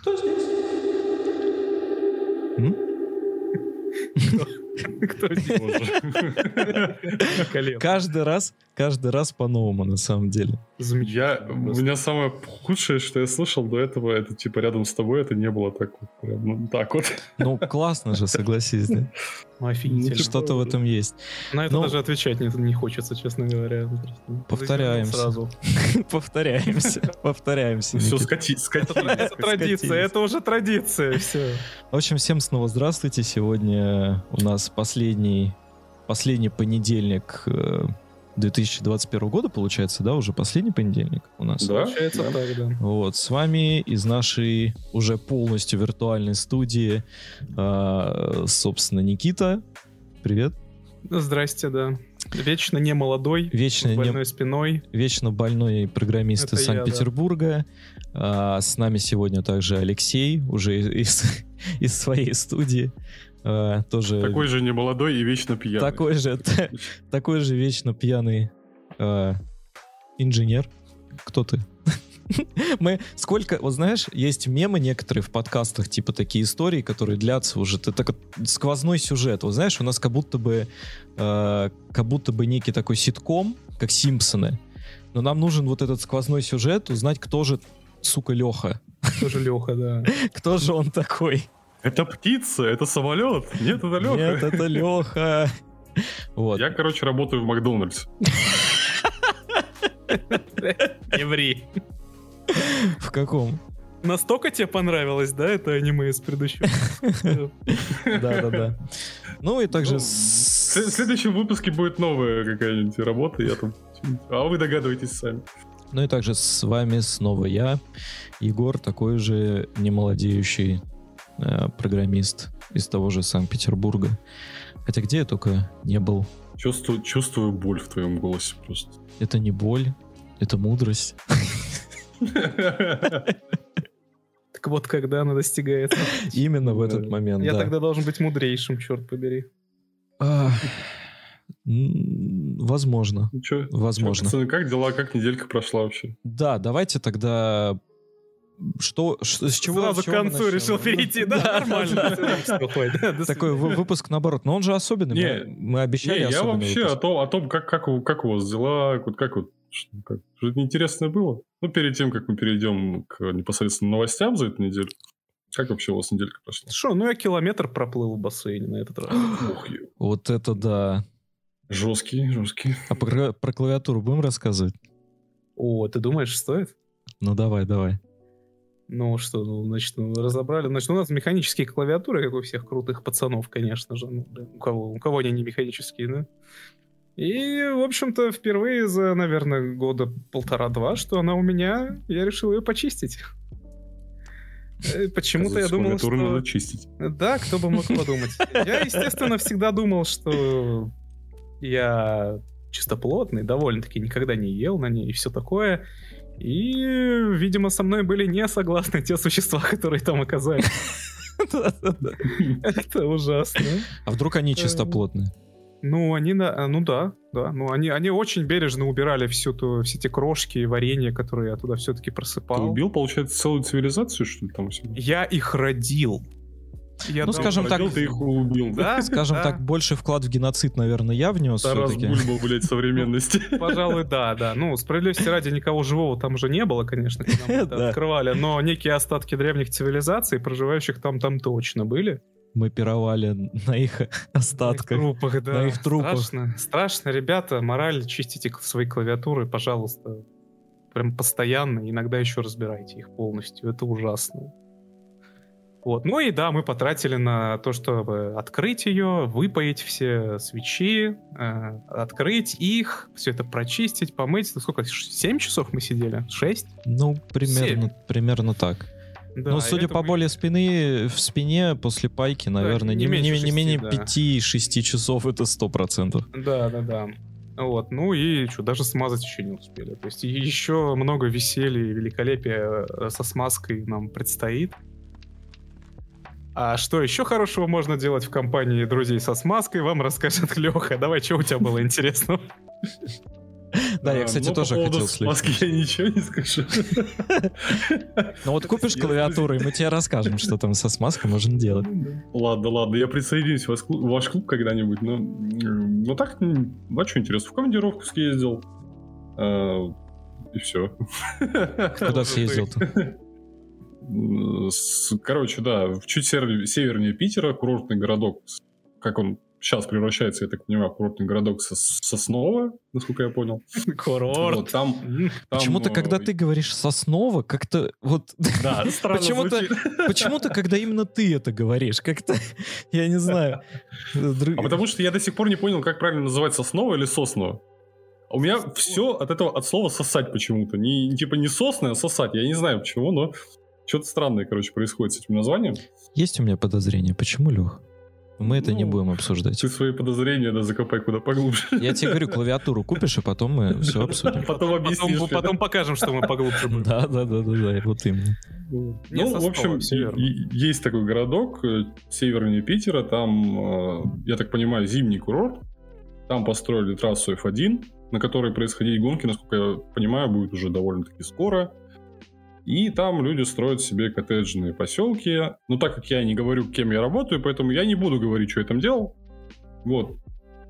Кто здесь? Кто здесь? Каждый раз, каждый раз по-новому, на самом деле. Я, у меня самое худшее, что я слышал до этого, это типа рядом с тобой, это не было так вот, прям, ну, так вот. Ну, классно же, согласись, да? Ну, офигительно. Что-то в этом есть. На это Ну- даже отвечать не, не хочется, честно говоря. Повторяемся. Сразу. Повторяемся, повторяемся. Все, Никита. скати, скати. Это традиция, это уже традиция, все. В общем, всем снова здравствуйте. Сегодня у нас последний, последний понедельник э, 2021 года, получается, да? Уже последний понедельник у нас. Да? Получается Да. так, да. Вот, с вами из нашей уже полностью виртуальной студии, э, собственно, Никита. Привет. Здрасте, да. Вечно не молодой, Вечно с не- больной спиной. Вечно больной программист Это из Санкт-Петербурга. А, с нами сегодня также Алексей, уже из, из своей студии. А, тоже Такой же немолодой и вечно пьяный. такой же, такой же вечно пьяный а, инженер. Кто ты? Мы сколько, вот знаешь, есть мемы некоторые в подкастах, типа такие истории, которые длятся уже, это так сквозной сюжет. Вот знаешь, у нас как будто бы, э, как будто бы некий такой ситком, как Симпсоны, но нам нужен вот этот сквозной сюжет, узнать, кто же, сука, Леха. Тоже Леха, да. Кто же он такой? Это птица, это самолет. Нет, это Леха. Нет, это Леха. Вот. Я, короче, работаю в Макдональдс. Не ври. В каком? Настолько тебе понравилось, да, это аниме из предыдущего? Да-да-да. Ну и также... Ну, В следующем выпуске будет новая какая-нибудь работа, я там... А вы догадываетесь сами. Ну и также с вами снова я, Егор, такой же немолодеющий программист из того же Санкт-Петербурга. Хотя где я только не был. Чувствую, чувствую боль в твоем голосе просто. Это не боль, это мудрость. Так вот, когда она достигается. Именно в этот момент, Я да. тогда должен быть мудрейшим, черт побери. Возможно. Ну? Возможно. Как дела, как неделька прошла вообще? Да, давайте тогда... Что, ш- с чего Сразу к концу решил перейти, да? Да, Нормально. Такой вы- выпуск наоборот, но он же особенный. Не, мы, мы обещали Не, я особенный вообще выпуск. о том, о том как, как, у, как у вас дела, вот как вот, что, что-то интересное было? Ну, перед тем, как мы перейдем к непосредственно новостям за эту неделю, как вообще у вас неделька прошла? Шо, ну я километр проплыл в бассейне на этот раз. Ё. Вот это да. жесткий, жесткий. А про, про клавиатуру будем рассказывать? О, ты думаешь, стоит? Ну давай, давай. Ну что, ну, значит, ну, разобрали. Значит, у нас механические клавиатуры, как у всех крутых пацанов, конечно же. Ну, блин, у кого, у кого они не механические, да? И, в общем-то, впервые за, наверное, года полтора-два, что она у меня, я решил ее почистить. Э, Почему-то я думал, что... надо чистить. Да, кто бы мог подумать. Я, естественно, всегда думал, что я чистоплотный, довольно-таки никогда не ел на ней и все такое. И, видимо, со мной были не согласны те существа, которые там оказались. Это ужасно. А вдруг они чистоплотные? Ну, они, на, ну да, да. Ну, они, они очень бережно убирали всю ту, все эти крошки и варенье, которые я туда все-таки Ты просыпал. убил, получается, целую цивилизацию, что ли, там? Я их родил. Я Ну, скажем так, ты их убил, да? Скажем да. так, больше вклад в геноцид, наверное, я внес Тарас все-таки. Бульба, блядь, современности. Пожалуй, да, да. Ну, справедливости ради никого живого там уже не было, конечно, открывали, но некие остатки древних цивилизаций, проживающих там, там точно были. Мы пировали на их На их остатках. трупах, да. на их трупах. Страшно, страшно, ребята, мораль, чистите свои клавиатуры, пожалуйста. Прям постоянно, иногда еще разбирайте их полностью, это ужасно. Вот. Ну и да, мы потратили на то, чтобы открыть ее, выпаять все свечи, э, открыть их, все это прочистить, помыть. Ну, Сколько? 7 часов мы сидели? 6? Ну, примерно, примерно так. Да, ну, судя по боли спины, в спине после пайки, наверное, не не, не- не менее шести, да. 5-6 часов это 100%. Да, да, да. Вот, ну и что, даже смазать еще не успели. То есть еще много веселья и великолепия э, со смазкой нам предстоит. А что еще хорошего можно делать в компании друзей со смазкой, вам расскажет Леха. Давай, что у тебя было интересного? Да, я, А, кстати, ну, тоже хотел слить. смазки я ничего не скажу. Ну вот купишь клавиатуру, и мы тебе расскажем, что там со смазкой можно делать. Ладно, ладно, я присоединюсь в ваш клуб, когда-нибудь. Ну так, а что интересно, в командировку съездил. э, И все. Куда съездил-то? Короче, да, в чуть север- севернее Питера, курортный городок, как он сейчас превращается, я так понимаю, в курортный городок Сос- Сосново, насколько я понял. Курорт. Вот, там, там, Почему-то, э, когда ты говоришь Соснова, как-то вот... Да, странно Почему-то, почему-то, когда именно ты это говоришь, как-то, я не знаю. друг- А потому что я до сих пор не понял, как правильно называть Сосново или Сосно. У меня все от этого, от слова сосать почему-то. Не, типа не сосное, а сосать. Я не знаю почему, но что-то странное, короче, происходит с этим названием. Есть у меня подозрение, почему, Лех? Мы это не Ну, будем обсуждать. Ты свои подозрения да, закопай куда поглубже. Я тебе говорю, клавиатуру купишь, и потом мы все обсудим. Потом объяснишь. Потом, потом покажем, что мы поглубже были. Да, да, да, да, да, вот именно. Не, Ну, в общем, есть такой городок э, севернее Питера, там, э, я так понимаю, зимний курорт. Там построили трассу F1, на которой происходить гонки, насколько я понимаю, будет уже довольно-таки скоро. И там люди строят себе коттеджные поселки. Но так как я не говорю, кем я работаю, поэтому я не буду говорить, что я там делал. Вот.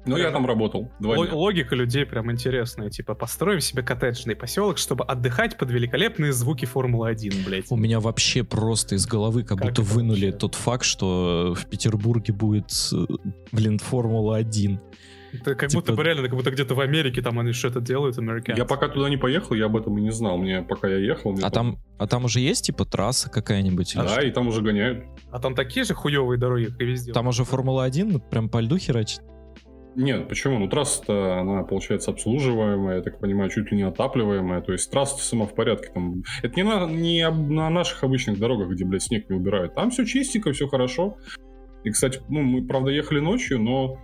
Но я там работал два Ло- дня. Логика людей прям интересная. Типа, построим себе коттеджный поселок, чтобы отдыхать под великолепные звуки Формулы-1, блядь. У меня вообще просто из головы как, Как будто вынули вообще? тот факт, что в Петербурге будет, э, блин, Формула-1. Это как типа- будто бы реально, как будто где-то в Америке там они что-то делают, американцы. Я пока туда не поехал, я об этом и не знал. Мне пока я ехал. мне А там, а там уже есть, типа, трасса какая-нибудь? Да, что? и там уже гоняют. А там такие же хуевые дороги, как и везде. Там уже Формула-1 прям по льду херачит? Нет, почему? Ну, трасса-то, она, получается, обслуживаемая, я так понимаю, чуть ли не отапливаемая. То есть трасса сама в порядке. Там... Это не, на, не на наших обычных дорогах, где, блядь, снег не убирают. Там все чистенько, все хорошо. И, кстати, ну, мы, правда, ехали ночью, но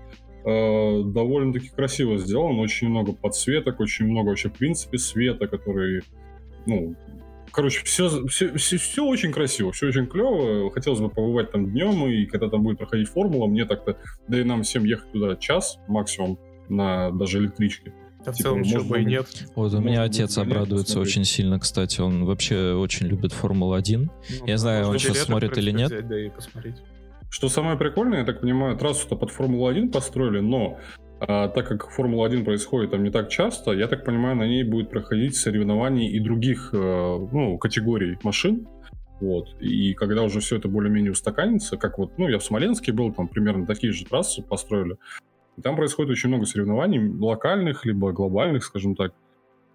довольно-таки красиво сделано. Очень много подсветок, очень много вообще, в принципе, света, который, ну, короче, все, все, все, очень красиво, все очень клево. Хотелось бы побывать там днем, и когда там будет проходить формула, мне так-то, да и нам всем ехать туда час максимум на даже электричке. Да в типа, целом, чего можно бы и нет. Вот у меня отец обрадуется посмотреть. очень сильно, кстати. Он вообще очень любит Формулу-1. Ну, Я знаю, он сейчас в смотрит или нет. взять, да и посмотреть. Что самое прикольное, я так понимаю, трассу-то под Формулу-1 построили, но а, так как Формула-1 происходит там не так часто, я так понимаю, на ней будет проходить соревнования и других э, ну, категорий машин. Вот. И когда уже все это более-менее устаканится, как вот, ну, я в Смоленске был, там примерно такие же трассы построили. И там происходит очень много соревнований, локальных, либо глобальных, скажем так.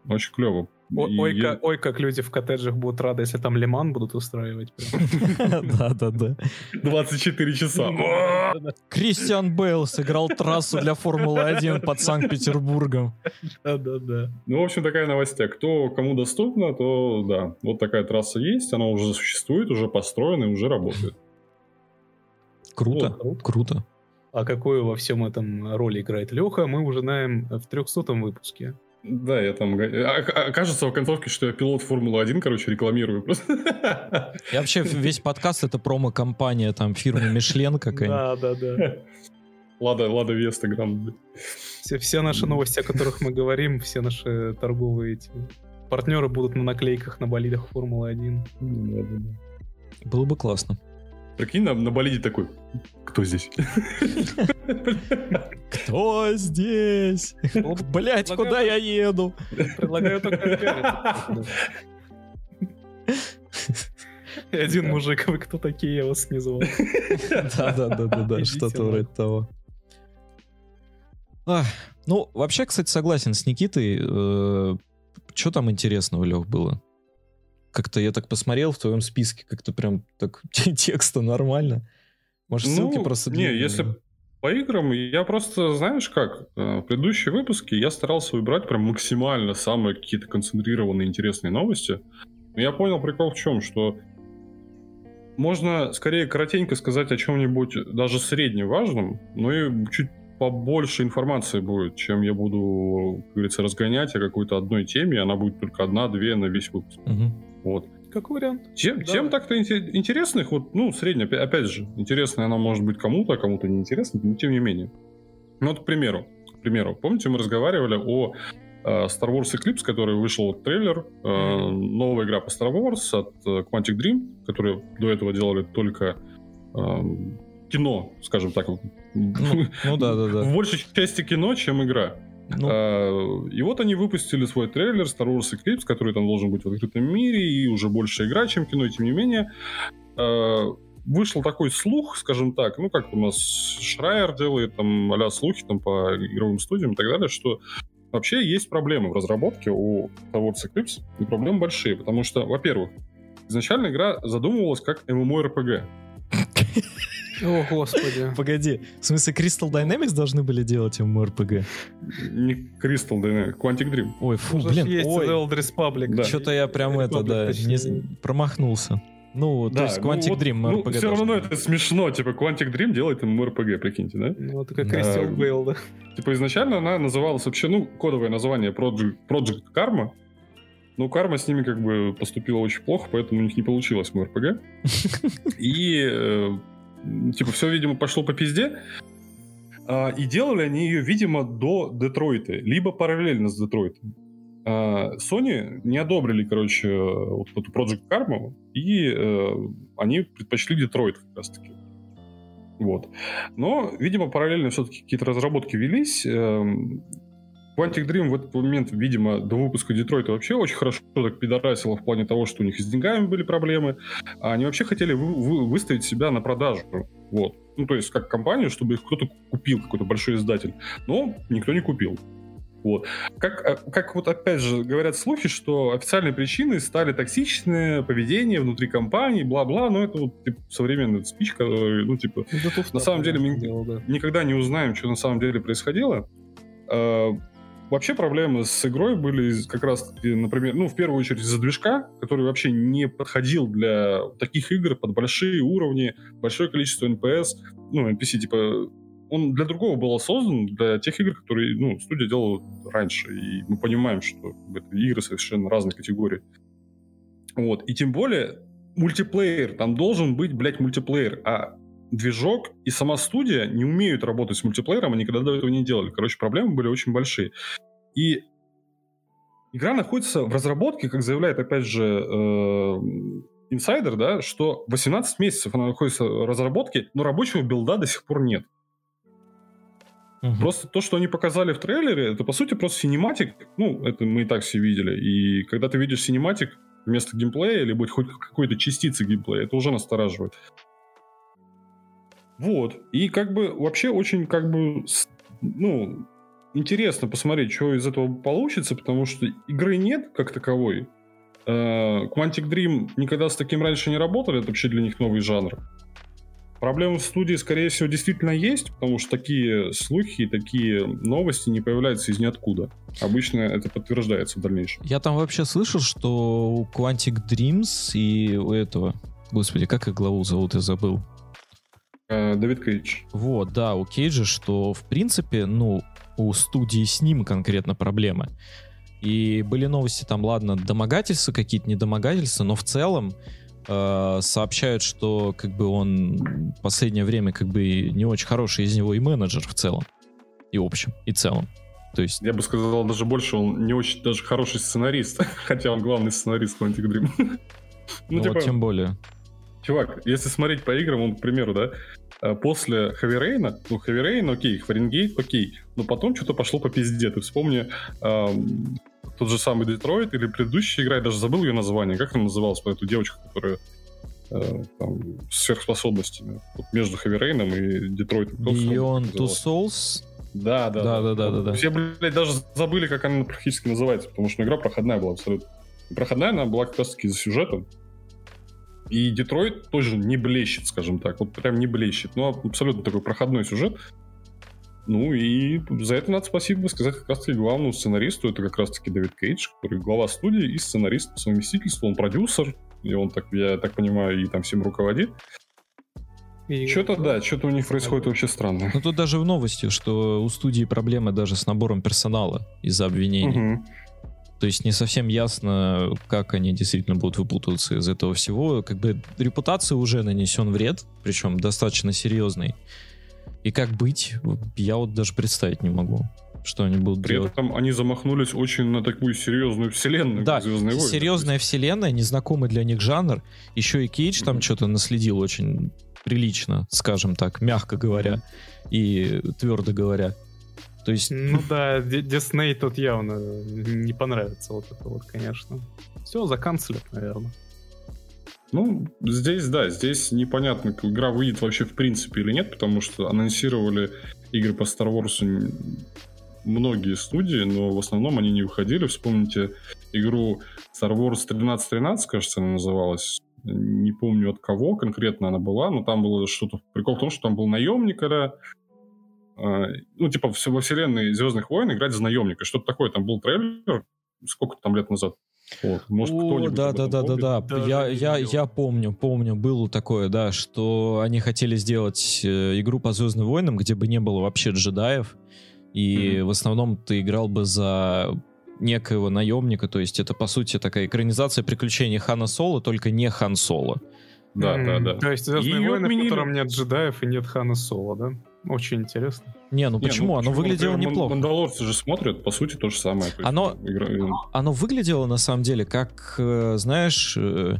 Очень клево. О- Ой, я- как, ой, как люди в коттеджах будут рады, если там лиман будут устраивать. прям. Да, да, да. 24 часа. Кристиан Бейл сыграл трассу для Формулы-1 под Санкт-Петербургом. Да-да-да. Ну, в общем, такая новостя. Кто кому доступно, то да, вот такая трасса есть, она уже существует, уже построена и уже работает. Круто, круто. А какую во всем этом роль играет Леха, мы уже знаем в 300 выпуске. Да, я там... га- а- а- Кажется в концовке, что я пилот Формулы-1, короче, рекламирую просто. И вообще весь подкаст это промо-компания там фирмы Мишлен какая-нибудь. Да-да-да. Лада, Лада Веста Гранд. Все, все наши новости, о которых мы говорим, все наши торговые эти партнеры будут на наклейках на болидах Формулы-1. Было бы классно. Прикинь, на, на болиде такой, кто здесь? Кто здесь? Блять, куда я еду? Предлагаю только. И один мужик, вы кто такие, я вас не звал. Да, да, да, да, да, Идите что-то вроде того. Ну, вообще, кстати, согласен с Никитой. Что там интересного, Лех, было? Как-то я так посмотрел в твоем списке, как-то прям так текста нормально. Может, ссылки Ну, просто Не, если по играм, я просто, знаешь как, э, в предыдущие выпуски я старался выбирать прям максимально самые какие-то концентрированные интересные новости. Но я понял прикол в чем, что можно скорее коротенько сказать о чем-нибудь даже средне важном, но и чуть побольше информации будет, чем я буду, как говорится, разгонять о какой-то одной теме, она будет только одна-две на весь выпуск. Мгм. Вот. Как вариант. Тем, Давай. тем так-то инте- интересных, вот, ну, средне, опя- опять же, интересная она может быть кому-то, а кому-то неинтересна, но тем не менее. Ну, вот, к примеру, к примеру, помните, мы разговаривали о э, Star Wars Eclipse, который вышел трейлер, э, новая игра по Star Wars от э, Quantic Dream, которые до этого делали только э, кино, скажем так. Ну, ну да, да, да. В большей части кино, чем игра. Ну, А, И вот они выпустили свой трейлер Star Wars Eclipse, который там должен быть в открытом мире, и уже больше игра, чем кино, и тем не менее. а, Вышел такой слух, скажем так, ну, как у нас Шрайер делает, там, а слухи там по игровым студиям и так далее, что вообще есть проблемы в разработке у Star Wars Eclipse, и проблемы большие, потому что, во-первых, изначально игра задумывалась как MMORPG. О, господи. погоди, в смысле Crystal Dynamics должны были делать MMORPG? Не Crystal Dynamics, Quantic Dream. Ой, фу, Уже блин, есть ой, The Old Republic. Да. что-то я прям это, Republic, да, точнее. не- промахнулся. Ну, то Да, есть ну Quantic вот, Dream Ну, RPG все равно был. это смешно, типа Quantic Dream делает MMORPG, прикиньте, да? Ну, это как Да. Кристиан Бейл, да. Типа изначально она называлась вообще, ну, кодовое название Project, Project Karma. Но Карма с ними как бы поступила очень плохо, поэтому у них не получилось МРПГ. И, э, типа, все, видимо, пошло по пизде. А, И делали они ее, видимо, до Детройта, либо параллельно с Детройтом. А, Sony не одобрили, короче, вот эту Project Karma, и э, они предпочли Детройт как раз-таки. Вот. Но, видимо, параллельно все-таки какие-то разработки велись. Эм, Quantic Dream в этот момент, видимо, до выпуска Детройта вообще очень хорошо так пидорасило в плане того, что у них с деньгами были проблемы. А они вообще хотели вы- вы- выставить себя на продажу. Вот. Ну, то есть, как компанию, чтобы их кто-то купил, какой-то большой издатель. Но никто не купил. Вот. Как, а, как вот опять же говорят слухи, что официальной причиной стали токсичное поведение внутри компании, бла-бла, но это вот типа, современный спич, который, ну, типа, Да На самом деле, мы- дело, да. никогда не узнаем, что на самом деле происходило. Вообще проблемы с игрой были как раз, например, ну, в первую очередь из-за движка, который вообще не подходил для таких игр под большие уровни, большое количество NPS, ну, NPC, типа, он для другого был создан, для тех игр, которые, ну, студия делала раньше, и мы понимаем, что это игры совершенно разной категории. Вот, и тем более мультиплеер, там должен быть, блядь, мультиплеер, а движок и сама студия не умеют работать с мультиплеером, они никогда до этого не делали. Короче, проблемы были очень большие. И игра находится в разработке, как заявляет, опять же, э, инсайдер, да, что 18 месяцев она находится в разработке, но рабочего билда до сих пор нет. Мгм. Просто то, что они показали в трейлере, это, по сути, просто cinematic. Ну, это мы и так все видели. И когда ты видишь cinematic вместо геймплея, или хоть какой-то частицы геймплея, это уже настораживает. Вот. И как бы вообще очень как бы, ну, интересно посмотреть, что из этого получится, потому что игры нет как таковой. Э, Quantic Dream никогда с таким раньше не работали, это вообще для них новый жанр. Проблемы в студии, скорее всего, действительно есть, потому что такие слухи, такие новости не появляются из ниоткуда. Обычно это подтверждается в дальнейшем. Я там вообще слышал, что у Quantic Dreams и у этого... Господи, как их главу зовут, я забыл. Э, Дэвид Кейдж. Вот, да, у Кейджа, что в принципе, ну, у студии с ним конкретно проблемы. И были новости там, ладно, домогательства какие-то, недомогательства, но в целом э, сообщают, что как бы он в последнее время как бы не очень хороший из него и менеджер в целом. И общем, и целом. То есть, Я бы сказал даже больше, он не очень даже хороший сценарист, хотя он главный сценарист Quantic Dream. ну, Ну, типа, вот тем более. чувак, если смотреть по играм, он, к примеру, да, после Heavy Rain, ну, Rain, окей, Фаренгейт, окей, но потом что-то пошло по пизде. Ты вспомни эм, тот же самый Детройт или предыдущая игра, я даже забыл ее название, как она называлась, про эту девочку, которая э, там, с сверхспособностями. Вот между Rain и Детройтом. Beyond Two? Souls. Да, да, Да, да, да, да, да. Все, блядь, даже забыли, как она практически называется, потому что игра проходная была абсолютно. И проходная она была как раз-таки за сюжетом. И Детройт тоже не блещет, скажем так. Вот прям не блещет. Ну, абсолютно такой проходной сюжет. Ну и за это надо спасибо сказать как раз-таки главному сценаристу. Это как раз-таки Дэвид Кейдж, который глава студии и сценарист по совместительству. Он продюсер, и он, так, я так понимаю, и там всем руководит. И- Что-то, да, что-то у них происходит вообще странно. Ну тут даже в новости, что у студии проблемы даже с набором персонала из-за обвинений. Мгм. То есть не совсем ясно, как они действительно будут выпутываться из этого всего. Как бы репутации уже нанесен вред, причем достаточно серьезный. И как быть, я вот даже представить не могу. что они будут При делать. этом они замахнулись очень на такую серьезную вселенную, Да, «Звездные войны». серьезная вселенная, незнакомый для них жанр. Еще и Кейдж там что-то наследил очень прилично, скажем так, мягко говоря и твердо говоря. То есть, Ну да, Ди- Дисней тут явно не понравится вот это вот, конечно. Все, заканцелят, наверное. Ну, здесь, да, здесь непонятно, игра выйдет вообще в принципе или нет, потому что анонсировали игры по Star Wars многие студии, но в основном они не выходили. Вспомните игру Star Wars 1313, кажется, она называлась. Не помню от кого конкретно она была, но там было что-то... Прикол в том, что там был наемник, когда... а, Ну, типа, во вселенной Звездных войн играть за наемника. Что-то такое. Там был трейлер, сколько там лет назад. Вот. Может, О, кто-нибудь да, да, да, да, да. Даже Я, я, я помню, помню, было такое, да, что они хотели сделать э, игру по Звездным войнам, где бы не было вообще джедаев, и Мгм. в основном ты играл бы за некоего наемника, то есть это, по сути, такая экранизация приключений Хана Соло, только не Хан Соло. Да, да, М, да. То есть Звездные войны, в котором нет джедаев и нет Хана Соло, да? Очень интересно. Не, ну Не, почему? Оно выглядело Например, неплохо. Мандалорцы же смотрят, по сути, то же самое. Оно- Оно выглядело, на самом деле, как, э, знаешь, э,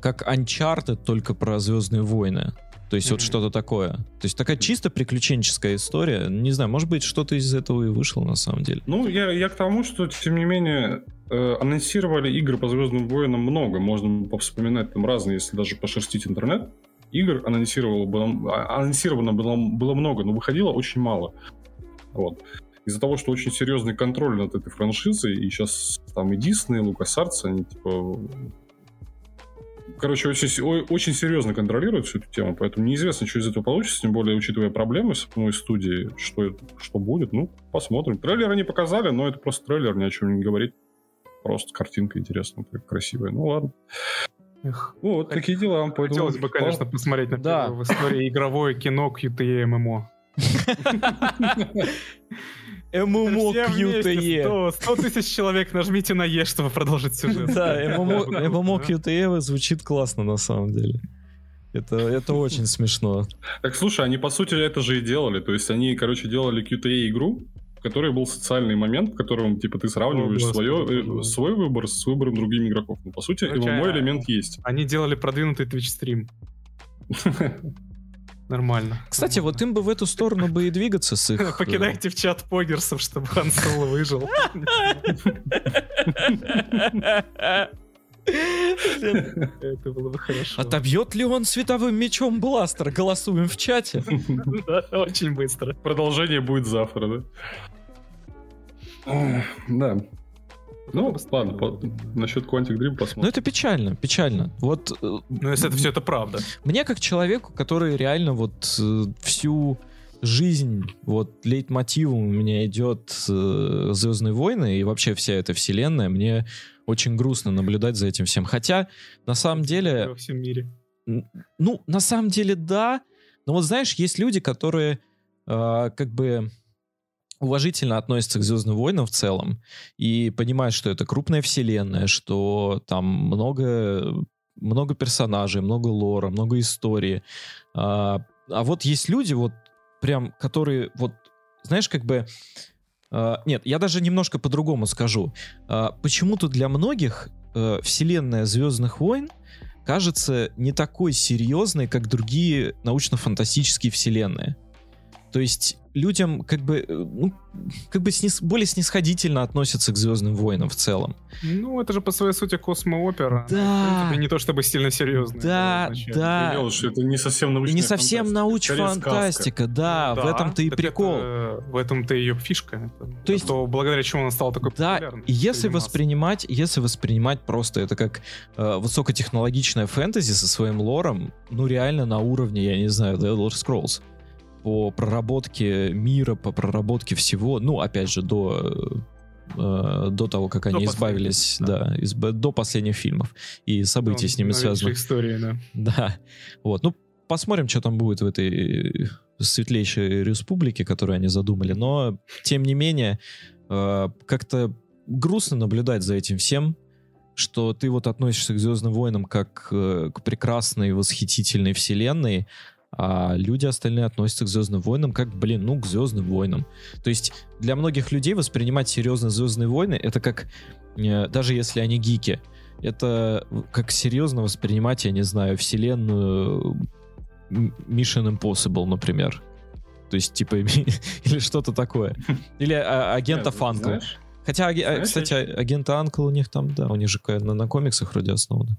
как Uncharted, только про Звездные войны. То есть вот Мгм. что-то такое. То есть такая чисто приключенческая история. Не знаю, может быть, что-то из этого и вышло на самом деле. Ну, я, я к тому, что, тем не менее, э, анонсировали игры по Звездным войнам много. Можно повспоминать там разные, если даже пошерстить интернет. Игр анонсировало было, а- анонсировано было, было много, но выходило очень мало. Вот. Из-за того, что очень серьезный контроль над этой франшизой, и сейчас там и Дисней, и LucasArts, они типа... Короче, очень, очень серьезно контролируют всю эту тему, поэтому неизвестно, что из этого получится, тем более, учитывая проблемы с самой студией, что, что будет, ну, посмотрим. Трейлер они показали, но это просто трейлер, ни о чем не говорит. Просто картинка интересная, красивая. Ну ладно. Эх. Ну, вот такие дела. поэтому- Хотелось бы, конечно, посмотреть на Да. в истории игровое кино QTE ММО. ММО QTE. 100, 100 тысяч человек нажмите на Е, чтобы продолжить сюжет. Да, ММО Да. ММО QTE звучит классно на самом деле. Это, это очень смешно. Так, слушай, они, по сути, это же и делали. То есть они, короче, делали QTE-игру, в которой был социальный момент, в котором, типа, ты сравниваешь О, свое, э, свой выбор с выбором других игроков. Ну, по сути, Короче, мой элемент есть. Они делали продвинутый Twitch стрим. Нормально. Кстати, вот им бы в эту сторону бы и двигаться с их... э, Покидайте в чат погерсов, чтобы Хан Соло выжил. Это было бы хорошо. Отобьет ли он световым мечом бластер? Голосуем в чате. Очень быстро. Продолжение будет завтра, да? Да. Ну, ладно, по- насчет Quantic Dream Ну посмотрим. это печально, печально. Вот э, Ну, если это все это правда. мне как человеку, который реально вот э, всю жизнь, вот лейтмотивом у меня идет э, Звездные войны и вообще вся эта вселенная, мне очень грустно наблюдать за этим всем. Хотя, на самом деле, Во всем мире. ну, на самом деле, да. Но вот знаешь, есть люди, которые э, как бы уважительно относятся к Звездным войнам в целом и понимают, что это крупная вселенная, что там много, много персонажей, много лора, много истории. А, а вот есть люди, вот прям, которые вот, знаешь, как бы... а, нет, я даже немножко по-другому скажу. А, почему-то для многих э, вселенная Звездных войн кажется не такой серьезной, как другие научно-фантастические вселенные. То есть людям как бы, э, ну, как бы снис- более снисходительно относятся к Звездным войнам в целом. Ну, это же по своей сути космоопера. Да. В принципе, не то чтобы сильно серьезно. Да, да. Понял, что это не совсем научная Не совсем фантастика, науч-фантастика, да, в этом-то и так прикол. это- в этом-то ее фишка. Это- То есть- То, благодаря чему она стала такой Да, популярной. и если воспринимать, если воспринимать просто это как э, высокотехнологичное фэнтези со своим лором, ну реально на уровне, я не знаю, The Elder Scrolls по проработке мира, по проработке всего, ну опять же до э, до того, как они избавились, да. да, изб- до последних фильмов и событий Ну, с ними новейшей связанных. истории, да. Да, вот, ну посмотрим, что там будет в этой э, светлейшей республике, которую они задумали, но тем не менее э, как-то грустно наблюдать за этим всем, что ты вот относишься к Звездным войнам как э, к прекрасной, восхитительной вселенной, а люди остальные относятся к Звездным войнам как, блин, ну, к Звездным войнам. То есть для многих людей воспринимать серьезно Звездные войны это как, э, даже если они гики, это как серьезно воспринимать, я не знаю, вселенную Mission Impossible, например. То есть, типа, или что-то такое. Или а, агента Фанкл. Хотя, Знаешь, кстати, агента Анкл у них там, да, у них же на, на комиксах вроде основано.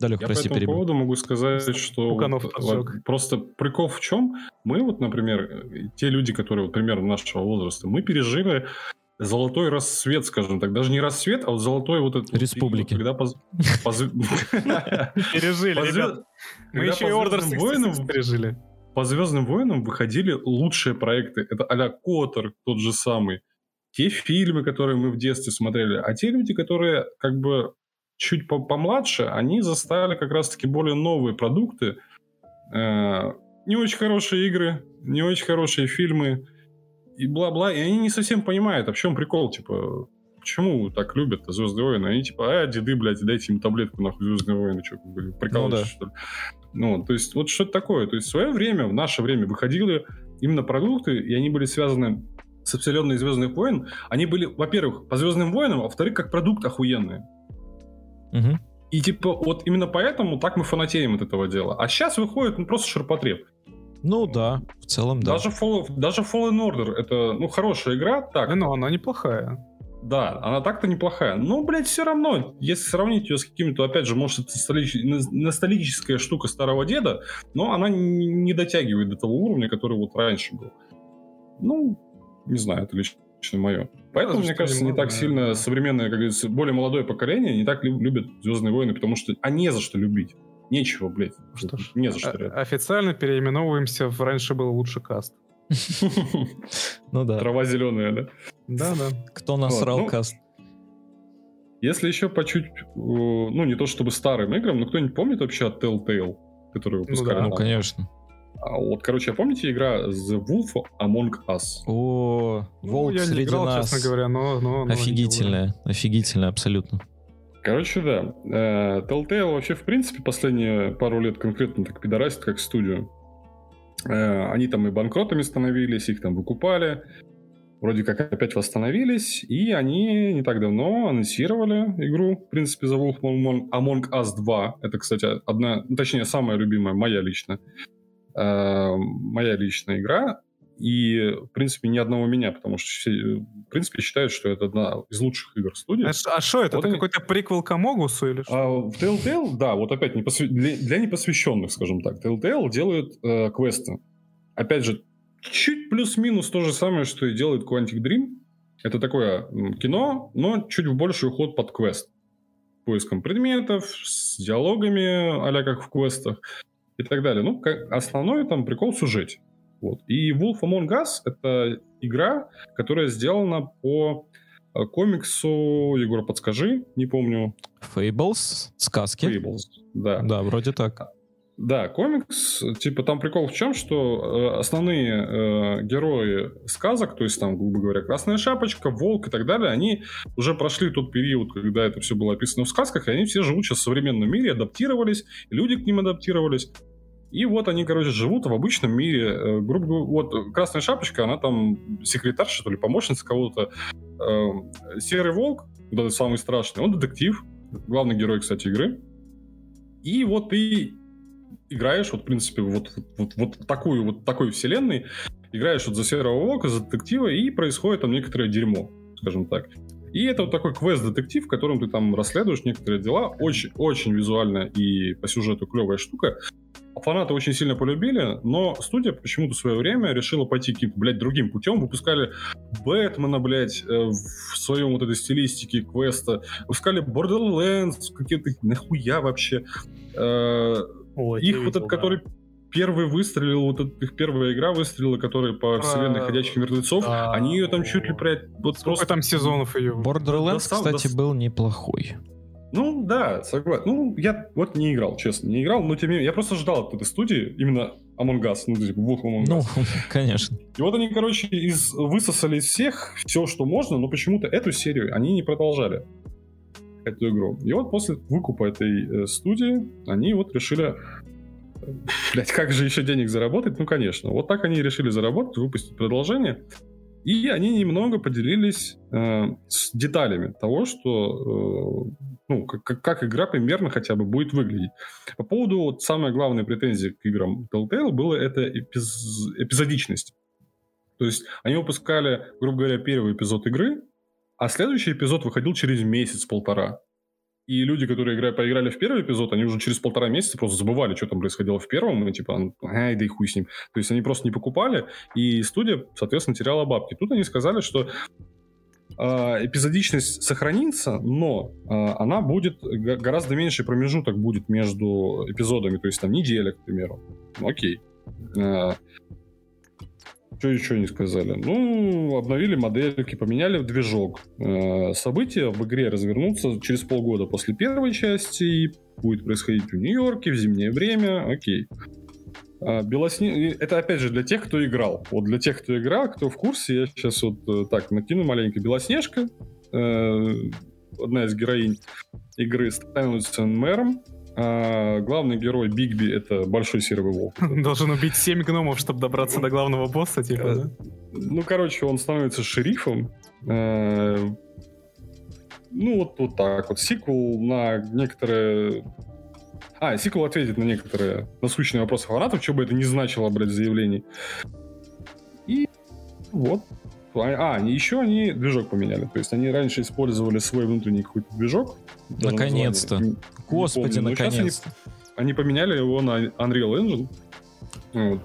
Да, Лех, я прости, по этому перебил. поводу могу сказать, что вот, вот, просто прикол в чем? Мы вот, например, те люди, которые вот, примерно нашего возраста, мы пережили золотой рассвет, скажем так. Даже не рассвет, а вот золотой вот этот... Республики. Когда Пережили, ребят. Мы еще и Ордер пережили. По Звездным войнам выходили лучшие проекты. Это а-ля Котор, тот же самый те фильмы, которые мы в детстве смотрели, а те люди, которые как бы чуть помладше, они заставили как раз-таки более новые продукты, э, не очень хорошие игры, не очень хорошие фильмы и бла-бла, и они не совсем понимают, а в чем прикол, типа, почему так любят Звездные войны? Они типа, а, деды, блядь, дайте им таблетку, нахуй, Звездные войны, что, прикалываетесь, ну, да. что ли? Ну, то есть, вот что-то такое. То есть, в свое время, в наше время выходили именно продукты, и они были связаны со вселенной Звездных войн, они были, во-первых, по Звездным войнам, а во-вторых, как продукт охуенные. Угу. И типа вот именно поэтому так мы фанатеем от этого дела. А сейчас выходит ну, просто ширпотреб. Ну да, в целом да. Даже, Fall, даже Fallen Order это ну хорошая игра, так. Но она неплохая. Да, она так-то неплохая. Но, блядь, все равно, если сравнить ее с каким-то, опять же, может, это ностальгическая штука старого деда, но она не дотягивает до того уровня, который вот раньше был. Ну, не знаю, это лично мое. Поэтому, мне кажется, не так сильно современное, как говорится, более молодое поколение не так любят Звездные войны, потому что а не за что любить. Нечего, блядь. Что ж, не за что. О- официально переименовываемся в раньше был лучший каст. Ну да. Трава зеленая, да? Да, да. Кто насрал ну, каст? Если еще по чуть, ну не то чтобы старым играм, но кто-нибудь помнит вообще от Telltale, который выпускали? Ну, да. ну конечно. А вот, короче, помните игра The Wolf Among Us? О, ну, Волк ну, я среди не играл, нас. честно говоря, но... но, но офигительная, офигительная, абсолютно. Короче, да. Э, Telltale вообще, в принципе, последние пару лет конкретно так пидорасит как студию. Э, они там и банкротами становились, их там выкупали. Вроде как опять восстановились, и они не так давно анонсировали игру, в принципе, The Wolf Among Us 2. Это, кстати, одна, ну, точнее, самая любимая, моя лично, моя личная игра. И, в принципе, ни одного меня, потому что все, в принципе, считают, что это одна из лучших игр студии. А что а это? Вот это они... какой-то приквел к Амогусу или что? А, в Telltale, да, вот опять непосвя... для, для непосвященных, скажем так, Telltale делают э, квесты. Опять же, чуть плюс-минус то же самое, что и делает Quantic Dream. Это такое кино, но чуть в больший уход под квест. Поиском предметов, с диалогами, а как в квестах и так далее. Ну, как, основной там прикол в сюжете. Вот. И Wolf Among Us — это игра, которая сделана по э, комиксу, Егор, подскажи, не помню. Fables, сказки. Fables, да. Да, вроде так. Да, комикс, типа там прикол в чем, что э, основные э, герои сказок, то есть там, грубо говоря, Красная Шапочка, Волк и так далее, они уже прошли тот период, когда это все было описано в сказках, и они все живут сейчас в современном мире, адаптировались, люди к ним адаптировались. И вот они, короче, живут в обычном мире. Э, грубо говоря, вот Красная Шапочка, она там секретарша, что ли, помощница кого-то. Э, Серый Волк, да, самый страшный, он детектив, главный герой, кстати, игры. И вот ты играешь, вот, в принципе, вот, вот, вот, такую вот такой вселенной, играешь вот за серого волка, за детектива, и происходит там некоторое дерьмо, скажем так. И это вот такой квест-детектив, в котором ты там расследуешь некоторые дела. Очень-очень визуально и по сюжету клевая штука. Фанаты очень сильно полюбили, но студия почему-то в свое время решила пойти каким-то, блядь, другим путем. Выпускали Бэтмена, блядь, э, в своем вот этой стилистике квеста. Выпускали Borderlands, какие-то нахуя вообще. Ой, их вот этот, да. который первый выстрелил, вот эта их первая игра выстрелила, которая по вселенной а, ходячих мертвецов, да. они ее там чуть ли, блядь, вот Сколько просто... там сезонов ее? Borderlands, достал, кстати, достал... был неплохой. Ну, да, согласен. Ну, я вот не играл, честно, не играл, но тем не менее, я просто ждал от этой студии именно Among Us, ну, типа, Wolf Among Us. Ну, конечно. И вот они, короче, из, высосали из всех все, что можно, но почему-то эту серию они не продолжали эту игру. И вот после выкупа этой э, студии они вот решили блядь, как же еще денег заработать? Ну, конечно. Вот так они решили заработать, выпустить продолжение. И они немного поделились э, с деталями того, что, э, ну, как, как игра примерно хотя бы будет выглядеть. По поводу вот, самой главной претензии к играм Telltale было это эпиз, эпизодичность. То есть они выпускали, грубо говоря, первый эпизод игры, а следующий эпизод выходил через месяц-полтора. И люди, которые играли, поиграли в первый эпизод, они уже через полтора месяца просто забывали, что там происходило в первом, и типа, ай, да и хуй с ним. То есть они просто не покупали, и студия, соответственно, теряла бабки. Тут они сказали, что э, эпизодичность сохранится, но э, она будет, гораздо меньше промежуток будет между эпизодами, то есть там неделя, к примеру. Ну, окей. Э, что еще не сказали? Ну, обновили модельки, поменяли движок. Э, события в игре развернутся через полгода после первой части и будет происходить в Нью-Йорке в зимнее время. Окей. А, Белосне... Это опять же для тех, кто играл. Вот для тех, кто играл, кто в курсе, я сейчас вот э, так накину маленько. Белоснежка, э, одна из героинь игры, становится мэром а главный герой Бигби — это большой серый волк. Должен убить 7 гномов, чтобы добраться до главного босса, типа, э, да? Ну, короче, он становится шерифом. Э, ну, вот, вот так вот. Сиквел на некоторые... А, сиквел ответит на некоторые насущные вопросы фанатов, что бы это ни значило, блядь, заявлений. И вот. А, еще они движок поменяли. То есть они раньше использовали свой внутренний какой-то движок. Наконец-то. Господи, наконец-то. Они, они поменяли его на Unreal Engine. Вот.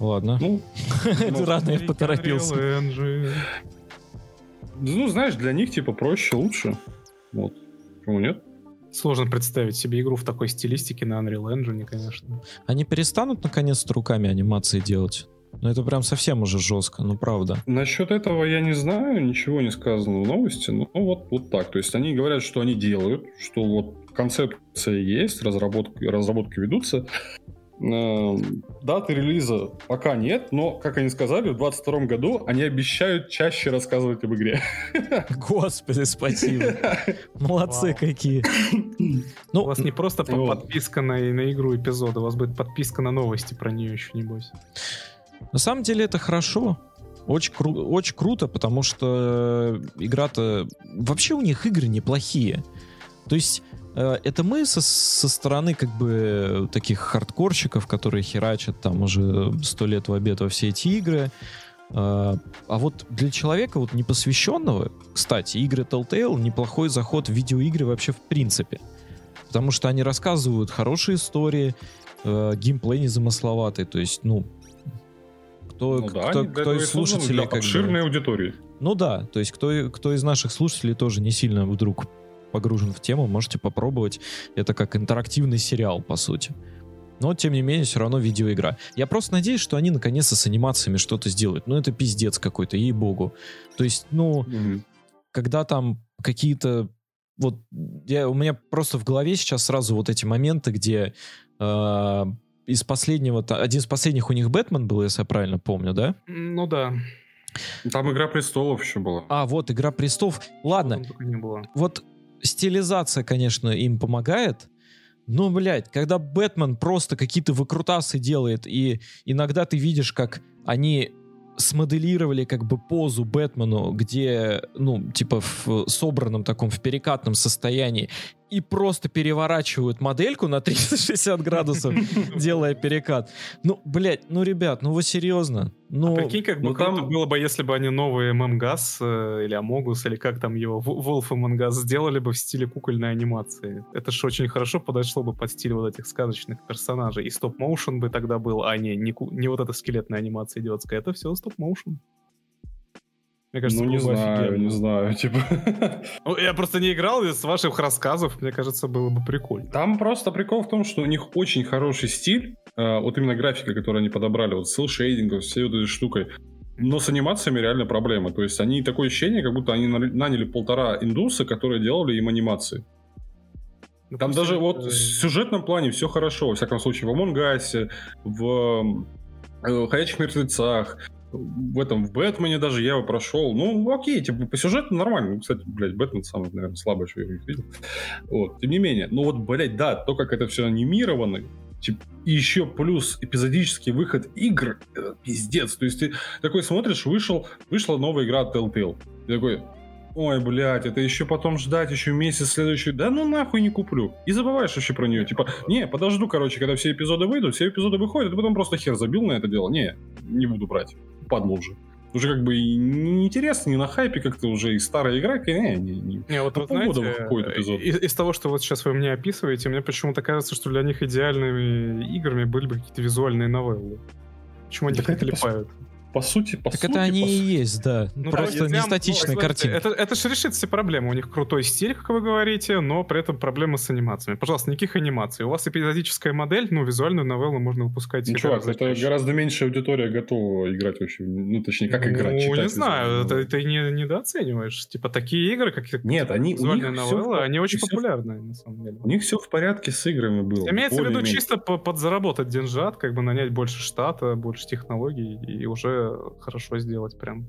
Ладно. Ну, Рано я поторопился. Ну, знаешь, для них, типа, проще, лучше. Вот. Почему нет? Сложно представить себе игру в такой стилистике на Unreal Engine, конечно. Они перестанут наконец-то руками анимации делать? Ну это прям совсем уже жестко, ну правда. Насчет этого я не знаю, ничего не сказано в новости, но вот, вот так. То есть они говорят, что они делают, что вот концепция есть, разработки, разработки ведутся. Эм, даты релиза пока нет, но, как они сказали, в 2022 году они обещают чаще рассказывать об игре. Господи, спасибо. Молодцы Вау. какие. Ну, у вас не просто вот. подписка на, на игру эпизода, у вас будет подписка на новости про нее еще, небось. На самом деле это хорошо. Очень, кру- очень круто, потому что игра-то... Вообще у них игры неплохие. То есть э, это мы со, со стороны как бы таких хардкорщиков, которые херачат там уже сто лет в обед во все эти игры. Uh, а вот для человека вот непосвященного, кстати, игры Telltale неплохой заход в видеоигры вообще в принципе. Потому что они рассказывают хорошие истории, uh, геймплей незамысловатый, то есть, ну, кто, ну, да, кто, кто из слушателей... Как обширной бы, аудитории. Ну да, то есть кто, кто из наших слушателей тоже не сильно вдруг погружен в тему, можете попробовать. Это как интерактивный сериал, по сути. Но, тем не менее, все равно видеоигра. Я просто надеюсь, что они наконец-то с анимациями что-то сделают. Ну, это пиздец какой-то, ей-богу. То есть, ну, mm-hmm. когда там какие-то... Вот я, у меня просто в голове сейчас сразу вот эти моменты, где э, из последнего, один из последних у них Бэтмен был, если я правильно помню, да? Ну да. Там Игра престолов еще была. А, вот, Игра престолов. Ладно. Не было. Вот стилизация, конечно, им помогает, но, блядь, когда Бэтмен просто какие-то выкрутасы делает, и иногда ты видишь, как они смоделировали как бы позу Бэтмену, где, ну, типа в собранном таком, в перекатном состоянии, и просто переворачивают модельку на 360 градусов, делая перекат. Ну, блядь, ну, ребят, ну вы серьезно? Ну, а прикинь, как бы ну, там... было бы, если бы они новые ММГАС э, или Амогус, или как там его, Wolf Among сделали бы в стиле кукольной анимации. Это же очень хорошо подошло бы под стиль вот этих сказочных персонажей. И стоп-моушен бы тогда был, а не, не, не вот эта скелетная анимация идиотская. Это все стоп-моушен. Мне кажется, ну, не знаю, офигенно. не знаю, типа. Ну, я просто не играл, из ваших рассказов, мне кажется, было бы прикольно. Там просто прикол в том, что у них очень хороший стиль, э, вот именно графика, которую они подобрали, вот с шейдингом, всей вот этой штукой. Но с анимациями реально проблема. То есть они такое ощущение, как будто они наняли полтора индуса, которые делали им анимации. Ну, Там даже вот в сюжетном плане все хорошо. Во всяком случае, в Among Us, в э, Ходячих мертвецах, в этом, в Бэтмене даже я его прошел. Ну, окей, типа, по сюжету нормально. Ну, кстати, блядь, Бэтмен самый, наверное, слабый, что я их видел. Вот, тем не менее. Ну вот, блядь, да, то, как это все анимировано, Тип, и еще плюс эпизодический выход игр, э, пиздец. То есть ты такой смотришь, вышел, вышла новая игра от Telltale. Ты такой, ой, блядь, это еще потом ждать, еще месяц следующий. Да ну нахуй не куплю. И забываешь вообще про нее. Типа, не, подожду, короче, когда все эпизоды выйдут, все эпизоды выходят, и потом просто хер забил на это дело. Не, не буду брать. Падла уже уже как бы неинтересно, не на хайпе, как-то уже и старая игра, не, не, не. не вот, вот знаете, выходит эпизод. Из, из того, что вот сейчас вы мне описываете, мне почему-то кажется, что для них идеальными играми были бы какие-то визуальные новеллы. Почему они так их клепают? По по сути, по так сути... это они и есть, да. Ну, Просто да, не статичная ну, картина. Это, это же решит все проблемы. У них крутой стиль, как вы говорите, но при этом проблемы с анимациями. Пожалуйста, никаких анимаций. У вас эпизодическая модель, ну, визуальную новеллу можно выпускать. Ну, чувак, это чаще. гораздо меньшая аудитория готова играть вообще. Ну, точнее, как ну, играть, читать. не знаю, ты, ты не, недооцениваешь. Типа, такие игры, как Нет, они, визуальная новелла, все, они очень популярны, на самом деле. У них все в порядке с играми было. Имеется в виду чисто подзаработать деньжат, как бы нанять больше штата, больше технологий, и уже хорошо сделать прям.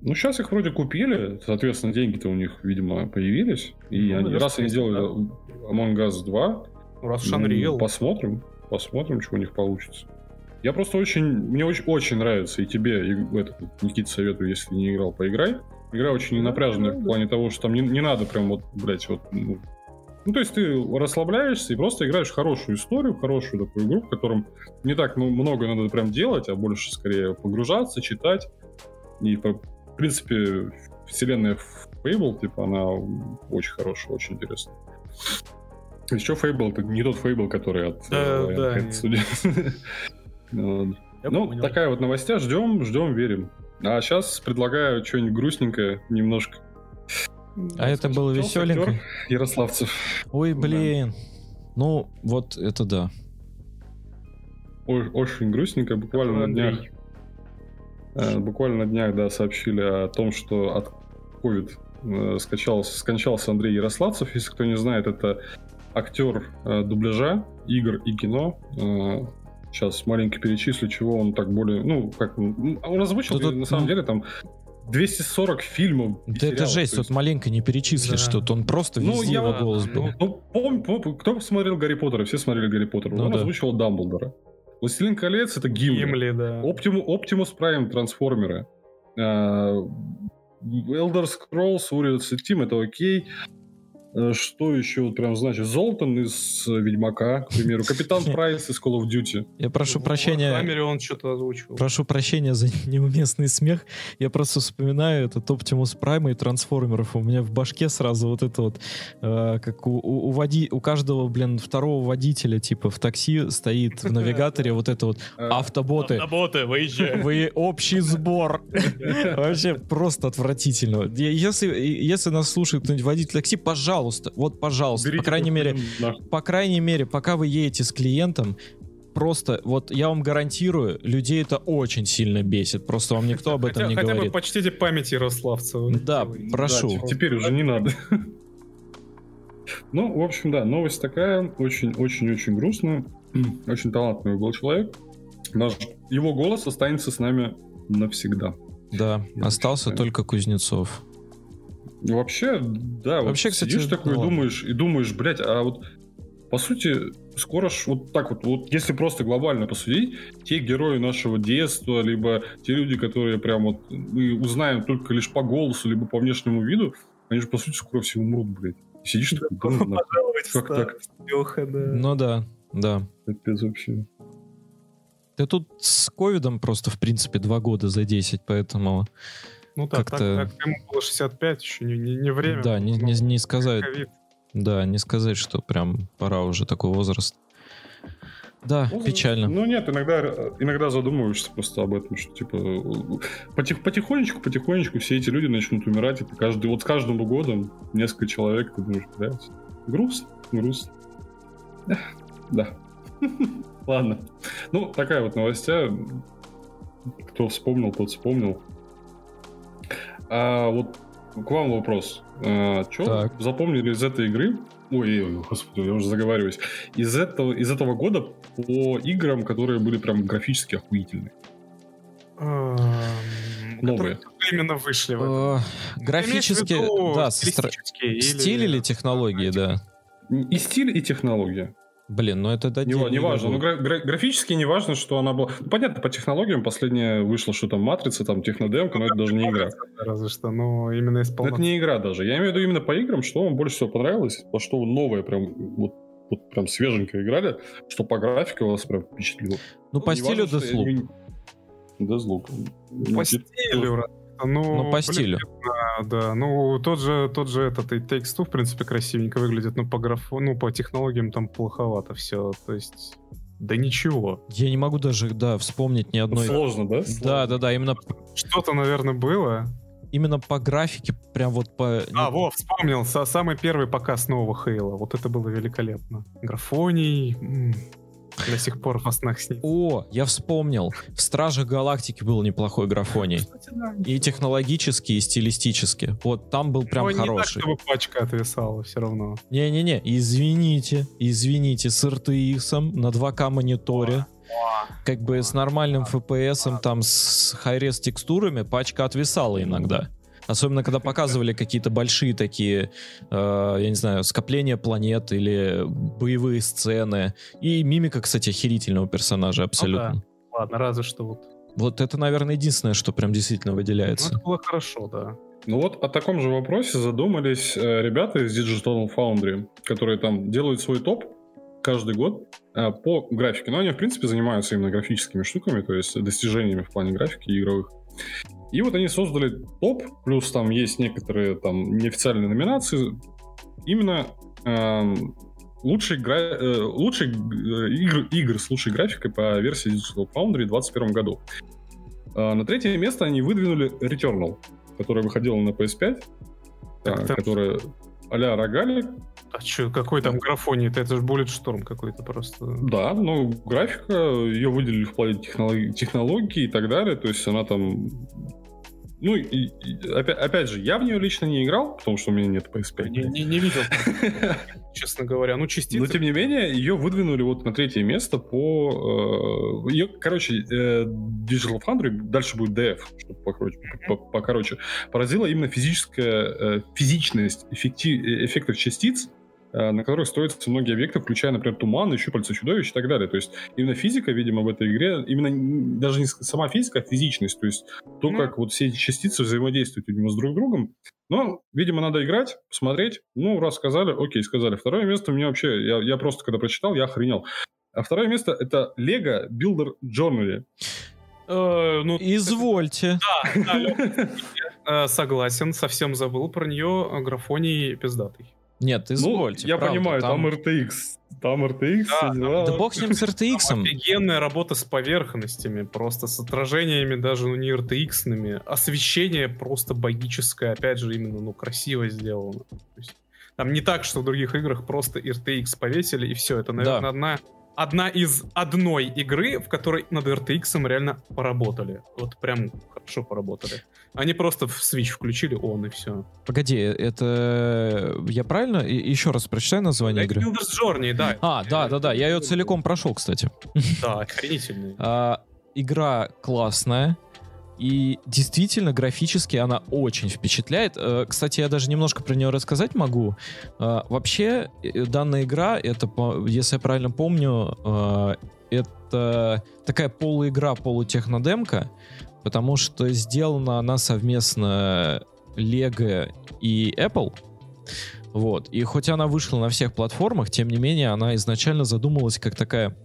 Ну, сейчас их вроде купили, соответственно, деньги-то у них, видимо, появились. И ну, они, раз они сделали да. Among Us 2, ну, раз Unreal. посмотрим, посмотрим, что у них получится. Я просто очень, мне очень, очень нравится, и тебе, и этот, Никита, советую, если не играл, поиграй. Игра очень ненапряженная в плане того, что там не, не надо прям вот, блядь, вот, ну, ну, то есть ты расслабляешься и просто играешь хорошую историю, хорошую такую игру, в котором не так ну, много надо прям делать, а больше скорее погружаться, читать. И, в принципе, вселенная Fable, типа, она очень хорошая, очень интересная. Еще Fable, это не тот Fable, который от да, э, да, судьи. Ну, такая вот новостя, ждем, ждем, верим. А сейчас предлагаю что-нибудь грустненькое немножко. А это было веселенько? Ярославцев. Ой, блин. Ну, вот это да. Очень грустненько. Буквально на днях Э, буквально на днях, да, сообщили о том, что от COVID э, скачался, скончался Андрей Ярославцев. Если кто не знает, это актер э, дубляжа, игр и кино. Сейчас маленько перечислю, чего он так более... Ну, как... Он озвучил, Тут, на самом ну... деле, там 240 фильмов. Да сериалов, это жесть, тут маленько не перечислишь да. что-то, он просто ну, везде ну, его голос был. Ну, пом, пом, кто посмотрел Гарри Поттера? Все смотрели Гарри Поттера. Ну, он да. озвучивал Дамблдора. Властелин колец это Гимли. Гимли, да. Оптиму, Оптимус Прайм трансформеры. Elder Scrolls, Warriors Team, это окей. Э, что еще вот прям значит? Золтан из э, Ведьмака, к примеру. Капитан Прайс из Call of Duty. Я прошу прощения. В он что-то озвучивал. Прошу прощения за неуместный смех. Я просто вспоминаю этот Optimus Prime и трансформеров. У меня в башке сразу вот это вот, э, как у, у, у, води, у каждого, блин, второго водителя, типа, в такси стоит в навигаторе вот это вот автоботы. Автоботы, выезжай. Вы общий сбор. Вообще просто отвратительно. Если, если нас слушает кто-нибудь водитель такси, пожалуйста, пожалуйста, вот, пожалуйста, Берите по крайней мере, да. по крайней мере, пока вы едете с клиентом, просто, вот я вам гарантирую, людей это очень сильно бесит. Просто вам никто об этом хотя, не хотя говорит. Хотя бы почтите память Ярославцева. Да, прошу. Да, теперь уже не надо. Ну, в общем, да, новость такая, очень-очень-очень грустная. Очень талантливый был человек. Наш, его голос останется с нами навсегда. Да, Я остался только Кузнецов. Вообще, да, Вообще, вот кстати, сидишь такой и думаешь, и думаешь, блядь, а вот по сути, скоро ж вот так вот, вот если просто глобально посудить, те герои нашего детства, либо те люди, которые прям вот мы узнаем только лишь по голосу, либо по внешнему виду, они же по сути скоро все умрут, блядь. Сидишь такой, да, как так? Ну да, да. Капец вообще. Да тут с ковидом просто, в принципе, два года за 10, поэтому... Ну так, так, так, ему было 65, еще не, не, не время. Да, не, не, не сказать. COVID. Да, не сказать, что прям пора уже такой возраст. Да, ну, печально. Ну нет, иногда, иногда задумываешься просто об этом, что типа потих, потихонечку, потихонечку все эти люди начнут умирать, это каждый, вот с каждым годом несколько человек, ты думаешь, блядь, грустно, грустно. Да. Ладно. Ну, такая вот новостя. Кто вспомнил, тот вспомнил. А вот к вам вопрос. А, что запомнили из этой игры? Ой, ой, господи, я уже заговариваюсь. Из этого, из этого года по играм, которые были прям графически охуительные. Новые. Именно вышли. А, графически, да, стиль или технологии, да. И стиль, и технология. Блин, ну это не, не важно. Ну, гра- гра- графически не важно, что она была. Ну, понятно, по технологиям последняя вышла, что там матрица, там технодемка, но это даже не игра. Разве что, но именно из Это не игра даже. Я имею в виду именно по играм, что вам больше всего понравилось, во что вы новое прям вот, вот прям свеженько играли, что по графике вас прям впечатлило. Ну, по стилю Deathloop. Deathloop. По стилю, ну, ну, по стилю. Да, да. Ну, тот же, тот же этот и Takes Two, в принципе, красивенько выглядит, но по графу, ну, по технологиям там плоховато все. То есть, да ничего. Я не могу даже, да, вспомнить ни одной... Сложно, да? Да, да, да, именно... Что-то, наверное, было. Именно по графике, прям вот по... А, во, вспомнил, самый первый показ нового Хейла. Вот это было великолепно. Графоний... До сих пор во снах снится. О, я вспомнил. В Стражах Галактики был неплохой графоний. И технологически, и стилистически. Вот там был прям Но хороший. Не так, чтобы пачка отвисала все равно. Не-не-не, извините, извините, с RTX на 2К мониторе. Как бы с нормальным FPS, там с high-res текстурами пачка отвисала иногда. Особенно, когда показывали какие-то большие такие, э, я не знаю, скопления планет или боевые сцены. И мимика, кстати, охерительного персонажа абсолютно. Ну, да. Ладно, разве что вот. Вот это, наверное, единственное, что прям действительно выделяется. Ну, это было хорошо, да. Ну вот о таком же вопросе задумались э, ребята из Digital Foundry, которые там делают свой топ каждый год э, по графике. Но они, в принципе, занимаются именно графическими штуками, то есть достижениями в плане графики игровых. И вот они создали топ, плюс там есть некоторые там неофициальные номинации, именно э, лучшие, гра... э, лучшие э, игр, игр с лучшей графикой по версии Digital Foundry в 2021 году. Э, на третье место они выдвинули Returnal, которая выходила на PS5, так, э, которая а-ля Рогали. А что, какой там графоний? Это, это же Bullet Storm какой-то просто. Да, ну, графика, ее выделили в плане технологии, технологии и так далее, то есть она там ну, и, и, опять, опять же, я в нее лично не играл, потому что у меня нет PS5. Не, не, не видел, честно говоря. Ну, частицы... Но, тем не менее, ее выдвинули вот на третье место по... Э, ее, короче, э, Digital Foundry, дальше будет DF, чтобы покороче, покороче, поразила именно физическая, э, физичность эффектив, эффектов частиц, Э, на которых строятся многие объекты, включая, например, туман, щупальца чудовищ и так далее. То есть именно физика, видимо, в этой игре, именно даже не сама физика, а физичность, то есть то, mm. как вот все эти частицы взаимодействуют, видимо, с друг другом. Но, видимо, надо играть, посмотреть. Ну, раз сказали, окей, сказали. Второе место у меня вообще, я, я просто когда прочитал, я охренел. А второе место — это Lego Builder Journey. Э, ну, Извольте. Да, да, э, согласен, совсем забыл про нее. Графоний пиздатый. Нет, извольте. Ну, я правда, понимаю, там... там RTX. Там RTX, да, дела. Да бог с ним с RTX. Там офигенная работа с поверхностями, просто с отражениями даже, ну, не RTX-ными. Освещение просто богическое, опять же, именно, ну, красиво сделано. То есть, там не так, что в других играх просто RTX повесили, и все. Это, наверное, да. одна одна из одной игры, в которой над RTX реально поработали. Вот прям хорошо поработали. Они просто в Switch включили он и все. Погоди, это я правильно? Еще раз прочитай название игры. Builders Journey, да. А, да, да, да. Я ее целиком прошел, кстати. Да, охренительный. А, игра классная. И действительно, графически она очень впечатляет. Э, кстати, я даже немножко про нее рассказать могу. Э, вообще, э, данная игра, это, если я правильно помню, это такая полуигра, полутехнодемка, потому что сделана она совместно Lego и Apple. Вот. И хоть она вышла на всех платформах, тем не менее, она изначально задумывалась как такая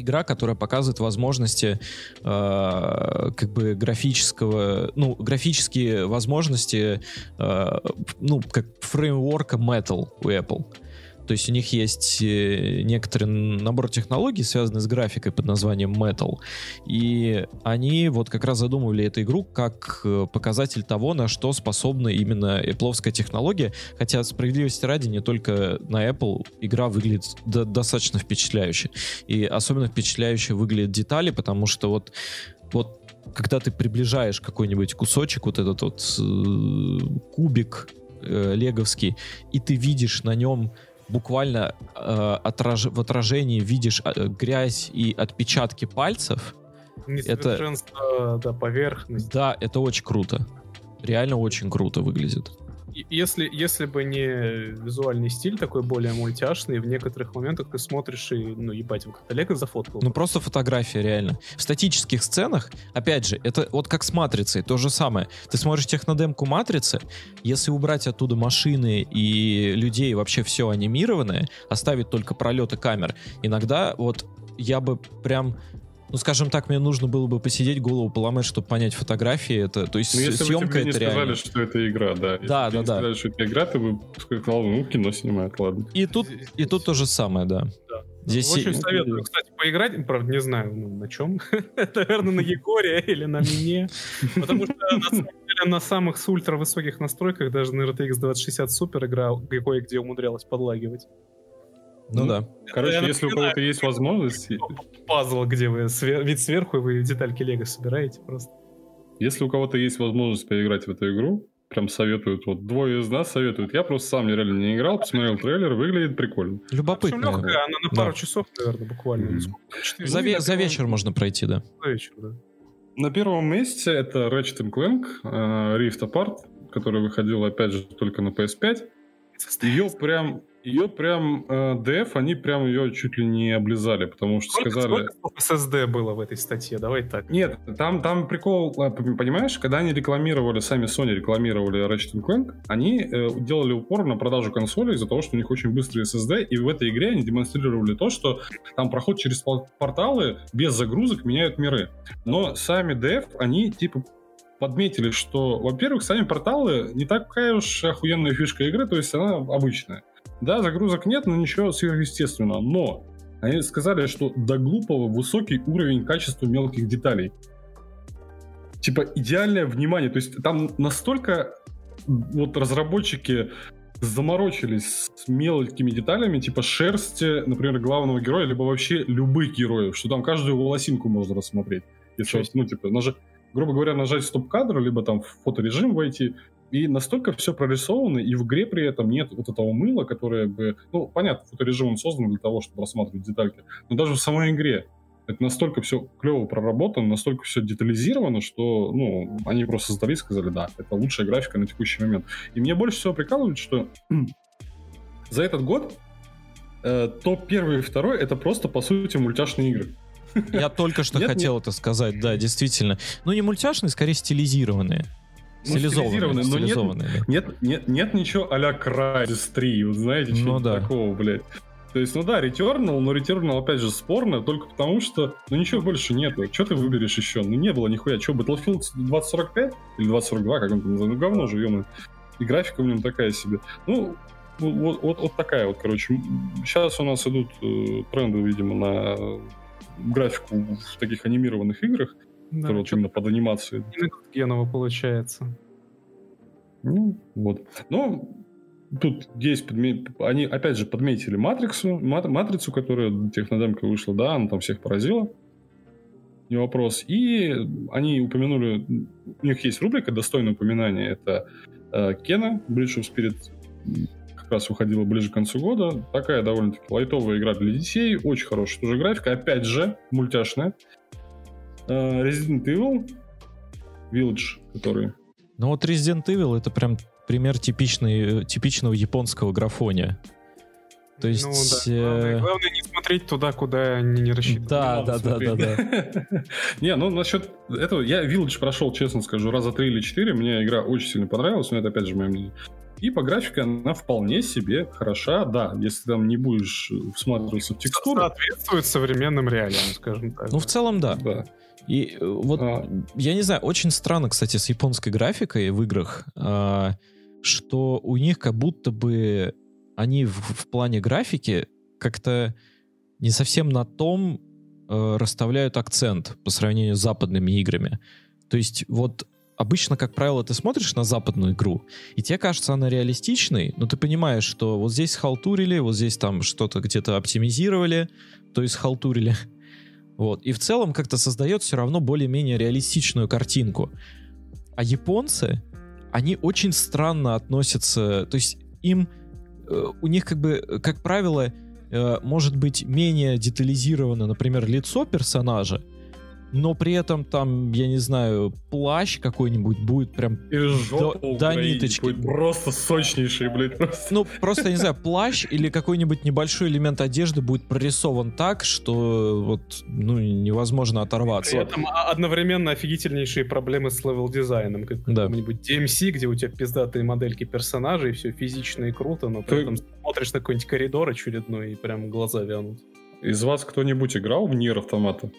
игра, которая показывает возможности э, как бы графического, ну, графические возможности, э, ну, как фреймворка Metal у Apple. То есть у них есть э, некоторый набор технологий, связанный с графикой под названием Metal. И они вот как раз задумывали эту игру как э, показатель того, на что способна именно Apple технология. Хотя, справедливости ради, не только на Apple игра выглядит до достаточно впечатляюще. И особенно впечатляюще выглядят детали, потому что вот вот когда ты приближаешь какой-нибудь кусочек, вот этот вот э, кубик э, леговский, и ты видишь на нем буквально э, отраж... в отражении видишь э, грязь и отпечатки пальцев. Несовершенство, это... да, поверхность. Да, это очень круто. Реально очень круто выглядит. Если, если бы не визуальный стиль такой более мультяшный, в некоторых моментах ты смотришь и, ну, ебать, вот это Лего зафоткал. Ну просто фотография, реально. В статических сценах, опять же, это вот как с матрицей, то же самое. Ты смотришь технодемку матрицы, если убрать оттуда машины и людей, вообще все анимированное, оставить только пролеты камер, иногда вот я бы прям ну, скажем так, мне нужно было бы посидеть, голову поломать, чтобы понять фотографии. Это, то есть Ну, если бы съемка тебе не это сказали, реально. что это игра, да. Если Да, бы тебе да, да. не сказали, что это игра, ты бы сказал, ну, кино снимают, ладно. И тут, и тут то же самое, да. Да. Здесь Очень и- советую, кстати, поиграть, правда, не знаю, ну, на чем. Наверное, на Егоре или на Мине. Потому что, на самом деле, на самых с ультра высоких настройках, даже на RTX 2060 Super игра кое-где умудрялась подлагивать. Ну Ну, да. Короче, Я если у кого-то есть возможность, Пазл, где вы свер- вид сверху, и вы детальки Лего собираете просто. если у кого-то есть возможность поиграть в эту игру, прям советуют, вот двое из нас советуют. Я просто сам реально не играл, посмотрел трейлер, выглядит прикольно. Любопытно. Легкая, она на Да. пару часов, наверное, буквально. Четыре За, ве- за вечер можно пройти, да. За вечер, да. На первом месте это Ratchet Clank э, Rift Apart, который выходил, опять же, только на PS5. Ее прям, ее прям э, DF, они прям ее чуть ли не облизали, потому что Сколько, сказали... сколько SSD было в этой статье? Давай так. Нет, там, там прикол, а, понимаешь, когда они рекламировали, сами Sony рекламировали Ratchet Clank, они э, делали упор на продажу консолей из-за того, что у них очень быстрый SSD, и в этой игре они демонстрировали то, что там проход через порталы без загрузок меняют миры. Но сами Dev, они типа подметили, что, во-первых, сами порталы не такая уж охуенная фишка игры, то есть она обычная. Да, загрузок нет, но ничего сверхъестественного. Но они сказали, что до глупого высокий уровень качества мелких деталей. Типа идеальное внимание. То есть там настолько вот разработчики заморочились с мелкими деталями, типа шерсти, например, главного героя, либо вообще любых героев, что там каждую волосинку можно рассмотреть. Если, ну, типа, нажать, грубо говоря, нажать стоп-кадр, либо там в фоторежим войти, и настолько все прорисовано, и в игре при этом нет вот этого мыла, которое бы... Ну, понятно, фоторежим он создан для того, чтобы рассматривать детальки, но даже в самой игре это настолько все клево проработано, настолько все детализировано, что, ну, они просто сдались и сказали, да, это лучшая графика на текущий момент. И мне больше всего прикалывает, что за этот год э, топ первый и второй это просто, по сути, мультяшные игры. Я только что Нет, хотел это сказать, да, действительно. Ну, не мультяшные, скорее стилизированные. Ну, Стилизованные, но нет- стилизованные, да. Нет, нет, нет ничего а-ля Crysis 3, вот знаете, Ну что да. такого, блядь. То есть, ну да, Returnal, но Returnal, опять же, спорно, только потому что, ну ничего больше нету. Что ты выберешь еще? Ну не было нихуя. Что, Battlefield 2045? Или 2042, как он там называется? Ну говно же, ё И графика в нем такая себе. Ну, вот, вот, вот такая вот, короче. Сейчас у нас идут э, тренды, видимо, на графику в таких анимированных играх, Да, вот чё-то именно под анимацию Генова получается. Ну, вот. Но тут есть, подме- они опять же подметили Матриксу, Мат- Матрицу, которая технодемка вышла, да, она там всех поразила. Не вопрос. И они упомянули, у них есть рубрика «Достойное упоминание», это э, Кена, Bridge of Spirit, как раз выходила ближе к концу года. Такая довольно-таки лайтовая игра для детей, очень хорошая тоже графика, опять же, мультяшная. Э, Resident Evil Village, который Ну вот Resident Evil это прям пример типичный, э, типичного японского графония. То есть... Ну да. э, Главное, главное не смотреть туда, куда они не рассчитывают. Да, да, да, да, да. Не, ну насчет этого, я Village прошел, честно скажу, раза три или четыре, мне игра очень сильно понравилась, но это опять же мое мнение. И по графике она вполне себе хороша, да, если там не будешь всматриваться в текстуру. Соответствует современным реалиям, скажем так. Ну, в целом, да. Да. И э, вот, А. я не знаю, очень странно, кстати, с японской графикой в играх, а, что у них как будто бы они в, в плане графики как-то не совсем на том э, расставляют акцент по сравнению с западными играми. То есть вот обычно, как правило, ты смотришь на западную игру, и тебе кажется она реалистичной, но ты понимаешь, что вот здесь схалтурили, вот здесь там что-то где-то оптимизировали, то есть схалтурили. Вот. И в целом как-то создает все равно более-менее реалистичную картинку. А японцы, они очень странно относятся, то есть им, э, у них как бы, как правило, э, может быть менее детализировано, например, лицо персонажа, но при этом там, я не знаю, плащ какой-нибудь будет прям до- до ниточки. будет просто сочнейший, блядь, просто. Ну, просто, я не знаю, плащ или какой-нибудь небольшой элемент одежды будет прорисован так, что вот, ну, невозможно При оторваться. этом а- одновременно офигительнейшие проблемы с левел-дизайном, как Да. каком-нибудь DMC, где у тебя пиздатые модельки персонажей, все физично и круто, но при Ты- этом смотришь на какой-нибудь коридор очередной и прям глаза вянут. Из вас кто-нибудь играл в Nier Automata?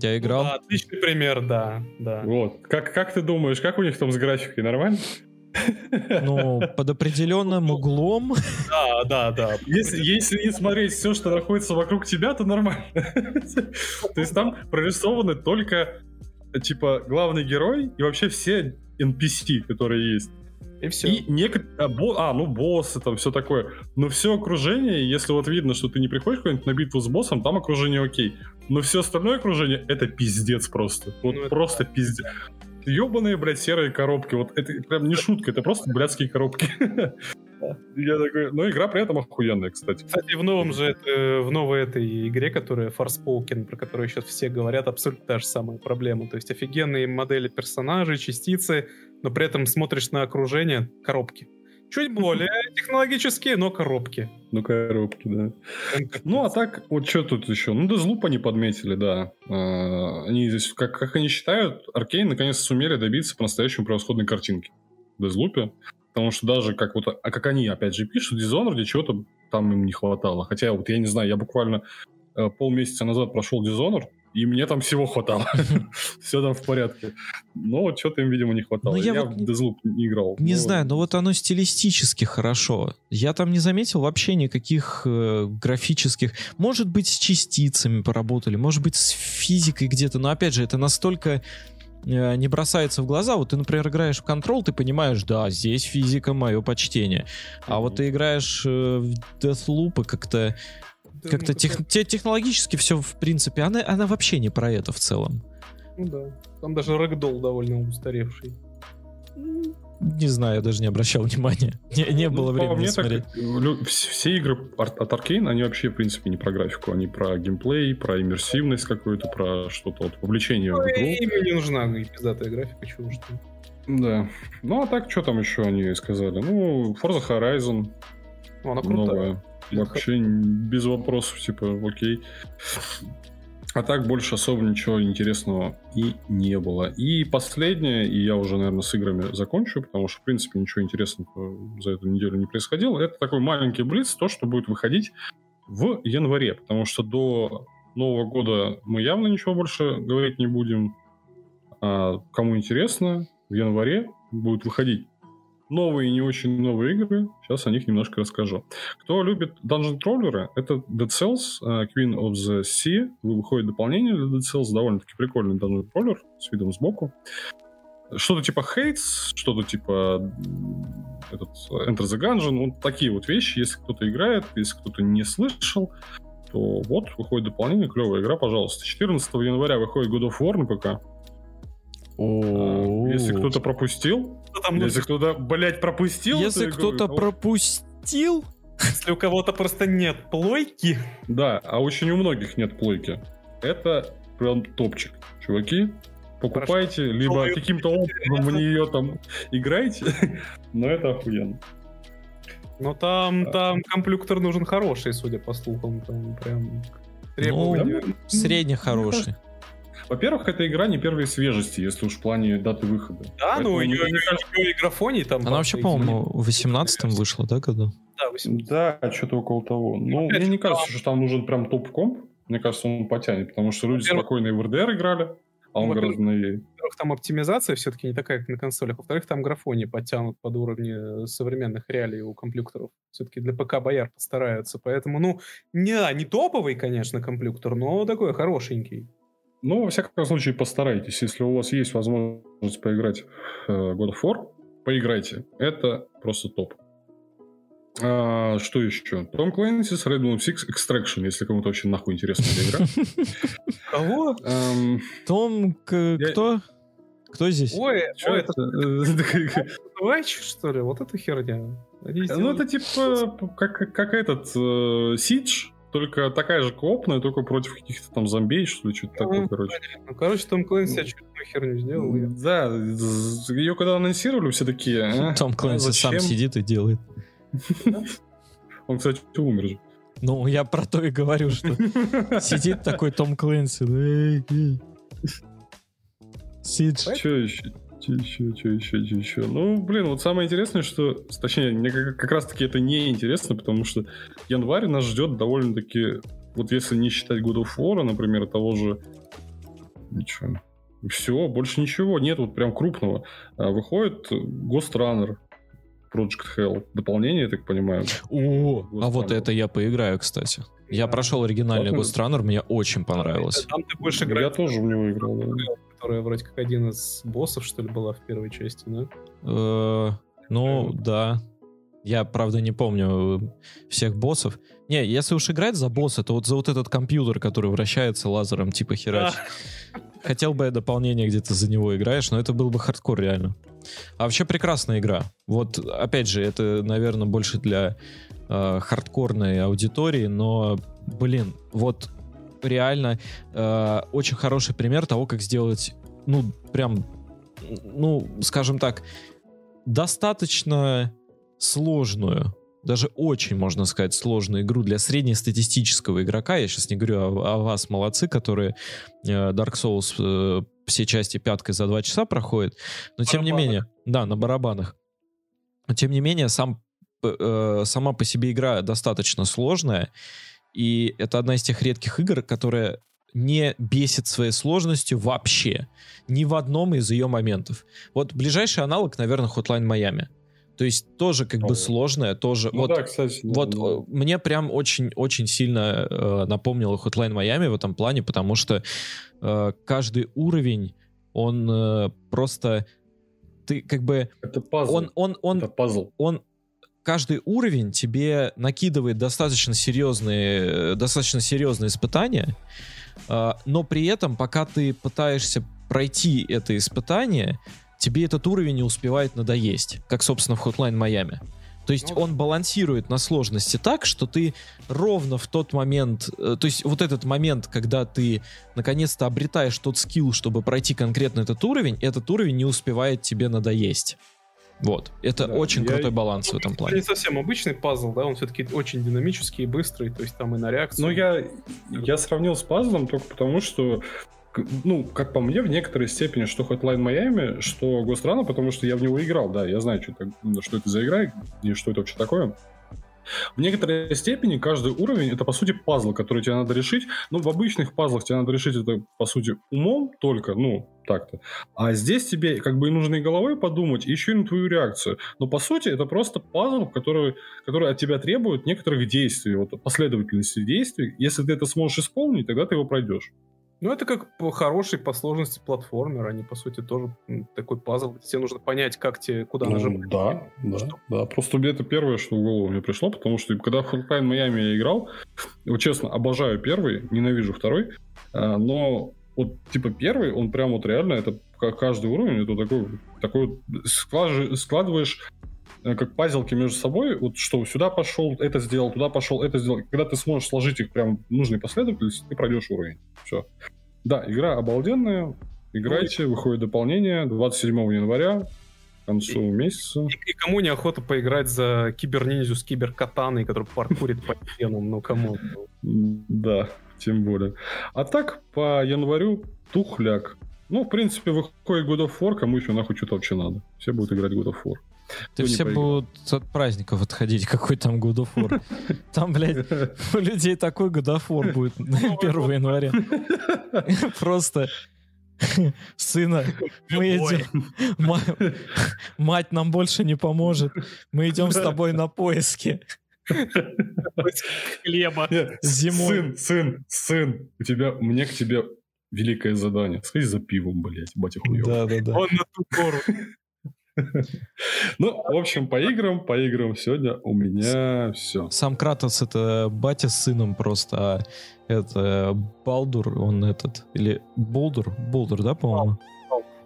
Я играл. Да, отличный пример, да, да. Вот. Как, как ты думаешь, как у них там с графикой? Нормально? Ну, под определенным углом. Да, да, да. Если, если не смотреть все, что находится вокруг тебя, то нормально. То есть там прорисованы только, типа, главный герой и вообще все NPC, которые есть. И все. И некоторые... А, бо- а, ну боссы, там все такое. Но все окружение, если вот видно, что ты не приходишь куда-нибудь на битву с боссом, там окружение окей. Но все остальное окружение — это пиздец просто. Вот Ну, это просто пиздец. Ебаные, блядь, серые коробки. Вот это прям не шутка, это просто блядские коробки. Я такой... Но игра при этом охуенная, кстати. Кстати, в новом же, это- в новой этой игре, которая Forspoken, про которую сейчас все говорят, абсолютно та же самая проблема. То есть офигенные модели персонажей, частицы, но при этом смотришь на окружение — коробки. Чуть более технологические, но коробки. Ну, коробки, да. Ну, а так, вот что тут еще? Ну, Дезлуп они подметили, да. А, Они здесь, как, как они считают, Аркейн наконец сумели добиться по-настоящему превосходной картинки в Дезлупе. Потому что даже как вот, а как они опять же пишут, Dishonored чего-то там им не хватало. Хотя вот я не знаю, я буквально э, полмесяца назад прошел Dishonored, и мне там всего хватало. Все там в порядке. Но вот что-то им, видимо, не хватало. Ну, я Я вот в Deathloop не играл. Не Ну, знаю, но вот оно стилистически хорошо. Я там не заметил вообще никаких э, графических... Может быть, с частицами поработали, может быть, с физикой где-то, но опять же, это настолько э, не бросается в глаза. Вот ты, например, играешь в Control, ты понимаешь, да, здесь физика, мое почтение. А вот ты играешь э, в Deathloop, и как-то как-то тех- те- технологически все, в принципе, она, она вообще не про это в целом. Ну да. Там даже рэгдолл довольно устаревший. Не знаю, я даже не обращал внимания. Не, не Ну, было времени мне так, смотреть. вс- все игры от Arkane, они вообще, в принципе, не про графику. Они про геймплей, про иммерсивность какую-то, про что-то, вот, вовлечение в Ну, игру. и Им не нужна пиздатая графика, чего там. Да. Ну, а так, что там еще они сказали? Ну, Forza Horizon Ну, она крутая. новая. Вообще без вопросов, типа, окей. А так больше особо ничего интересного и не было. И последнее, и я уже, наверное, с играми закончу, потому что, в принципе, ничего интересного за эту неделю не происходило. Это такой маленький блиц, то, что будет выходить в январе, потому что до Нового года мы явно ничего больше говорить не будем. А кому интересно, в январе будут выходить новые и не очень новые игры. Сейчас о них немножко расскажу. Кто любит Dungeon Crawler, это Dead Cells, э, Queen of the Sea. Выходит дополнение для Dead Cells, довольно-таки прикольный Dungeon Crawler с видом сбоку. Что-то типа Hates, что-то типа этот Enter the Gungeon, вот такие вот вещи. Если кто-то играет, если кто-то не слышал, то вот, выходит дополнение, клевая игра, пожалуйста. 14 января выходит God of War на ПК. А, Если кто-то пропустил, если кто-то, блядь, пропустил Если кто-то то- пропустил, если у кого-то просто нет плойки, Да, а очень у многих нет плойки. Это прям топчик. Чуваки, покупайте, либо Человек- каким-то образом в нее там играете, но это охуенно. но там, там комплюктор нужен хороший, судя по слухам. Там прям требования. Ну, средне хороший. Во-первых, эта игра не первой свежести, если уж в плане даты выхода. да, ну у нее, кажется- и графоний там... Она вообще, по-моему, в 18-м вышла, да, году? Да, 18. Да, что-то около того. Ну, Опять мне не кажется, что там нужен прям топ-комп. Мне кажется, он потянет, потому что люди спокойно и в RDR играли, а он гораздо новее. Во-первых, там оптимизация все-таки не такая, как на консолях. Во-вторых, там графони подтянут под уровни современных реалий у комплюкторов. Все-таки для ПК бояр постараются. Поэтому, ну, не, не топовый, конечно, комплюктор, но такой хорошенький. Ну, во всяком случае, постарайтесь. Если у вас есть возможность поиграть в э, God of War, поиграйте. Это просто топ. А, что еще? Том Clancy's Rainbow Six Extraction, если кому-то очень нахуй интересна эта игра. Кого? Эм, Том, кто? Кто здесь? Ой, чё ой, это? Вайч, что ли? Вот это херня. Ну, это типа как, как этот э, Siege, только такая же коопная, только против каких-то там зомбей, что ли, что-то такое, Ну, короче. Ну, короче, Том Клэнси очередную херню сделал. Да, ее когда анонсировали, все такие... «А, Том Клэнси сам зачем?» сидит и делает. Он, кстати, умер же. Ну, я про то и говорю, что сидит такой Том Клэнси. ну. Сидж. Что еще? Че еще, че еще, че еще? Ну, блин, вот самое интересное, что... Точнее, мне как, как раз-таки это не интересно, потому что январь нас ждет довольно-таки... Вот если не считать God of War, например, того же... Ничего. Все, больше ничего. Нет вот прям крупного. А, выходит Ghost Runner Project Hell. Дополнение, я так понимаю. О, а Ghost вот Runner. это я поиграю, кстати. Я прошел оригинальный. Ghost Runner, мне очень понравилось. Там ты больше Я играешь, тоже в него играл. да. Которая вроде как один из боссов, что ли, была в первой части, да? Э, Ну, да. Я, правда, не помню э, всех боссов. Не, если уж играть за босса, то вот за вот этот компьютер, который вращается лазером, типа херач. Хотел бы я дополнение, где ты за него играешь, но это был бы хардкор реально. А вообще прекрасная игра. Вот, опять же, это, наверное, больше для э, хардкорной аудитории, но, блин, вот реально э, очень хороший пример того, как сделать, ну, прям, ну, скажем так, достаточно сложную, даже очень, можно сказать, сложную игру для среднестатистического игрока. Я сейчас не говорю о, о вас, молодцы, которые э, Dark Souls э, все части пяткой за два часа проходят. Но тем не Барабанах. менее, да, на барабанах. Но тем не менее, сам, п- э, сама по себе игра достаточно сложная. И это одна из тех редких игр, которая не бесит своей сложностью вообще. Ни в одном из ее моментов. Вот ближайший аналог, наверное, Hotline Miami. То есть тоже как бы сложная, тоже... Ну вот да, кстати. вот да. э, мне прям очень-очень сильно э, напомнило Hotline Miami в этом плане, потому что э, каждый уровень, он э, просто... Ты как бы... Это пазл. Он, он, он, Это пазл. он каждый уровень тебе накидывает достаточно серьезные, э, достаточно серьезные испытания, а, но при этом, пока ты пытаешься пройти это испытание, тебе этот уровень не успевает надоесть, как, собственно, в Hotline Miami. То есть Ну, он балансирует на сложности так, что ты ровно в тот момент, э, то есть вот этот момент, когда ты наконец-то обретаешь тот скилл, чтобы пройти конкретно этот уровень, этот уровень не успевает тебе надоесть. Вот. Это Да, очень я- крутой баланс в этом Это плане. не совсем обычный пазл, да, он все-таки очень динамический и быстрый, то есть там и на реакцию. Ну, я, я сравнил с пазлом только потому, что, ну, как по мне, в некоторой степени, что Hotline Miami, что Ghost Runner, потому что я в него играл, да, я знаю, что это, что это за игра и что это вообще такое. В некоторой степени каждый уровень это по сути пазл, который тебе надо решить. Ну, в обычных пазлах тебе надо решить это по сути умом только, ну, так-то. А здесь тебе как бы и нужно и головой подумать, и еще и на твою реакцию. Но по сути это просто пазл, который, который от тебя требует некоторых действий, вот последовательности действий. Если ты это сможешь исполнить, тогда ты его пройдешь. Ну, это как хороший по сложности платформер, они, по сути, тоже такой пазл, тебе нужно понять, как тебе, куда Ну, нажимать. да, да, Что? да. Просто это первое, что в голову мне пришло, потому что когда в Hotline Miami я играл, вот честно, обожаю первый, ненавижу второй, а, но вот типа первый, он прям вот реально, это ка- каждый уровень, это такой, такой складываешь как пазелки между собой, вот что сюда пошел, это сделал, туда пошел, это сделал. Когда ты сможешь сложить их прям в нужной последовательности, ты пройдешь уровень. Все. Да, игра обалденная. Играйте, выходит дополнение 27 января, к концу месяца. И, и кому неохота поиграть за киберниндзю с киберкатаной, который паркурит по стенам, ну кому? Да, тем более. А так, по январю тухляк. Ну, в принципе, выходит God of War, кому еще нахуй что-то вообще надо. Все будут играть God of War. Ты все поиграл? будут от праздников отходить, какой там God of War. Там, блядь, у людей такой God of War будет на 1 января. Просто сына, мы идем, ма- мать нам больше не поможет, мы идем с тобой на поиски. Хлеба. Зимой. Сын, сын, сын, у тебя, меня к тебе великое задание. Сходи за пивом, блядь, батя хуёв. Да-да-да. Он на ту гору. Ну, в общем, по играм, по играм сегодня у меня все. Сам Кратос это батя с сыном просто, а это Балдур, он этот, или Болдур, Болдур, да, по-моему?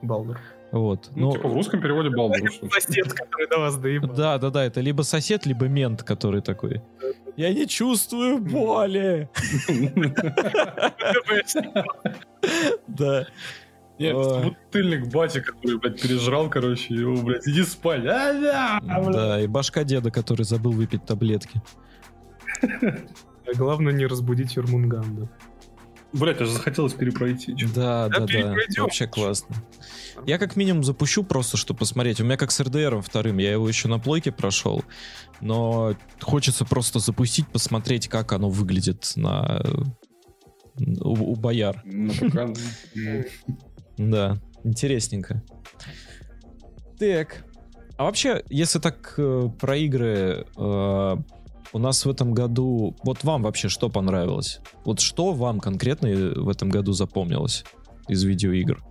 Балдур. Вот. Ну, Ну, типа в русском переводе балдур. Сосед, который до вас доебал. да, да, да, это либо сосед, либо мент, который такой. Я не чувствую боли. Да. Нет, Ой. бутыльник батя, который, блядь, пережрал, короче, его, блядь, иди спать. А, да, блядь. Да, и башка деда, который забыл выпить таблетки. А Главное не разбудить Ермунганда. Блядь, аж захотелось перепройти. Да, Да да. Вообще классно. Я как минимум запущу просто, чтобы посмотреть. У меня как с РДРом вторым, я его еще на плойке прошел, но хочется просто запустить, посмотреть, как оно выглядит на у, у бояр. Да, интересненько. Так. А вообще, если так э, про игры, э, у нас в этом году... Вот вам вообще что понравилось? Вот что вам конкретно э, в этом году запомнилось из видеоигр?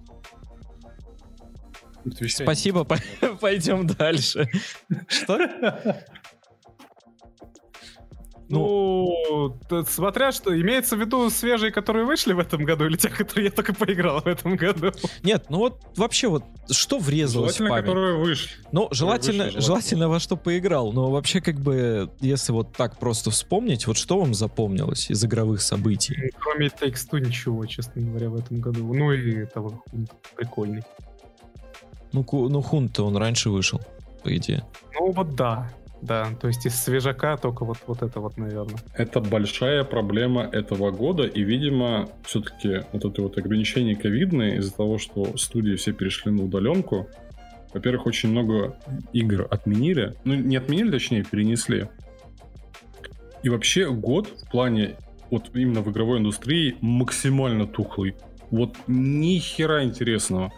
Спасибо, по- пойдем дальше. Что? Ну, т- смотря что, имеется в виду свежие, которые вышли в этом году, или те, которые я только поиграл в этом году? Нет, ну вот вообще вот что врезалось в Желательно, память? которые вышли. Ну, желательно, вышли, желательно, желательно. во что поиграл, но вообще как бы, если вот так просто вспомнить, вот что вам запомнилось из игровых событий? Ну, Кроме Takes Two ничего, честно говоря, в этом году. Ну и того, прикольный. Ну, ну Хун-то он раньше вышел, по идее. Ну вот да, да, то есть из свежака только вот, вот это вот, наверное. Это большая проблема этого года, и, видимо, все-таки вот это вот ограничение ковидные из-за того, что студии все перешли на удаленку, во-первых, очень много игр отменили, ну, не отменили, точнее, перенесли. И вообще год в плане, вот именно в игровой индустрии, максимально тухлый. Вот ни хера интересного.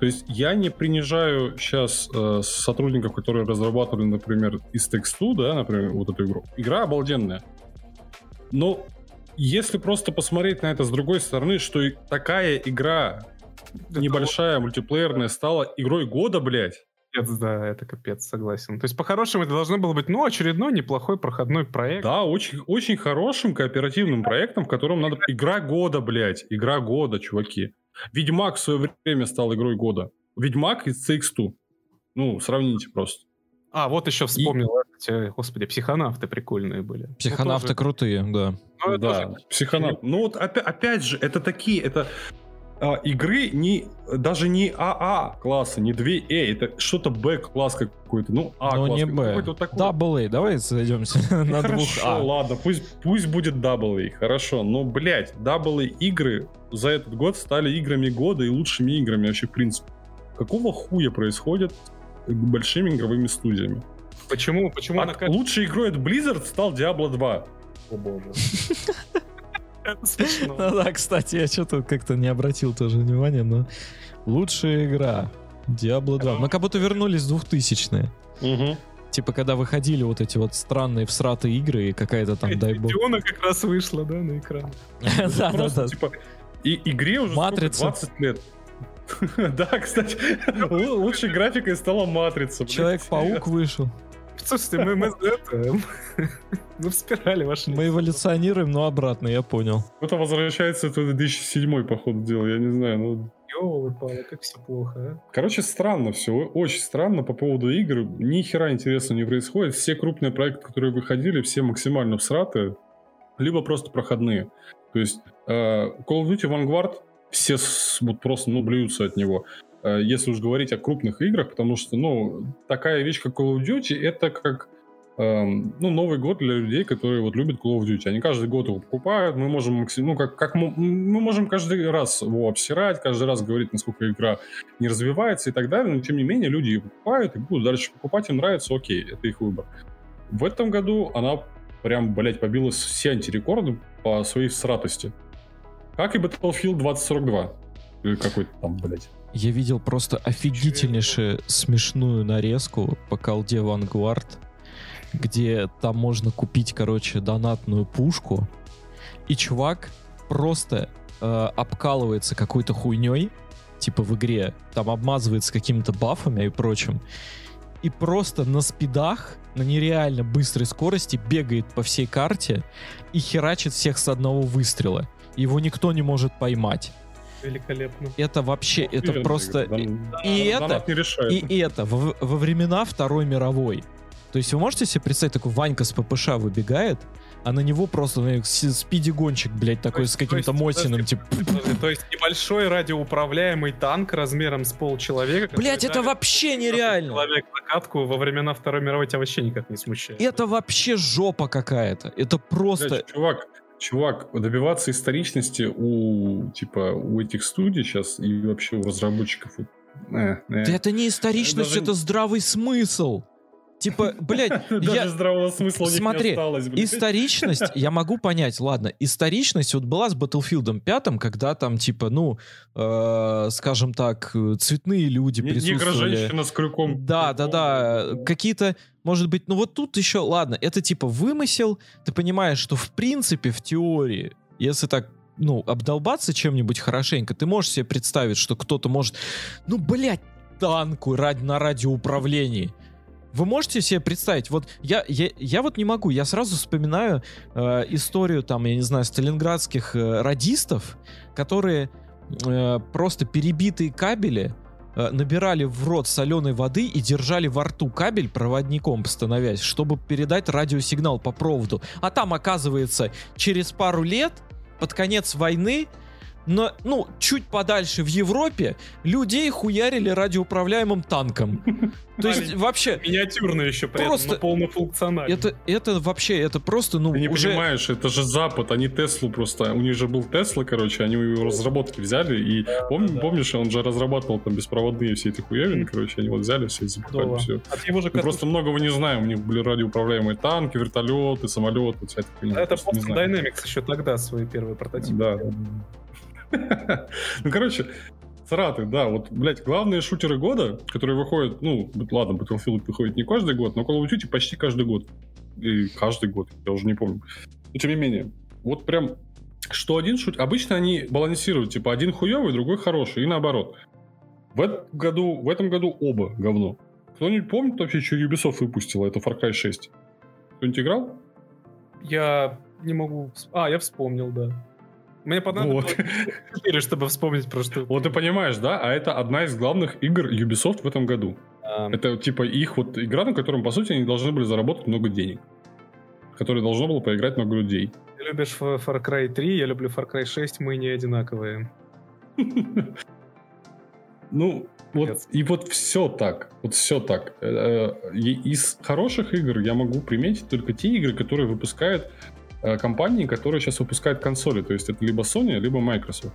То есть я не принижаю сейчас э, сотрудников, которые разрабатывали, например, из Text2, да, например, вот эту игру. Игра обалденная. Но если просто посмотреть на это с другой стороны, что и такая игра Это небольшая, мультиплеерная, стала игрой года, блядь. Капец, да, это капец, согласен. То есть, по-хорошему, это должно было быть, ну, очередной неплохой проходной проект. Да, очень, очень хорошим кооперативным проектом, в котором надо... Игра года, блядь. Игра года, чуваки. Ведьмак в свое время стал игрой года. Ведьмак из CX2. Ну, сравните просто. А, вот еще вспомнил, эти, господи, психонавты прикольные были. Ну, Психонавты тоже- крутые, да. ну, это да, тоже- психонавт. Ну вот опя- опять же, это такие, это а, игры не даже не АА класса, не 2 э это что-то Б класс какой-то, ну А Но класс, не Б. вот такой. Double A, давай сойдемся на двух Хорошо, А. ладно, пусть, пусть будет Double A, хорошо. Но, блядь, Double A игры за этот год стали играми года и лучшими играми вообще, в принципе. Какого хуя происходит с большими игровыми студиями? Почему, почему она От- как... лучшей игрой от Blizzard стал Diablo 2. О боже. Смешно. Ну да, кстати, я что-то как-то не обратил тоже внимания, но лучшая игра. Diablo 2. Мы как будто вернулись в 2000-е. Угу. Типа, когда выходили вот эти вот странные всратые игры и какая-то там, дай бог. Диона как раз вышла, да, на экран. Да, да, да. типа, и игре уже сколько, Матрица. 20 лет. Да, кстати, лу- лучшей графикой стала Матрица. Человек-паук вышел. Слушайте, мы, мы это, мы в спирали вошли. Мы эволюционируем, но обратно, я понял. Это возвращается в 2007 по ходу дела, я не знаю. Ну, Ёлы-палы, как все плохо, а. короче, странно все, очень странно по поводу игр. Ни хера интересного не происходит. Все крупные проекты, которые выходили, все максимально всратые, либо просто проходные. То есть э, Call of Duty Vanguard все вот просто ну, блюются от него. Э, если уж говорить о крупных играх, потому что, ну, такая вещь, как Call of Duty, это как эм, ну, Новый год для людей, которые вот любят Call of Duty. Они каждый год его покупают, мы можем максим- ну, как, как мы, мы можем каждый раз его обсирать, каждый раз говорить, насколько игра не развивается и так далее, но тем не менее люди ее покупают и будут дальше покупать, им нравится, окей, это их выбор. В этом году она прям, блядь, побила все антирекорды по своей всратости. Как и Battlefield 2042. Или какой-то там, блядь. Я видел просто офигительнейшую смешную нарезку по колде Vanguard, где там можно купить, короче, донатную пушку, и чувак просто э, обкалывается какой-то хуйней, типа в игре, там обмазывается какими-то бафами и прочим, и просто на спидах, на нереально быстрой скорости бегает по всей карте и херачит всех с одного выстрела. Его никто не может поймать. Великолепно. Это вообще, это Уверен, просто... Дан- и Донат это- не решает. И это во, во времена Второй мировой. То есть вы можете себе представить, такой Ванька с ППШ выбегает, а на него просто ну, спиди-гонщик, блядь, такой есть- с каким-то подожди, типа... То есть небольшой радиоуправляемый танк размером с полчеловека. Блять, это вообще нереально. Человек на катку во времена Второй мировой тебя вообще никак не смущает. Это вообще жопа какая-то. Это просто... Блядь, чувак, чувак, добиваться историчности у типа у этих студий сейчас и вообще у разработчиков. э, э. Да это не историчность, Даже- это здравый смысл. Типа, блядь, я... здравого смысла Смотри, осталось. Историчность, я могу понять, ладно, историчность вот была с Battlefield 5, когда там, типа, ну, э, скажем так, цветные люди Не- присутствовали. Негра-женщина с крюком. Да, да, да. Какие-то, может быть, ну вот тут еще, ладно, это типа вымысел. Ты понимаешь, что в принципе, в теории, если так ну, обдолбаться чем-нибудь хорошенько, ты можешь себе представить, что кто-то может, ну, блядь, танку ради, на радиоуправлении. Вы можете себе представить, вот я, я, я вот не могу, я сразу вспоминаю э, историю там, я не знаю, сталинградских э, радистов, которые э, просто перебитые кабели э, набирали в рот соленой воды и держали во рту кабель проводником, становясь, чтобы передать радиосигнал по проводу. А там, оказывается, через пару лет, под конец войны, но, ну, чуть подальше в Европе, людей хуярили радиоуправляемым танком. То есть вообще, Миниатюрно еще при Просто- этом, но полнофункционально. это, это вообще, это просто, ну, Ты не уже... понимаешь, это же Запад, они Теслу просто... У них же был Тесла, короче, они его разработки взяли, и пом- да. помнишь, он же разрабатывал там беспроводные все эти хуевины, короче, они вот взяли все и запихали Здорово. все. От его же Мы просто многого не знаем, у них были радиоуправляемые танки, вертолеты, самолеты, вся эта хуйня. Это Boston. Dynamics еще тогда свои первые прототипы. Да. Ну, короче, Сараты, да, вот, блядь, главные шутеры года, которые выходят, ну, ладно, Battlefield выходит не каждый год, но Call of Duty почти каждый год. И каждый год, я уже не помню. Но тем не менее, вот прям, что один шутер... Обычно они балансируют, типа, один хуёвый, другой хороший, и наоборот. В этом году, в этом году оба говно. Кто-нибудь помнит вообще, что Ubisoft выпустила? Это Far Cry 6. Кто-нибудь играл? Я не могу... А, я вспомнил, да. Мне понадобилось Вот. 4, чтобы вспомнить про что. Вот ты понимаешь, да? А это одна из главных игр Ubisoft в этом году. А, Это типа их вот игра, на котором, по сути, они должны были заработать много денег. В которой должно было поиграть много людей. Ты любишь Far Cry 3, я люблю Far Cry 6, мы не одинаковые. Ну, вот и вот все так. Вот все так. Э, э, Из хороших игр я могу приметить только те игры, которые выпускают компании, которые сейчас выпускают консоли. То есть это либо Sony, либо Microsoft.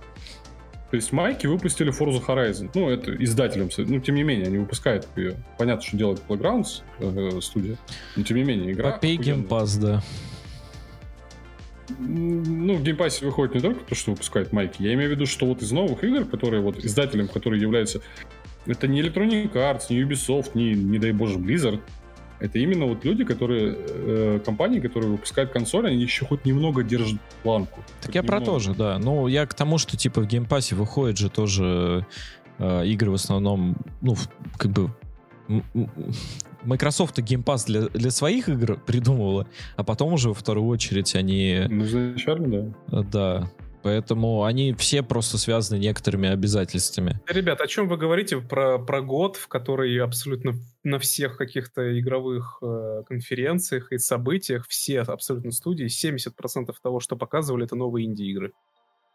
То есть майки выпустили Forza Horizon. Ну, это издателем. Ну, тем не менее, они выпускают ее. Понятно, что делает Playgrounds э, студия. Но тем не менее, игра... Попей Game Pass, да. Ну, в Game Pass е выходит не только то, что выпускают майки. Я имею в виду, что вот из новых игр, которые вот издателем, который является... Это не Electronic Arts, не Ubisoft, не, не дай боже, Blizzard. Это именно вот люди, которые... э, компании, которые выпускают консоли, они еще хоть немного держат планку. Так я про немного. то же, да. Ну, я к тому, что типа в Game Pass е выходят же тоже э, игры в основном, ну, как бы Microsoft геймпас для, для своих игр придумывала, а потом уже во вторую очередь они, Ну, изначально, да. э, да, поэтому они все просто связаны некоторыми обязательствами. Ребят, о чем вы говорите про, про год, в который абсолютно на всех каких-то игровых э, конференциях и событиях все абсолютно студии, 70% того, что показывали, это новые инди-игры.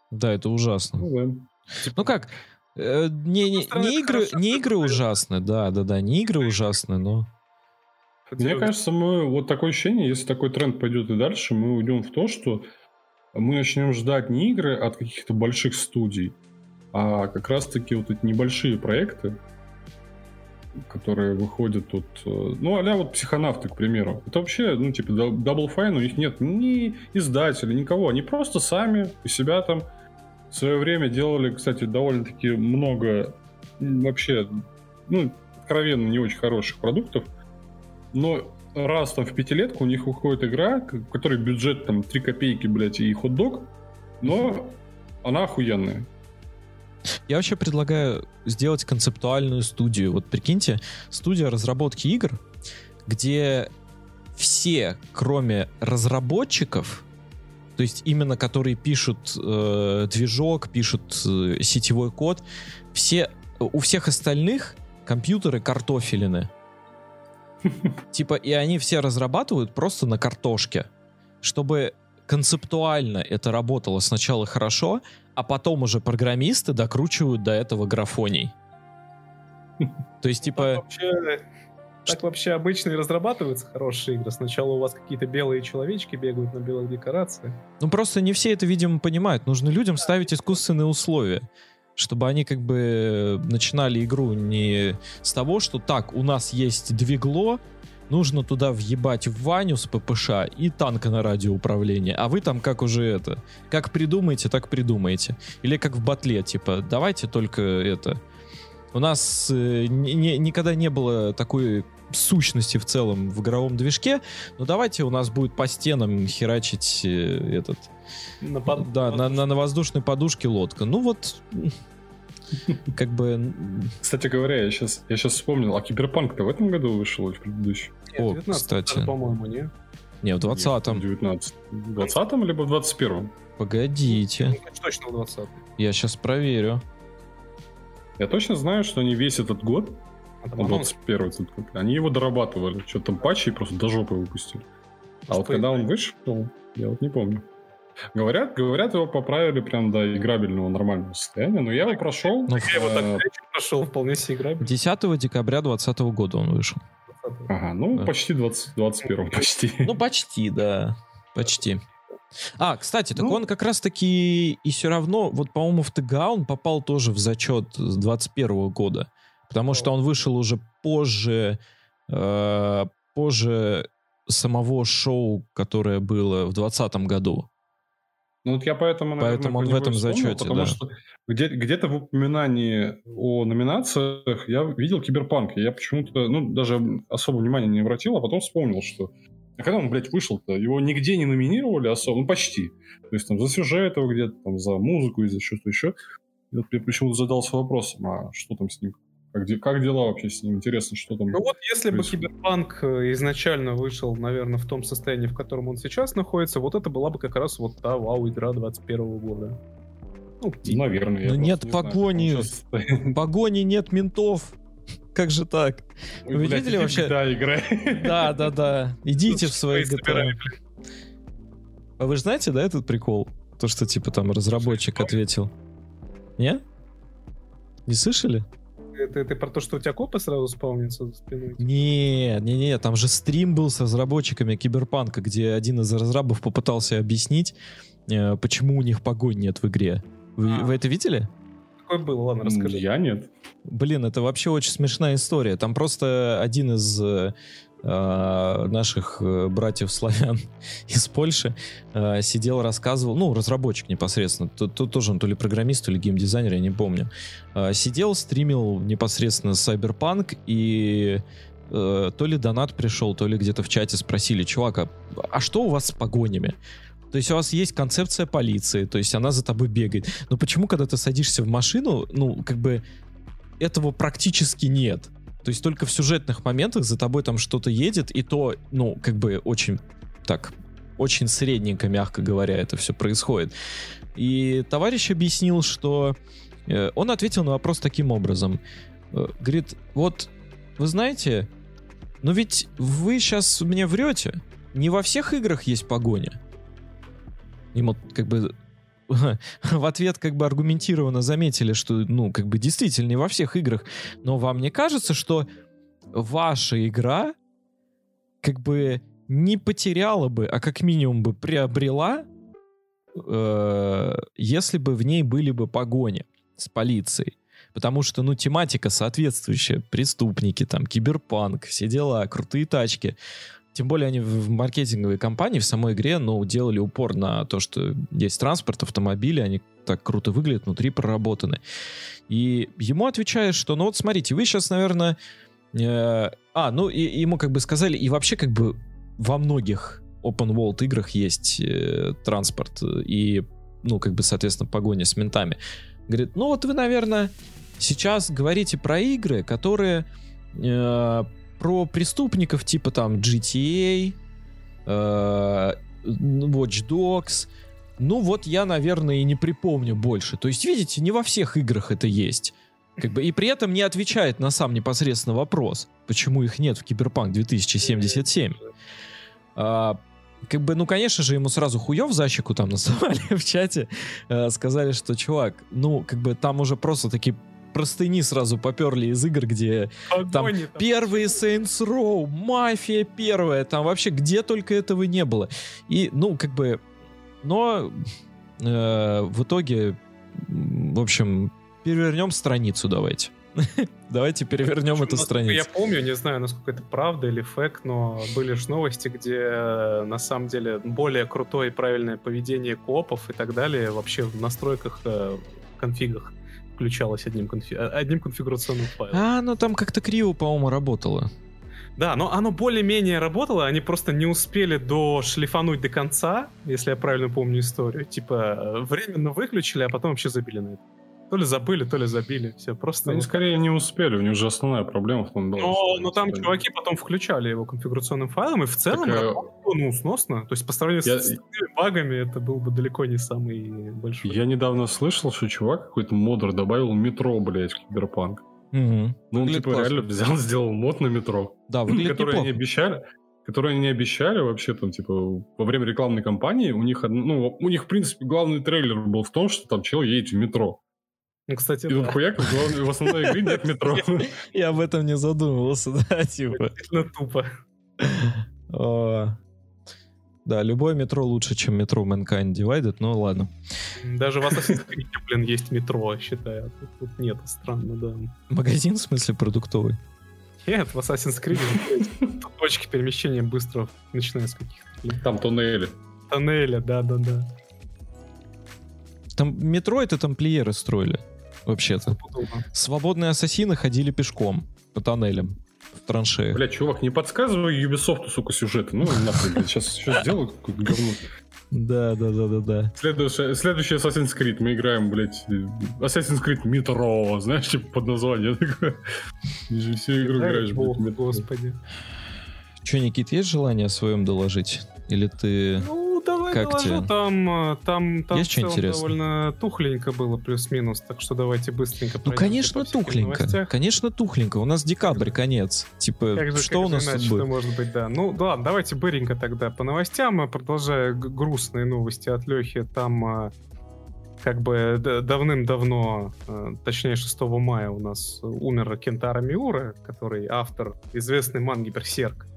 Да, это ужасно. Ну, да. Ну как, э, не, не, не игры, не игры ужасны, да, да, да, не игры ужасны, но... Мне кажется, мы вот такое ощущение, если такой тренд пойдет и дальше, мы уйдем в то, что мы начнем ждать не игры от каких-то больших студий, а как раз-таки вот эти небольшие проекты, которые выходят тут, э, ну, а вот психонавты, к примеру. Это вообще, ну, типа, Dou- Double Fine, у них нет ни издателя, никого. Они просто сами у себя там в свое время делали, кстати, довольно-таки много вообще, ну, откровенно не очень хороших продуктов. Но раз там в пятилетку у них выходит игра, в которой бюджет там 3 копейки, блядь, и хот-дог, но она охуенная. Я вообще предлагаю сделать концептуальную студию. Вот прикиньте, студия разработки игр, где все, кроме разработчиков, то есть именно которые пишут э, движок, пишут э, сетевой код, все, у всех остальных компьютеры картофелины. Типа, и они все разрабатывают просто на картошке, чтобы концептуально это работало сначала хорошо, а потом уже программисты докручивают до этого графоний. То есть, типа, так вообще обычно и разрабатываются хорошие игры. Сначала у вас какие-то белые человечки бегают на белых декорациях. ну просто не все это, видимо, понимают. Нужно людям ставить искусственные условия, чтобы они как бы начинали игру не с того, что так, у нас есть двигло, нужно туда въебать в Ваню с ППШ и танка на радиоуправление, а вы там как уже это, как придумаете, так придумаете. Или как в батле, типа, давайте только это. У нас э, ни- никогда не было такой сущности в целом в игровом движке, но давайте у нас будет по стенам херачить э, этот, На под- да, на, на, на воздушной подушке лодка. Ну вот, как бы, Кстати говоря, я сейчас, я сейчас вспомнил, а Киберпанк-то в этом году вышел или в предыдущем? Нет, О, 19, кстати. по-моему, не. не, в 20-м. В 19 В 20 либо в 21-м? Погодите, Ну, Точно в 20 я сейчас проверю. Я точно знаю, что они весь этот год, А ну, анонс 21 этот год, они его дорабатывали. Что-то там патчи просто до жопы выпустили. А вот Что когда это? он вышел, я вот не помню. Говорят, говорят, его поправили прям до играбельного нормального состояния, но я его прошел. Ну, Я его так э, прошел, вполне себе играбельно. 10 декабря 2020 года он вышел. Ага, ну Да. почти 20, 21 почти. Ну, почти, да. Почти. А, кстати, так Ну. он как раз-таки и все равно, вот, по-моему, в ТГА он попал тоже в зачет с 21 года. Потому что он вышел уже позже, э, позже самого шоу, которое было в 2020 году. Ну вот я поэтому, наверное, Поэтому он в этом вспомнил, зачете, потому да. что где, где-то в упоминании о номинациях я видел Киберпанк, и я почему-то, ну, даже особо внимания не обратил, а потом вспомнил, что а когда он, блядь, вышел-то, его нигде не номинировали особо, ну, почти. То есть там за сюжет его где-то, там за музыку и за что-то еще. И вот я почему-то задался вопросом, а что там с ним? Как, де- как дела вообще с ним? Интересно, что там? Ну вот если бы происходит? Киберпанк э, изначально вышел, наверное, в том состоянии, в котором он сейчас находится, вот это была бы как раз вот та вау-игра 21 года. Ну. Наверное. я Ну, нет не знаю. погони. Он щас- Погони нет ментов. Как же так? Ой, Вы блядь, видели вообще? GTA играй. Да, да, да. Идите в свои GTA. А вы же знаете, да, этот прикол? То, что типа там разработчик ответил. Не? Не слышали? Это ты про то, что у тебя копы сразу спавнятся за спиной? Не, не, не, там же стрим был с разработчиками Киберпанка, где один из разрабов попытался объяснить, э, почему у них погонь нет в игре. Вы, А. вы это видели? Такое было, ладно, расскажи. Я нет. Блин, это вообще очень смешная история. Там просто один из э, наших э, братьев-славян из Польши э, сидел, рассказывал, ну, разработчик непосредственно, тут, тут тоже он то ли программист, то ли геймдизайнер, я не помню. Э, сидел, стримил непосредственно Cyberpunk, и э, то ли донат пришел, то ли где-то в чате спросили, чувак, а, а что у вас с погонями? То есть у вас есть концепция полиции, то есть она за тобой бегает. Но почему, когда ты садишься в машину, ну, как бы этого практически нет. То есть только в сюжетных моментах за тобой там что-то едет, и то, ну, как бы очень так, очень средненько, мягко говоря, это все происходит. И товарищ объяснил, что э, он ответил на вопрос таким образом. Э, говорит, вот, вы знаете, но ведь вы сейчас мне врете. Не во всех играх есть погоня. Ему как бы в ответ как бы аргументированно заметили, что, ну, как бы действительно не во всех играх. Но вам не кажется, что ваша игра как бы не потеряла бы, а как минимум бы приобрела, э, если бы в ней были бы погони с полицией. Потому что, ну, тематика соответствующая. Преступники, там, киберпанк, все дела, крутые тачки. Тем более они в маркетинговой компании в самой игре, ну, делали упор на то, что есть транспорт, автомобили, они так круто выглядят, внутри проработаны. И ему отвечают, что, ну вот смотрите, вы сейчас, наверное... э, а, ну, и, ему как бы сказали, и вообще как бы во многих open world играх есть э, транспорт и, ну, как бы, соответственно, погоня с ментами. Говорит, ну вот вы, наверное, сейчас говорите про игры, которые э, про преступников типа там GTA, э, Watch Dogs. Ну вот я, наверное, и не припомню больше. То есть, видите, не во всех играх это есть. Как бы, и при этом не отвечает на сам непосредственно вопрос, почему их нет в Киберпанк 2077. А, как бы, ну, конечно же, ему сразу хуев за щеку там насовали в чате. э, сказали, что, чувак, ну, как бы там уже просто такие простыни сразу поперли из игр, где Огонь, там первые Saints Row, Мафия первая, там вообще где только этого не было. И, ну, как бы, но э, в итоге, в общем, перевернем страницу давайте. Давайте перевернем эту насколько страницу. Я помню, не знаю, насколько это правда или фэк, но были же новости, где э, на самом деле более крутое и правильное поведение копов и так далее вообще в настройках, э, конфигах включалось одним, конфи- э, одним конфигурационным файлом. А, ну там как-то криво, по-моему, работало. Да, но оно более-менее работало, они просто не успели дошлифануть до конца, если я правильно помню историю. Типа, э, временно выключили, а потом вообще забили на это. То ли забыли, то ли забили. Все просто... Они скорее не успели, у них же основная проблема в том была. Но, но там они- чуваки потом включали его конфигурационным файлом, и в целом Так, э, работало, ну, сносно. То есть по сравнению Я- с багами это был бы далеко не самый большой. Я недавно слышал, что чувак какой-то модер добавил метро, блядь, в Киберпанк. Мгм. Ну, он, Выглядит типа, классно. реально взял, сделал мод на метро. Да, которые они обещали, которые они не обещали вообще там, типа, во время рекламной кампании, у них, ну, у них, в принципе, главный трейлер был в том, что там чел едет в метро. Ну, кстати, И тут да. хуяк, в, основной игре нет метро. Я об этом не задумывался, да, типа. Действительно тупо. Да, любое метро лучше, чем метро Mankind Divided, ну ладно. Даже в Assassin's Creed, блин, есть метро, считаю. Тут, тут нет, странно, да. Магазин, в смысле, продуктовый? Нет, в Assassin's Creed точки перемещения быстро, начиная с каких-то Там туннели. тоннеля, да-да-да. Там метро это тамплиеры строили, вообще-то. Свободные ассасины ходили пешком по тоннелям в траншеях. Бля, чувак, не подсказывай Ubisoft, сука, сюжеты. Ну, нахуй, блядь, сейчас, сейчас сделаю какое-то говно. Да, да, да, да, да. Следующий, следующий Assassin's Creed. Мы играем, блядь, Assassin's Creed Метро, знаешь, типа под название такое. Всю игру играешь, блядь, господи. Че, Никит, есть желание о своем доложить? Или ты... Ну, Как тебе? там, э, там, там Есть что интересное? довольно тухленько было, плюс-минус, так что давайте быстренько Ну, конечно, тухленько. новостях. Конечно, тухленько. У нас декабрь, конец. Типа, Как же, что как у нас иначе тут может быть, да. Ну, да ладно, давайте быренько тогда по новостям, продолжая грустные новости от Лехи, там а, как бы давным-давно, а, точнее 6 мая у нас умер Кентара Миура, который автор известной манги Берсерк.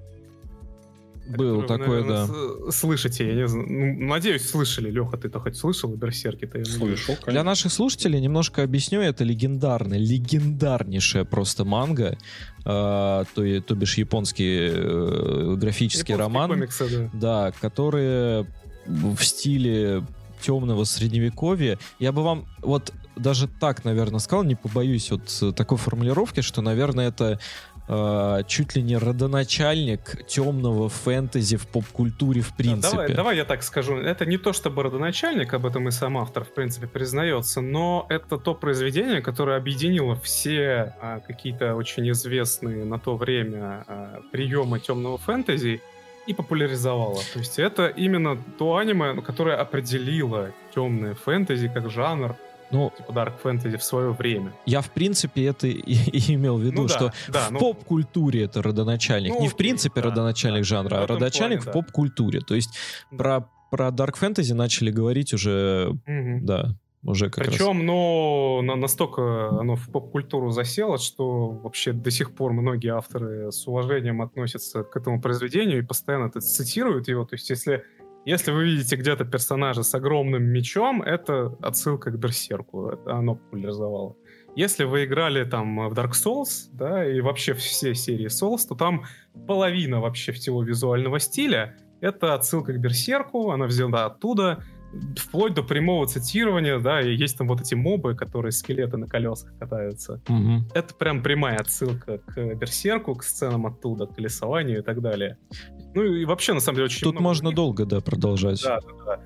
Вы, такое, да. наверное, Слышите, я не знаю. Ну, надеюсь, слышали. Леха, ты-то хоть слышал о Берсерке-то? я надеюсь. Слышал, Для конечно. наших слушателей немножко объясню, это легендарная, легендарнейшая просто манга, э, то, то бишь японский э, графический Японские роман, комиксы, да. да, которые в стиле темного средневековья. Я бы вам вот даже так, наверное, сказал, не побоюсь вот э, такой формулировки, что, наверное, это э, чуть ли не родоначальник темного фэнтези в поп-культуре в Да, принципе. давай, давай я так скажу. Это не то чтобы родоначальник, об этом и сам автор, в принципе, признается, но это то произведение, которое объединило все а, какие-то очень известные на то время а, приемы темного фэнтези и популяризовало. То есть это именно то аниме, которое определило темное фэнтези как жанр, Ну, типа дарк фэнтези в свое время. Я, в принципе, это и, и имел в виду, Ну да, что да, в ну- поп-культуре это родоначальник. Ну, не в принципе да, родоначальник да, жанра, а родоначальник плане, в да. поп-культуре. То есть про, про Dark Fantasy начали говорить уже, Мгм. да, уже как раз. Причем, ну, на- настолько оно в поп-культуру засело, что вообще до сих пор многие авторы с уважением относятся к этому произведению и постоянно это цитируют его. То есть, если, если вы видите где-то персонажа с огромным мечом, это отсылка к Берсерку. Это оно популяризовало. Если вы играли там в Dark Souls, да, и вообще все серии Souls, то там половина вообще всего визуального стиля это отсылка к Берсерку, она взята оттуда, вплоть до прямого цитирования, да, и есть там вот эти мобы, которые скелеты на колесах катаются. Мгм. Это прям прямая отсылка к Берсерку, к сценам оттуда, к лесованию и так далее. Ну и вообще, на самом деле, очень Тут много можно других- долго, да, продолжать. Да, да, да.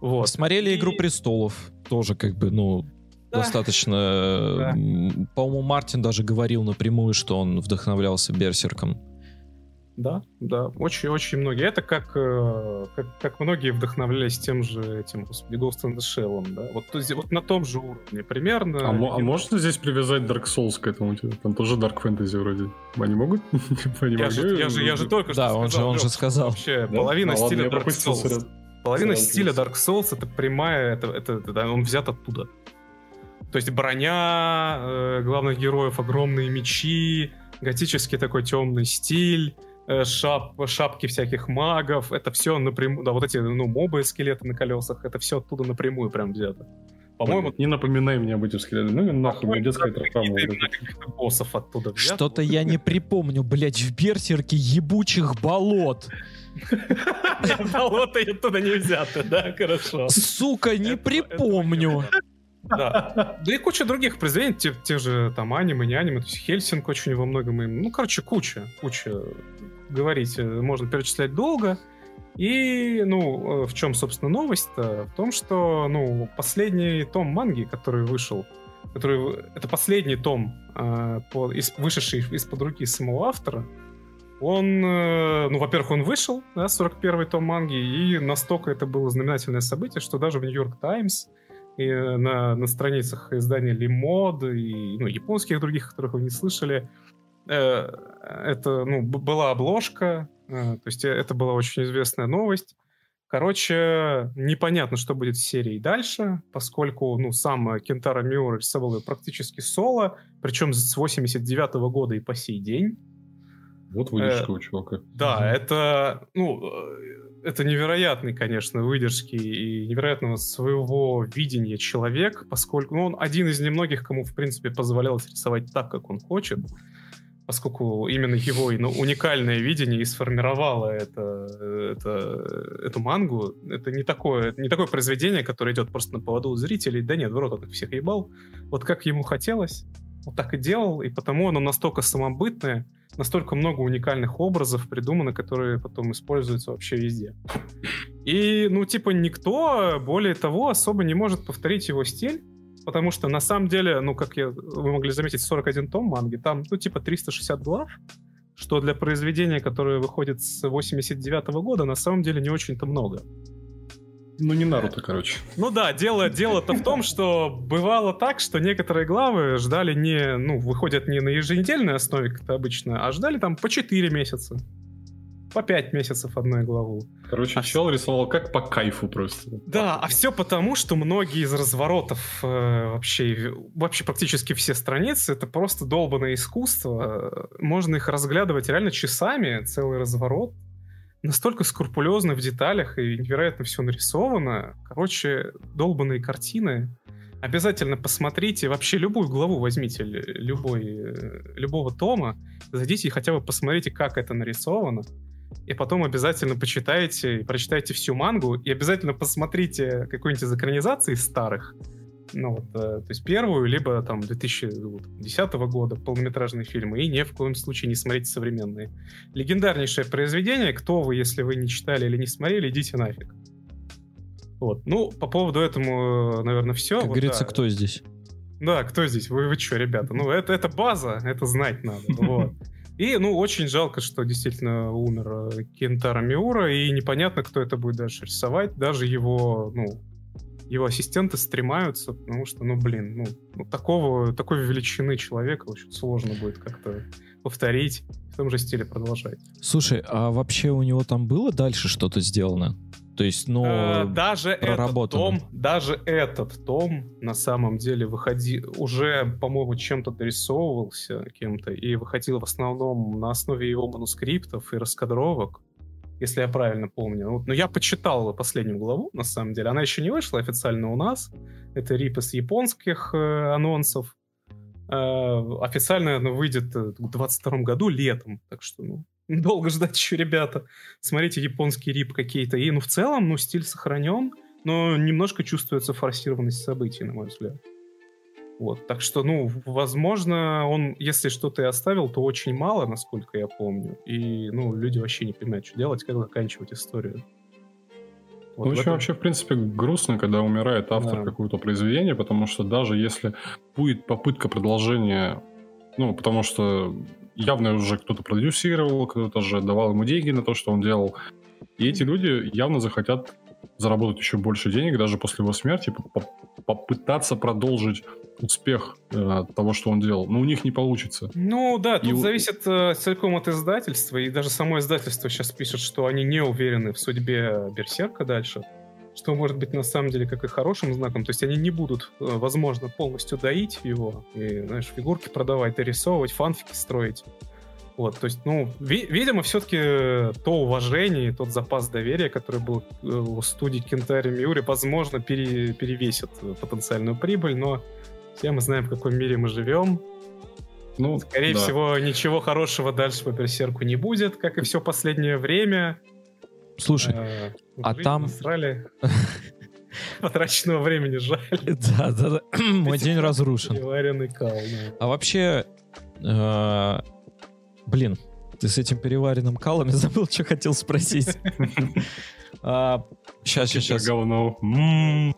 Вот. Смотрели И- «Игру престолов», тоже как бы, ну, Да. достаточно... Да. По-моему, Мартин даже говорил напрямую, что он вдохновлялся Берсерком. Да, да, очень-очень многие. Это как, э, как, как многие вдохновлялись тем же этим, господи, Ghost in the Shell, да. Вот, то есть, вот на том же уровне примерно. А, а можно здесь привязать Dark Souls к этому? Там тоже Dark Fantasy вроде. Они могут? я, же, я, же, я же только да, что он сказал. Же, он же сказал. Вообще, да? половина а, стиля Dark Souls. Половина стиля Dark Souls это прямая, это, это, это, он взят оттуда. То есть броня э, главных героев, огромные мечи, готический такой темный стиль, шап, шапки всяких магов, это все напрямую, да, вот эти, ну, мобы, скелеты на колесах, это все оттуда напрямую прям взято. По-моему... Не напоминай мне об этих скелетах. Ну, нахуй, мне детская травма. боссов оттуда Что-то я не припомню, блядь, в Берсерке ебучих болот. Болото оттуда не взято, да, хорошо. Сука, не припомню. Да. Да и куча других произведений, те, те же там аниме, не аниме, то есть Хельсинг очень во многом им, ну, короче, куча, куча. Говорить э, можно перечислять долго. И, ну, э, в чем, собственно, новость-то? В том, что, ну, последний том манги, который вышел, который, это последний том, э, по, из, вышедший из-под руки самого автора, он, э, ну, во-первых, он вышел, да, 41-й том манги, и настолько это было знаменательное событие, что даже в Нью-Йорк Таймс и э, на, на страницах издания Лимод и ну, японских других, которых вы не слышали. Э, это ну, была обложка, э, то есть это была очень известная новость. Короче, непонятно, что будет с серией дальше, поскольку ну, сам Кентара Миура рисовал ее практически соло, причем с 89 -го года и по сей день. Вот выдержка э, у чувака. Да, это, ну, это невероятный, конечно, выдержки и невероятного своего видения человек, поскольку ну, он один из немногих, кому, в принципе, позволялось рисовать так, как он хочет, поскольку именно его ну, уникальное видение и сформировало это, это, эту мангу. Это не такое, не такое произведение, которое идет просто на поводу у зрителей. Да нет, наоборот, он всех ебал. Вот как ему хотелось, вот так и делал, и потому оно настолько самобытное, настолько много уникальных образов придумано, которые потом используются вообще везде. И, ну, типа, никто, более того, особо не может повторить его стиль, потому что, на самом деле, ну, как я, вы могли заметить, 41 том манги, там, ну, типа, 360 глав, что для произведения, которое выходит с 89 -го года, на самом деле не очень-то много. Ну, не Наруто, короче. Ну да, дело, дело-то в том, что бывало так, что некоторые главы ждали не, ну, выходят не на еженедельной основе, как это обычно, а ждали там по 4 месяца. По 5 месяцев одной главу. Короче, а чел рисовал как по кайфу просто. Да, а все потому, что многие из разворотов э, вообще, вообще практически все страницы, это просто долбанное искусство. Можно их разглядывать реально часами, целый разворот настолько скрупулезно в деталях и невероятно все нарисовано. Короче, долбанные картины. Обязательно посмотрите, вообще любую главу возьмите, любой, любого тома, зайдите и хотя бы посмотрите, как это нарисовано. И потом обязательно почитайте, прочитайте всю мангу, и обязательно посмотрите какую-нибудь из экранизаций старых, ну, вот, э, то есть первую, либо там 2010 года полнометражные фильмы, и ни в коем случае не смотрите современные. Легендарнейшее произведение, кто вы, если вы не читали или не смотрели, идите нафиг. Вот. Ну, по поводу этому, наверное, все. Как вот, говорится, да. кто здесь? Да, кто здесь? Вы, вы что, ребята? Ну, это, это база, это знать надо. Вот. И, ну, очень жалко, что действительно умер э, Кентара Миура, и непонятно, кто это будет дальше рисовать. Даже его, ну, его ассистенты стремаются, потому что, ну, блин, ну, ну такого, такой величины человека очень сложно будет как-то повторить, в том же стиле продолжать. Слушай, а вообще у него там было дальше что-то сделано? То есть, ну, э, даже этот том, даже этот том на самом деле выходи, уже, по-моему, чем-то дорисовывался кем-то и выходил в основном на основе его манускриптов и раскадровок если я правильно помню. Вот, но я почитал последнюю главу, на самом деле. Она еще не вышла официально у нас. Это рип из японских э, анонсов. Э, официально она выйдет э, в 22 году летом. Так что, ну, долго ждать еще, ребята. Смотрите японский рип какие-то. И, ну, в целом, ну, стиль сохранен, но немножко чувствуется форсированность событий, на мой взгляд. Вот, так что, ну, возможно, он, если что-то и оставил, то очень мало, насколько я помню. И, ну, люди вообще не понимают, что делать, как заканчивать историю. Вот ну, очень этом... вообще, в принципе, грустно, когда умирает автор да. какого-то произведения, потому что даже если будет попытка продолжения, ну, потому что явно уже кто-то продюсировал, кто-то же давал ему деньги на то, что он делал. И эти люди явно захотят заработать еще больше денег даже после его смерти, попытаться продолжить успех э, того, что он делал. Но у них не получится. Ну да, тут и... зависит э, целиком от издательства. И даже само издательство сейчас пишет, что они не уверены в судьбе Берсерка дальше. Что может быть на самом деле как и хорошим знаком. То есть они не будут, э, возможно, полностью доить его и, знаешь, фигурки продавать, дорисовывать, фанфики строить. Вот, то есть, ну, ви- видимо, все-таки то уважение, тот запас доверия, который был э, у студии Кентари Миури, возможно, пере- перевесит потенциальную прибыль, но все мы знаем, в каком мире мы живем. Ну, Скорее да. всего, ничего хорошего дальше по Берсерку не будет, как и все последнее время. Слушай, а, а там... Потраченного времени жаль. Да, да, да. Мой день разрушен. кал, А вообще, э, блин, ты с этим переваренным калом, я забыл, что хотел спросить. Сейчас, сейчас, сейчас.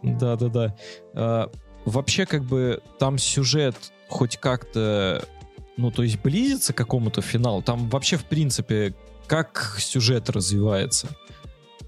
Да, да, да вообще как бы там сюжет хоть как-то, ну то есть близится к какому-то финалу, там вообще в принципе как сюжет развивается.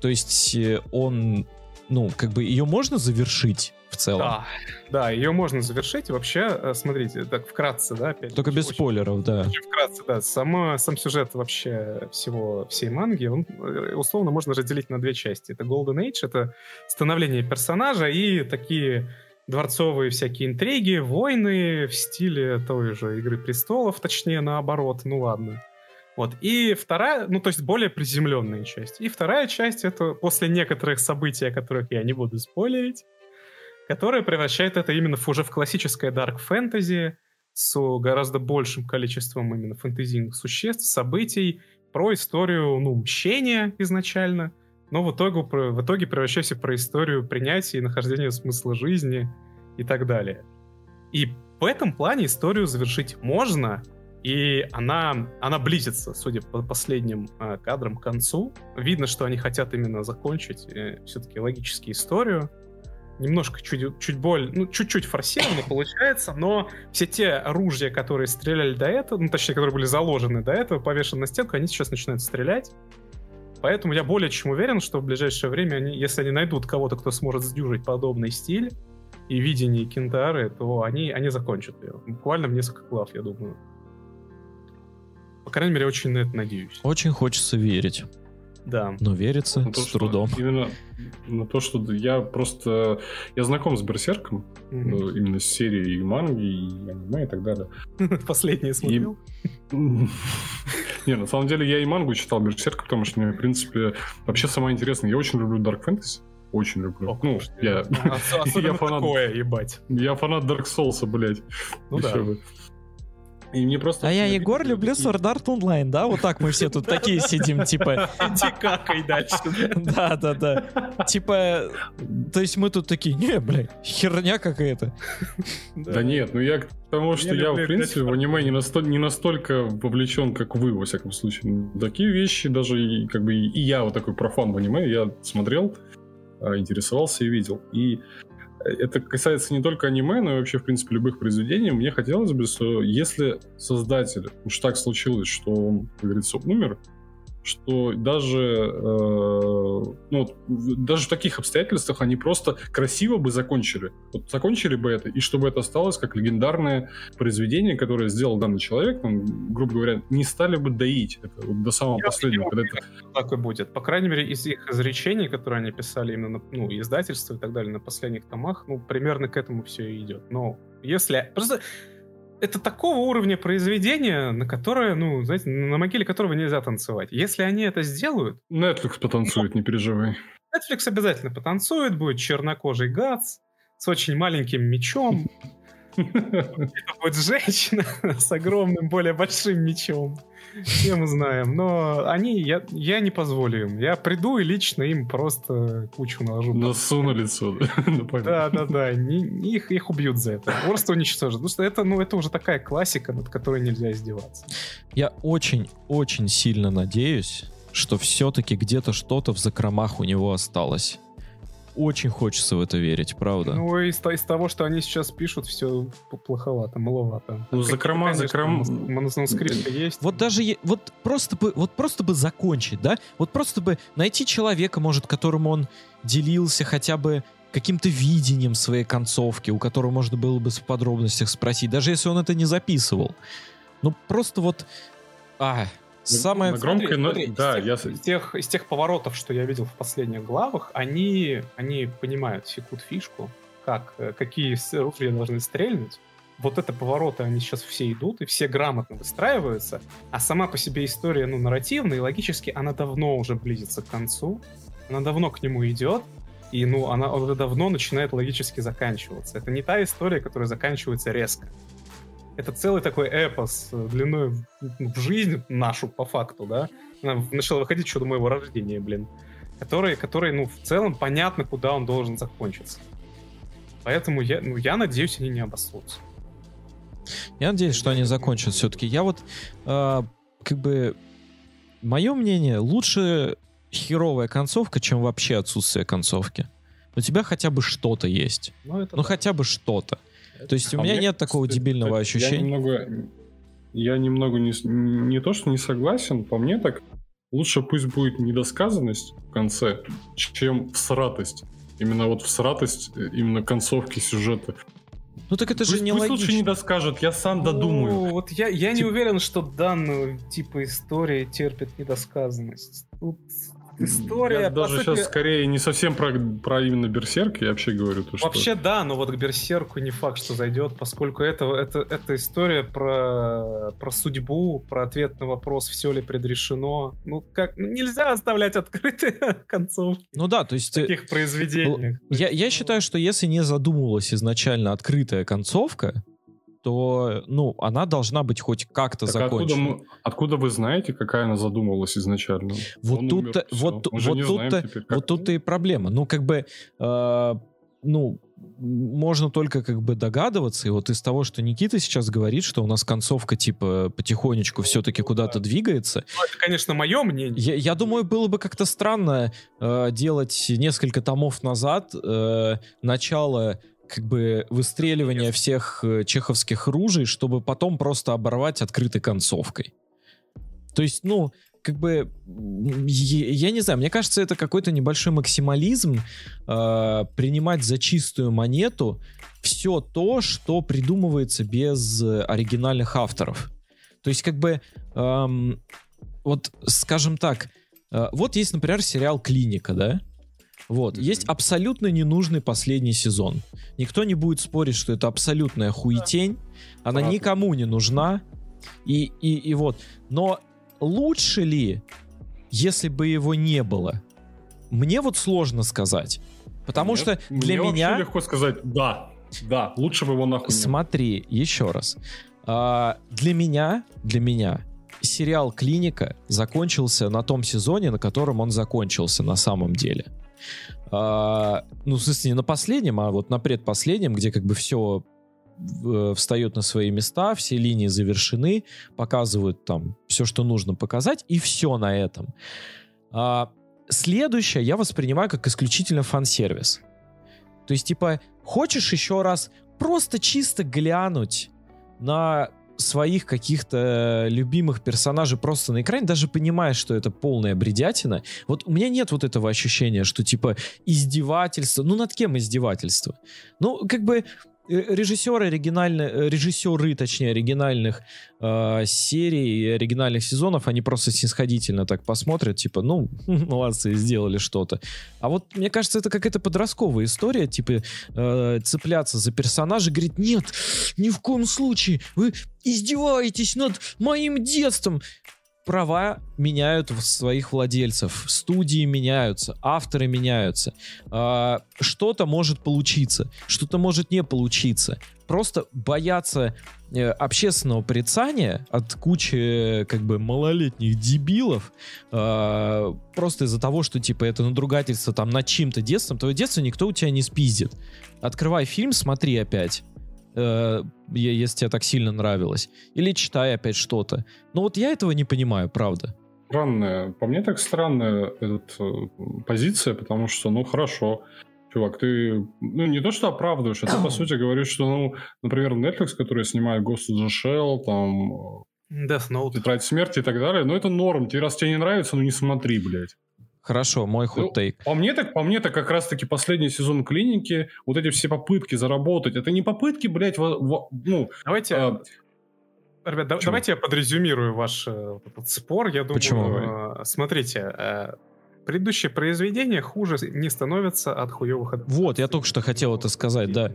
То есть э, он, ну как бы ее можно завершить в целом. Да, да, ее можно завершить. Вообще, э, смотрите, так вкратце, да, опять. Только без очень, спойлеров, да. Очень вкратце, да. Сама, сам сюжет вообще всего, всей манги, он э, условно можно разделить на две части. Это Golden Age, это становление персонажа и такие дворцовые всякие интриги, войны в стиле той же «Игры престолов», точнее, наоборот, ну ладно. Вот. И вторая, ну, то есть более приземленная часть. И вторая часть — это после некоторых событий, о которых я не буду спойлерить, которая превращает это именно в, уже в классическое дарк фэнтези с гораздо большим количеством именно фэнтезийных существ, событий, про историю, ну, мщения изначально — но в итоге, в итоге превращайся про историю принятия и нахождения смысла жизни и так далее. И в этом плане историю завершить можно, и она, она близится, судя по последним э, кадрам, к концу. Видно, что они хотят именно закончить э, все-таки логически историю. Немножко чуть, чуть более, ну, чуть-чуть форсированно получается, но все те оружия, которые стреляли до этого, ну, точнее, которые были заложены до этого, повешены на стенку, они сейчас начинают стрелять. Поэтому я более чем уверен, что в ближайшее время, они, если они найдут кого-то, кто сможет сдюжить подобный стиль и видение Кентары, то они, они закончат ее. Буквально в несколько глав, я думаю. По крайней мере, очень на это надеюсь. Очень хочется верить. Да. Но верится на то, с трудом. Именно на то, что я просто... Я знаком с Берсерком, mm-hmm. именно с серией и манги, и аниме, и так далее. Последнее смотрел? Не, на самом деле я и мангу читал Берсерка, потому что мне, в принципе, вообще самое интересное. Я очень люблю Dark Fantasy. Очень люблю. ну, я... я фанат... такое, ебать. Я фанат Dark Souls, блядь. Ну да. И мне просто... А я, Егор, люблю Sword Art Online, да? Вот так мы все тут такие сидим, типа... Иди какай дальше. Да, да, да. Типа, то есть мы тут такие, не, блядь, херня какая-то. Да нет, ну я к тому, что я, в принципе, в аниме не настолько вовлечен, как вы, во всяком случае. Такие вещи даже, как бы, и я вот такой профан в аниме, я смотрел, а, интересовался и видел. И это касается не только аниме, но и вообще, в принципе, любых произведений. Мне хотелось бы, что если создатель, уж так случилось, что он, как говорится, умер, что даже, э, ну, даже в таких обстоятельствах они просто красиво бы закончили. Вот закончили бы это, и чтобы это осталось как легендарное произведение, которое сделал данный человек, там, грубо говоря, не стали бы доить это вот до самого Я последнего. Когда это... Так и будет. По крайней мере, из их изречений, которые они писали именно на ну, издательство и так далее, на последних томах, ну, примерно к этому все и идет. Но если... Просто это такого уровня произведения, на которое, ну, знаете, на могиле которого нельзя танцевать. Если они это сделают... Netflix потанцует, не переживай. Netflix обязательно потанцует, будет чернокожий Гац с очень маленьким мечом. Это будет женщина с огромным, более большим мечом. Все мы знаем. Но они, я, я не позволю им. Я приду и лично им просто кучу наложу. Носу на лицо. Да, да, да. Их, их убьют за это. Просто уничтожат. Потому что это, ну, это уже такая классика, над которой нельзя издеваться. Я очень-очень сильно надеюсь, что все-таки где-то что-то в закромах у него осталось. Очень хочется в это верить, правда. Ну, из, из того, что они сейчас пишут, все плоховато, маловато. Ну, закрома, закрома... Манускрипты есть. Вот даже, вот просто бы, вот просто бы закончить, да? Вот просто бы найти человека, может, которому он делился хотя бы каким-то видением своей концовки, у которого можно было бы в подробностях спросить, даже если он это не записывал. Ну, просто вот... А, Самое громкое, но да, из, тех, я... из, тех, из тех поворотов, что я видел в последних главах, они, они понимают, секут фишку, как, э, какие ружья должны стрельнуть. Вот это повороты, они сейчас все идут, и все грамотно выстраиваются, а сама по себе история, ну, нарративная, и логически она давно уже близится к концу, она давно к нему идет, и, ну, она уже давно начинает логически заканчиваться. Это не та история, которая заканчивается резко это целый такой эпос э, длиной в, в жизнь нашу, по факту, да. Она начала выходить еще до моего рождения, блин. Который, который, ну, в целом понятно, куда он должен закончиться. Поэтому я, ну, я надеюсь, они не обоссутся. Я надеюсь, что они закончат все-таки. Я вот, э, как бы, мое мнение, лучше херовая концовка, чем вообще отсутствие концовки. У тебя хотя бы что-то есть. Ну, ну да. хотя бы что-то. То есть у а меня нет такого дебильного ощущения. Я немного, я немного не, не то, что не согласен, по мне так лучше пусть будет недосказанность в конце, чем всратость. Именно вот всратость, э, именно концовки сюжета. Ну так это же пусть, не пусть логично. лучше не доскажет, я сам ну, додумаю. Вот я, я Тип... не уверен, что данную типа история терпит недосказанность. Тут история. Я даже сути... сейчас скорее не совсем про, про именно Берсерк, я вообще говорю. То, что... Вообще да, но вот к Берсерку не факт, что зайдет, поскольку это, это, это история про, про судьбу, про ответ на вопрос, все ли предрешено. Ну, как ну, нельзя оставлять открытые концовки. Ну да, то есть... В таких произведениях. Я, я считаю, что если не задумывалась изначально открытая концовка, то, ну, она должна быть хоть как-то так закончена. Откуда, откуда вы знаете, какая она задумывалась изначально? Вот тут-то, вот, вот тут-то, вот тут-то и проблема. Ну, как бы, э, ну, можно только как бы догадываться, и вот из того, что Никита сейчас говорит, что у нас концовка типа потихонечку все-таки куда-то двигается. Ну, это, конечно, мое мнение. Я, я думаю, было бы как-то странно э, делать несколько томов назад э, начало как бы выстреливание всех э, чеховских ружей, чтобы потом просто оборвать открытой концовкой. То есть, ну, как бы, я, не знаю, мне кажется, это какой-то небольшой максимализм э, принимать за чистую монету все то, что придумывается без оригинальных авторов. То есть, как бы, эм, вот, скажем так, э, вот есть, например, сериал «Клиника», да? Вот. Mm-hmm. Есть абсолютно ненужный последний сезон. Никто не будет спорить, что это абсолютная хуетень. Она Правда. никому не нужна. И, и, и вот. Но лучше ли, если бы его не было? Мне вот сложно сказать. Потому Нет, что для мне меня... легко сказать «да». Да, лучше бы его нахуй Смотри, еще раз. А, для меня, для меня сериал «Клиника» закончился на том сезоне, на котором он закончился на самом деле. А, ну, в смысле, не на последнем, а вот на предпоследнем, где как бы все э, встает на свои места, все линии завершены, показывают там все, что нужно показать, и все на этом. А, следующее я воспринимаю как исключительно фан-сервис. То есть, типа, хочешь еще раз просто чисто глянуть на своих каких-то любимых персонажей просто на экране, даже понимая, что это полная бредятина. Вот у меня нет вот этого ощущения, что типа издевательство. Ну, над кем издевательство? Ну, как бы Э, режиссеры оригинальные, э, режиссеры, точнее, оригинальных э, серий, оригинальных сезонов, они просто снисходительно так посмотрят, типа, ну, молодцы, сделали что-то. А вот, мне кажется, это какая-то подростковая история, типа, э, цепляться за персонажа, говорит, нет, ни в коем случае, вы издеваетесь над моим детством права меняют своих владельцев, студии меняются, авторы меняются. Э, что-то может получиться, что-то может не получиться. Просто бояться э, общественного порицания от кучи как бы малолетних дебилов э, просто из-за того, что типа это надругательство там над чьим-то детством, твое детство никто у тебя не спиздит. Открывай фильм, смотри опять э, если тебе так сильно нравилось. Или читай опять что-то. Но вот я этого не понимаю, правда. Странная. По мне так странная эта позиция, потому что, ну хорошо, чувак, ты, ну, не то, что оправдываешь, а ты, по сути, говоришь, что, ну, например, Netflix, который снимает Ghost of the Shell, там, Death Note. Тетрадь смерти и так далее, ну, это норм. Тебе, раз тебе не нравится, ну, не смотри, блядь. Хорошо, мой хот-тейк. Ну, по мне так, по мне так как раз-таки последний сезон клиники, вот эти все попытки заработать, это не попытки, блядь, во, во, ну... Давайте... А, Ребят, да, давайте я подрезюмирую ваш э, этот спор. Я думаю, Почему? Э, смотрите, предыдущие произведения хуже не становятся от хуевых адаптаций. Вот, я только что хотел это сказать, да.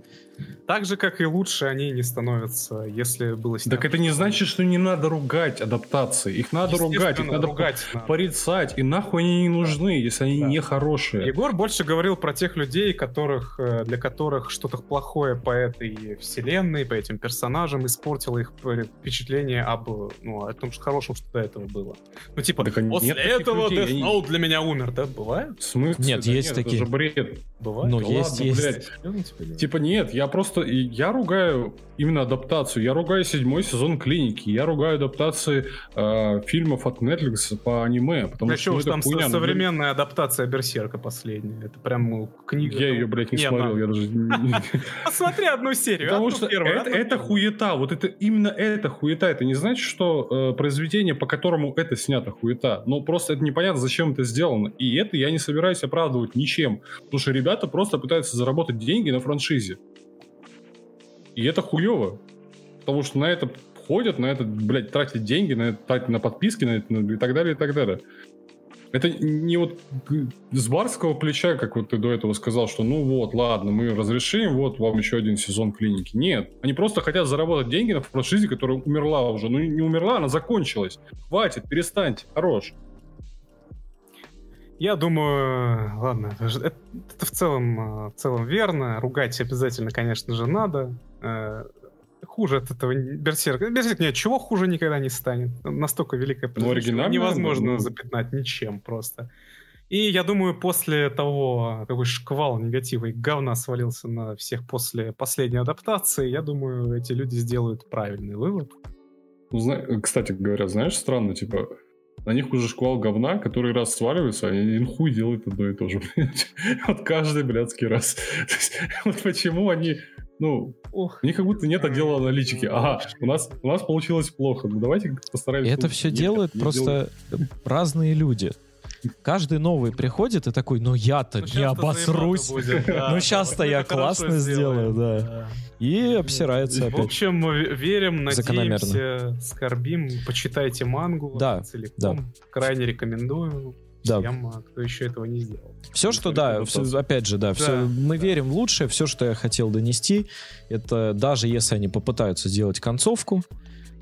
Так же, как и лучше они не становятся, если было снято. Так это не значит, что не надо ругать адаптации. Их надо ругать, их надо ругать порицать, и нахуй они не нужны, если они да. не хорошие. Егор больше говорил про тех людей, которых, э, для которых что-то плохое по этой вселенной, по этим персонажам испортило их впечатление об, ну, о том, что хорошем, что до этого было. Ну, типа, так после этого Death Note они... для меня умер, да? Бывает? В смысле? Нет, да есть нет, такие. Это же бред. Бывает? Ну, да есть, ладно, есть. Блядь. Типа, нет, я просто... Я ругаю именно адаптацию. Я ругаю седьмой сезон клиники. Я ругаю адаптации э, фильмов от Netflix по аниме. Потому да что уж там хуйня, современная адаптация Берсерка последняя. Это прям ну, книга. Я ее, блядь, не смотрел. Я даже... Посмотри одну серию. Потому что это хуета. Вот это именно это хуета. Это не значит, что э, произведение, по которому это снято, хуета. Но просто это непонятно, зачем это сделано. И это я не собираюсь оправдывать ничем. Потому что ребята просто пытаются заработать деньги на франшизе. И это хуево. Потому что на это ходят, на это, блядь, тратят деньги, на это тратят на подписки, на это, и так далее, и так далее. Это не вот с барского плеча, как вот ты до этого сказал, что ну вот, ладно, мы разрешим, вот вам еще один сезон клиники. Нет, они просто хотят заработать деньги на франшизе, которая умерла уже. Ну не умерла, она закончилась. Хватит, перестаньте, хорош. Я думаю, ладно, это, это в целом, в целом верно. Ругать обязательно, конечно же, надо. Э, хуже от этого Берсерк. Берсерк нет, чего хуже никогда не станет. Настолько великая ну, невозможно ну... запятнать ничем просто. И я думаю, после того, какой шквал негатива и говна свалился на всех после последней адаптации, я думаю, эти люди сделают правильный вывод. Ну, кстати говоря, знаешь, странно, типа, на них уже шквал говна, который раз сваливается, а они хуй делают одно и то же, блядь. Вот каждый блядский раз. Вот почему они ну, Ох. у них как будто нет отдела аналитики. Ага, у нас, у нас получилось плохо. Ну, давайте постараемся... Это все делают просто делать. разные люди. Каждый новый приходит и такой, ну я-то ну, не обосрусь. ну сейчас-то я классно сделаю, да. И обсирается опять. В общем, мы верим, надеемся, скорбим. Почитайте мангу целиком. Крайне рекомендую да. всем, кто еще этого не сделал. Все, что, да, все, опять же, да, да все, мы да. верим в лучшее, все, что я хотел донести, это даже если они попытаются сделать концовку,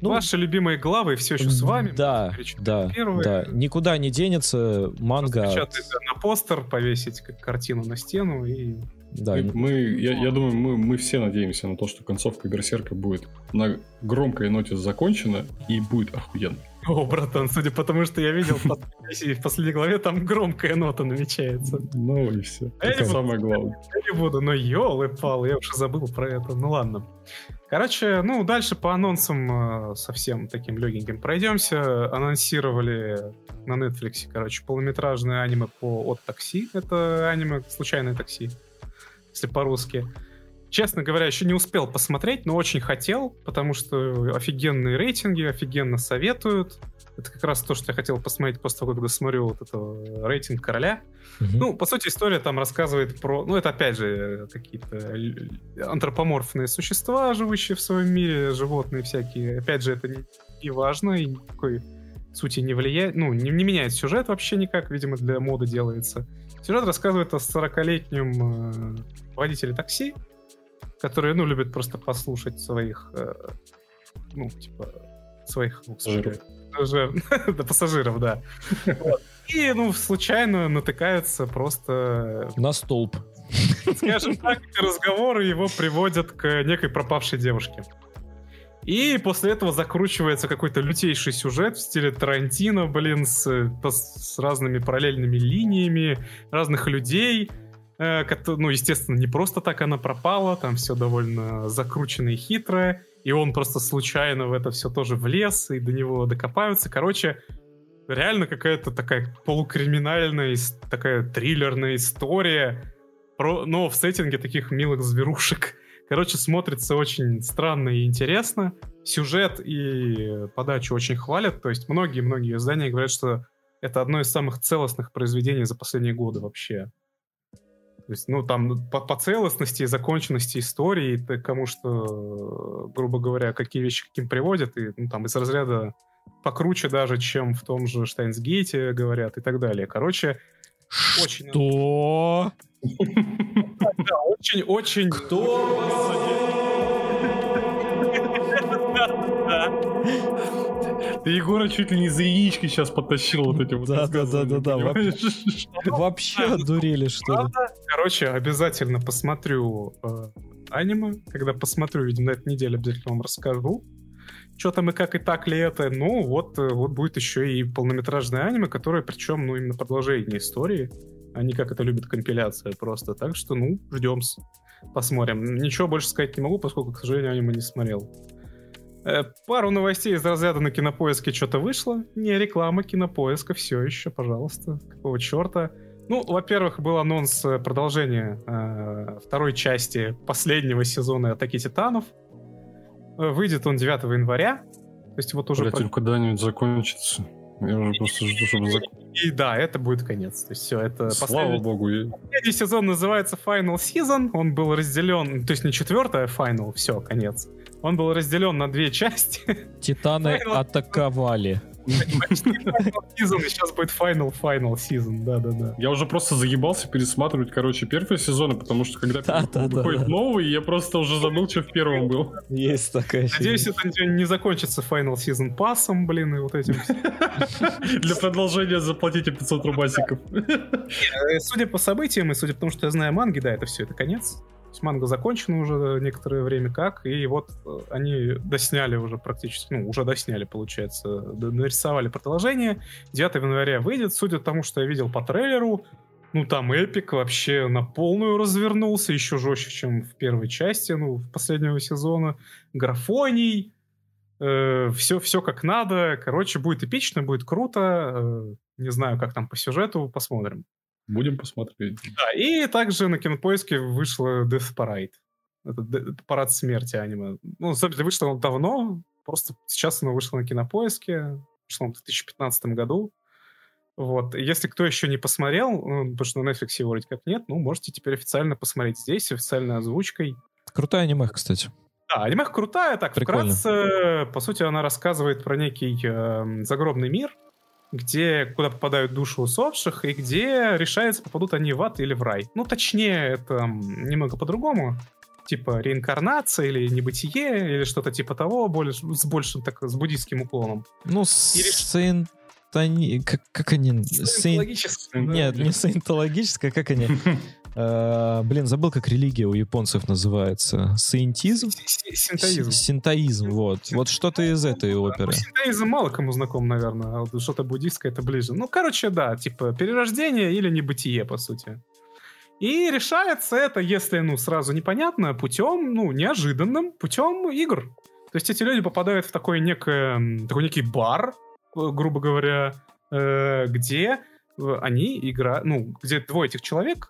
ну, Ваши любимые главы все еще с вами. Да, да, да. Никуда не денется манга. на постер, повесить как картину на стену и... Да, мы, мы я, я думаю, мы, мы все надеемся на то, что концовка Берсерка будет на громкой ноте закончена и будет охуенно. О, братан, судя по тому, что я видел в последней главе, там громкая нота намечается. Ну и все. А это самое главное. Я не буду, но елы пал, я уже забыл про это. Ну ладно. Короче, ну дальше по анонсам э, совсем таким легеньким пройдемся. Анонсировали на Netflix, короче, полнометражное аниме по от такси. Это аниме «Случайное такси», если по-русски. Честно говоря, еще не успел посмотреть, но очень хотел, потому что офигенные рейтинги, офигенно советуют. Это как раз то, что я хотел посмотреть после того, как досмотрю вот это рейтинг короля. Угу. Ну, по сути, история там рассказывает про... Ну, это, опять же, какие-то антропоморфные существа, живущие в своем мире, животные всякие. Опять же, это не, не важно и никакой сути не влияет. Ну, не, не меняет сюжет вообще никак, видимо, для моды делается. Сюжет рассказывает о 40-летнем э, водителе такси, которые, ну, любят просто послушать своих, э, ну, типа, своих... Пассажиров. да, пассажиров, да. И, ну, случайно натыкаются просто... На столб. Скажем так, разговоры его приводят к некой пропавшей девушке. И после этого закручивается какой-то лютейший сюжет в стиле Тарантино, блин, с, с разными параллельными линиями разных людей, Э, ну, естественно, не просто так она пропала, там все довольно закручено и хитрое, и он просто случайно в это все тоже влез, и до него докопаются. Короче, реально какая-то такая полукриминальная, такая триллерная история, про, но в сеттинге таких милых зверушек. Короче, смотрится очень странно и интересно. Сюжет и подачу очень хвалят. То есть многие-многие издания говорят, что это одно из самых целостных произведений за последние годы вообще. То есть, ну, там по, по целостности и законченности истории, потому что, грубо говоря, какие вещи каким приводят, и ну, там из разряда покруче даже, чем в том же Штайнсгейте говорят и так далее. Короче, очень... Что? Очень-очень... Кто Ты Егора чуть ли не за яички сейчас подтащил вот этим Да, да, да, да, да. Вообще одурели, что ли? Короче, обязательно посмотрю э, аниме. Когда посмотрю, видимо, на этой неделе обязательно вам расскажу. Что там и как и так ли это. Ну, вот, э, вот будет еще и полнометражное аниме, которое, причем, ну, именно продолжение истории, а не как это любит компиляция просто. Так что, ну, ждем посмотрим. Ничего больше сказать не могу, поскольку, к сожалению, аниме не смотрел. Э, пару новостей из разряда на кинопоиске что-то вышло. Не реклама кинопоиска, все еще, пожалуйста. Какого черта? Ну, во-первых, был анонс э, продолжения э, второй части последнего сезона Атаки Титанов. Э, выйдет он 9 января. То есть вот уже... Блять, он когда-нибудь закончится. Я уже просто жду, чтобы И да, это будет конец. То есть все, это Слава последний... богу. Последний сезон называется Final Season. Он был разделен, то есть не четвертая Final, все, конец. Он был разделен на две части. Титаны Final... атаковали. Сейчас будет Final Final Season, да-да-да. Я уже просто загибался пересматривать, короче, первые сезоны, потому что когда да, да, выходит да, новый, я просто уже забыл, что в первом был. Есть такая Надеюсь, это не закончится Final Season пассом, блин, и вот этим. Для продолжения заплатите 500 рубасиков. Э, судя по событиям и судя по тому, что я знаю манги, да, это все, это конец есть манга закончена уже некоторое время как, и вот э, они досняли уже практически, ну, уже досняли, получается, нарисовали продолжение. 9 января выйдет, судя по тому, что я видел по трейлеру, ну, там эпик вообще на полную развернулся, еще жестче, чем в первой части, ну, последнего сезона. Графоний, э, все, все как надо. Короче, будет эпично, будет круто. Э, не знаю, как там по сюжету, посмотрим. Будем посмотреть. Да, и также на кинопоиске вышла Death Parade. Это парад смерти аниме. Ну, на самом деле, вышло оно давно, просто сейчас оно вышло на кинопоиске, вышло в 2015 году. Вот. Если кто еще не посмотрел, ну, потому что на Netflix его вроде как нет, ну, можете теперь официально посмотреть здесь, официальной озвучкой. Крутая аниме, кстати. Да, аниме крутая, так, Прикольно. вкратце, по сути, она рассказывает про некий э, загробный мир, где куда попадают души усопших, и где решается, попадут они в ад или в рай. Ну, точнее, это немного по-другому. Типа реинкарнация или небытие, или что-то типа того, более, с большим, так, с буддийским уклоном. Ну, с Как, как они... Саентологическое. Нет, не саентологическое, как они... Э, блин, забыл, как религия у японцев называется. Саентизм? Синтоизм. Синтоизм, вот. Вот что-то из этой оперы. Синтоизм мало кому знаком, наверное, а вот что-то буддийское это ближе. Ну, короче, да, типа перерождение или небытие, по сути. И решается это, если, ну, сразу непонятно, путем, ну, неожиданным, путем игр. То есть эти люди попадают в такой, некое, такой некий бар, э, грубо говоря, э, где они играют, ну, где двое этих человек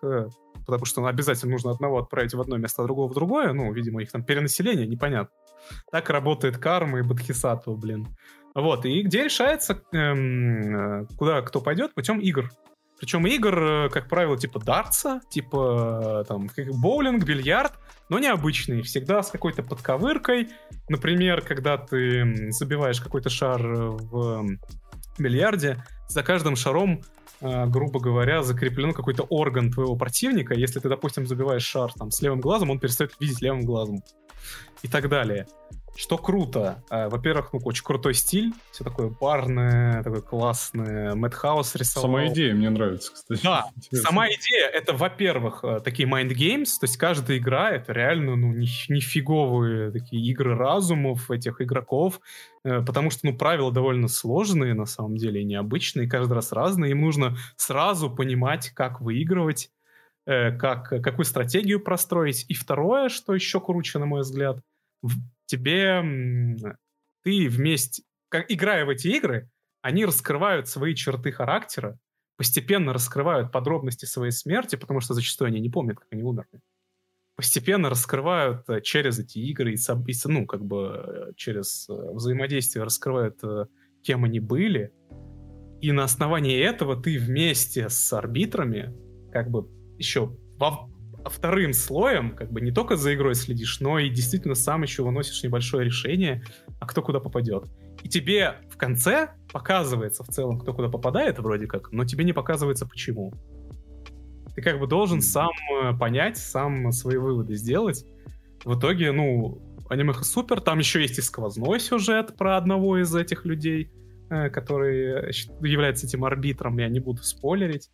потому что ну, обязательно нужно одного отправить в одно место, а другого в другое. Ну, видимо, их там перенаселение, непонятно. Так работает карма и бодхисаттва, блин. Вот, и где решается, эм, э, куда кто пойдет, путем игр. Причем игр, э, как правило, типа дартса, типа э, там боулинг, бильярд, но необычные, всегда с какой-то подковыркой. Например, когда ты забиваешь какой-то шар в бильярде, за каждым шаром Э, грубо говоря, закреплен какой-то орган твоего противника. Если ты, допустим, забиваешь шар там с левым глазом, он перестает видеть левым глазом. И так далее. Что круто. Э, во-первых, ну, очень крутой стиль. Все такое барное, такое классное. Мэтт Хаус рисовал. Сама идея мне нравится, кстати. Да, Интересно. сама идея, это, во-первых, э, такие mind games, то есть каждая игра, это реально, ну, нифиговые такие игры разумов этих игроков, э, потому что, ну, правила довольно сложные, на самом деле, и необычные, каждый раз разные. Им нужно сразу понимать, как выигрывать, как, какую стратегию простроить. И второе, что еще круче, на мой взгляд — тебе ты вместе, как, играя в эти игры, они раскрывают свои черты характера, постепенно раскрывают подробности своей смерти, потому что зачастую они не помнят, как они умерли. Постепенно раскрывают э, через эти игры и, ну, как бы э, через э, взаимодействие раскрывают, кем они были. И на основании этого ты вместе с арбитрами, как бы еще вторым слоем, как бы не только за игрой следишь, но и действительно сам еще выносишь небольшое решение, а кто куда попадет. И тебе в конце показывается в целом, кто куда попадает вроде как, но тебе не показывается почему. Ты как бы должен сам э, понять, сам свои выводы сделать. В итоге, ну, анимеха супер. Там еще есть и сквозной сюжет про одного из этих людей, э, который щ- является этим арбитром, я не буду спойлерить.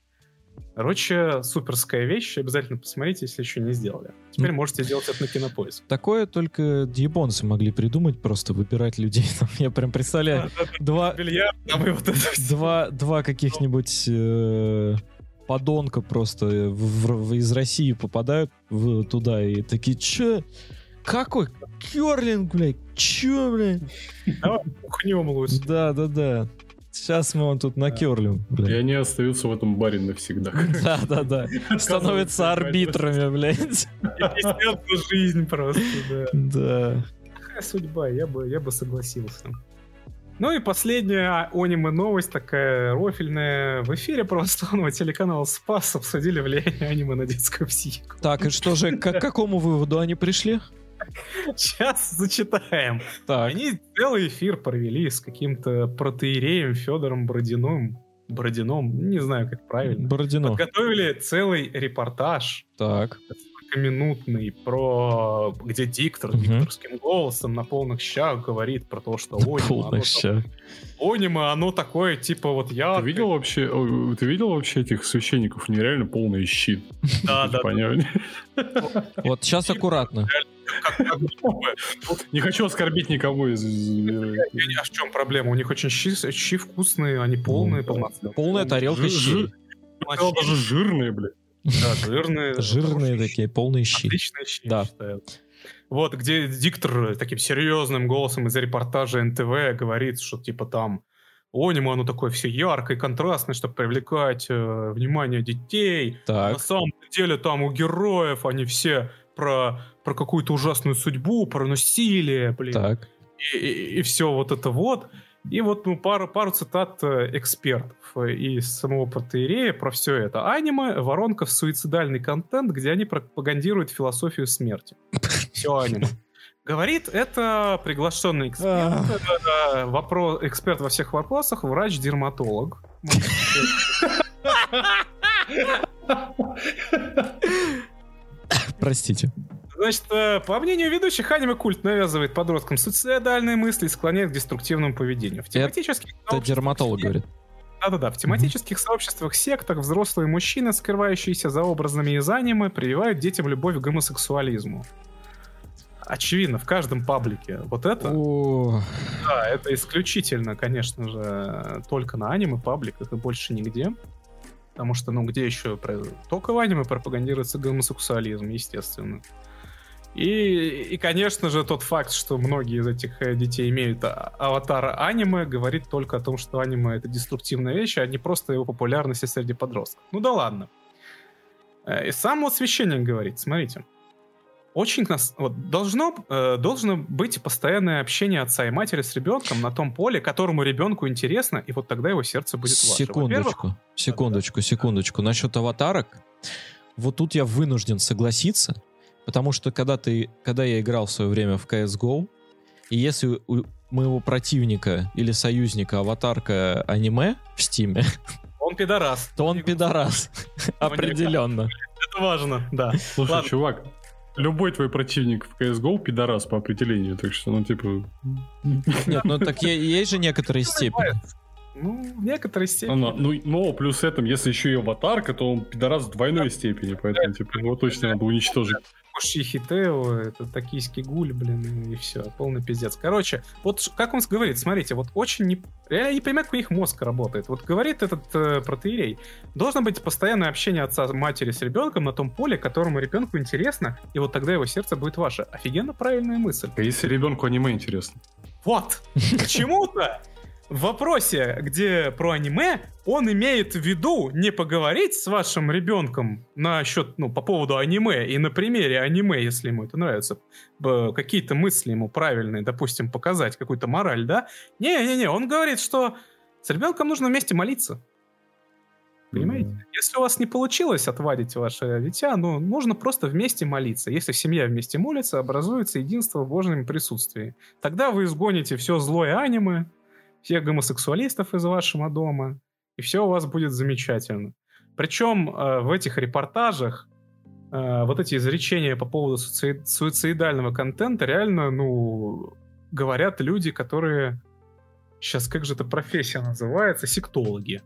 Короче, суперская вещь, обязательно посмотрите, если еще не сделали. Теперь Ну. можете сделать это на кинопоиск. Такое только японцы могли придумать, просто выбирать людей. Там, Я прям представляю, два, два, два каких-нибудь э, подонка просто в- в- из России попадают в- туда и такие, чё? Какой керлинг, блядь? Чё, блядь? Давай пухнем лучше. Да-да-да. Сейчас мы вам тут накерлим, И блядь. они остаются в этом баре навсегда. Да-да-да. Становятся арбитрами, блядь. Естественно, жизнь просто, да. Да. Судьба, я бы, я бы согласился. Ну и последняя аниме новость такая рофильная. В эфире православного телеканала Спас обсудили влияние аниме на детскую психику. Так, и что же, к какому выводу они пришли? Сейчас зачитаем. Так. Они целый эфир провели с каким-то протеереем Федором Бородиным. Бородином, не знаю, как правильно. Бородино. Подготовили целый репортаж Так. минутный про где диктор Мгм. дикторским голосом на полных щах говорит про то, что аниме, оно, ща. аниме, оно такое, типа вот я... Ты видел вообще, ты видел вообще этих священников? Нереально полный щит. Да, да, Понятно. Вот сейчас аккуратно. Бы. Не хочу оскорбить никого из... из- А в чем проблема? У них очень щи, щи вкусные, они полные, полноценные. Полная тарелка сказал, даже жирные, блядь. Да, жирные. Жирные такие, полные щи. Отличные щи, Да. Вот, где диктор таким серьезным голосом из репортажа НТВ говорит, что типа там аниме, оно такое все яркое, контрастное, чтобы привлекать э, внимание детей. На Так. самом деле там у героев они все про, про какую-то ужасную судьбу, про насилие, блин. Так. И, все вот это вот. И вот ну, пару, пару цитат э, экспертов э, из самого протеерея про все это. Аниме — воронка в суицидальный контент, где они пропагандируют философию смерти. Все аниме. Говорит, это приглашенный эксперт, э, вопрос, эксперт во всех вопросах, врач-дерматолог. Простите. Значит, э, по мнению ведущих, аниме-культ навязывает подросткам суицидальные мысли и склоняет к деструктивному поведению. В тематических Это дерматолог говорит. Да-да-да, в тематических сообществах, сектах взрослые мужчины, скрывающиеся за образами из аниме, прививают детям любовь к гомосексуализму. Очевидно, в каждом паблике. Вот это, О, да, это исключительно, конечно же, только на аниме пабликах и больше нигде. Потому что, ну, где еще? Только в аниме пропагандируется гомосексуализм, естественно. И, и, конечно же, тот факт, что многие из этих э, детей имеют а- аватара аниме, говорит только о том, что аниме — это деструктивная вещь, а не просто его популярности среди подростков. Ну да ладно. Э, И сам вот священник говорит, смотрите, очень нас, вот, должно, э, должно быть постоянное общение отца и матери с ребенком на том поле, которому ребенку интересно, и вот тогда его сердце будет ваше. Секундочку, секундочку, секундочку. Насчет аватарок, вот тут я вынужден согласиться, потому что когда ты, когда я играл в свое время в CSGO, и если у моего противника или союзника аватарка аниме в стиме, он пидорас. то он пидорас. Определенно. Это важно, да. Слушай, Ладно. чувак, любой твой противник в CSGO пидорас по определению, так что, ну, типа... Нет, ну так есть же некоторые степени. Ну, в некоторой Ну, степени. но, ну, но плюс этом, если еще и аватарка, то он пидорас в двойной степени, поэтому, типа, его точно надо уничтожить. Кушихи Тео, это токийский гуль, блин, и все, полный пиздец. Короче, вот как он говорит, смотрите, вот очень не... Реально не понимаю, как у них мозг работает. Вот говорит этот э, протеерей, должно быть постоянное общение отца матери с ребенком на том поле, которому ребенку интересно, и вот тогда его сердце будет ваше. Офигенно правильная мысль. А если ребенку аниме интересно? Вот! Почему-то в вопросе, где про аниме, он имеет в виду не поговорить с вашим ребенком насчет, ну, по поводу аниме и на примере аниме, если ему это нравится, какие-то мысли ему правильные, допустим, показать, какую-то мораль, да? Не-не-не, он говорит, что с ребенком нужно вместе молиться. Понимаете? Mm-hmm. Если у вас не получилось отвадить ваше дитя, ну, нужно просто вместе молиться. Если семья вместе молится, образуется единство в Божьем присутствии. Тогда вы изгоните все злое аниме, всех гомосексуалистов из вашего дома, и все у вас будет замечательно. Причем э, в этих репортажах э, вот эти изречения по поводу суицид- суицидального контента реально, ну, говорят люди, которые... Сейчас как же эта профессия называется? Сектологи.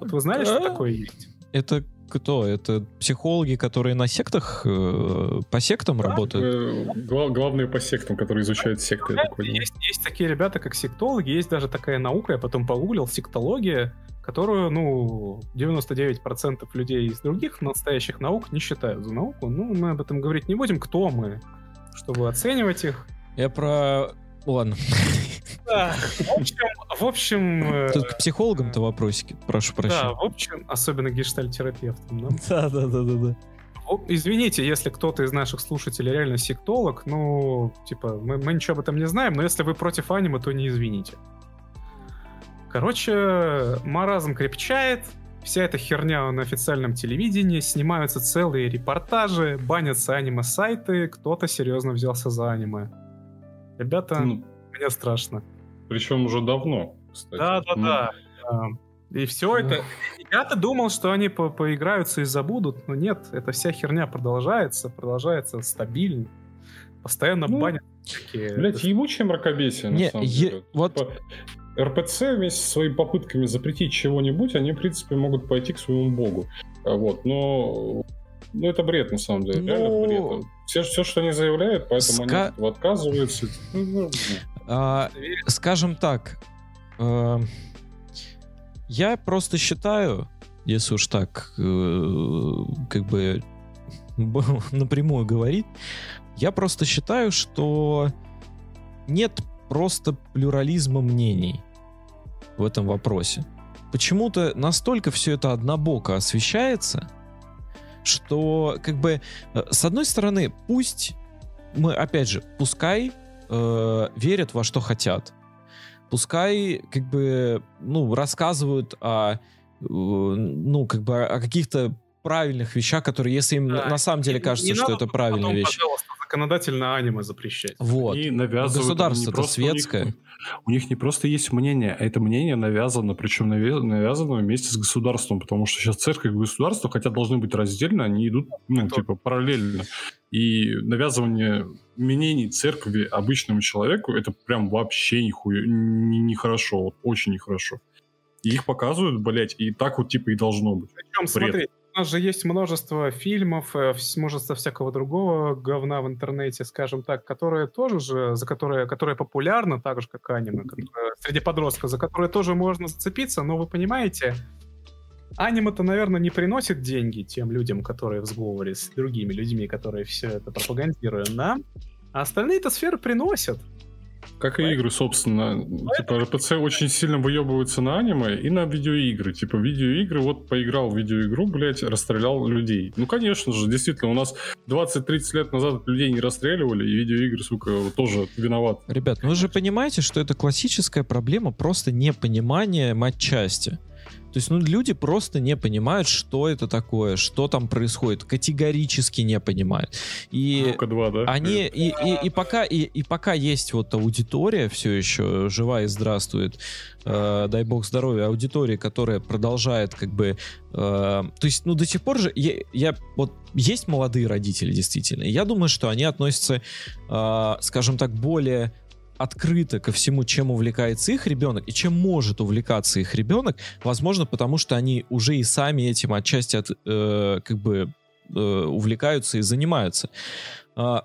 Вот вы знали, что такое есть? Это кто? Это психологи, которые на сектах, э, по сектам да, работают? Э, глав, главные по сектам, которые изучают секты. Да, есть, есть такие ребята, как сектологи, есть даже такая наука, я потом погуглил, сектология, которую, ну, 99% людей из других настоящих наук не считают за науку. Ну, мы об этом говорить не будем. Кто мы, чтобы оценивать их? Я про Ладно. Да, в общем... В общем э, Тут к психологам-то вопросики, прошу прощения. Да, в общем, особенно гештальтерапевтам. Да, да, да, да, да. Извините, если кто-то из наших слушателей реально сектолог, ну, типа, мы, мы ничего об этом не знаем, но если вы против аниме, то не извините. Короче, маразм крепчает, вся эта херня на официальном телевидении, снимаются целые репортажи, банятся аниме-сайты, кто-то серьезно взялся за аниме. Ребята, ну, мне страшно. Причем уже давно, кстати. Да, да, ну, да. И все это... Я-то думал, что они по поиграются и забудут, но нет, эта вся херня продолжается, продолжается стабильно. Постоянно ну, банят такие... Блять, ебучее мракобесие, не, на самом е- деле. Вот... РПЦ вместе со своими попытками запретить чего-нибудь, они, в принципе, могут пойти к своему богу. А вот, но ну, это бред, на самом деле. Но... Реально ну, бред. Все, все, что они заявляют, поэтому Ска... они отказываются. Ну, ну, а, скажем так, э, я просто считаю, если уж так, э, как бы напрямую говорить, я просто считаю, что нет просто плюрализма мнений в этом вопросе. Почему-то настолько все это однобоко освещается, что как бы э, с одной стороны, пусть мы, опять же, пускай э, верят во что хотят, пускай как бы, ну, рассказывают о, э, ну, как бы о каких-то правильных вещах, которые, если им да, на самом деле кажется, что это правильная потом, вещь. Пожалуйста, законодательно аниме запрещать. Вот. Они навязывают, Государство-то светское. У них, у них не просто есть мнение, а это мнение навязано, причем навязано вместе с государством, потому что сейчас церковь и государство, хотя должны быть раздельно, они идут, ну, типа, параллельно. И навязывание мнений церкви обычному человеку, это прям вообще нихуя, нехорошо, не вот, очень нехорошо. И их показывают, блять, и так вот типа и должно быть. Причем, смотри, нас же есть множество фильмов, э, множество всякого другого говна в интернете, скажем так, которые тоже же, за которые, которые популярны, так же, как аниме, которые, среди подростков, за которые тоже можно зацепиться, но вы понимаете, аниме-то, наверное, не приносит деньги тем людям, которые в сговоре с другими людьми, которые все это пропагандируют, да? А остальные-то сферы приносят. Как и игры, собственно. Типа РПЦ очень сильно выебываются на аниме и на видеоигры. Типа видеоигры, вот поиграл в видеоигру, блядь, расстрелял людей. Ну, конечно же, действительно, у нас 20-30 лет назад людей не расстреливали, и видеоигры, сука, тоже виноват. Ребят, ну вы же понимаете, что это классическая проблема просто непонимания матчасти. То есть, ну, люди просто не понимают, что это такое, что там происходит, категорически не понимают. И два, да? они и, и, и пока и, и пока есть вот аудитория все еще жива и здравствует, э, дай бог здоровья, аудитория, которая продолжает как бы, э, то есть, ну, до сих пор же я, я вот есть молодые родители действительно, я думаю, что они относятся, э, скажем так, более открыто ко всему, чем увлекается их ребенок и чем может увлекаться их ребенок, возможно, потому что они уже и сами этим отчасти от, э, как бы э, увлекаются и занимаются. Э,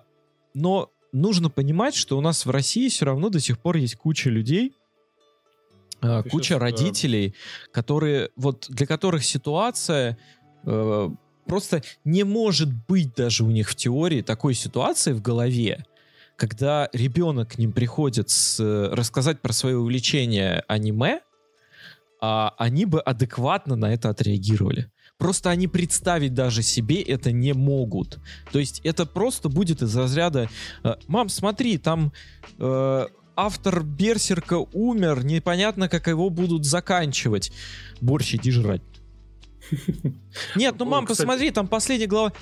но нужно понимать, что у нас в России все равно до сих пор есть куча людей, э, куча сейчас, родителей, да. которые вот для которых ситуация э, просто не может быть даже у них в теории такой ситуации в голове, когда ребенок к ним приходит с, э, рассказать про свое увлечение аниме, а, они бы адекватно на это отреагировали. Просто они представить даже себе это не могут. То есть это просто будет из разряда э, «Мам, смотри, там э, автор Берсерка умер, непонятно, как его будут заканчивать. Борщ, иди жрать». Нет, ну, мам, посмотри, там последняя глава.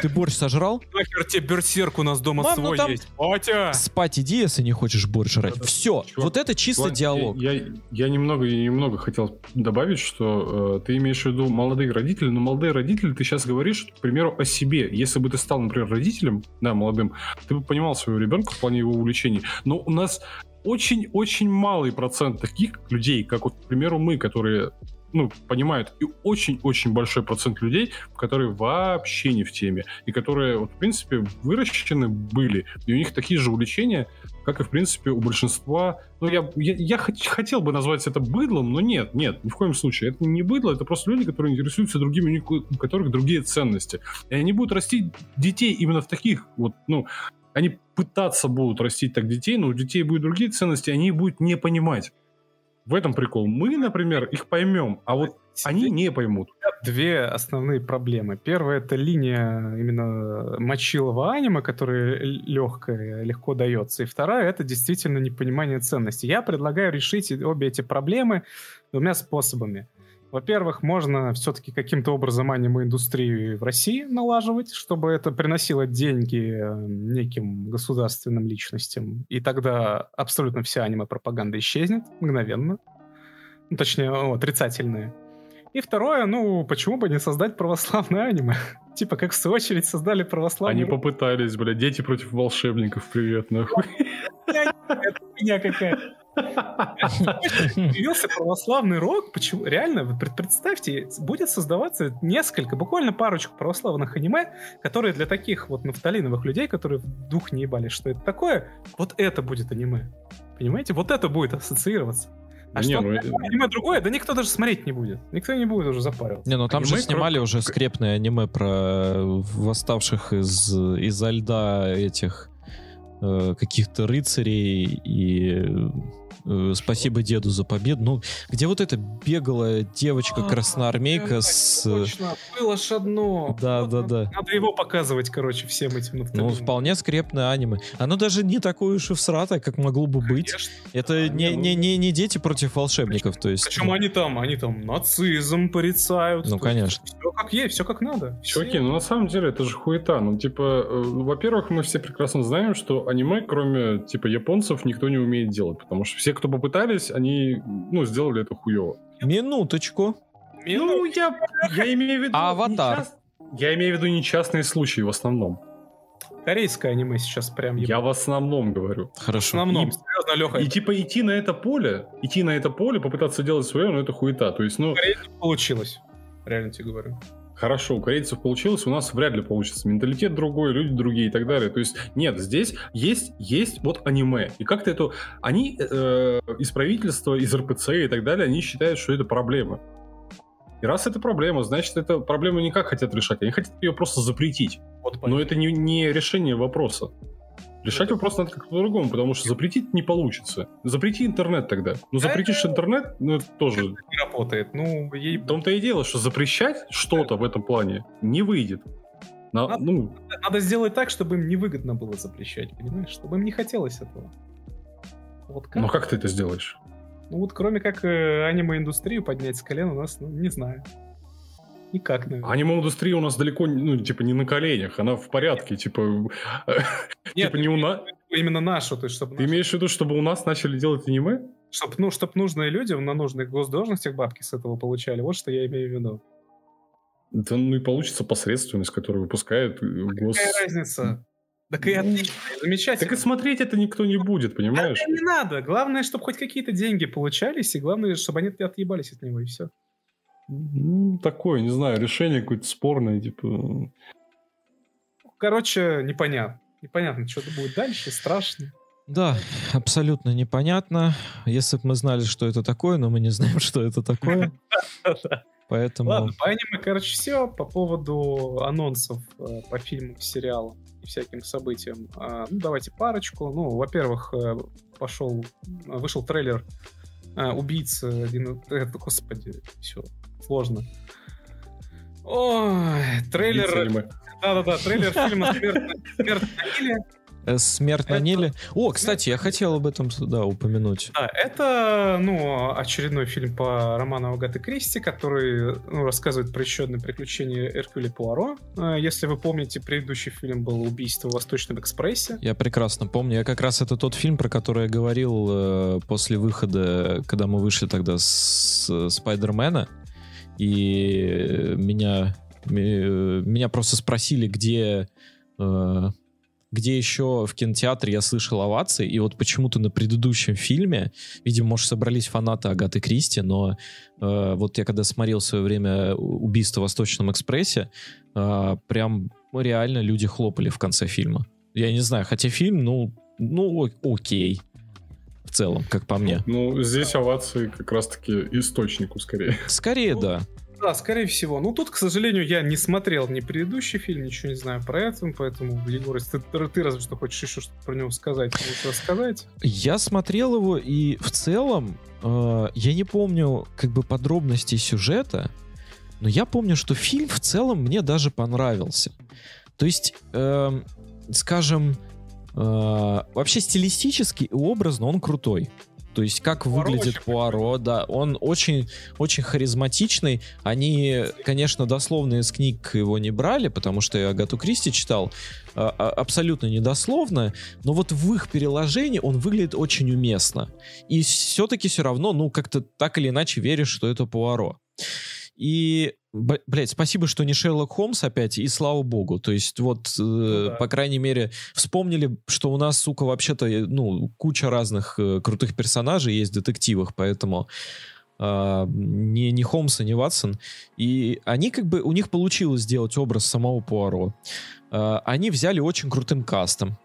Ты борщ сожрал? Нахер тебе берсерк у нас дома свой есть. Батя! Спать иди, если не хочешь борщ жрать. Все, вот это чисто диалог. Я, немного, немного хотел добавить, что э, ты имеешь в виду молодые родители, но молодые родители, ты сейчас говоришь, к примеру, о себе. Если бы ты стал, например, родителем, да, молодым, ты бы понимал своего ребенка в плане его увлечений. Но у нас очень-очень малый процент таких людей, как вот, к примеру, мы, которые ну, понимают, и очень-очень большой процент людей, которые вообще не в теме, и которые, вот, в принципе, выращены были, и у них такие же увлечения, как и, в принципе, у большинства. Ну, я, я, я хот- хотел бы назвать это быдлом, но нет, нет, ни в коем случае. Это не быдло, это просто люди, которые интересуются другими, у них- у которых другие ценности. И они будут растить детей именно в таких вот, ну, они пытаться будут растить так детей, но у детей будут другие ценности, они будут не понимать. В этом прикол. Мы, например, их поймем, а вот они не поймут. Две основные проблемы. Первая это линия именно мочилого аниме, которая легкая, легко дается. И вторая это действительно непонимание ценностей. Я предлагаю решить обе эти проблемы двумя способами. Во-первых, можно все-таки каким-то образом аниме-индустрию в России налаживать, чтобы это приносило деньги э, неким государственным личностям. И тогда абсолютно вся аниме-пропаганда исчезнет мгновенно. Ну, точнее, о, отрицательная. И второе, ну, почему бы не создать православное аниме? Типа, как в свою очередь создали православное... Они попытались, бля, дети против волшебников, привет, нахуй. Это хуйня какая-то. Появился православный рок, почему? Реально, вы пред- представьте, будет создаваться несколько, буквально парочку православных аниме, которые для таких вот нафталиновых людей, которые в дух не ебали, что это такое, вот это будет аниме. Понимаете? Вот это будет ассоциироваться. А Не, что ну, э, аниме другое, да никто даже смотреть не будет. Никто не будет уже запариваться. Не, ну там же Аниме, снимали кро- уже скрепное аниме про восставших из изо льда этих э, каких-то рыцарей и э, спасибо деду за победу. Ну, где вот эта бегалая девочка красноармейка А, с... Точно, было ж одно. Да, Вот да, надо- да. Надо его показывать, короче, всем этим Ну, вполне скрепное аниме. Оно даже не такое уж и всратое, как могло бы быть. Конечно. Это Да, не, не, ну- не, не, не дети против волшебников, то есть... Причем они там, они там нацизм порицают. Ну, конечно. Все как есть, все как надо. Чуваки, Все. ну на самом деле это же хуета. Ну, типа, э, во-первых, мы все прекрасно знаем, что аниме, кроме, типа, японцев, никто не умеет делать. Потому что все, кто попытались, они, ну, сделали это хуево. Минуточку. Ну, я, я имею в виду... «Аватар»? Я имею в виду нечастные случаи в основном. Корейское аниме сейчас прям еб- Я в основном говорю. в Хорошо. основном. И- Серьезно, Леха, И типа идти на это поле, идти на это поле, попытаться делать свое, ну это хуета. То есть, ну, получилось. Реально тебе говорю. Хорошо, у корейцев получилось, у нас вряд ли получится. Менталитет другой, люди другие и так далее. То есть, нет, здесь есть, есть вот аниме. И как-то это... Они э, из правительства, из РПЦ и так далее, они считают, что это проблема. И раз это проблема, значит, это проблему никак хотят решать. Они хотят ее просто запретить. Вот Но это не, не решение вопроса. Решать вопрос надо как-то по-другому, потому что запретить не получится. Запрети интернет тогда. Ну, запретишь интернет, ну, это тоже... не работает. Ну, ей В том-то и дело, что запрещать что-то в этом плане не выйдет. На- Надо- ну, надо сделать так, чтобы им невыгодно было запрещать, понимаешь? Чтобы им не хотелось этого. Вот как? ну как ты это сделаешь? Ну вот кроме как э, аниме-индустрию поднять с колен у нас, ну, не знаю. Никак, наверное. Аниме-индустрия у нас далеко, ну, типа, не на коленях, она в порядке, типа... Типа не у нас... Именно нашу, то есть чтобы, Ты имеешь в виду, чтобы у нас начали делать аниме? чтоб, ну, чтоб нужные люди на нужных госдолжностях бабки с этого получали. Вот что я имею в виду. Да ну и получится посредственность, которую выпускает э, гос... Какая разница? Так и Ну, отлично, замечательно. Так и смотреть это никто не будет, понимаешь? А не надо. Главное, чтобы хоть какие-то деньги получались, и главное, чтобы они отъебались от него, и все. Ну, такое, не знаю, решение какое-то спорное, типа... Короче, непонятно. Непонятно, что будет дальше, страшно. Да, абсолютно непонятно. Если бы мы знали, что это такое, но мы не знаем, что это такое. Поэтому... Ладно, по аниме, короче, все. По поводу анонсов э, по фильму, сериалу. и всяким событиям. А, ну, давайте парочку. Ну, во-первых, э, пошел, вышел трейлер а, убийца господи, все, сложно. Ой, трейлер... Да-да-да, трейлер фильма «Смерть, «Смерть на Ниле». Э, Смерть на Ниле. О, кстати, я хотел об этом да, упомянуть. Да, это ну, очередной фильм по роману Агаты Кристи, который ну, рассказывает про еще одно приключение Эркюля Пуаро. Э, если вы помните, предыдущий фильм был «Убийство в Восточном экспрессе». Я прекрасно помню. Я как раз это тот фильм, про который я говорил э, после выхода, когда мы вышли тогда с Спайдермена. И меня, меня просто спросили, где где еще в кинотеатре я слышал овации, и вот почему-то на предыдущем фильме, видимо, может, собрались фанаты Агаты Кристи, но э, вот я когда смотрел в свое время «Убийство в Восточном экспрессе», э, прям реально люди хлопали в конце фильма. Я не знаю, хотя фильм, ну, ну окей, в целом, как по мне. Ну, здесь овации как раз-таки источнику скорее. Скорее, ну, да. Да, скорее всего. Ну, тут, к сожалению, я не смотрел ни предыдущий фильм, ничего не знаю про это, поэтому, Егор, если ты, ты разве что хочешь еще что-то про него сказать, можешь рассказать. Я смотрел его, и в целом э, я не помню как бы подробностей сюжета, но я помню, что фильм в целом мне даже понравился. То есть, э, скажем, вообще стилистически и образно он крутой. То есть как Пуаро выглядит Пуаро, да, он очень, очень харизматичный. Они, конечно, дословно из книг его не брали, потому что я Агату Кристи читал а, а, абсолютно недословно, но вот в их переложении он выглядит очень уместно. И все-таки все равно, ну, как-то так или иначе веришь, что это Пуаро. И, блядь, спасибо, что не Шерлок Холмс опять, и слава богу. То есть вот, э, ну, да. по крайней мере, вспомнили, что у нас, сука, вообще-то, э, ну, куча разных э, крутых персонажей есть в детективах, поэтому Uh, не, не Холмс, не Ватсон. И они как бы, у них получилось сделать образ самого Пуаро. Uh, они взяли очень крутым кастом.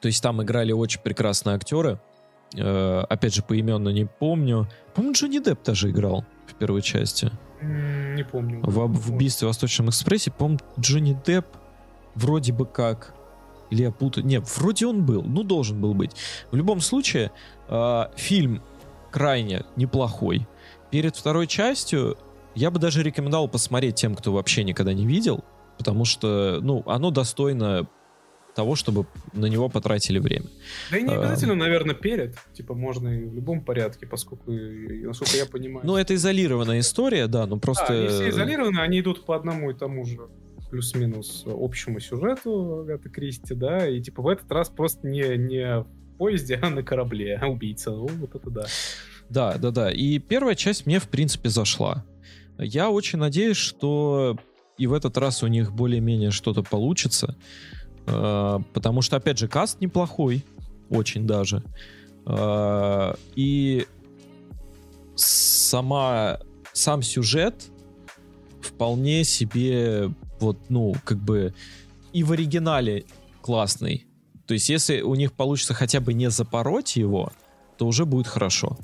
То есть там играли очень прекрасные актеры. Uh, опять же, поименно не помню. По-моему, Джонни Депп даже играл в первой части. Не помню. В, в убийстве в Восточном экспрессе, по-моему, Джонни Депп вроде бы как... Или я путаю... Нет, вроде он был. Ну, должен был быть. В любом случае, э, фильм крайне неплохой. Перед второй частью я бы даже рекомендовал посмотреть тем, кто вообще никогда не видел, потому что, ну, оно достойно того, чтобы на него потратили время. Да и не обязательно, а, наверное, перед. Типа можно и в любом порядке, поскольку, насколько я понимаю. Ну, это изолированная история, да, но просто... Да, они все изолированы, они идут по одному и тому же плюс-минус общему сюжету Агаты Кристи, да, и типа в этот раз просто не, не в поезде, а на корабле убийца. Ну, вот это да. Да, да, да. И первая часть мне, в принципе, зашла. Я очень надеюсь, что и в этот раз у них более-менее что-то получится. Э, потому что, опять же, каст неплохой, очень даже. Э, и сама, сам сюжет вполне себе вот, ну, как бы и в оригинале классный. То есть, если у них получится хотя бы не запороть его, то уже будет хорошо.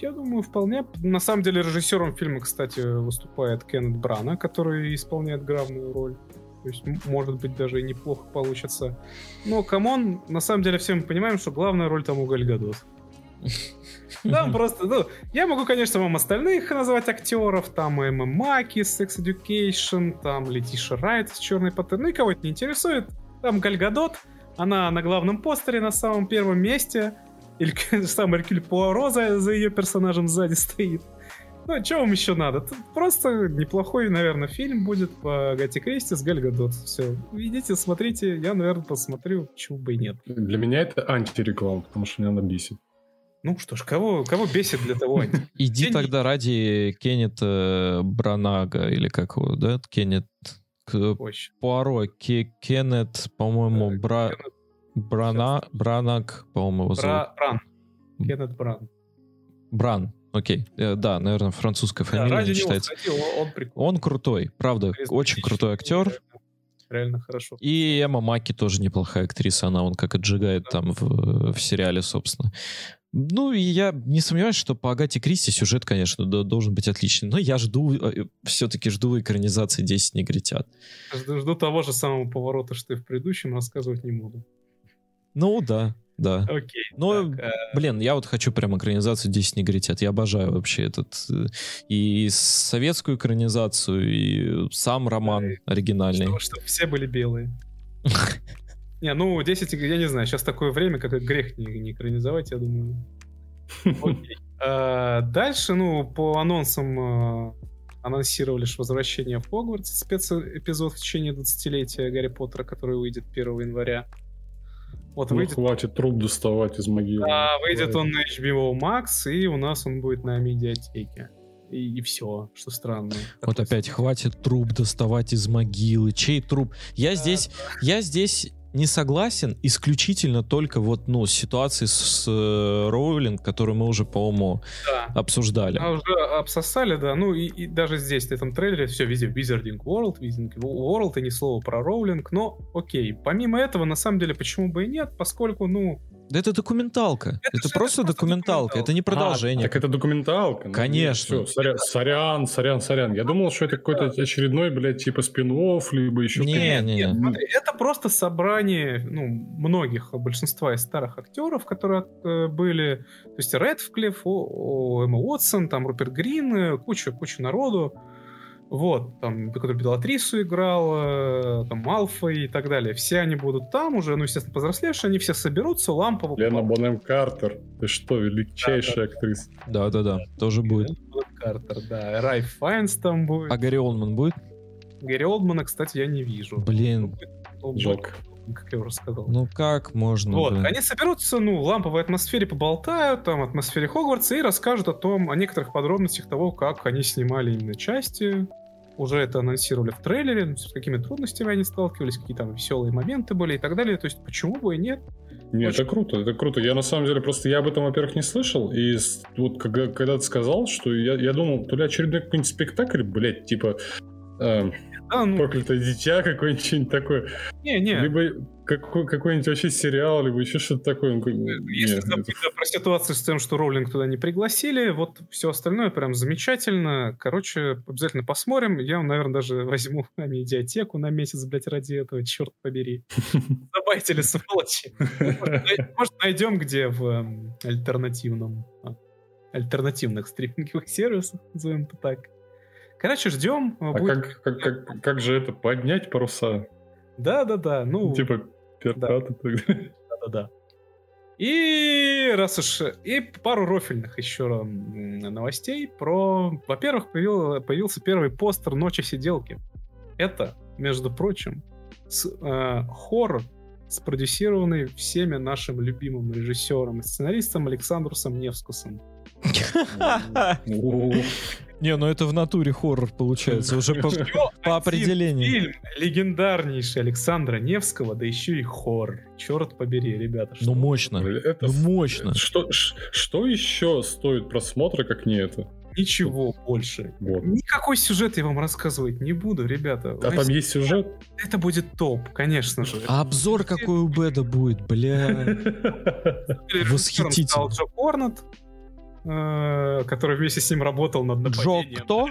Я думаю, вполне. На самом деле, режиссером фильма, кстати, выступает Кеннет Брана, который исполняет главную роль. То есть, может быть, даже и неплохо получится. Но, come on, на самом деле все мы понимаем, что главная роль там у Галь Гадот. Там просто, ну, я могу, конечно, вам остальных назвать актеров, там Эмма Маки, Sex Education, там Летиша Райт с Черной Пантер, ну и кого это не интересует, там Галь Гадот, она на главном постере на самом первом месте, или сам Эркюль Пуаро за, за ее персонажем сзади стоит. Ну, а что вам еще надо? Тут просто неплохой, наверное, фильм будет по Гати Кристи с Гальгадот. Все. Идите, смотрите. Я, наверное, посмотрю, чего бы и нет. Для меня это антиреклама, потому что меня она бесит. Ну что ж, кого, кого бесит для того? Иди тогда ради Кеннета Бранага, или как его, да? Кеннет... Пуаро, Кеннет, по-моему, Бра... Брана... Бранаг, по-моему, его зовут. Бран. Кеннет Бран. Бран, Окей, э, да, наверное, французская фамилия да, считается. Него, кстати, он, он, он крутой, правда, очень крутой актер. Реально, реально хорошо. И Эмма Маки тоже неплохая актриса, она он как отжигает да. там в, в сериале, собственно. Ну, и я не сомневаюсь, что по Агате Кристи сюжет, конечно, да, должен быть отличный. Но я жду, э, все-таки жду экранизации «10 негритят». Жду, жду того же самого поворота, что и в предыдущем, рассказывать не буду. Ну, да, да. Окей. Так, э, блин, я вот хочу прям экранизацию «10 негритят». Я обожаю вообще этот... э, И советскую экранизацию, и сам роман Да, оригинальный. Чтобы, чтобы все были белые. Не, ну, 10, я не знаю, сейчас такое время, как грех не, не экранизовать, я думаю. Окей. А, Дальше, ну, по анонсам анонсировали же возвращение в Хогвартс, спецэпизод в течение 20-летия Гарри Поттера, который выйдет 1 января. Вот Ну, выйдет, хватит труп доставать из могилы. а, выйдет он на HBO Max, и у нас он будет на медиатеке. И, все, что странно. Вот опять хватит труп доставать из могилы. Чей труп? Я здесь, я здесь не согласен исключительно только вот, ну, с ситуацией с, с, э, Роулинг, которую мы уже, по-моему, Да. обсуждали. А уже обсосали, да. Ну и, и даже здесь, в этом трейлере, все везде Wizarding World, Wizarding World, и ни слова про Роулинг. Но окей. Помимо этого, на самом деле, почему бы и нет, поскольку, ну, Да это документалка. Это, Это просто просто документалка. Это не А, продолжение. так это документалка. Ну, Конечно. всё, сорян, сорян, сорян, сорян. Я думал, что это какой-то очередной, блядь, типа спин либо еще Не, что-то. не, не. Смотри, это просто собрание ну, многих, большинства из старых актеров, которые э, были. То есть Редфклифф, Эмма Уотсон, там Руперт Грин, э, куча, куча народу. Вот, там, который Белатрису играл, там, Малфой и так далее. Все они будут там уже, ну, естественно, повзрослевшие, они все соберутся, лампово. Лена Бонем Картер. Ты что, величайшая актриса. Да-да-да, тоже будет. Картер, да. Райф Файнс там будет. А Гарри Олдман будет? Гэри Олдмана, кстати, я не вижу. Блин, будет, Жалко. Как я уже сказал. ну как можно, Вот, блин? они соберутся, ну, в ламповой атмосфере поболтают, там, атмосфере Хогвартса, и расскажут о том, о некоторых подробностях того, как они снимали именно части. Уже это анонсировали в трейлере, ну, с какими трудностями они сталкивались, какие там веселые моменты были и так далее. То есть, почему бы и нет? Не, Очень- это круто, это круто. Я на самом деле просто я об этом, во-первых, не слышал. И вот когда, когда ты сказал, что я, я думал, то ли очередной какой-нибудь спектакль, блядь, типа э, Да, ну, проклятое дитя, какое-нибудь такое. не-не. Либо какой, какой-нибудь вообще сериал, либо еще что-то такое. Как- Если нет, забыть это- про ситуацию с тем, что Роулинг туда не пригласили, вот все остальное прям замечательно. Короче, обязательно посмотрим. Я, наверное, даже возьму на медиатеку на месяц, блядь, ради этого, черт побери. Забайтили, сволочи. Может, найдем где в эм, альтернативном а, альтернативных стриминговых сервисах, назовем это так. Короче, ждем. А как, как, как, как же это, поднять паруса? Да-да-да, ну, Типа пираты тогда. да-да-да. И раз уж... И пару рофельных еще новостей про... Во-первых, появил- появился первый постер «Ночи сиделки». Это, между прочим, с, э, хоррор, спродюсированный всеми нашим любимым режиссером и сценаристом Александрусом Невскусом. Не, ну это в натуре хоррор получается, уже по, по определению. Фильм легендарнейший Александра Невского, да еще и хоррор. Черт побери, ребята. Ну мощно, Это ну мощно. Что, что еще стоит просмотра, как не это? Ничего больше. Вот. Никакой сюжет я вам рассказывать не буду, ребята. А там есть сюжет? Это будет топ, конечно же. А обзор какой у Беда будет, бля. Восхитительно. Который вместе с ним работал над Джо нападением. кто?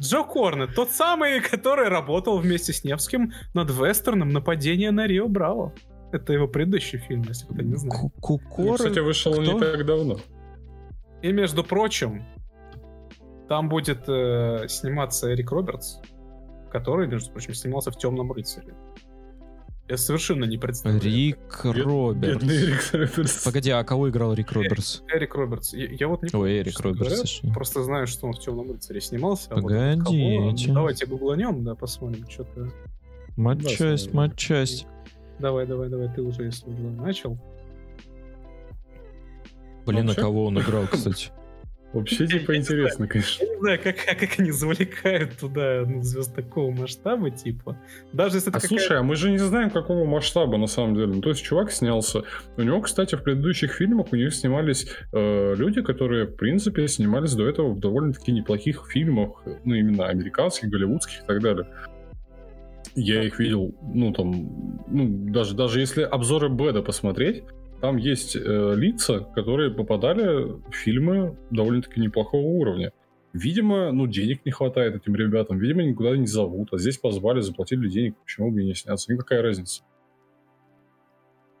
Джо Корнет, тот самый, который работал вместе с Невским над вестерном «Нападение на Рио Браво». Это его предыдущий фильм, если кто не знает. Ку- Кукоры? Кстати, вышел Кто? не так давно. И, между прочим, там будет э, сниматься Эрик Робертс, который, между прочим, снимался в «Темном рыцаре». Я совершенно не представляю. Рик Робертс. Бедный Рик Робертс. Погоди, а кого играл Рик Робертс? Эрик Робертс. Я, я вот не Ой, Эрик Робертс. Просто знаю, что он в Темном рыцаре снимался. а вот кого? Давайте гугланем, да, посмотрим, что-то. Матчасть, Да, матчасть. Давай, давай, давай, ты уже, если уже начал. Блин, а кого он играл, кстати? Вообще, типа, интересно, конечно. Я не знаю, как, как они завлекают туда ну, звезд такого масштаба, типа. Даже если А слушай, а мы же не знаем, какого масштаба на самом деле. Ну, то есть чувак снялся. У него, кстати, в предыдущих фильмах у него снимались э, люди, которые, в принципе, снимались до этого в довольно-таки неплохих фильмах, ну, именно американских, голливудских и так далее. Я их видел, ну, там, ну, даже, даже если обзоры Бэда посмотреть, там есть э, лица, которые попадали в фильмы довольно-таки неплохого уровня. Видимо, ну, денег не хватает этим ребятам, видимо, никуда не зовут, а здесь позвали, заплатили денег, почему бы и не сняться, никакая разница.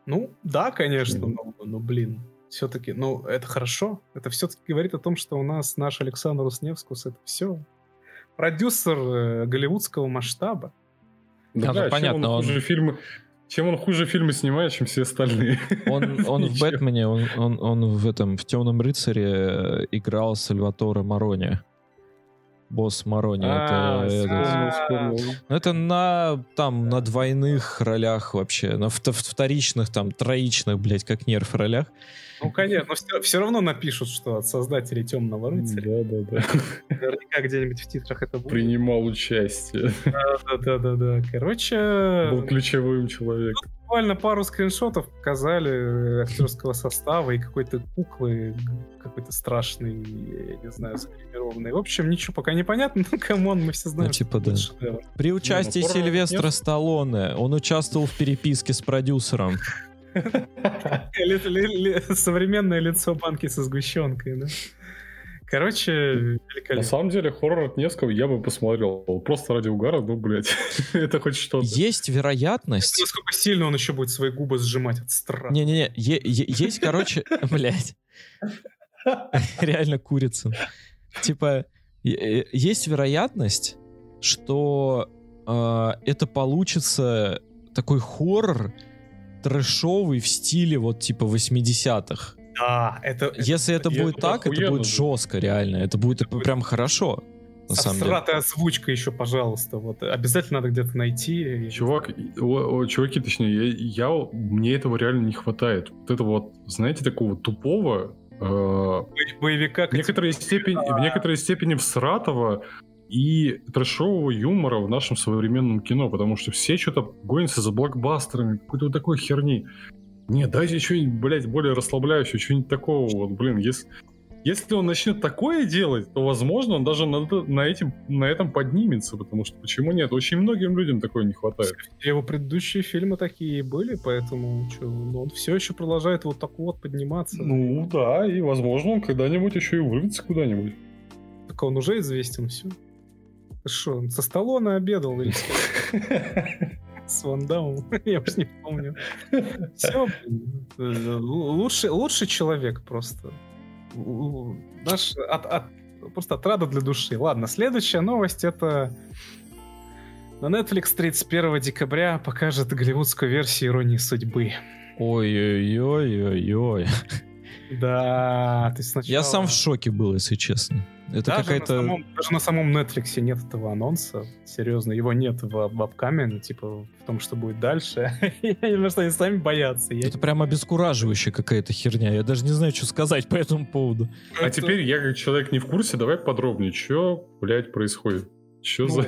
Ну, да, конечно, но, но блин, все-таки, ну, это хорошо. Это все-таки говорит о том, что у нас наш Александр Усневскус это все продюсер э, голливудского масштаба. Да, да, ну, понятно. Он он... фильмы, чем он хуже фильмы снимает, чем все остальные. Он, он в Бэтмене, он, он, он в этом в Темном рыцаре играл Сальватора Марони босс Марони. А, это, это, это на там на двойных ролях вообще, на вторичных там троичных, блять, как нерв ролях. Ну конечно, но все, все равно напишут, что от создателей Темного рыцаря. Да, да, да. Наверняка где-нибудь в титрах это будет. Принимал участие. Да, да, да, да. Короче. Был ключевым человеком буквально пару скриншотов показали э, актерского состава и какой-то куклы, какой-то страшный, я не знаю, загримированный. В общем, ничего пока не понятно, но come on, мы все знаем. Ну, типа, да. При участии не, ну, Сильвестра нет? Сталлоне он участвовал в переписке с продюсером. Современное лицо банки со сгущенкой, да? Короче, великолепно. На самом деле, хоррор от Невского я бы посмотрел. Просто ради угара, ну, блядь, это хоть что-то. Есть вероятность... Насколько сильно он еще будет свои губы сжимать от страха. Не-не-не, есть, короче, блядь, реально курица. Типа, есть вероятность, что э, это получится такой хоррор трэшовый в стиле вот типа 80-х. Да, это... Если это, это будет так, это будет жестко, реально. Это будет это прям хорошо. На самом деле. озвучка еще, пожалуйста. Вот обязательно надо где-то найти. Чувак, о, о, чуваки, точнее, я, я, мне этого реально не хватает. Вот это вот, знаете, такого тупого э, боевика. В некоторой, степени, в некоторой степени всратого и трэшового юмора в нашем современном кино, потому что все что-то гонятся за блокбастерами, какой-то вот такой херни. Не, дайте что-нибудь, блядь, более расслабляющее, что-нибудь такого. Вот, блин, если, если он начнет такое делать, то, возможно, он даже на, на, этим, на этом поднимется, потому что почему нет? Очень многим людям такое не хватает. Его предыдущие фильмы такие были, поэтому что, ну, он все еще продолжает вот так вот подниматься. Ну да, и, возможно, он когда-нибудь еще и вырвется куда-нибудь. Так он уже известен, все. Что, со Сталлоне обедал или с Ван Дамом. Я уж не помню. Все, лучший, лучший человек просто. Наш от, от, просто отрада для души. Ладно, следующая новость это на Netflix 31 декабря покажет голливудскую версию «Иронии судьбы». Ой-ой-ой-ой-ой. Да, ты сначала... Я сам в шоке был, если честно. Это даже какая-то... На самом, даже на самом Netflix нет этого анонса. Серьезно, его нет в вебкаме, ну, типа, в том, что будет дальше. я не знаю, что они сами боятся. Это прям обескураживающая какая-то херня. Я даже не знаю, что сказать по этому поводу. А теперь я, как человек не в курсе, давай подробнее, что, блядь, происходит. Что ну, за...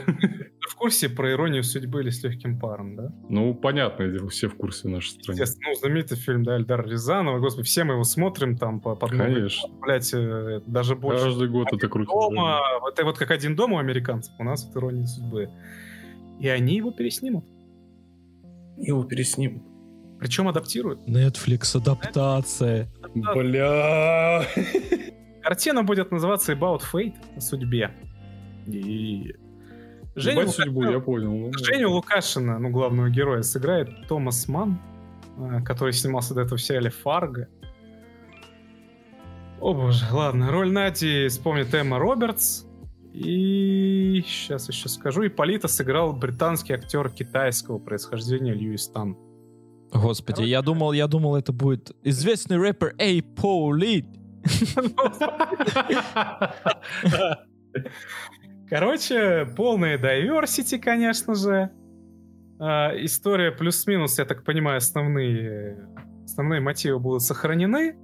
в курсе про иронию судьбы или с легким паром, да? Ну, понятно, все в курсе в нашей стране. Ну, знаменитый фильм, да, Эльдар Рязанова, господи, все мы его смотрим там по под Конечно. Блять, э, даже больше. Каждый год это круто. Дома, да. Это вот как один дом у американцев, у нас вот ирония судьбы. И они его переснимут. Его переснимут. Причем адаптируют. Netflix адаптация. Бля. Картина будет называться About Fate о судьбе. И Женю, Лука... судьбу, я понял. Ну, Женю Лукашина, ну, главного героя, сыграет Томас Ман, э, который снимался до этого в сериале «Фарго». О боже, ладно. Роль Нади вспомнит Эмма Робертс. И сейчас еще скажу. И Полита сыграл британский актер китайского происхождения Льюис Тан. Господи, Короче, я думал, я думал, это будет известный рэпер Эй Полит. Короче, полная diversity, конечно же. А, история плюс-минус, я так понимаю, основные, основные мотивы будут сохранены.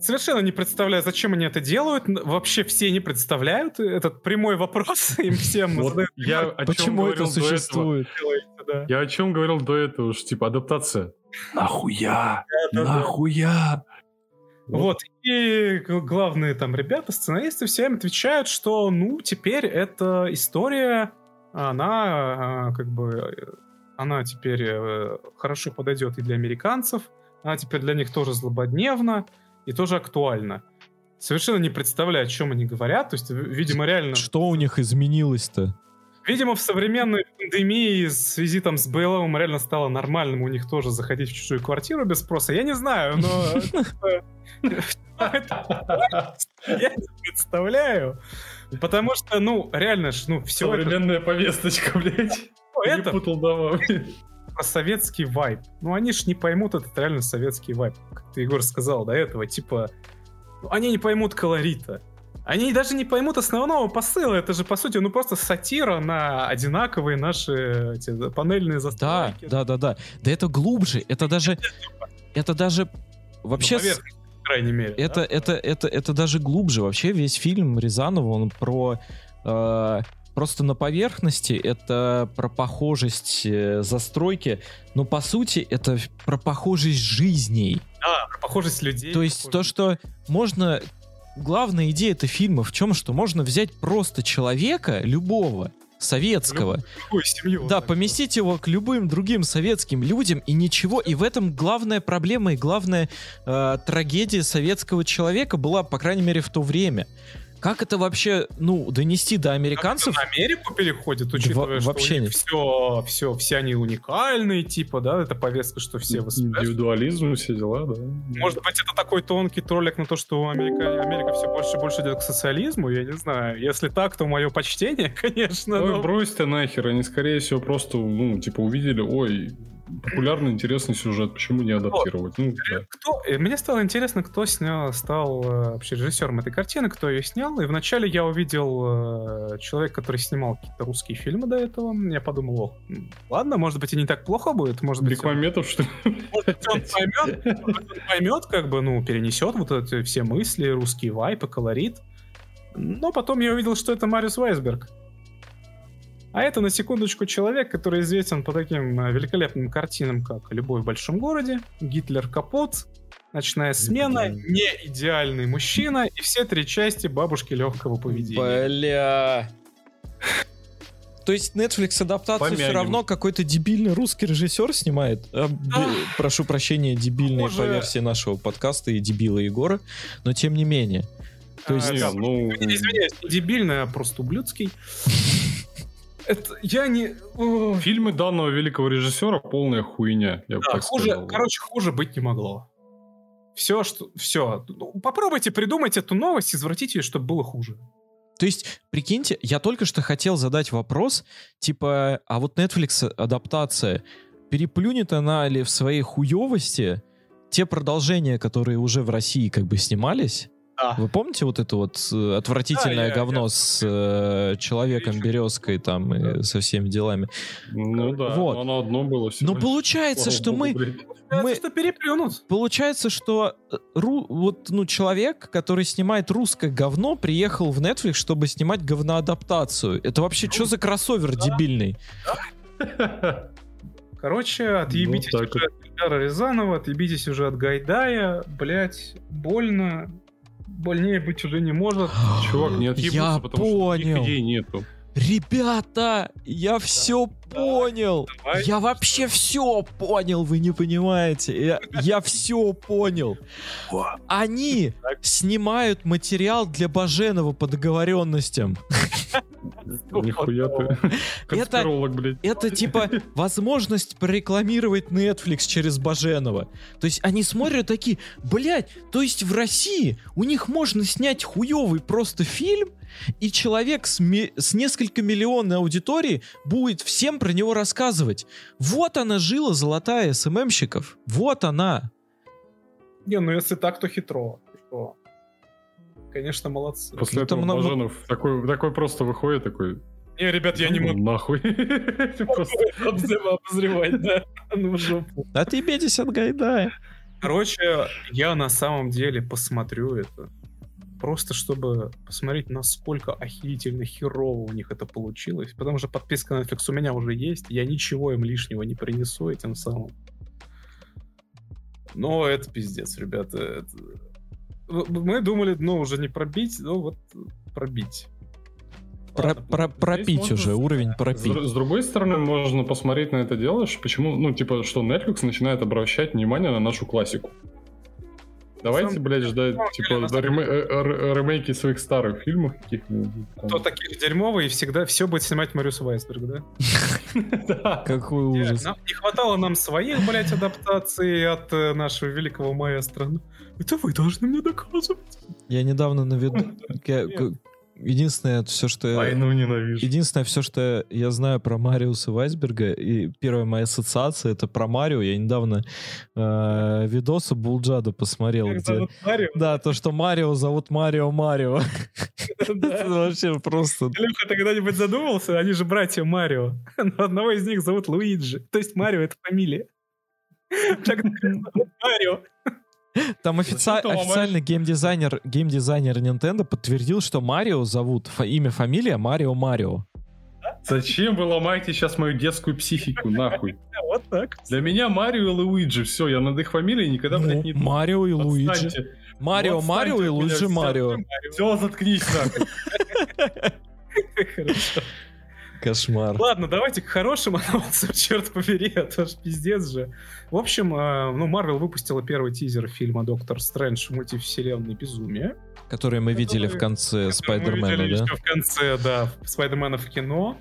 Совершенно не представляю, зачем они это делают. Вообще все не представляют этот прямой вопрос им всем. Вот я Почему это существует? Этого. Я о чем говорил до этого, что типа адаптация. Нахуя? Нахуя? Вот. И главные там ребята, сценаристы, все им отвечают, что, ну, теперь эта история, она а, как бы, она теперь э, хорошо подойдет и для американцев, она теперь для них тоже злободневна и тоже актуальна. Совершенно не представляю, о чем они говорят. То есть, видимо, реально... Что у них изменилось-то? Видимо, в современной пандемии в связи там с БЛМ реально стало нормальным у них тоже заходить в чужую квартиру без спроса. Я не знаю, но... Я не представляю. Потому что, ну, реально ж, ну, все Современная повесточка, блядь. это дома. про советский вайб. Ну, они ж не поймут этот реально советский вайб. Как ты, Егор, сказал до этого, типа... ну, они не поймут колорита. Они даже не поймут основного посыла. Это же, по сути, ну просто сатира на одинаковые наши эти, панельные Да, застройки. да, да, да. Да это глубже. Это даже... Это даже... Вообще... крайней мере. Это, да? это, это, это даже глубже. Вообще весь фильм Рязанова, он про... э, просто на поверхности это про похожесть э, застройки, но по сути это про похожесть жизней. Да, про похожесть людей. То есть то, что можно... Главная идея этого фильма в чем, что можно взять просто человека, любого, советского, Любую семью. да, поместить его к любым другим советским людям и ничего. И в этом главная проблема и главная э, трагедия советского человека была, по крайней мере, в то время. Как это вообще, ну, донести до американцев? Как это на Америку переходит, учитывая, что вообще у не- них все, все, все они уникальные, типа, да, это повестка, что все воспринимают. Индивидуализм, все дела, да. Может быть, это такой тонкий троллик на то, что Америка, Америка все больше и больше идет к социализму, я не знаю. Если так, то мое почтение, конечно. Ой, но- брось ты нахер, они скорее всего просто, ну, типа, увидели, ой, популярный, интересный сюжет, почему не адаптировать? Ну, да. Кто, э, мне стало интересно, кто снял, стал э, вообще режиссером этой картины, кто ее снял. И вначале я увидел э, человека, который снимал какие-то русские фильмы до этого. Я подумал, о, ладно, может быть, и не так плохо будет. Может быть, он, Бекмаметов, что ли? может быть, он поймет, он поймет, как бы, ну, перенесет вот эти все мысли, русский вайп и колорит. Но потом я увидел, что это Мариус Вайсберг. А это, на секундочку, человек, который известен по таким э, великолепным картинам, как «Любовь в большом городе», «Гитлер капут», «Ночная смена». «Не идеальный мужчина» и все три части «Бабушки легкого поведения». Бля. То есть Netflix адаптацию все Помянем. равно какой-то дебильный русский режиссер снимает. А, б- Да. Прошу прощения, дебильные Хуже. по версии нашего подкаста и дебила Егора, но тем не менее. То есть- А, Не, да, ну, Извиняюсь, не дебильный, а просто ублюдский. Это я не... Фильмы данного великого режиссера полная хуйня, я Да, так хуже, сказал. короче, хуже быть не могло. Все, что... Все. Попробуйте придумать эту новость, извратить ее, чтобы было хуже. То есть, прикиньте, я только что хотел задать вопрос, типа, а вот Netflix адаптация, переплюнет она ли в своей хуевости те продолжения, которые уже в России как бы снимались? Да. Вы помните вот это вот э, отвратительное Да, я- говно я- с э, человеком березкой там и со всеми делами? Ну да, Вот. но оно одно было всего Но получается, Слава что богу, мы. Мы... Что переплюнут. Получается, что э, ру- вот, ну, человек, который снимает русское говно, приехал в Netflix, чтобы снимать говноадаптацию. Это вообще что за кроссовер дебильный? Короче, отъебитесь Ну, уже от Эльдара Рязанова, отъебитесь уже от Гайдая. Блять, больно. Больнее быть уже не может. Чувак, не отъебутся, Я потому что понял. никаких идей нету. Ребята, я все понял. давай. Я вообще все понял, вы не понимаете. Я, я все понял. Они снимают материал для Баженова по договоренностям. Нихуя ты. Конспиролог, блядь. Это типа возможность прорекламировать Netflix через Баженова. То есть они смотрят такие, блядь, то есть в России у них можно снять хуевый просто фильм, и человек с, ме- с несколько миллионной аудиторией будет всем про него рассказывать. Вот она жила золотая СММщиков. Вот она. Не, ну если так, то хитро. Хитро. Конечно, молодцы. После Ну, этого там много- Баженов такой, такой просто выходит, такой... Не, ребят, я не «Ну, могу Нахуй. Просто обозревать, да. Ну, жопу. Отъебитесь от Гайдая. Короче, я на самом деле посмотрю это. Просто чтобы посмотреть, насколько охерительно херово у них это получилось. Потому что подписка на Netflix у меня уже есть. Я ничего им лишнего не принесу этим самым. Но это пиздец, ребята. это- В- Мы думали, ну, уже не пробить, но вот пробить. Про, Ладно, про- пропить можно уже, с- уровень С, пропить. др- с другой стороны, можно посмотреть на это дело, что почему, ну, типа, что Netflix начинает обращать внимание на нашу классику. Давайте, блядь, ждать, типа, э, ремейки своих старых фильмов каких-нибудь. Кто таких дерьмовый, и всегда все будет снимать Мариус Вайсберг, да? Да. Какой ужас. Не хватало нам своих, блядь, адаптаций от э, нашего великого маэстро. Ну, Это вы должны мне доказывать. Я недавно на виду... Единственное, все, что я... Войну ненавижу. Единственное, все, что я знаю про Мариуса Вайсберга, и первая моя ассоциация это про Марио. Я недавно э, видосы Булджада посмотрел, Как где... Марио? Да, то, что Марио зовут Марио Марио. Это вообще просто... Леха, ты когда-нибудь задумывался? Они же братья Марио. Но одного из них зовут Луиджи. То есть Марио — это фамилия. Марио. Там офици- Зачем ты ломаешь? официально геймдизайнер, геймдизайнер Nintendo подтвердил, что Марио зовут, фа- имя, фамилия Марио Марио. Зачем вы ломаете сейчас мою детскую психику, нахуй? Вот так. Для меня Марио и Луиджи, все, я над их фамилией никогда, блядь, не... Ну, Марио и Луиджи. Марио Марио и Луиджи. Марио. Все, заткнись, нахуй. Хорошо. Кошмар. Ладно, давайте к хорошим анонсам, черт побери, а то ж пиздец же. В общем, э, ну, Марвел выпустила первый тизер фильма «Доктор Стрэндж. Мультивселенной безумие». Которые мы видели в Который- конце который Спайдермена, да? в конце, да, Спайдермена в кино.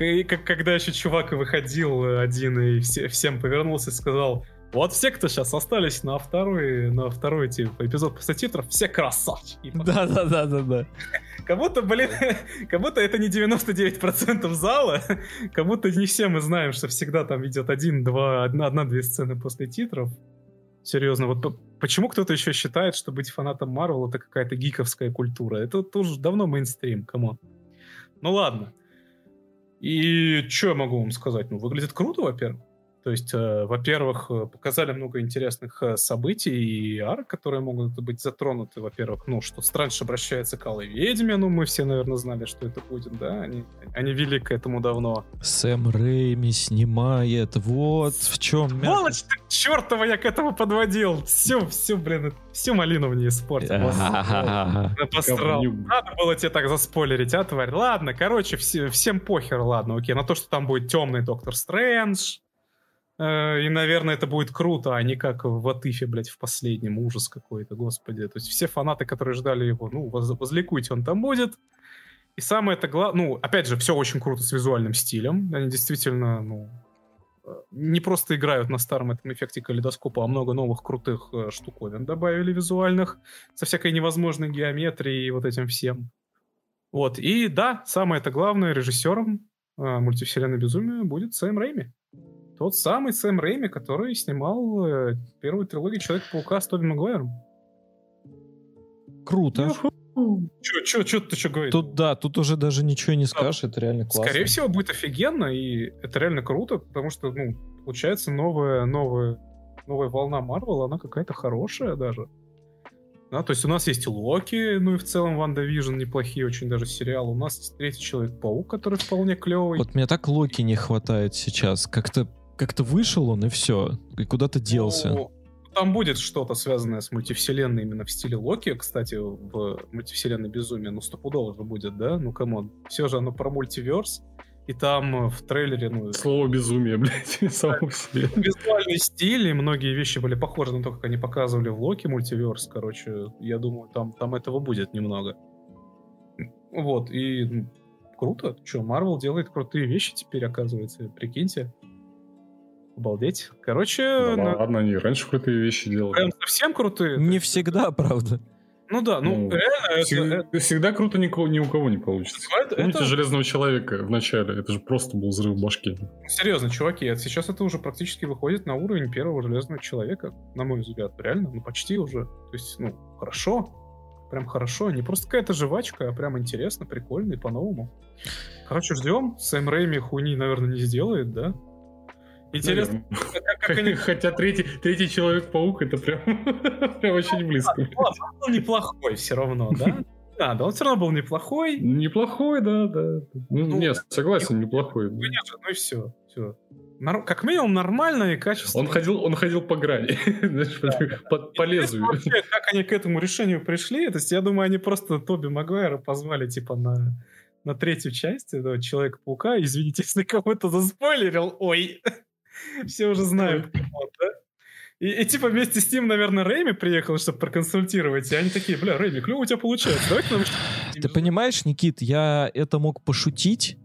И как, когда еще чувак выходил э, один и все- всем повернулся и сказал, вот все, кто сейчас остались на второй, на второй типа, эпизод после титров, все красавчики. Да, да, да, да, да. Как будто, блин, как будто это не 99% зала, как будто не все мы знаем, что всегда там идет один, два, одна, одна-две сцены после титров. Серьезно, вот по- почему кто-то еще считает, что быть фанатом Марвел это какая-то гиковская культура? Это тоже давно мейнстрим, come on. Ну ладно. И что я могу вам сказать? Ну, выглядит круто, во-первых. То есть, э, во-первых, э, показали много интересных э, событий и арок, которые могут быть затронуты. Во-первых, ну, что Стрэндж обращается к Алой Ведьме, ну, мы все, наверное, знали, что это будет, да? Они, они вели к этому давно. Сэм Рэйми снимает. Вот в чем Сволочь ты, чертова, я к этому подводил! Все, все, блин, всю малину мне испортил. Посрал. Надо было тебе так заспойлерить, а, тварь? Ладно, короче, все- всем похер, ладно, окей. На то, что там будет темный Доктор Стрэндж. Э, И, наверное, это будет круто, а не как в Атыфе, блядь, в последнем. Ужас какой-то, господи. То есть все фанаты, которые ждали его, ну, воз- возликуйте, он там будет. И самое это главное, ну, опять же, все очень круто с визуальным стилем. Они действительно, ну, э, не просто играют на старом этом эффекте калейдоскопа, а много новых крутых э, штуковин добавили визуальных со всякой невозможной геометрией и вот этим всем. Вот, и да, самое это главное, режиссером э, мультивселенной безумия будет Сэм Рэйми. Тот самый Сэм Рэйми, который снимал э, первую трилогию Человека-паука с Тоби Магуайром. Круто. Чё, чё, чё ты что говоришь? Тут, да, тут уже даже ничего не скажешь, это реально классно. Скорее всего, будет офигенно, и это реально круто, потому что, ну, получается, новая, новая, новая волна Марвел, она какая-то хорошая даже. Да, то есть у нас есть Локи, ну и в целом WandaVision неплохие очень даже сериалы. У нас есть третий Человек-паук, который вполне клевый. Вот мне так Локи не хватает сейчас. Как-то как-то вышел он и все. И куда-то делся. Ну, там будет что-то связанное с мультивселенной именно в стиле Локи, кстати, в мультивселенной безумие, ну стопудово же будет, да? Ну come on, все же оно про multiverse, и там э, в трейлере, ну, Слово безумие, блядь, само себе. визуальный стиль, и многие вещи были похожи на то, как они показывали в Локи multiverse, короче, я думаю, там, там этого будет немного. Вот, и ну, круто, что, Марвел делает крутые вещи теперь, оказывается, прикиньте. Обалдеть. Короче, Да на- ладно, они раньше крутые вещи прям делали. совсем крутые. Не всегда, правда. Ну да, ну, Ну, реально, это- Всегда, это- всегда круто никого, ни у кого не получится. это- Помните это- Железного Человека в начале? Это же просто был взрыв башки. Серьезно, чуваки, это сейчас это уже практически выходит на уровень первого железного человека, на мой взгляд, реально, ну почти уже. То есть, ну, хорошо, прям хорошо, не просто какая-то жвачка, а прям интересно, прикольно и по-новому. Короче, ждем. Сэм Рэйми хуйни, наверное, не сделает, да? Интересно, как, как они... Хотя третий, третий Человек-паук это прям, прям очень близко. Ладно, он был неплохой все равно, да? Да, да, он все равно был неплохой. Неплохой, да, да. Ну, Ну, нет, согласен, неплохой. Конечно, ну и все. все. Как минимум нормально и качественно. Он ходил, он ходил по грани, по, лезвию. Как они к этому решению пришли. То есть, я думаю, они просто Тоби Магуайра позвали, типа, на, на третью часть этого Человека-паука. Извините, если кого-то заспойлерил. Ой, все уже знают, да? И, и типа вместе с ним, наверное, Рэйми приехал, чтобы проконсультировать. И они такие, бля, Рэйми, клево у тебя получается. Давай к нам... Ты понимаешь, Никит, я это мог пошутить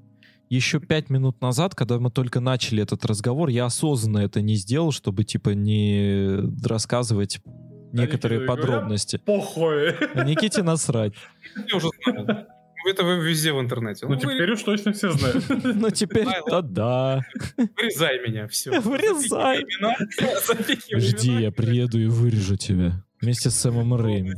еще пять минут назад, когда мы только начали этот разговор, я осознанно это не сделал, чтобы типа не рассказывать некоторые Никита, подробности. Похуй. Никите насрать. Я уже знаю. Это вы везде в интернете. Ну, теперь уж точно все знают. Ну теперь-то да. Вырезай меня, все. Вырезай. Жди, я приеду и вырежу тебя. Вместе с Сэмом Рэйми.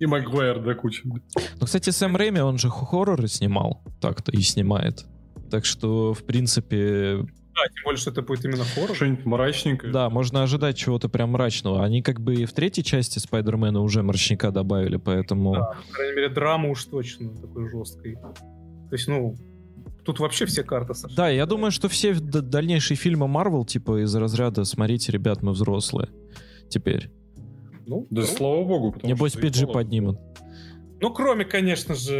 И Магуайр до кучи. Ну, кстати, Сэм Рэйми, он же хорроры снимал. Так-то и снимает. Так что, в принципе, Да, тем более, что это будет именно хоррор. Что-нибудь мрачненькое. да, можно ожидать чего-то прям мрачного. Они как бы и в третьей части Спайдермена уже мрачника добавили, поэтому... Да, по крайней мере, драму уж точно такой жесткой. То есть, ну, тут вообще все карты сошли. Да, я думаю, что все дальнейшие фильмы Марвел, типа из разряда «Смотрите, ребят, мы взрослые». Теперь. Ну, Да ну, слава богу. потому Небось, что PG поднимут. Ну, кроме, конечно же,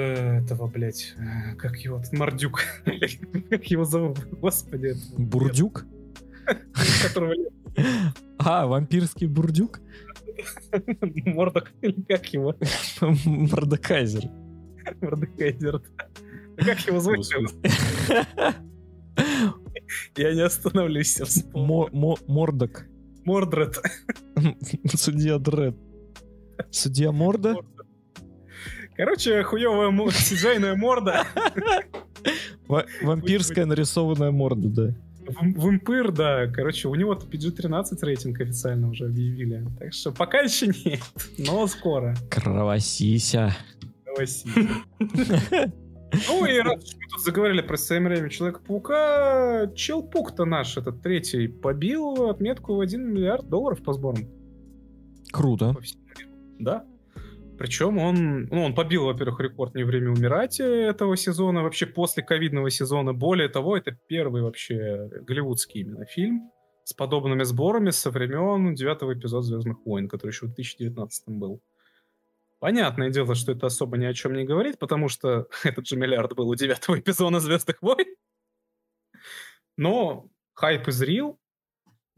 этого, блядь, э, как его, Мордюк. Как его зовут? Господи. Бурдюк? Которого. А, вампирский бурдюк? Мордок, или как его? Мордокайзер. Мордекайзер. да. Как его звать? Я не остановлюсь. Мордок. Мордред. Судья Дред. Судья Морда? Короче, хуевая сиджайная морда. Ва- Вампирская нарисованная морда, да. Вампир, да. Короче, у него PG-13 рейтинг официально уже объявили. Так что пока еще нет, но скоро. Кровосися. Си. Ну и раз мы тут заговорили про Сэм Рэйми Человека-паука, Челпук-то наш, этот третий, побил отметку в 1 миллиард долларов по сборам. Круто. по. Да. Причем он, ну, он побил, во-первых, рекорд «Не время умирать» этого сезона, вообще после ковидного сезона. Более того, это первый вообще голливудский именно фильм с подобными сборами со времен девятого эпизода «Звездных войн», который еще в 2019 был. Понятное дело, что это особо ни о чем не говорит, потому что этот же миллиард был у девятого эпизода «Звездных войн». Но хайп изрил,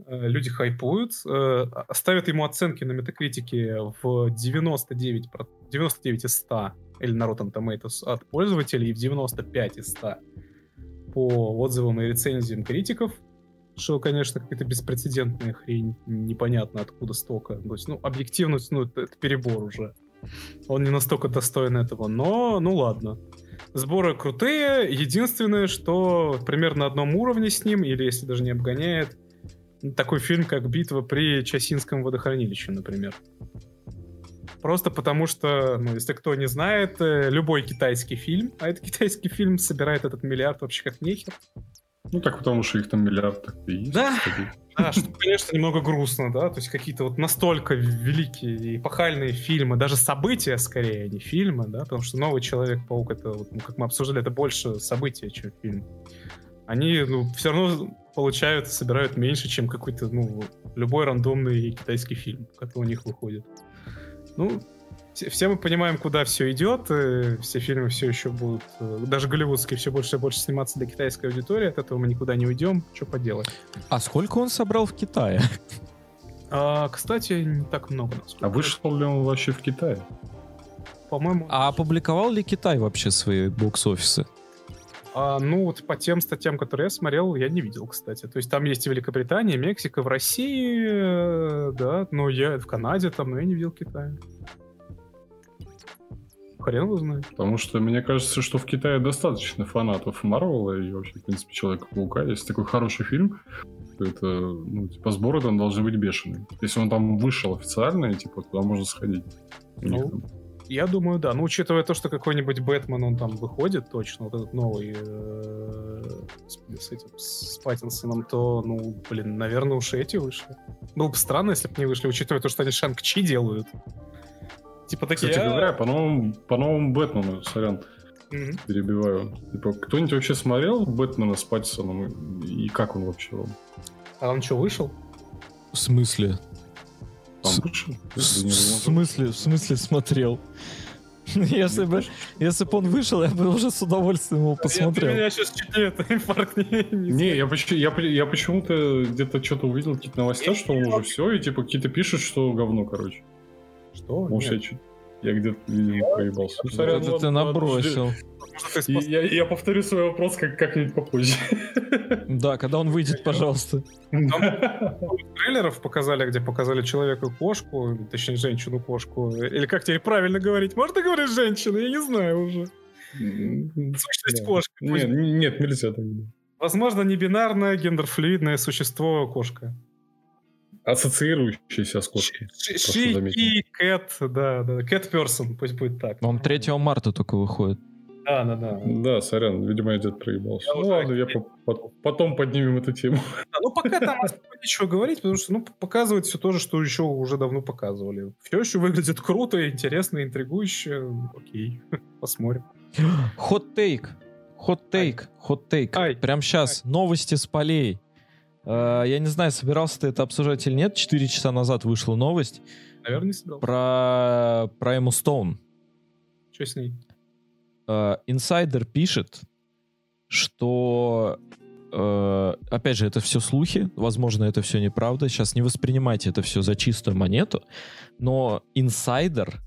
люди хайпуют, э, ставят ему оценки на метакритике в 99, про- 99 из 100, или на Rotten Tomatoes от пользователей, и в 95 из 100 по отзывам и рецензиям критиков, что, конечно, какая-то беспрецедентная хрень, непонятно откуда столько. То есть, ну, объективность, ну, это, это перебор уже. Он не настолько достоин этого, но, ну ладно. Сборы крутые. Единственное, что примерно на одном уровне с ним, или если даже не обгоняет, такой фильм, как «Битва при Часинском водохранилище», например. Просто потому что, ну, если кто не знает, э, любой китайский фильм, а этот китайский фильм собирает этот миллиард вообще как нехер. Ну так потому что их там миллиард так и есть. Да. кстати. Да, что, конечно, немного грустно, да, то есть какие-то вот настолько великие и эпохальные фильмы, даже события скорее, а не фильмы, да, потому что «Новый Человек-паук» это, вот, ну, как мы обсуждали, это больше события, чем фильм. Они, ну, все равно получают, собирают меньше, чем какой-то, ну, любой рандомный китайский фильм, который у них выходит. Ну, все, все мы понимаем, куда все идет, все фильмы все еще будут, э, даже голливудские, все больше и больше сниматься для китайской аудитории, от этого мы никуда не уйдем, что поделать. А сколько он собрал в Китае? А, кстати, не так много. насколько А вышел ли он вообще в Китае? По-моему, А опубликовал ли Китай вообще свои бокс-офисы? А, ну вот по тем статьям, которые я смотрел, я не видел, кстати. То есть там есть и Великобритания, Мексика, в России, э, да, но я в Канаде там, но я не видел Китая. Хрен его знает. Потому что мне кажется, что в Китае достаточно фанатов Марвела и вообще, в принципе, Человека-паука. Если такой хороший фильм, то это, ну, типа, сборы там должны быть бешеные. Если он там вышел официально, и, типа, туда можно сходить. Ну, там. Я думаю, да. Ну, учитывая то, что какой-нибудь Бэтмен, он там выходит точно, вот этот новый э, с этим, с Паттинсоном, то, ну, блин, наверное, уж эти вышли. Было бы странно, если бы не вышли, учитывая то, что они Шанг-Чи делают. Типа такие... Кстати «А, говоря, по новому, по новому Бэтмену, сорян, мгм». перебиваю. Типа, кто-нибудь вообще смотрел Бэтмена с Паттисоном? И как он вообще вам? А он что, вышел? В смысле? Там С- вышел? В, смысле, в смысле смотрел? Если бы, если бы он вышел, я бы уже с удовольствием его посмотрел. Я, сейчас это инфаркт не, не, я, я, я почему-то где-то что-то увидел, какие-то новости, что он уже все, и типа какие-то пишут, что говно, короче. Что? Может, я, я где-то видимо, проебался. Ну, сорян, это ты набросил. Я, я повторю свой вопрос как, как-нибудь попозже. Да, когда он выйдет, пожалуйста. трейлеров показали, где показали человека кошку, точнее женщину-кошку. Или как тебе правильно говорить? Можно говорить женщина? Я не знаю уже. Сущность Да. кошка. пусть Нет, нет, нельзя так. Возможно, не бинарное, гендерфлюидное существо кошка. Ассоциирующийся с кошкой. Ши, кэт, да, да, cat person, пусть будет так. Он 3 марта только выходит. Да, да, да. Да, сорян, видимо, я где-то проебался. Я Ну уже ладно, я по- по- потом поднимем эту тему. Да, Ну, пока там нечего говорить, потому что, ну, показывает все то же, что еще уже давно показывали. Все еще выглядит круто, интересно, интригующе. Окей, посмотрим. Хот-тейк. Хот-тейк. Хот-тейк. Ай. Прям сейчас. Новости с полей. Э, Я не знаю, собирался ты это обсуждать или нет. Четыре часа назад вышла новость Наверное, не собирался. про, про Эмму Стоун. Что с ней? Э, Инсайдер пишет, что э, опять же, это все слухи, возможно, это все неправда. Сейчас не воспринимайте это все за чистую монету, но инсайдер,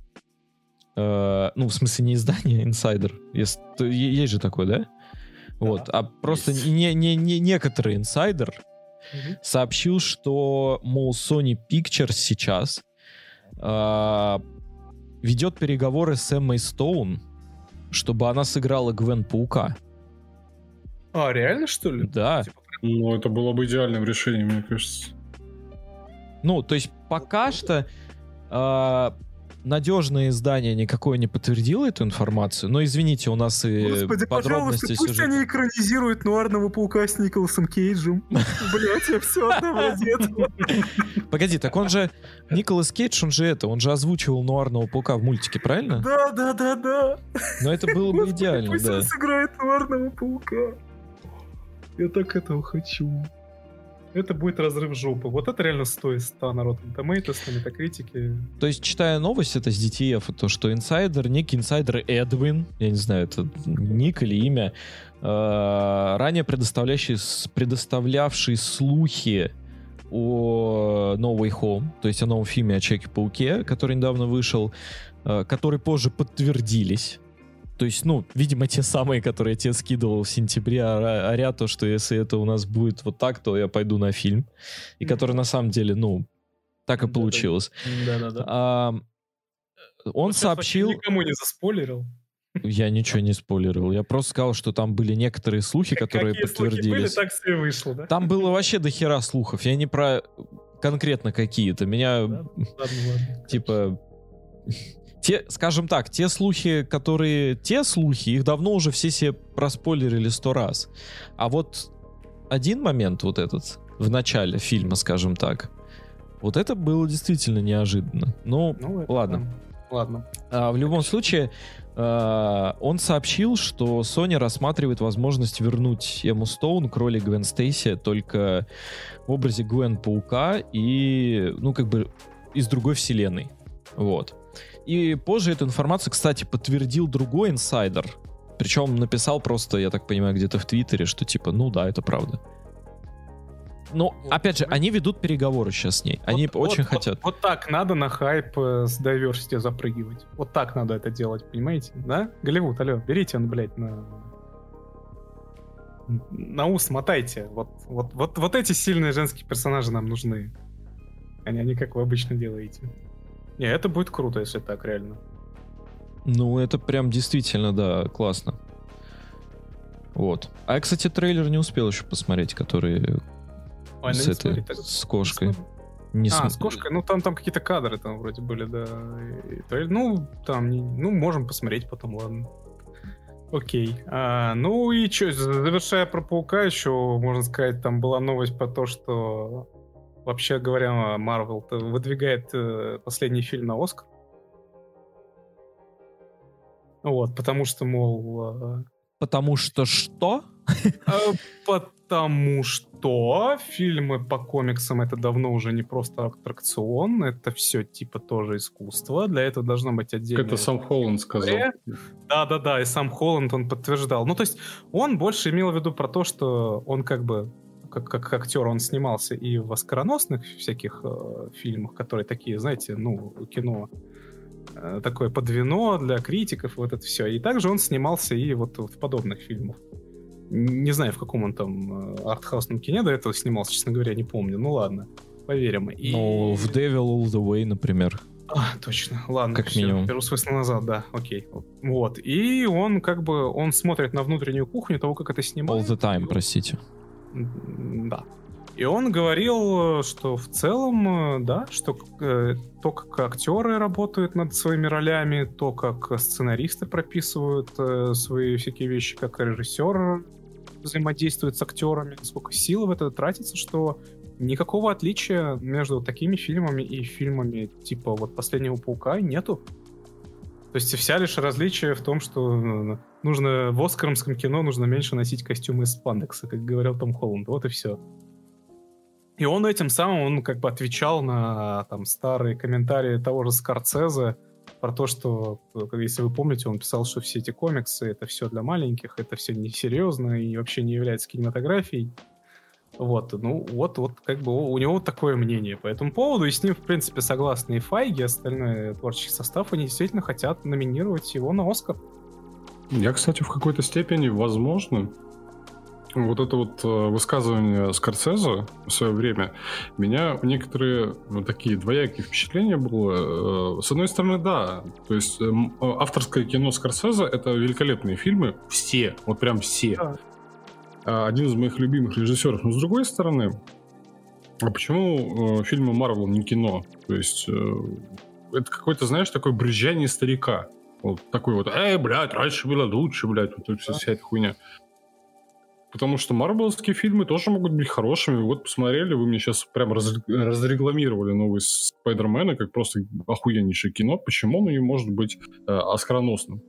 э, ну, в смысле, не издание инсайдер, есть, есть же такое, да? Вот, а просто есть. не, не, не некоторый инсайдер сообщил, что, мол, Sony Pictures сейчас а, ведет переговоры с Эммой Стоун, чтобы она сыграла Гвен Паука. А, реально, что ли? Да. Типа, Ну, это было бы идеальным решением, мне кажется. Ну, то есть пока что а, надежное издание никакое не подтвердило эту информацию, но извините, у нас и Господи, пожалуйста, подробности пусть сюжета. они экранизируют нуарного паука с Николасом Кейджем. Блять, я все одного. Погоди, так он же Николас Кейдж, он же это, он же озвучивал нуарного паука в мультике, правильно? Да, да, да, да. Но это было бы идеально, Пусть да. он сыграет нуарного паука. Я так этого хочу. Это будет разрыв жопы. Вот это реально стоит 100 на Rotten Tomatoes, на Метакритике. То есть, читая новость, это с DTF, то, что инсайдер, ник инсайдер Эдвин, я не знаю, это ник или имя, э, ранее предоставляющий, с- предоставлявший слухи о No Way Home, то есть о новом фильме о Человеке-пауке, который недавно вышел, э, которые позже подтвердились. То есть, ну, видимо, те самые, которые я тебе скидывал в сентябре, ора- орят то, что если это у нас будет вот так, то я пойду на фильм. И Мгм. который на самом деле, ну, так и получилось. Да-да-да. А, он сообщил... Никому не заспойлерил. Я ничего не спойлерил. Я просто сказал, что там были некоторые слухи, которые Какие слухи были, подтвердились. так все и вышло, да? Там было вообще до хера слухов. Я не про конкретно какие-то. Меня, Да? Ладно, ладно. типа... Те, скажем так, те слухи, которые... Те слухи, их давно уже все себе проспойлерили сто раз. А вот один момент вот этот в начале фильма, скажем так, вот это было действительно неожиданно. Ну, Ну, это ладно. там. Ладно. А, в любом случае, а, он сообщил, что Sony рассматривает возможность вернуть Эмму Стоун к роли Гвен Стейси только в образе Гвен Паука и, ну, как бы из другой вселенной. Вот. И позже эту информацию, кстати, подтвердил другой инсайдер. Причем написал просто, я так понимаю, где-то в Твиттере, что типа, ну да, это правда. Вот, опять же, они ведут переговоры сейчас с ней. Они Вот- очень вот- хотят. Вот, вот так надо на хайп э, с diversity запрыгивать. Вот так надо это делать, понимаете? Да? Голливуд, алло, берите он, блядь, на... На ус мотайте. Вот, вот, вот, вот эти сильные женские персонажи нам нужны. Они, они как вы обычно делаете. Не, это будет круто, если так реально. Ну, это прям действительно, да, классно. Вот. А я, кстати, трейлер не успел еще посмотреть, который Ой, ну с этой, смотри, с кошкой. Не а, см- с кошкой? Ну, там, там какие-то кадры там вроде были, да. И трейлер- ну, там, ну, можем посмотреть потом, ладно. Окей. А, ну и что, завершая про Паука еще, можно сказать, там была новость про то, что вообще говоря, Марвел выдвигает э, последний фильм на Оскар. Вот, потому что, мол, э, Потому что что? а, Потому что фильмы по комиксам это давно уже не просто аттракцион, это все типа тоже искусство. Для этого должно быть отдельно. Это сам Холланд сказал. Да-да-да, и сам Холланд он подтверждал. Ну, то есть он больше имел в виду про то, что он как бы как, как актер он снимался и в оскароносных всяких э, фильмах, которые такие, знаете, ну, кино э, такое под вино для критиков, вот это все. И также он снимался и вот в подобных фильмах. Не знаю, в каком он там э, артхаусном кине до этого снимался, честно говоря, не помню. Ну ладно, поверим. И... Ну, в Devil All The Way, например. А, точно. Ладно, как все, минимум. Беру смысл назад, да, окей. Вот. И он как бы, он смотрит на внутреннюю кухню того, как это снимают. All the time, простите. Да. И он говорил, что в целом, да, что э, то, как актеры работают над своими ролями, то, как сценаристы прописывают э, свои всякие вещи, как режиссер взаимодействует с актерами, сколько сил в это тратится, что никакого отличия между такими фильмами и фильмами типа вот «Последнего паука» нету. То есть вся лишь различие в том, что ну, нужно в оскаромском кино нужно меньше носить костюмы из спандекса, как говорил Том Холланд. Вот и все. И он этим самым, он как бы отвечал на там старые комментарии того же Скорцезе про то, что, если вы помните, он писал, что все эти комиксы, это все для маленьких, это все несерьезно и вообще не является кинематографией. Вот, ну, вот, вот, как бы у него такое мнение по этому поводу, и с ним, в принципе, согласны и Файги, и остальной творческий состав, они действительно хотят номинировать его на Оскар. Я, кстати, в какой-то степени, возможно, вот это вот э, высказывание Скорсезе в свое время, меня некоторые вот такие двоякие впечатления было. Э, с одной стороны, да, то есть эм, авторское кино Скорсезе — это великолепные фильмы, все, вот прям все. Да. А, один из моих любимых режиссеров. Но с другой стороны, а почему э, фильмы Марвел не кино? То есть э, это какой-то, знаешь, такое брызжание старика. Вот такой вот, эй, блядь, раньше было лучше, блядь, вот, вот вся эта хуйня. Потому что марвеловские фильмы тоже могут быть хорошими. Вот посмотрели, вы мне сейчас прям раз, разрекламировали новый Спайдермена как просто охуеннейшее кино. Почему оно не может быть э, оскароносным?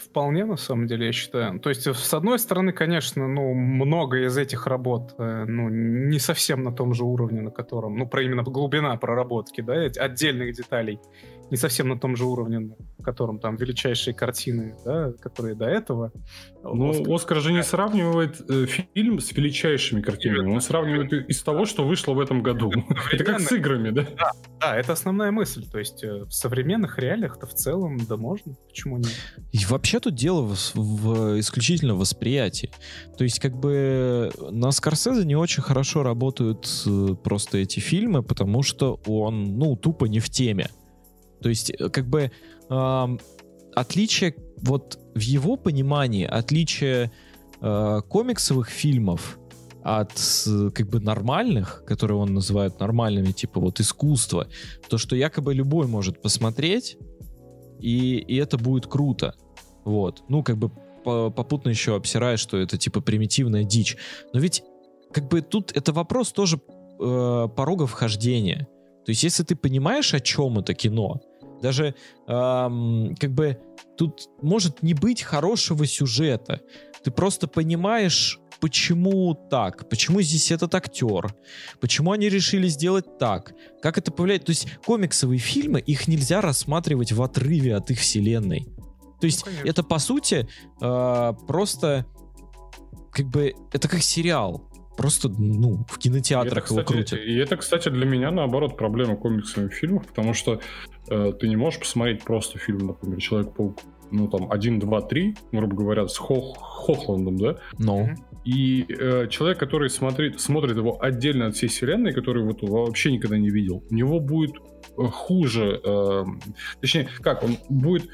Вполне, на самом деле, я считаю. То есть, с одной стороны, конечно, ну, много из этих работ, э, ну, не совсем на том же уровне, на котором, ну, про именно глубина проработки, да, отдельных деталей не совсем на том же уровне, на котором там величайшие картины, да, которые до этого. Ну, Оскар, Оскар же не сравнивает э, фильм с величайшими картинами, он сравнивает из того, что вышло в этом году. Это как с играми, да? Да, да, это основная мысль. То есть э, в современных реалиях-то в целом, да можно, почему нет? И вообще тут дело в, в исключительно восприятии. То есть как бы на Скорсезе не очень хорошо работают э, просто эти фильмы, потому что он, ну, тупо не в теме. То есть, э, как бы э, отличие, вот в его понимании, отличие э, комиксовых фильмов от как бы нормальных, которые он называет нормальными, типа вот искусство, то, что якобы любой может посмотреть, и, и это будет круто. Вот. Ну, как бы попутно еще обсирая, что это типа примитивная дичь. Но ведь как бы тут это вопрос тоже э, порога вхождения. То есть, если ты понимаешь, о чем это кино, даже эм, как бы тут может не быть хорошего сюжета. Ты просто понимаешь, почему так, почему здесь этот актер, почему они решили сделать так, как это повлияет. То есть комиксовые фильмы, их нельзя рассматривать в отрыве от их вселенной. То есть ну, это по сути э, просто как бы это как сериал. Просто, ну, в кинотеатрах это, его крутят. И это, кстати, для меня, наоборот, проблема комиксовых фильмов, потому что э, ты не можешь посмотреть просто фильм, например, Человек-паук, ну, там, 1, 2, 3, грубо говоря, с Хох, Хохландом, да? Ну. No. И э, человек, который смотрит, смотрит его отдельно от всей вселенной, который вот вообще никогда не видел, у него будет э, хуже, э, точнее, как, он будет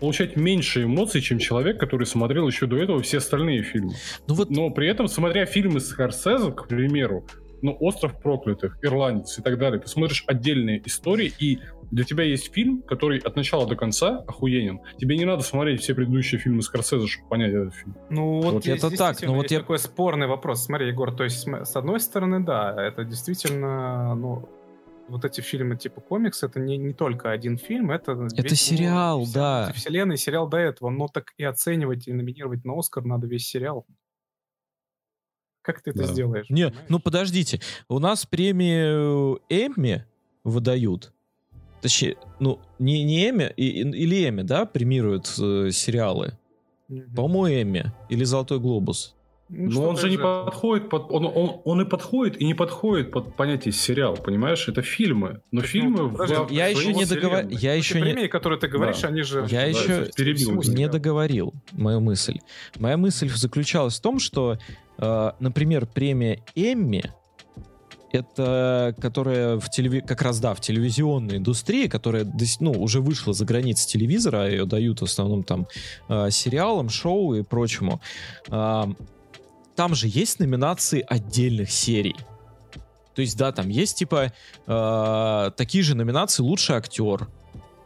получать меньше эмоций, чем человек, который смотрел еще до этого все остальные фильмы. Ну вот... Но при этом, смотря фильмы с Скорсезе, к примеру, ну, «Остров проклятых», «Ирландец» и так далее, ты смотришь отдельные истории, и для тебя есть фильм, который от начала до конца охуенен. Тебе не надо смотреть все предыдущие фильмы Скорсезе, чтобы понять этот фильм. Ну вот, вот это так, но ну, вот я такой спорный вопрос. Смотри, Егор, то есть с одной стороны, да, это действительно, ну, вот эти фильмы типа комикс, это не, не только один фильм, это... Это весь, сериал, ну, да. Вселенная, сериал до этого, но так и оценивать и номинировать на Оскар надо весь сериал. Как ты это Да. сделаешь? Не, понимаешь? ну подождите, у нас премию Эмми выдают. Точнее, ну, не, не Эмми, и- или Эмми, да, премируют э, сериалы? Мгм. По-моему, Эмми. Или Золотой Глобус. Ну, Но он же не даже- подходит под... Он, он, он и подходит, и не подходит под понятие сериал, понимаешь? Это фильмы. Но Так, фильмы... ну, в- подожди, в Я своей еще не договорил. вселенной. Я еще не... премии, которые ты говоришь, Да. они же... Я Да, еще перебил не договорил мою мысль. Моя мысль заключалась в том, что, э, например, премия Эмми, это которая в телеви... как раз, да, в телевизионной индустрии, которая ну, уже вышла за границы телевизора, ее дают в основном там э, сериалам, шоу и прочему. А, там же есть номинации отдельных серий. То есть, да, там есть типа э, такие же номинации «Лучший актер»,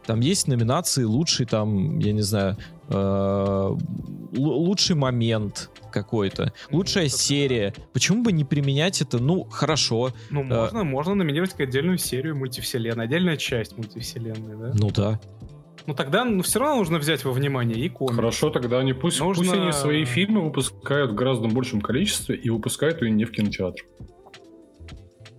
там есть номинации лучший, там, я не знаю, э, лучший момент какой-то, лучшая это да. серия. Почему бы не применять это? Ну, хорошо. Ну, можно, можно номинировать как отдельную серию мультивселенной, отдельная часть мультивселенной, да? Ну да. Ну тогда ну, все равно нужно взять во внимание и комикс. Хорошо, тогда они пусть, Нужно- пусть они свои фильмы выпускают в гораздо большем количестве и выпускают ее не в кинотеатр.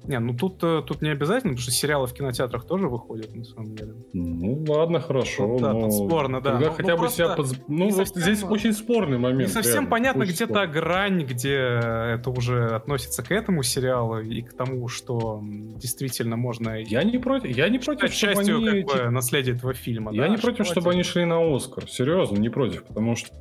Не, ну тут, э, тут не обязательно, потому что сериалы в кинотеатрах тоже выходят, на самом деле. Ну ладно, хорошо. Ну да, но тут спорно, да. Тогда Ну, ну, хотя бы просто себя... подз- Ну вот совсем- здесь очень спорный момент. Не совсем реально, понятно, где та спорный. грань, где это уже относится к этому сериалу и к тому, что действительно можно Я не против, я не против, чтобы частью они... как бы, наследия этого фильма. Я да, не против, что чтобы они шли на Оскар. Серьезно, не против. Потому что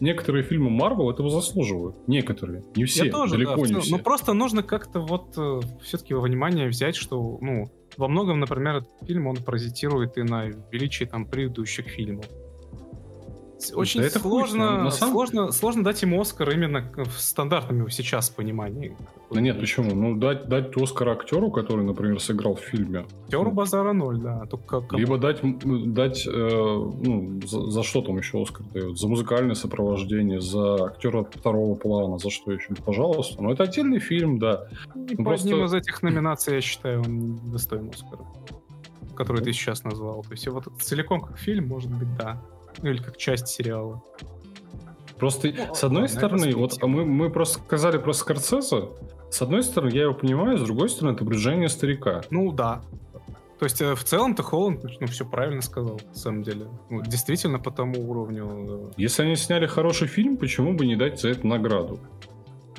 некоторые фильмы Марвел этого заслуживают. Некоторые. Не все. Я тоже, далеко да, не все. Но просто нужно как-то вот все-таки во внимание взять, что, ну, во многом, например, этот фильм, он паразитирует и на величии там предыдущих фильмов. Очень Да это хуй сложно, На самом- сложно, сложно дать ему Оскар именно в стандартном его сейчас понимании. Да нет, почему? Ну, дать, дать Оскар актеру, который, например, сыграл в фильме. Актеру базара ноль, да. Только как- Либо дать, дать э, ну, за, за что там еще Оскар дают? За музыкальное сопровождение, за актера второго плана, за что еще? Пожалуйста. Ну, это отдельный фильм, да. И ну, по просто- одним из этих номинаций, я считаю, он достоин Оскара. Который ты сейчас назвал. То есть вот целиком как фильм, может быть, да. Ну или как часть сериала. Просто, Ну, с одной стороны, вот мы, мы просто сказали про Скорсезе. С одной стороны, я его понимаю, с другой стороны, это брюзжание старика. Ну да. То есть э, в целом-то Холланд, ну все правильно сказал, на самом деле. Ну, действительно по тому уровню. э, Если они сняли хороший фильм, почему бы не дать за это награду?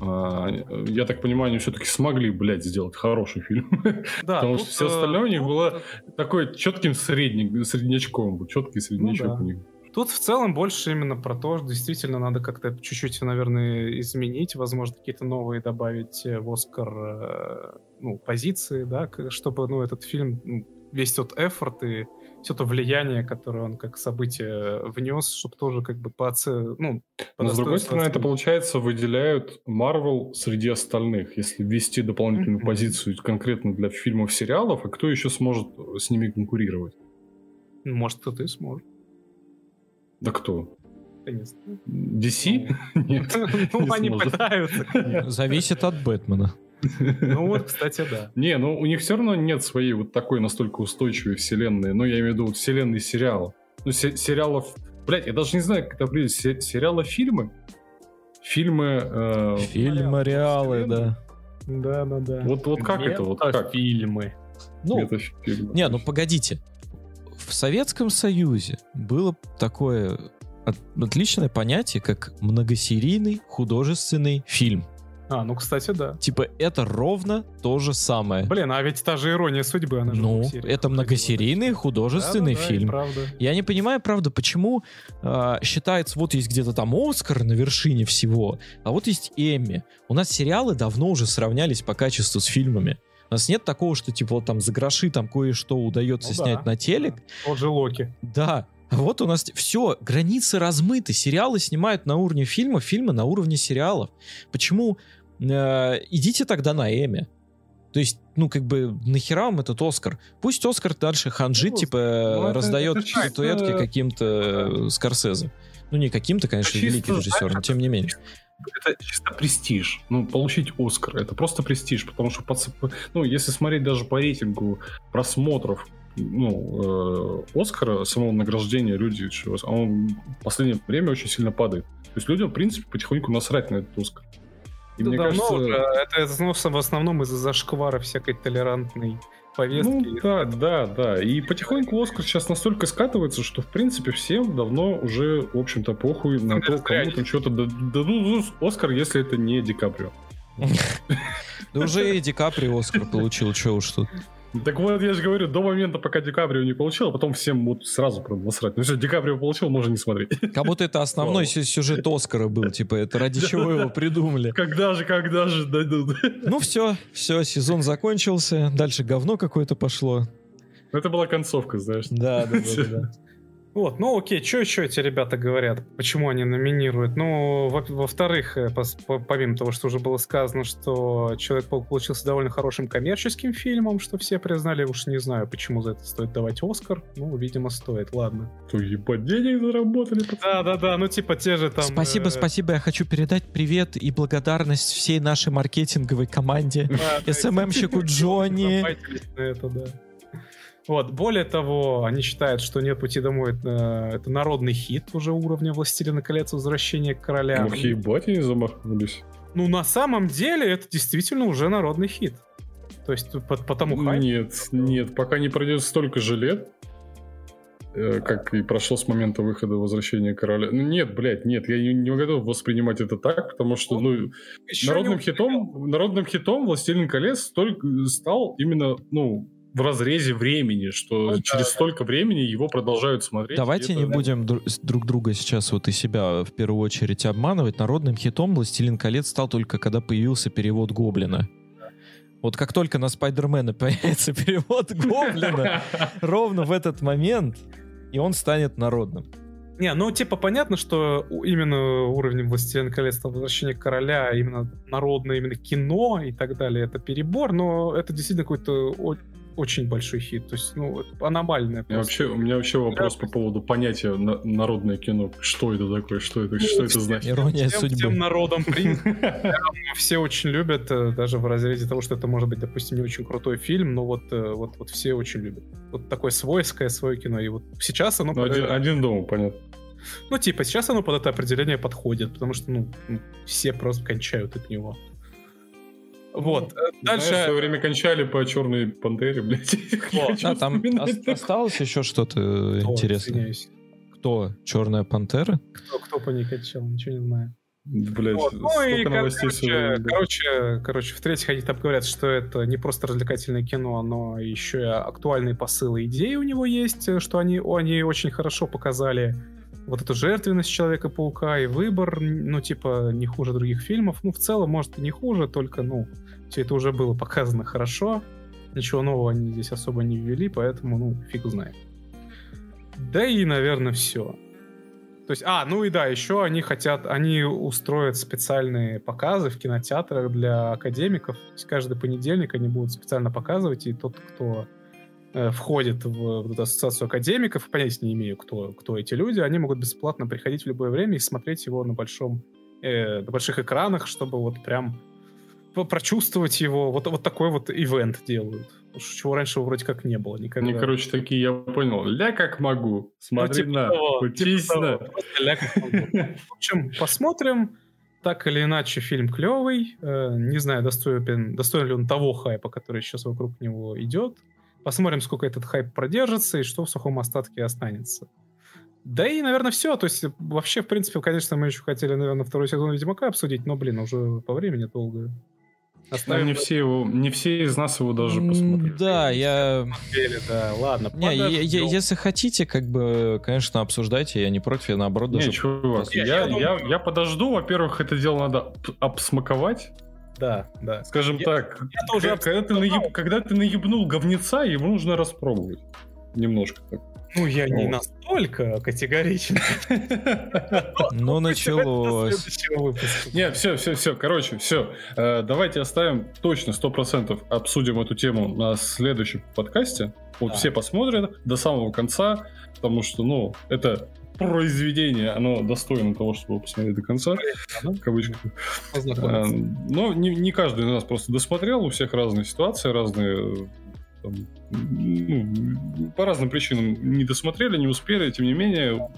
А, я так понимаю, они все-таки смогли, блядь, сделать хороший фильм. Да, Потому тут, что все э, остальное у них тут, было такой четким средник, среднячком. Четкий среднячок Ну да. у них. Тут в целом больше именно про то, что действительно надо как-то чуть-чуть, наверное, изменить, возможно, какие-то новые добавить э, в Оскар э, ну, позиции, да, чтобы ну, этот фильм, ну, весь тот эфорт и все то влияние, которое он как событие внес, чтобы тоже как бы по оце- ну, по Но с другой стороны, это получается выделяют Марвел среди остальных. Если ввести дополнительную Мгм. позицию конкретно для фильмов, сериалов, а кто еще сможет с ними конкурировать? Может, кто-то и сможет. Да кто? Конечно. DC? Нет. Ну, не они пытаются. Зависит от Бэтмена. Ну вот, кстати, да. Не, ну у них все равно нет своей вот такой настолько устойчивой вселенной. Ну, я имею в виду вот вселенной сериала. Ну, се- сериалов... Блять, я даже не знаю, как это определить. Се- сериалы, фильмы? Фильмы... э, Фильмы, реалы, да. Да, да, да. Вот, вот как это? Вот как? Фильмы. Ну. Не, ну погодите. В Советском Союзе было такое от- отличное понятие, как многосерийный художественный фильм. А, ну, кстати, да. Типа, это ровно то же самое. Блин, а ведь та же ирония судьбы, она ну, это многосерийный художественный Да-да-да, и фильм. Правда. Я не понимаю, правда, почему а, считается, вот есть где-то там Оскар на вершине всего, а вот есть Эмми. У нас сериалы давно уже сравнялись по качеству с фильмами. У нас нет такого, что типа вот там за гроши там кое-что удается Ну да, снять на телек. да. Тот же Локи. Да. А вот у нас все, границы размыты. Сериалы снимают на уровне фильмов, фильмы на уровне сериалов. Почему? э, идите тогда на Эми. То есть, ну, как бы, нахера вам этот Оскар? Пусть Оскар дальше ханжит, Ну, типа, ну, это- раздает это чисто- статуэтки каким-то э, Скорсезе. Ну, не каким-то, конечно, Чисто, великий режиссер, но тем не менее. Это чисто престиж. Ну, получить Оскар, это просто престиж, потому что, ну, если смотреть даже по рейтингу просмотров, ну, э, Оскара, самого награждения, люди, что- он в последнее время очень сильно падает. То есть людям, в принципе, потихоньку насрать на этот Оскар. И Это мне давно кажется... уже. Это ну, в основном из-за зашквара всякой толерантной повестки. Ну, да, да, да. И потихоньку Оскар сейчас настолько скатывается, что, в принципе, всем давно уже, в общем-то, похуй на то, кому там что-то дадут ну, Оскар, если это не Ди Каприо. Да уже и Ди Каприо Оскар получил, что уж тут. Так вот, я же говорю, до момента, пока Ди Каприо не получил, а потом всем вот сразу прям насрать. Ну все, Ди Каприо получил, можно не смотреть. Как будто это основной сю- сюжет Оскара был, типа, это ради чего его придумали. Когда же, когда же дадут? Ну все, все, сезон закончился, дальше говно какое-то пошло. Это была концовка, знаешь. Да, да, да, да. Вот, ну окей, что еще эти ребята говорят? Почему они номинируют? Ну, во- во-вторых, э, пос- по- помимо того, что уже было сказано, что Человек-паук получился довольно хорошим коммерческим фильмом, что все признали, уж не знаю, почему за это стоит давать Оскар. Ну, видимо, стоит, ладно. То ебать, денег заработали. Да-да-да, ну типа те же там... Спасибо, э, спасибо. Я хочу передать привет и благодарность всей нашей маркетинговой команде. СММщику Джонни. Это, да. Вот, более того, они считают, что «Нет пути домой» это, это народный хит уже уровня «Властелина колец. Возвращение короля». Ох, ебать, они замахнулись. Ну, на самом деле, это действительно уже народный хит. То есть, по, по тому хайпу- Нет, нет, пока не пройдет столько же лет, э, как и прошло с момента выхода «Возвращения короля». Ну, нет, блядь, нет, я не, не готов воспринимать это так, потому что, ну, Еще народным хитом, народным хитом «Властелин колец» только стал именно, ну, в разрезе времени, что Ну да, через да. столько времени его продолжают смотреть. Давайте и не это- будем дру- друг друга сейчас вот и себя в первую очередь обманывать. Народным хитом «Властелин колец» стал только когда появился перевод Гоблина. Вот как только на Спайдермена появится перевод Гоблина, ровно в этот момент, и он станет народным. Не, ну типа понятно, что именно уровень «Властелин колец» там, «Возвращение короля», именно народное, именно кино и так далее, это перебор, но это действительно какой-то очень большой хит. То есть, ну, это аномальное. У меня просто. вообще, у меня вообще вопрос по поводу понятия на- народное кино. Что это такое? Что это, что это значит? Ирония всем, судьбы. всем народом. Все очень любят, э, даже в разрезе того, что это может быть, допустим, не очень крутой фильм, но вот, э, вот, вот все очень любят. Вот такое свойское свое кино. И вот сейчас оно... Ну, один, дома, понятно. Ну, типа, сейчас оно под это определение подходит, потому что, ну, ну, все просто кончают от него. Вот. э, Знаешь, в свое Дальше... время кончали по черной пантере, блядь. Вот. А там осталось еще что-то э, интересное? извиняюсь. Кто? Черная пантера? Кто, кто по ней кончал, ничего не знаю. Блядь, Вот, ну и, короче, сегодня. да. короче, короче, в-третьих, они там говорят, что это не просто развлекательное кино, но еще и актуальные посылы идеи у него есть, э, что они, они очень хорошо показали вот эту жертвенность Человека-паука и выбор, ну, типа, не хуже других фильмов. Ну, в целом, может, и не хуже, только, ну, все это уже было показано хорошо. Ничего нового они здесь особо не ввели, поэтому, ну, фиг знает. Да и, наверное, все. То есть, а, ну и да, еще они хотят, они устроят специальные показы в кинотеатрах для академиков. То есть каждый понедельник они будут специально показывать, и тот, кто э, входит в вот эту ассоциацию академиков, понятия не имею, кто, кто эти люди, они могут бесплатно приходить в любое время и смотреть его на большом, э, на больших экранах, чтобы вот прям прочувствовать его. Вот, вот такой вот ивент делают. Чего раньше вроде как не было никогда. Они, короче, такие, я понял, ля как могу, смотри типа на, того, учись типа на. того, ля как могу. В общем, посмотрим. Так или иначе, фильм клевый. Э, Не знаю, достоин, достоин ли он того хайпа, который сейчас вокруг него идет. Посмотрим, сколько этот хайп продержится и что в сухом остатке останется. Да и, наверное, все. То есть, вообще, в принципе, конечно, мы еще хотели, наверное, второй сезон Ведьмака обсудить, но, блин, уже по времени долго. Ну, Оставим не все его, не все из нас его даже посмотрели. Да, я... неделю, да. Ладно, Не, я- я- если хотите, как бы, конечно, обсуждайте, я не против, я наоборот даже... Не, чувак, я, я я, думаю- я подожду. Во-первых, это дело надо об- обсмаковать. Да, да. Скажем Я- так, я тоже когда, когда ты наеб- когда ты наебнул говнеца, его нужно распробовать. Немножко так. Ну, я не настолько категоричен. Ну, началось. Не, все, все, все, короче, все. давайте оставим точно 100% обсудим эту тему на следующем подкасте. Вот все посмотрят до самого конца, потому что, ну, это произведение, оно достойно того, чтобы его посмотреть до конца, в кавычках. Познакомиться. Но не, не каждый из нас просто досмотрел, у всех разные ситуации, разные э, там, ну, по разным причинам не досмотрели, не успели, тем не менее,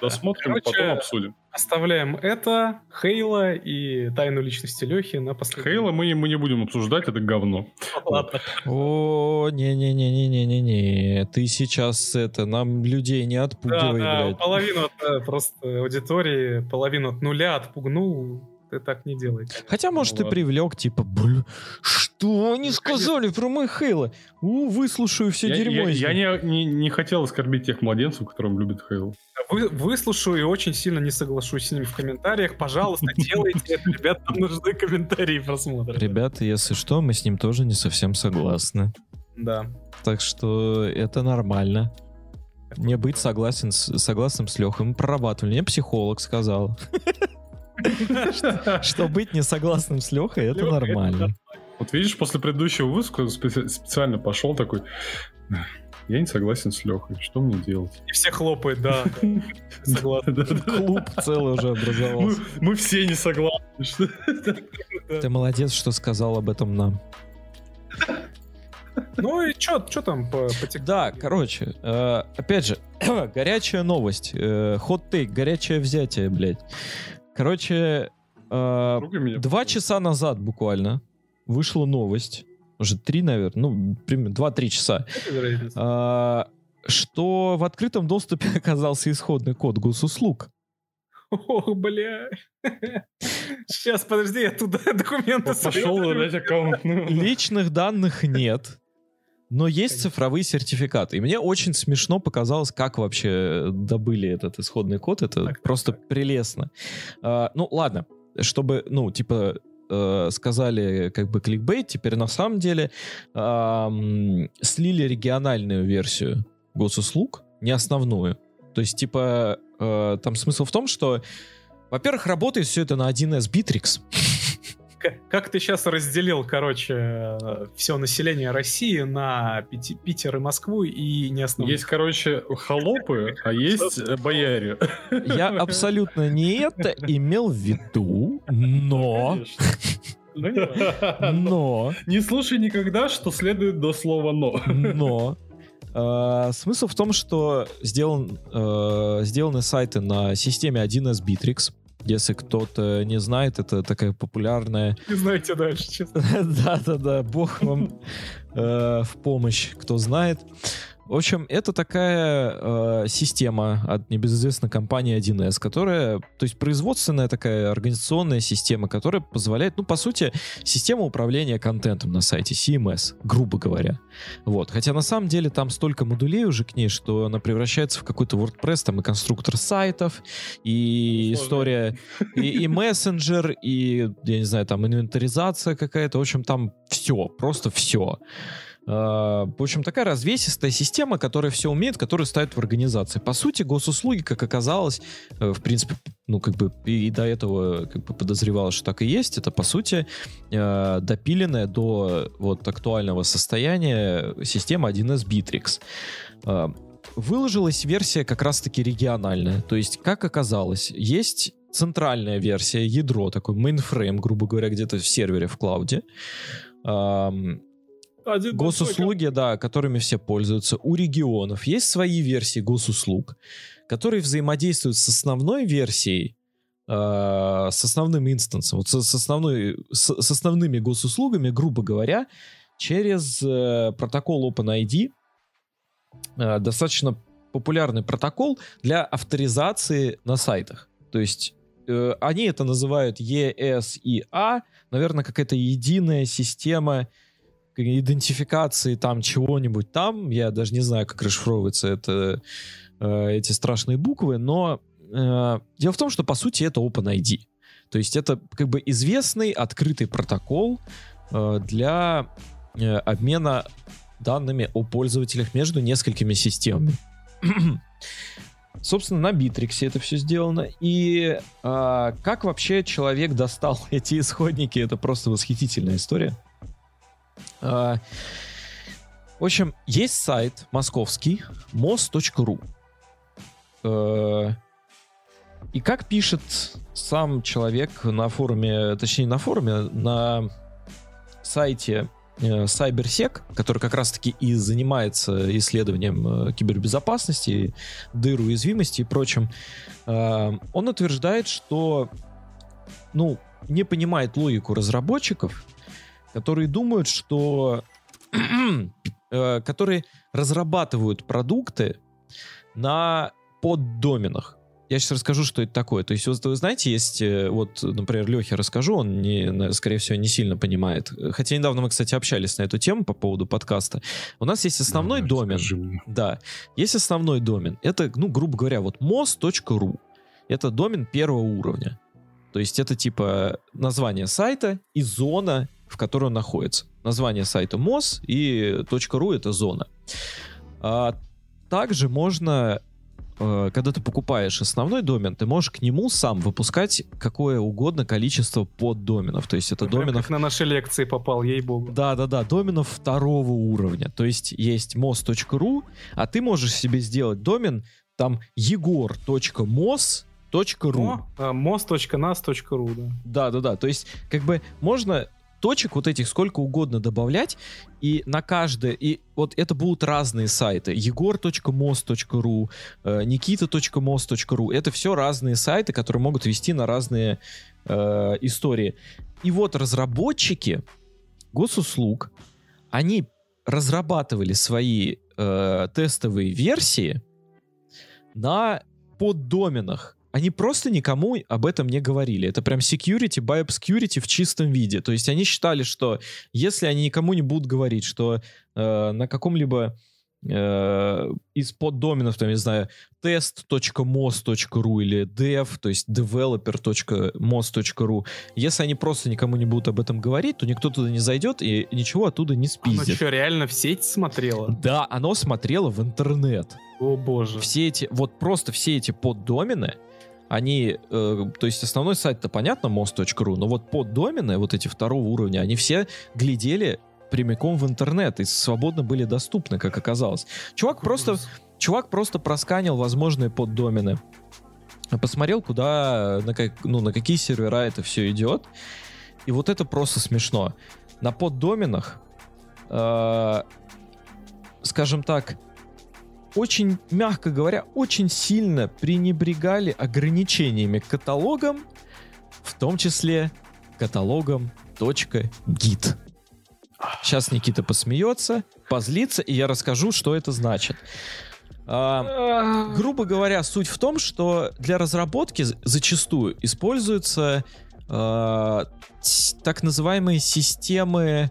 Досмотрим, Короче, потом обсудим. Оставляем это, Хейла и тайну личности Лехи на последний. Хейла мы, мы не будем обсуждать, это говно. Ладно. О, не-не-не-не-не-не-не. Ты сейчас это, нам людей не Да, отпугивай, да, блядь. половину от э, просто аудитории, половину от нуля отпугнул. Ты так не делай. Хотя, может, Ну ты ладно. привлек, типа, бля, что они сказали про мой Хейла? У, выслушаю все Я, дерьмо. я- я них». не, не, не хотел оскорбить тех младенцев, которым любит Хейл. Вы, выслушаю и очень сильно не соглашусь с ними в комментариях. Пожалуйста, делайте это, ребят, нам нужны комментарии и просмотры. Ребята, если что, мы с ним тоже не совсем согласны. Да. Так что это нормально. Не быть согласен с, согласным с Лехой. Мы прорабатывали. Мне психолог сказал, что быть не согласным с Лехой это нормально. Вот видишь, после предыдущего выпуска специ- специально пошел такой, я не согласен с Лехой, что мне делать? И все хлопают, да. Согласен. Клуб целый уже образовался. мы все не согласны. что- Ты молодец, что сказал об этом нам. Ну и чё, чё там по, Да, короче, э, опять же, горячая новость, хот-тейк, горячее взятие, блядь. Короче, э, два часа назад буквально вышла новость, уже три, наверное, ну, примерно два-три часа, а, что в открытом доступе оказался исходный код госуслуг. Ох, бля. Сейчас, подожди, я туда документы Пошел соберу. удалять аккаунт. Личных данных нет, но есть цифровые сертификаты. И мне очень смешно показалось, как вообще добыли этот исходный код. Это Так, так, просто прелестно. А, ну, ладно, чтобы, ну, типа, э, сказали как бы кликбейт, теперь на самом деле ам, слили региональную версию госуслуг, не основную. То есть, типа, э, там смысл в том, что, во-первых, работает все это на 1С Bittrex. Как ты сейчас разделил, короче, все население России на Пяти- Питер и Москву и не основные? Есть, короче, холопы, а есть э, бояре. Я абсолютно не это имел в виду, но, Ну, не важно. но, Не слушай никогда, что следует до слова «но». но. э, смысл в том, что сделан, э, сделаны сайты на системе 1С Bittrex. Если кто-то не знает, это такая популярная... Не знаете дальше, честно. Да-да-да, бог вам э, в помощь, кто знает. В общем, это такая э, система от небезызвестной компании 1С, которая, то есть производственная такая организационная система, которая позволяет, ну, по сути, система управления контентом на сайте, CMS, грубо говоря. Вот. Хотя на самом деле там столько модулей уже к ней, что она превращается в какой-то WordPress, там и конструктор сайтов, и Сложно. история, и, и мессенджер, и, я не знаю, там инвентаризация какая-то, в общем, там все, просто все. А, В общем, такая развесистая система, которая все умеет, которая ставит в организации. По сути, госуслуги, как оказалось, э, в принципе, ну, как бы и до этого как бы подозревалось, что так и есть, это, по сути, э, допиленная до вот актуального состояния система 1С Bittrex. А, Выложилась версия как раз-таки региональная. То есть, как оказалось, есть центральная версия, ядро, такой mainframe, грубо говоря, где-то в сервере в клауде. Один Госуслуги, да, которыми все пользуются. У регионов есть свои версии госуслуг, которые взаимодействуют с основной версией, э, с основным инстансом, вот с, с основной, с, с основными госуслугами, грубо говоря, через э, протокол OpenID, э, достаточно популярный протокол для авторизации на сайтах. То есть э, они это называют ESIA, наверное, какая-то единая система идентификации там чего-нибудь там. Я даже не знаю, как расшифровываются это, э, эти страшные буквы, но э, дело в том, что по сути это OpenID. То есть это как бы известный открытый протокол э, для э, обмена данными о пользователях между несколькими системами. Собственно, на Битриксе это все сделано. И а, как вообще человек достал эти исходники, это просто восхитительная история. А, в общем, есть сайт московский mos.ru. Э, И как пишет сам человек на форуме, точнее на форуме, на сайте э, CyberSec, который как раз-таки и занимается исследованием э, кибербезопасности, дыр уязвимости и прочим, э, он утверждает, что ну, не понимает логику разработчиков, которые думают, что э, которые разрабатывают продукты на поддоменах. Я сейчас расскажу, что это такое. То есть, вот, вы знаете, есть, э, вот, например, Лехе расскажу, он, не, скорее всего, не сильно понимает. Хотя недавно мы, кстати, общались на эту тему по поводу подкаста. У нас есть основной да, домен. Да, есть основной домен. Это, ну, грубо говоря, вот mos.ru. Это домен первого уровня. То есть это типа название сайта и зона, в которой он находится. Название сайта mos и .ru это зона. А также можно Э, когда ты покупаешь основной домен, ты можешь к нему сам выпускать какое угодно количество поддоменов. То есть это Прям доменов... Как на наши лекции попал, ей-богу. Да-да-да, доменов второго уровня. То есть есть mos.ru, а ты можешь себе сделать домен там egor.mos .ru. mos.nas.ru, да. Да, да, да. То есть, как бы можно точек вот этих сколько угодно добавлять, и на каждое, и вот это будут разные сайты, egor.mos.ru, э, nikita.mos.ru, это все разные сайты, которые могут вести на разные э, истории. И вот разработчики госуслуг, они разрабатывали свои э, тестовые версии на поддоменах они просто никому об этом не говорили. Это прям security by obscurity в чистом виде. То есть они считали, что если они никому не будут говорить, что э, на каком-либо э, из поддоменов, там, не знаю, test.mos.ru или dev, то есть developer.mos.ru, если они просто никому не будут об этом говорить, то никто туда не зайдет и ничего оттуда не спиздит. Оно что, реально в сеть смотрело? Да, оно смотрело в интернет. О боже. Все эти, вот просто все эти поддомены, они, э, то есть основной сайт-то понятно, most.ru, но вот поддомены, вот эти второго уровня, они все глядели прямиком в интернет и свободно были доступны, как оказалось. Чувак просто, чувак просто просканил возможные поддомены, посмотрел, куда, на, как, ну, на какие сервера это все идет, и вот это просто смешно. На поддоменах, э, скажем так, очень, мягко говоря, очень сильно пренебрегали ограничениями к каталогам, в том числе каталогом .git. Сейчас Никита посмеется, позлится, и я расскажу, что это значит. А, грубо говоря, суть в том, что для разработки зачастую используются а, так называемые системы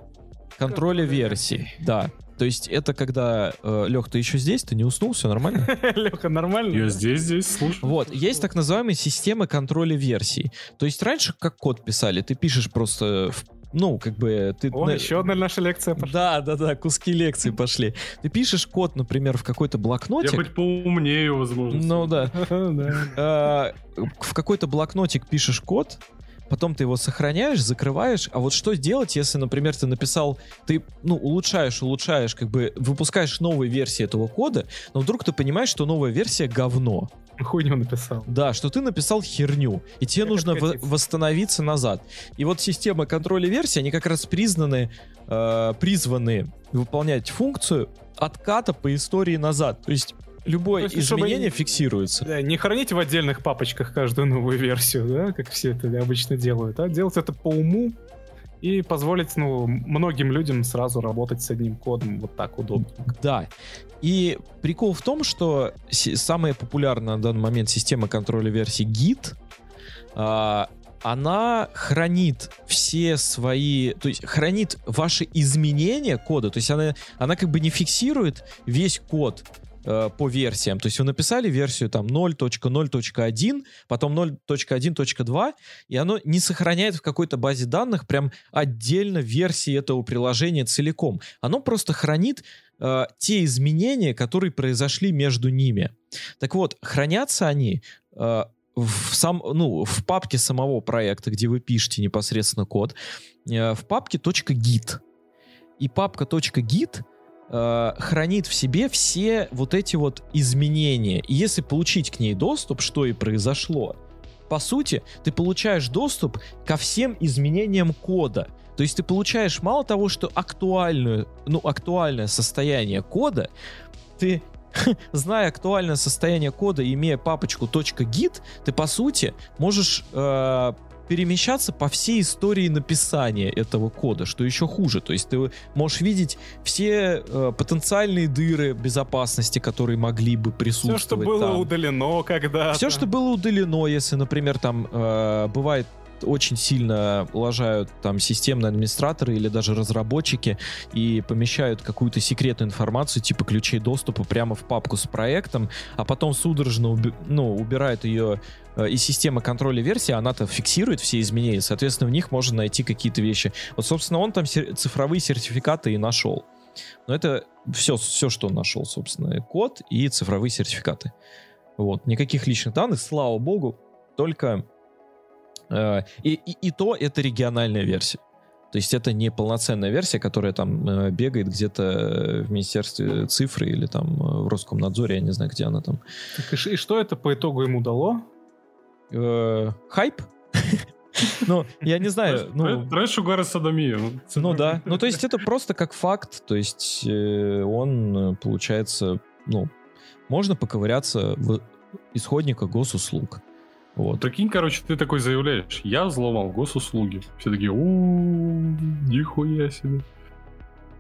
контроля версий. Да. То есть это когда... Э, Лех, ты еще здесь? Ты не уснул? Все нормально? Леха, нормально? Я здесь, здесь, слушаю. Вот, есть так называемые системы контроля версий. То есть раньше как код писали? Ты пишешь просто ну, как бы ты... О, на... еще одна наша лекция пошла. Да, да, да, куски лекции пошли. Ты пишешь код, например, в какой-то блокнотик. Я быть поумнее, возможно. Ну да. А, в какой-то блокнотик пишешь код, потом ты его сохраняешь, закрываешь, а вот что делать, если, например, ты написал, ты, ну, улучшаешь, улучшаешь, как бы выпускаешь новые версии этого кода, но вдруг ты понимаешь, что новая версия говно. Хуйню написал. Да, что ты написал херню, и тебе как нужно в- восстановиться назад. И вот системы контроля версии, они как раз признаны, э, призваны выполнять функцию отката по истории назад. То есть любое есть, изменение чтобы, фиксируется. Да, не хранить в отдельных папочках каждую новую версию, да, как все это обычно делают, а делать это по уму и позволить, ну, многим людям сразу работать с одним кодом вот так удобно. Да. И прикол в том, что самая популярная на данный момент система контроля версий Git, а, она хранит все свои, то есть хранит ваши изменения кода, то есть она, она как бы не фиксирует весь код, э, по версиям. То есть вы написали версию там 0.0.1, потом 0.1.2, и оно не сохраняет в какой-то базе данных прям отдельно версии этого приложения целиком. Оно просто хранит э, те изменения, которые произошли между ними. Так вот, хранятся они э, в, сам, ну, в папке самого проекта, где вы пишете непосредственно код, э, в папке .git. И папка .git — э, хранит в себе все вот эти вот изменения. И если получить к ней доступ, что и произошло, по сути, ты получаешь доступ ко всем изменениям кода. То есть ты получаешь мало того, что актуальную, ну, актуальное состояние кода, ты зная актуальное состояние кода, имея папочку .git, ты по сути можешь э, перемещаться по всей истории написания этого кода, что еще хуже. То есть ты можешь видеть все э, потенциальные дыры безопасности, которые могли бы присутствовать. Все, что было там. удалено когда. Все, что было удалено, если, например, там э, бывает очень сильно лажают там системные администраторы или даже разработчики и помещают какую-то секретную информацию типа ключей доступа прямо в папку с проектом, а потом судорожно уби- ну, убирают ее э, из системы контроля версии, она-то фиксирует все изменения, соответственно, в них можно найти какие-то вещи. Вот, собственно, он там цифровые сертификаты и нашел. Но это все, все, что он нашел, собственно, код и цифровые сертификаты. Вот, никаких личных данных, слава богу, только и, и, и то это региональная версия. То есть это не полноценная версия, которая там э, бегает где-то в Министерстве цифры или там э, в Роскомнадзоре, я не знаю, где она там. Так и, и что это по итогу ему дало? Э, хайп? Ну, я не знаю. Ну, Трэш, угар и садомия. Ну да. Ну, то есть это просто как факт. То есть он, получается, ну, можно поковыряться в исходниках госуслуг. Вот. Прикинь, короче, ты такой заявляешь, я взломал госуслуги. Все такие, у нихуя себе.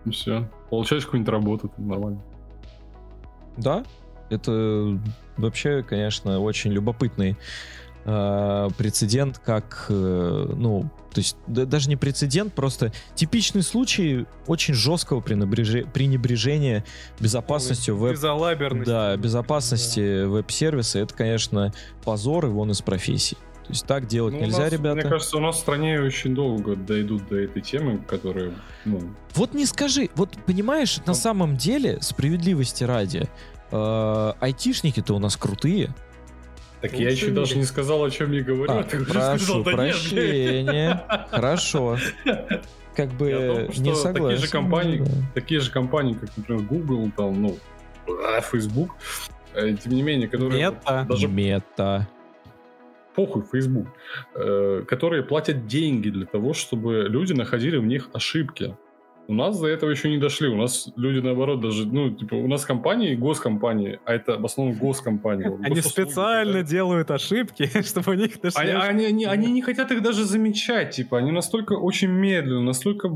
И все. Получаешь какую-нибудь работу, это нормально. Да, это вообще, конечно, очень любопытный э, прецедент, как, э, ну, то есть да, даже не прецедент, просто типичный случай очень жесткого пренебреж... пренебрежения безопасностью веб... Да, безопасности да. веб-сервиса. Это, конечно, позор и вон из профессии. То есть так делать ну, нельзя, нас, ребята. Мне кажется, у нас в стране очень долго дойдут до этой темы, которые... Ну... Вот не скажи, вот понимаешь, на самом деле, справедливости ради, э, айтишники-то у нас крутые. Так я еще даже не сказал, о чем я говорю. А, ты прошу сказал, да прощения. Хорошо. Как бы том, не согласен. Такие же компании, да. такие же компании, как, например, Google, там, ну, а, Facebook, э, тем не менее, которые Мета. даже Мета. Похуй, Facebook, э, которые платят деньги для того, чтобы люди находили в них ошибки. У нас до этого еще не дошли. У нас люди, наоборот, даже, ну, типа, у нас компании, госкомпании, а это в основном госкомпании. Они специально делают ошибки, чтобы у них дошли. Они, они, они не хотят их даже замечать, типа, они настолько очень медленно, настолько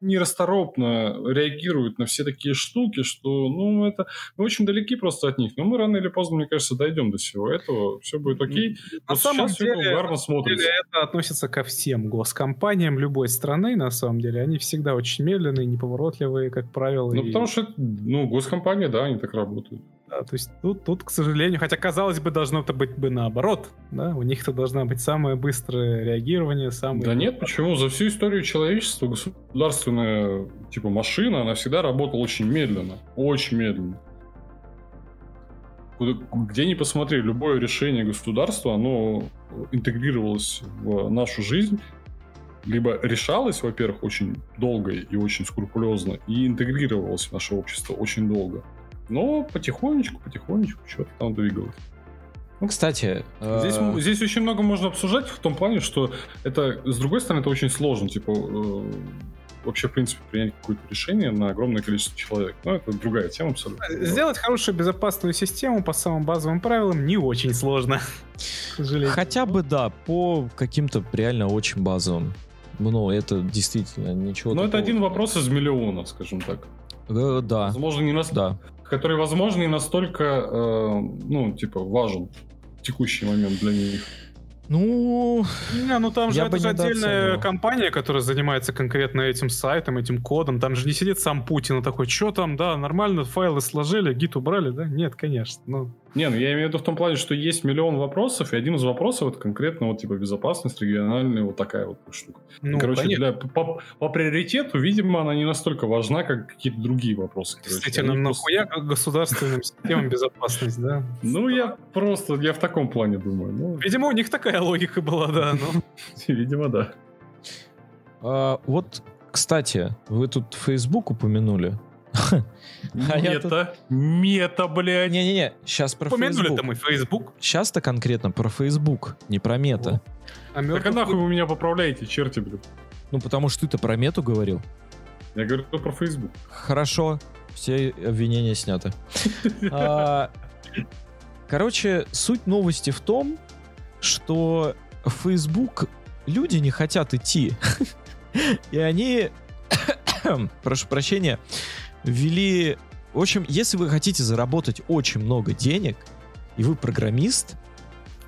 нерасторопно реагируют на все такие штуки, что, ну, это... Мы очень далеки просто от них. Но мы рано или поздно, мне кажется, дойдем до всего этого. Все будет окей. На вот самом деле, угарно смотрится. деле это относится ко всем госкомпаниям любой страны, на самом деле. Они всегда очень медленные, неповоротливые, как правило. Ну, и... потому что, ну, госкомпания, да, они так работают. Да, то есть тут, тут, к сожалению, хотя казалось бы, должно это быть бы наоборот, да, у них-то должна быть самое быстрое реагирование, самое... Да нет, почему? За всю историю человечества государственная, типа, машина, она всегда работала очень медленно, очень медленно. Где ни посмотри, любое решение государства, оно интегрировалось в нашу жизнь, либо решалось, во-первых, очень долго и очень скрупулезно, и интегрировалось в наше общество очень долго. Но потихонечку, потихонечку что-то там двигалось. Ну, Кстати, здесь, э... здесь очень много можно обсуждать в том плане, что это, с другой стороны, это очень сложно, типа, э, вообще, в принципе, принять какое-то решение на огромное количество человек. Но это другая тема абсолютно. Сделать хорошую безопасную систему по самым базовым правилам не очень сложно, Хотя бы, да, по каким-то реально очень базовым. Ну, это действительно ничего Но это один вопрос из миллиона, скажем так. Э, да. Возможно, не нас... Да который, возможно, и настолько, э, ну, типа, важен в текущий момент для них. Ну, не, ну там же это же отдельная компания, которая занимается конкретно этим сайтом, этим кодом. Там же не сидит сам Путин и такой, что там, да, нормально, файлы сложили, гид убрали, да? Нет, конечно. Ну, не, ну я имею в виду в том плане, что есть миллион вопросов, и один из вопросов это конкретно вот типа безопасность региональная, вот такая вот штука. Ну, Короче, для, по, по приоритету, видимо, она не настолько важна, как какие-то другие вопросы. Действительно, нахуя просто... государственным системам безопасность, да? Ну, я просто, я в таком плане думаю. Ну. Видимо, у них такая логика была, да. Видимо, да. А, вот, кстати, вы тут Facebook упомянули. А мета, мета, блядь. Не-не-не, сейчас про Facebook. мы Facebook. Сейчас-то конкретно про Facebook, не про мета. А так а нахуй вы меня поправляете, черти, блядь. Ну, потому что ты-то про мету говорил. Я говорю про Facebook. Хорошо, все обвинения сняты. А, короче, суть новости в том, что в Facebook люди не хотят идти. И они, прошу прощения, ввели... В общем, если вы хотите заработать очень много денег, и вы программист,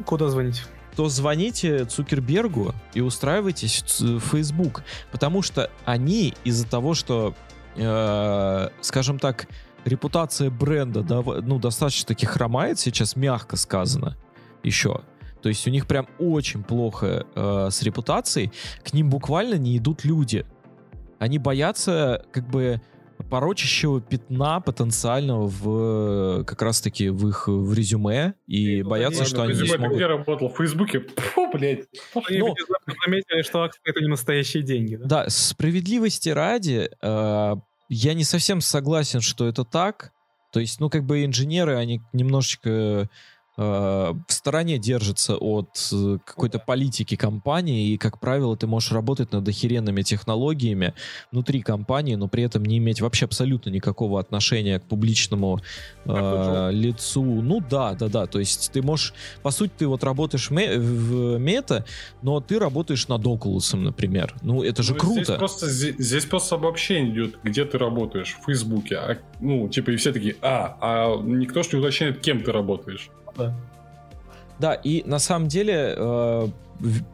Куда звонить? то звоните Цукербергу и устраивайтесь в Facebook. Потому что они из-за того, что, э, скажем так, репутация бренда да, ну, достаточно таки хромает сейчас, мягко сказано, еще. То есть у них прям очень плохо э, с репутацией. К ним буквально не идут люди. Они боятся как бы порочащего пятна потенциального в как раз-таки в их в резюме и боятся, что они ты смогут... где работал? В Фейсбуке? Фу, блядь. Они Ну, заметили, что акции это не настоящие деньги. Да? Да, справедливости ради, э, я не совсем согласен, что это так. То есть, ну, как бы инженеры, они немножечко э, в стороне держатся от э, какой-то политики компании, и, как правило, ты можешь работать над охеренными технологиями внутри компании, но при этом не иметь вообще абсолютно никакого отношения к публичному э, лицу. Ну да, да, да. То есть ты можешь, по сути, ты вот работаешь в, ме- в мета, но ты работаешь над Oculus, например. Ну это же Ну, круто. Здесь просто, здесь, здесь просто обобщение идет, где ты работаешь, в Фейсбуке. А, ну, типа, и все такие, а, а никто ж не уточняет, кем ты работаешь. Да, и на самом деле э,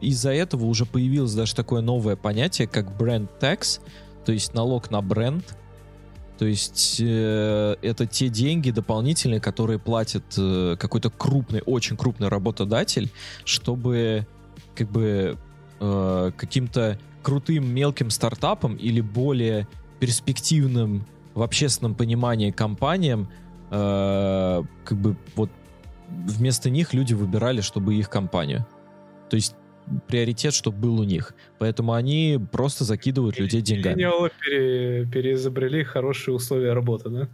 из-за этого уже появилось даже такое новое понятие, как бренд tax, то есть налог на бренд. То есть э, это те деньги дополнительные, которые платит э, какой-то крупный, очень крупный работодатель, чтобы как бы каким-то крутым мелким стартапам или более перспективным в общественном понимании компаниям э, как бы вот вместо них люди выбирали, чтобы их компанию. То есть приоритет, чтобы был у них. Поэтому они просто закидывают людей деньгами. Миллениалы пере- переизобрели хорошие условия работы, да?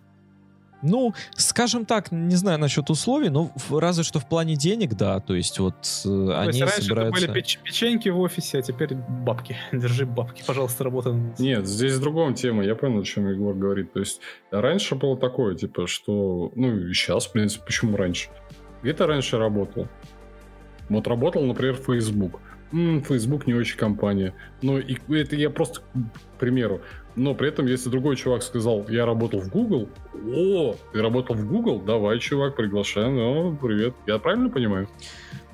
Ну, скажем так, не знаю насчет условий, но в- разве что в плане денег, да. То есть вот э, То они есть раньше собираются... это были печ- печеньки в офисе, а теперь бабки. Держи бабки, пожалуйста, работа. Нет, здесь другом тема, я понял, о чем Егор говорит. То есть раньше было такое, типа, что... Ну, и сейчас, в принципе, почему раньше? Где ты раньше работал? Вот работал, например, Facebook. Facebook не очень компания. Но и это я просто к примеру. Но при этом, если другой чувак сказал, я работал в Google, о, ты работал в Google? Давай, чувак, приглашаем. Ну, привет. Я правильно понимаю?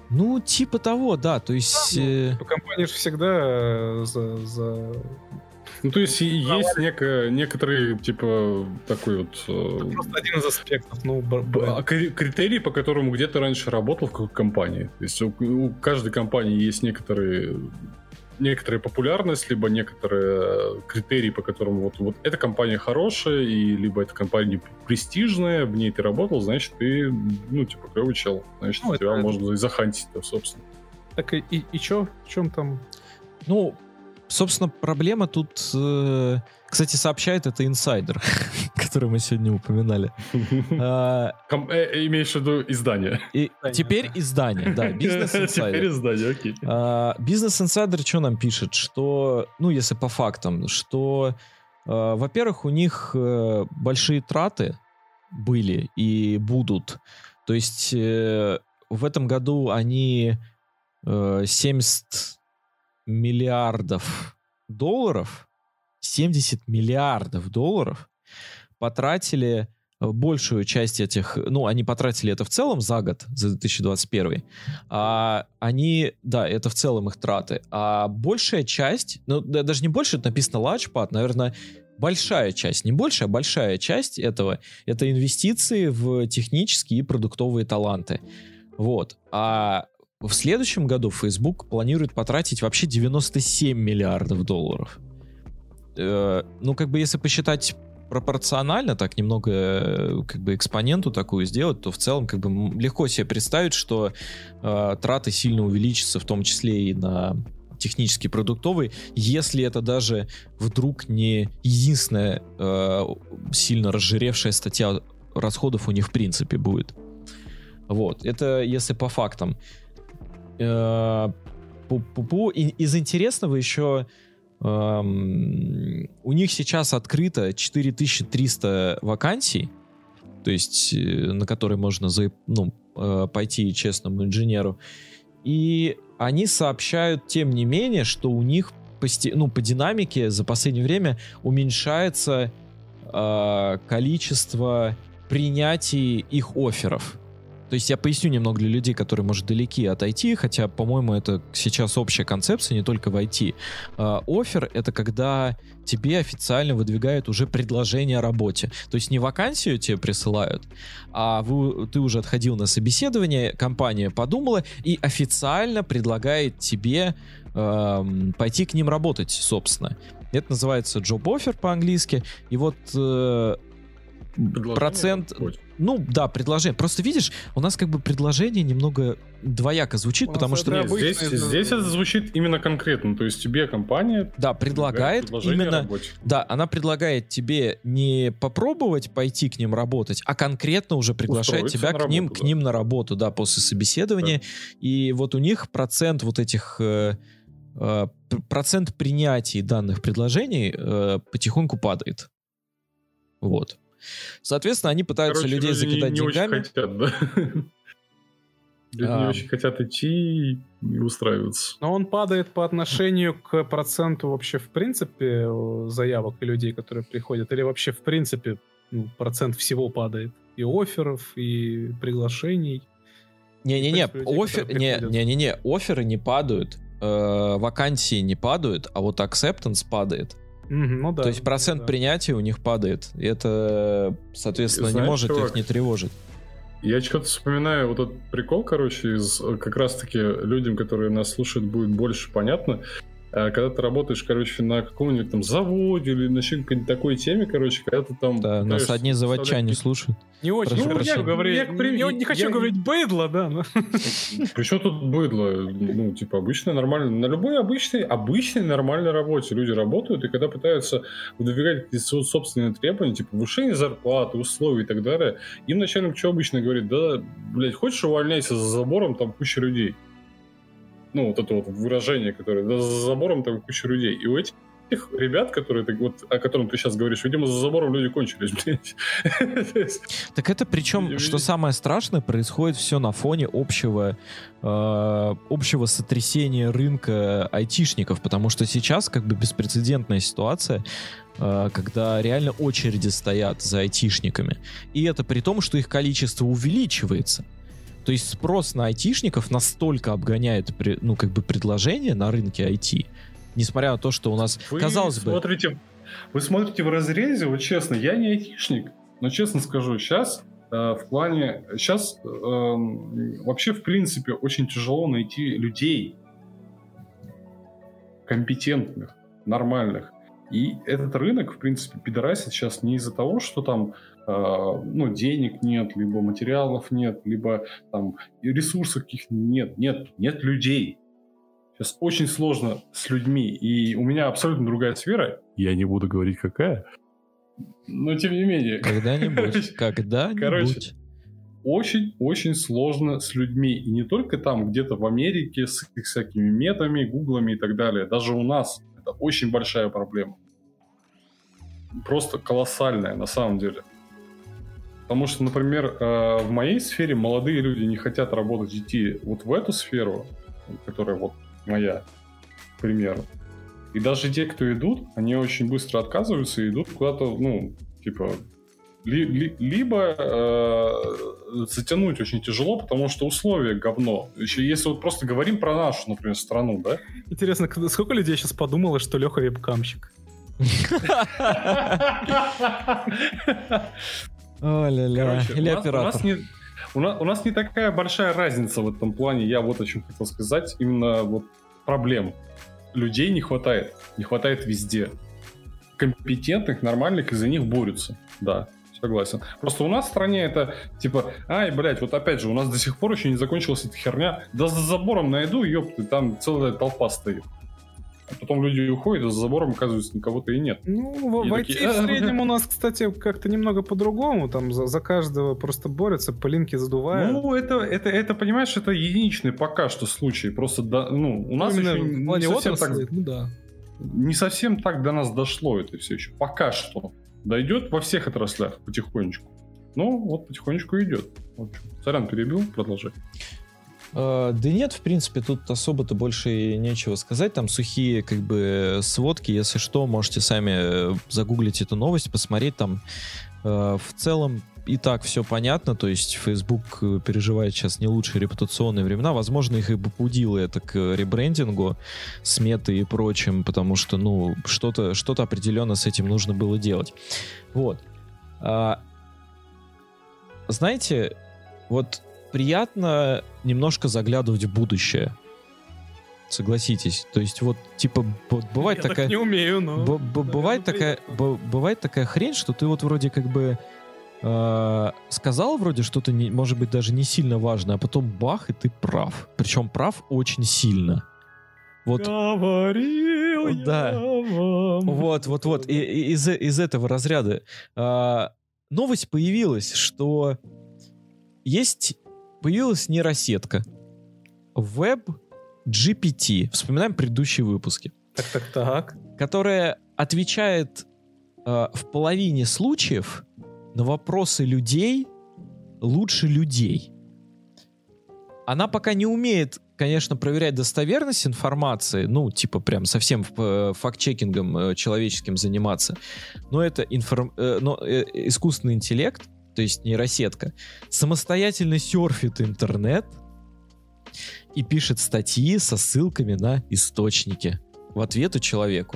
Ну, типа того, да. То есть... э, Компания же всегда э, за, за- Ну, то есть есть некое, некоторые, типа, такой вот... э, Просто один из аспектов. Ну, Б- а кри- критерий, по которому где ты раньше работал в какой компании. То есть у, у каждой компании есть некоторые некоторая популярность, либо некоторые критерии, по которым вот, вот эта компания хорошая, и либо эта компания престижная, в ней ты работал, значит, ты, ну, типа, клевый чел. Значит, Ну, тебя это- можно и захантить, собственно. Так и, и, и чё? В чем там? Ну, собственно, проблема тут... э, Кстати, сообщает это инсайдер, который мы сегодня упоминали. А, э, имеешь в виду издание? Теперь да. издание, да, бизнес Теперь инсайдер. издание, окей. А, Бизнес инсайдер что нам пишет? Что, ну, если по фактам, что, э, во-первых, у них большие траты были и будут. То есть в этом году они э, 70 миллиардов долларов, 70 миллиардов долларов потратили э, большую часть этих, ну, они потратили это в целом за год, за 2021, а они, да, это в целом их траты, а большая часть, ну, да, даже не больше, это написано лачпад, наверное, большая часть, не большая, а большая часть этого, это инвестиции в технические и продуктовые таланты. Вот. А в следующем году Facebook планирует потратить вообще 97 миллиардов долларов. Э, ну, как бы, если посчитать пропорционально, так немного э, как бы экспоненту такую сделать, то в целом как бы легко себе представить, что э, траты сильно увеличатся, в том числе и на технический продуктовый, если это даже вдруг не единственная э, сильно разжиревшая статья расходов у них в принципе будет. Вот, это если по фактам. Э, пу-пу-пу. И из интересного еще эм, у них сейчас открыто 4300 вакансий, то есть э, на которые можно за, ну, э, пойти честному инженеру. И они сообщают, тем не менее, что у них по, ну, по динамике за последнее время уменьшается э, количество принятий их офферов. То есть я поясню немного для людей, которые, может, далеки от IT, хотя, по-моему, это сейчас общая концепция, не только в IT. А, офер — это когда тебе официально выдвигают уже предложение о работе. То есть не вакансию тебе присылают, а вы, ты уже отходил на собеседование, компания подумала и официально предлагает тебе э, пойти к ним работать, собственно. Это называется job offer по-английски. И вот э, процент... Ну, да, предложение. Просто видишь, у нас как бы предложение немного двояко звучит, потому что... Нет, здесь, здесь это звучит именно конкретно. То есть тебе компания... Да, предлагает именно... Да, она предлагает тебе не попробовать пойти к ним работать, а конкретно уже приглашает тебя к ним, работу, к ним на работу, да, после собеседования. Да. И вот у них процент вот этих... Э, э, процент принятия данных предложений э, потихоньку падает. Вот. Соответственно, они пытаются Короче, людей закидать не, не деньгами. Очень хотят, да? Люди а... не очень хотят идти и устраиваться. Но он падает по отношению к проценту вообще в принципе заявок и людей, которые приходят, или вообще в принципе ну, процент всего падает? И офферов, и приглашений. Не-не-не, офер... не-не-не, оферы не падают, э, вакансии не падают, а вот acceptance падает. Ну, да, То есть процент да. принятия у них падает. И это, соответственно, Знаешь, не может чувак, их не тревожить. Я что-то вспоминаю вот этот прикол, короче, из как раз-таки людям, которые нас слушают, будет больше понятно. А когда ты работаешь, короче, на каком-нибудь там заводе или на какой-нибудь такой теме, короче, когда ты там... Да, нас одни заводчане слушают. Не очень. Прошу, ну, я, говорю, я, я, не хочу я, говорить быдло, да. Но... Причем тут быдло? Ну, типа, обычно нормально. На любой обычной, обычной нормальной работе люди работают, и когда пытаются выдвигать какие-то собственные требования, типа повышение зарплаты, условий и так далее, им начальник что обычно говорит, да, блядь, хочешь увольняйся за забором, там куча людей ну, вот это вот выражение, которое да, за забором там куча людей. И у этих ребят, которые ты, вот, о котором ты сейчас говоришь, видимо, за забором люди кончились, блядь. Так это причем, что самое страшное, происходит все на фоне общего, э, общего сотрясения рынка айтишников, потому что сейчас как бы беспрецедентная ситуация, э, когда реально очереди стоят за айтишниками. И это при том, что их количество увеличивается. То есть спрос на айтишников настолько обгоняет, ну, как бы предложение на рынке IT, несмотря на то, что у нас, вы казалось смотрите, бы... Вы смотрите в разрезе, вот честно, я не айтишник, но честно скажу, сейчас э, в плане, сейчас э, вообще в принципе очень тяжело найти людей компетентных, нормальных. И этот рынок, в принципе, пидорасит сейчас не из-за того, что там ну, денег нет, либо материалов нет, либо там ресурсов каких нет, нет, нет людей. Сейчас очень сложно с людьми, и у меня абсолютно другая сфера. Я не буду говорить, какая. Но тем не менее. Когда-нибудь. Когда-нибудь. Короче, очень-очень сложно с людьми. И не только там, где-то в Америке, с их всякими метами, гуглами и так далее. Даже у нас это очень большая проблема. Просто колоссальная на самом деле. Потому что, например, э, в моей сфере молодые люди не хотят работать, идти вот в эту сферу, которая вот моя, к примеру. И даже те, кто идут, они очень быстро отказываются и идут куда-то, ну, типа, ли, ли, либо э, затянуть очень тяжело, потому что условия говно. Еще если вот просто говорим про нашу, например, страну, да? Интересно, сколько людей сейчас подумало, что Леха вебкамщик? О-ля-ля. Или оператор. У нас, у нас не такая большая разница в этом плане. Я вот о чем хотел сказать. Именно вот проблем. Людей не хватает. Не хватает везде. Компетентных, нормальных, из-за них борются. Да, согласен. Просто у нас в стране это типа, ай, блядь, вот опять же, у нас до сих пор еще не закончилась эта херня. Да за забором найду, ёпты, там целая толпа стоит. А потом люди уходят, а за забором, оказывается, никого-то и нет. Ну, в, в IT такие, в среднем у нас, кстати, как-то немного по-другому. Там за, за каждого просто борются, пылинки задувают. Ну, это, это, это, понимаешь, это единичный пока что случай. Просто, да, ну, у нас Именно еще не совсем отрасли, так... Ну, да. не совсем так до нас дошло это все еще. Пока что. Дойдет во всех отраслях потихонечку. Ну, вот потихонечку идет. Вот. Сорян, перебил, продолжай. Uh, да нет, в принципе, тут особо-то больше нечего сказать. Там сухие, как бы, сводки. Если что, можете сами э, загуглить эту новость, посмотреть. Там uh, в целом и так все понятно. То есть Facebook э, переживает сейчас не лучшие репутационные времена. Возможно, их и побудило это к ребрендингу, сметы и прочим, потому что, ну, что-то что определенно с этим нужно было делать. Вот. Uh, знаете, вот приятно немножко заглядывать в будущее. Согласитесь. То есть вот, типа, бывает Я такая... Так не умею, но... Б- б- бывает, такая, бывает такая хрень, что ты вот вроде как бы э- сказал вроде что-то, не, может быть, даже не сильно важно, а потом бах, и ты прав. Причем прав очень сильно. Вот. Говорил да. Вот, вот, вот. И, и из, из этого разряда. А, новость появилась, что есть появилась нейросетка Web GPT. Вспоминаем предыдущие выпуски. Так, так, так. Которая отвечает э, в половине случаев на вопросы людей лучше людей. Она пока не умеет, конечно, проверять достоверность информации, ну, типа прям совсем э, факт-чекингом э, человеческим заниматься, но это информ... э, но, э, искусственный интеллект, то есть нейросетка, самостоятельно серфит интернет и пишет статьи со ссылками на источники в ответу человеку.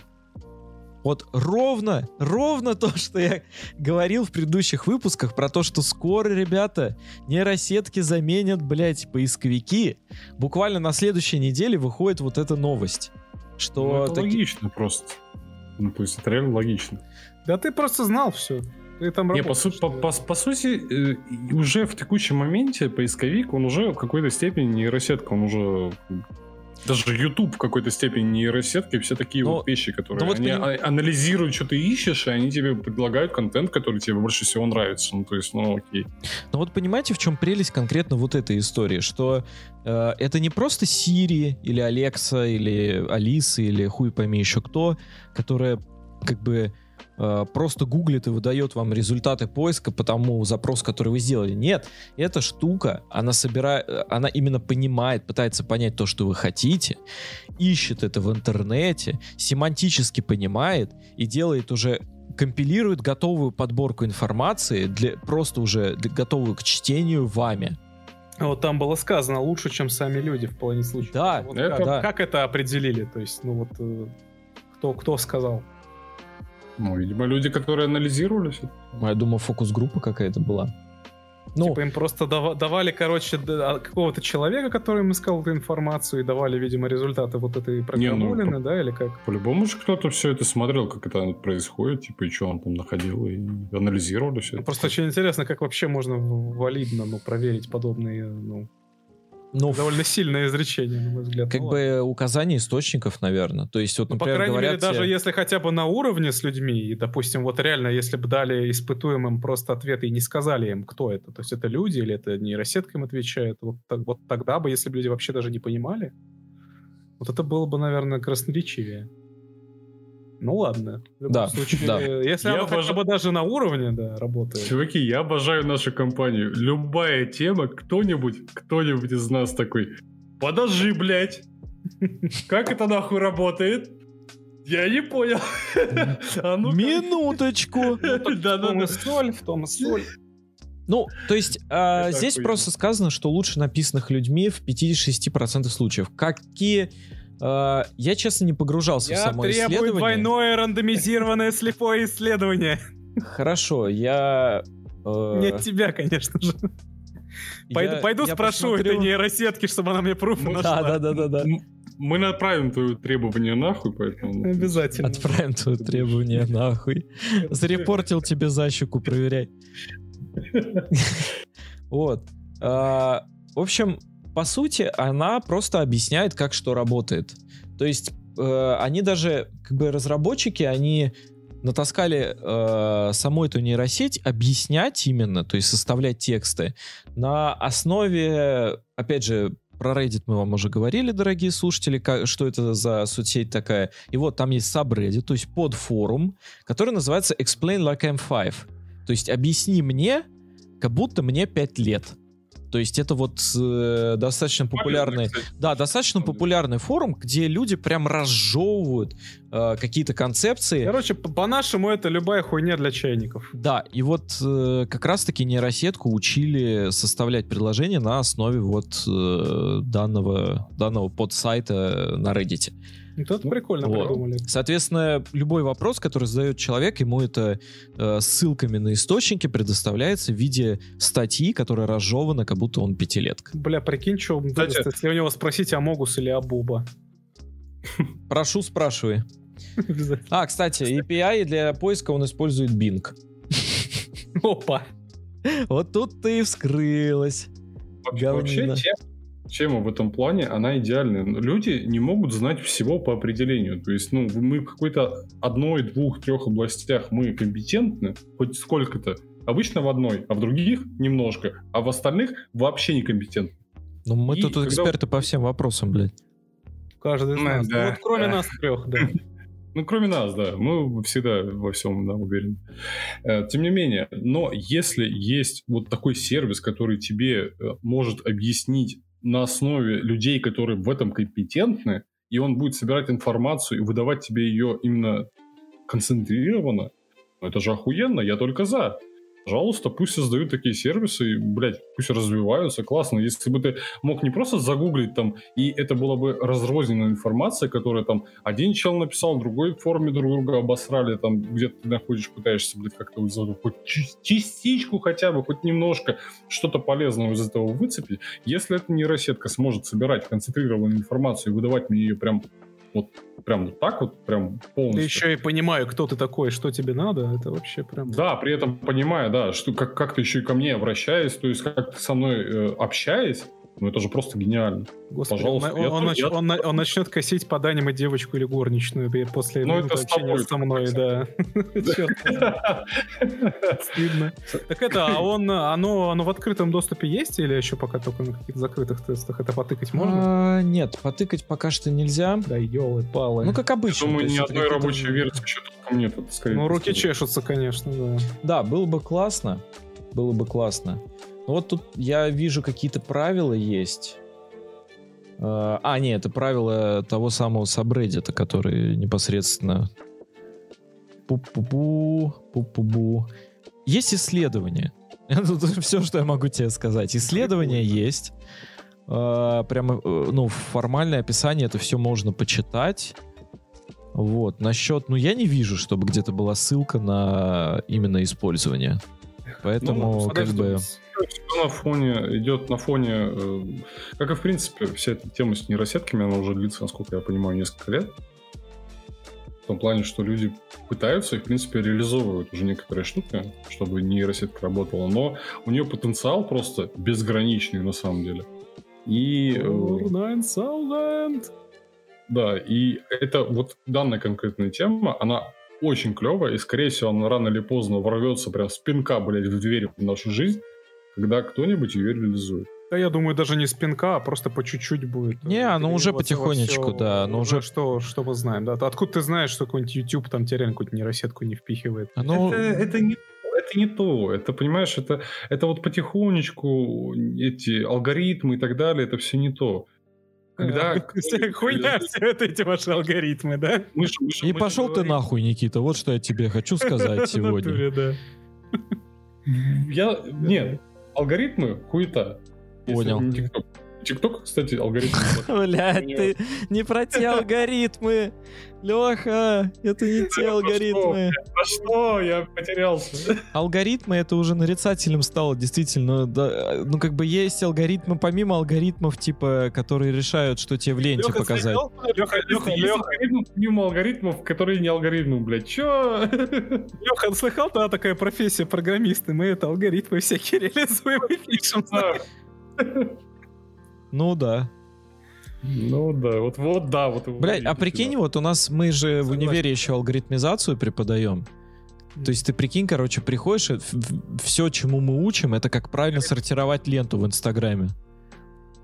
Вот ровно, ровно то, что я говорил в предыдущих выпусках про то, что скоро, ребята, нейросетки заменят, блядь, поисковики. Буквально на следующей неделе выходит вот эта новость. Что ну, это таки... логично просто. Ну, то есть это реально логично. Да ты просто знал все. Ты там Не, по, су- по, по, по сути, э, уже в текущем моменте поисковик, он уже в какой-то степени нейросетка, он уже даже YouTube в какой-то степени нейросетки, все такие Но- вот вещи, которые ну вот они поним- а- анализируют, что ты ищешь, и они тебе предлагают контент, который тебе больше всего нравится. Ну, то есть, ну, окей. Но вот понимаете, в чем прелесть конкретно вот этой истории, что э, это не просто Siri или Алекса или Алиса или хуй пойми еще кто, которая как бы просто гуглит и выдает вам результаты поиска по тому запросу, который вы сделали. Нет, эта штука, она собирает, она именно понимает, пытается понять то, что вы хотите, ищет это в интернете, семантически понимает и делает уже компилирует готовую подборку информации для просто уже для- готовую к чтению вами. Вот там было сказано лучше, чем сами люди в половине случаев. Да, Вот это как, да. как это определили? То есть, ну вот э, кто, кто сказал? Ну, видимо, люди, которые анализировали все. Я думаю, фокус-группа какая-то была. Ну, Типа им просто дава- давали, короче, а, какого-то человека, который им искал эту информацию, и давали, видимо, результаты вот этой программулины, по- да, или как? По-любому же кто-то все это смотрел, как это происходит, типа, и что он там находил, и анализировали все Ну, это. Просто очень интересно, как вообще можно валидно ну, проверить подобные, ну, ну, довольно сильное изречение, на мой взгляд. как Ну, бы указание источников, наверное. То есть, вот, Ну, по например, крайней мере, говорят даже тебе- если хотя бы на уровне с людьми, и, допустим, вот реально, если бы дали испытуемым просто ответы и не сказали им, кто это, то есть это люди или это нейросетка им отвечает, вот, так- вот тогда бы, если бы люди вообще даже не понимали, вот это было бы, наверное, красноречивее. Ну ладно. В любом Да, случае, да. если Я оно хотя обожаю- бы даже на уровне, да, работает. Чуваки, я обожаю нашу компанию. Любая тема, кто-нибудь, кто-нибудь из нас такой, подожди, блядь, как это нахуй работает? Я не понял. А ну-ка. Минуточку. В том и соль, в том и соль. Ну, то есть, Это здесь охуенно. просто сказано, что лучше написанных людьми в 56% случаев. Какие... а, я, честно, не погружался в Я само требую исследование. двойное рандомизированное слепое исследование. Хорошо, я... э, Не от тебя, конечно же. Пойду, я- пойду я спрошу посмотрю- этой нейросетки, чтобы она мне пруфы Ну, нашла. Да, да, да, да, да. Мы направим твое требование нахуй, поэтому... Обязательно. Отправим твое требование нахуй. Зарепортил тебе за щеку, проверяй. Вот. А, В общем, по сути, она просто объясняет, как что работает. То есть э, они даже, как бы разработчики, они натаскали э, саму эту нейросеть объяснять именно, то есть составлять тексты на основе, опять же, про Reddit мы вам уже говорили, дорогие слушатели, как, что это за соцсеть такая. И вот там есть subreddit, то есть под форум, который называется Explain Like I'm Five. То есть объясни мне, как будто мне 5 лет. То есть это вот э, достаточно популярный, да, достаточно популярный форум, где люди прям разжевывают э, какие-то концепции. Короче, по- по-нашему это любая хуйня для чайников. Да, и вот э, как раз-таки нейросетку учили составлять предложения на основе вот э, данного, данного подсайта на Reddit. Вот это прикольно Вот. придумали. Соответственно, любой вопрос, который задает человек, ему это э, ссылками на источники предоставляется в виде статьи, которая разжевана, как будто он пятилетка. Бля, прикинь, что он Кстати- выдаст, если у него спросить Амогус или Абуба. Прошу, спрашивай. А, кстати, API для поиска он использует Bing. Опа. Вот тут ты и вскрылась. Вообще, вообще. Тема, в этом плане, она идеальная. Но Люди не могут знать всего по определению. То есть, ну, мы в какой-то одной, двух, трех областях мы компетентны, хоть сколько-то. Обычно в одной, а в других немножко, а в остальных вообще некомпетентны. Ну, мы И тут когда- эксперты по всем вопросам, блядь. Каждый из Ну, нас. да, Ну, вот кроме да. нас трех, да. Ну, кроме нас, да. Мы всегда во всем да, уверены. Э, Тем не менее, но если есть вот такой сервис, который тебе э, может объяснить на основе людей, которые в этом компетентны, и он будет собирать информацию и выдавать тебе ее именно концентрированно, ну, это же охуенно, я только за. Пожалуйста, пусть создают такие сервисы, и, блядь, пусть развиваются, классно. Если бы ты мог не просто загуглить там, и это была бы разрозненная информация, которая там один чел написал, другой в форме друг друга обосрали, там где ты находишь, пытаешься, блядь, как-то вот хоть частичку хотя бы, хоть немножко что-то полезного из этого выцепить. Если эта нейросетка сможет собирать концентрированную информацию и выдавать мне ее прям вот прям вот так вот, прям Ты полностью. еще и понимаю, кто ты такой, что тебе надо. Это вообще прям... Да, при этом понимая, да, что как, как ты еще и ко мне обращаясь, то есть как ты со мной э, общаясь, ну это же просто гениально. Господи, Пожалуйста, он, я он, я- он он начнет косить под аниме девочку или горничную после Ну, это с общения тобой, со мной, да. Стыдно. Так это, а он, оно, оно в открытом доступе есть или еще пока только на каких-то закрытых тестах? Это потыкать можно? А, нет, потыкать пока что нельзя. Да елы-палы. Ну, как обычно. Думаю, ни одной рабочей версии еще только нет. Ну, руки чешутся, конечно, да. Да, было бы классно. Было бы классно. Ну, вот тут я вижу какие-то правила есть. А, а, нет, это правила того самого сабреддита, который непосредственно... Пу-пу-пу, пу-пу-бу. Есть исследования. Тут все, что я могу тебе сказать. Исследования есть. А, Прямо, э, ну, формальное описание, это все можно почитать. Вот, насчет, ну, я не вижу, чтобы где-то была ссылка на именно использование. Поэтому, Ну, как бы... Всё на фоне, идет на фоне, э, как и в принципе вся эта тема с нейросетками, она уже длится, насколько я понимаю, несколько лет. В том плане, что люди пытаются и, в принципе, реализовывают уже некоторые штуки, чтобы нейросетка работала, но у нее потенциал просто безграничный на самом деле. И э, 9000. Да, и это вот данная конкретная тема, она очень клевая, и, скорее всего, она рано или поздно ворвется прям с пинка, блядь, в дверь в нашу жизнь, когда кто-нибудь ее реализует. Да, я думаю, даже не с пинка, а просто по чуть-чуть будет. Не, оно уже потихонечку, всё, да, оно уже- Что, что мы знаем, да. Откуда ты знаешь, что какой-нибудь YouTube там тебе реально какую-то нейросетку не впихивает? Оно... Это, это не это не то, это, понимаешь, это, это вот потихонечку эти алгоритмы и так далее, это все не то. Когда... Вся Хуйня все это эти ваши алгоритмы, да? Мы же- мы же- И мы пошел ты говорим- нахуй, Никита, вот что я тебе хочу сказать сегодня. Я... Нет, алгоритмы хуета. Понял. TikTok, кстати, алгоритмы. Блять, ты не про те алгоритмы. Леха, это не те алгоритмы. А что? Я потерялся. Алгоритмы это уже нарицательным стало, действительно. ну, как бы есть алгоритмы помимо алгоритмов, типа, которые решают, что тебе в ленте показать. Есть Лёха, алгоритмы помимо алгоритмов, которые не алгоритмы, блядь. Чё? Лёха, слыхал, да, такая профессия программисты? Мы это алгоритмы всякие реализуем и пишем. Ну да. Ну да, вот, вот да, вот. Блять, а прикинь, вот у нас мы же в универе еще алгоритмизацию преподаем. То есть ты прикинь, короче, приходишь, все, чему мы учим, это как правильно сортировать ленту в Инстаграме.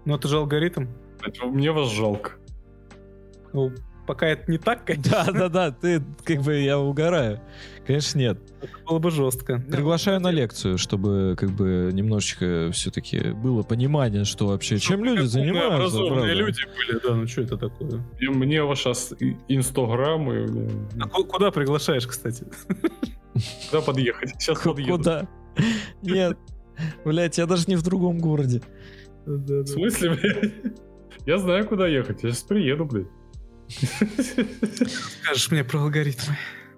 Ну, это же алгоритм. Мне вас жалко. Ну, пока это не так, конечно. Да, да, да, ты как бы я угораю. Конечно, нет. Это было бы жестко. Приглашаю на лекцию, чтобы как бы немножечко все-таки было понимание, что вообще чем люди занимаются. Образованные правда. люди были, да, ну что это такое? И мне ваш сейчас инстаграм и бля, А ку- куда приглашаешь, кстати? куда подъехать? Сейчас подъеду. Куда? Нет. Блять, я даже не в другом городе. В смысле, блядь? Я знаю, куда ехать. Я сейчас приеду, блядь. Скажешь мне про алгоритмы.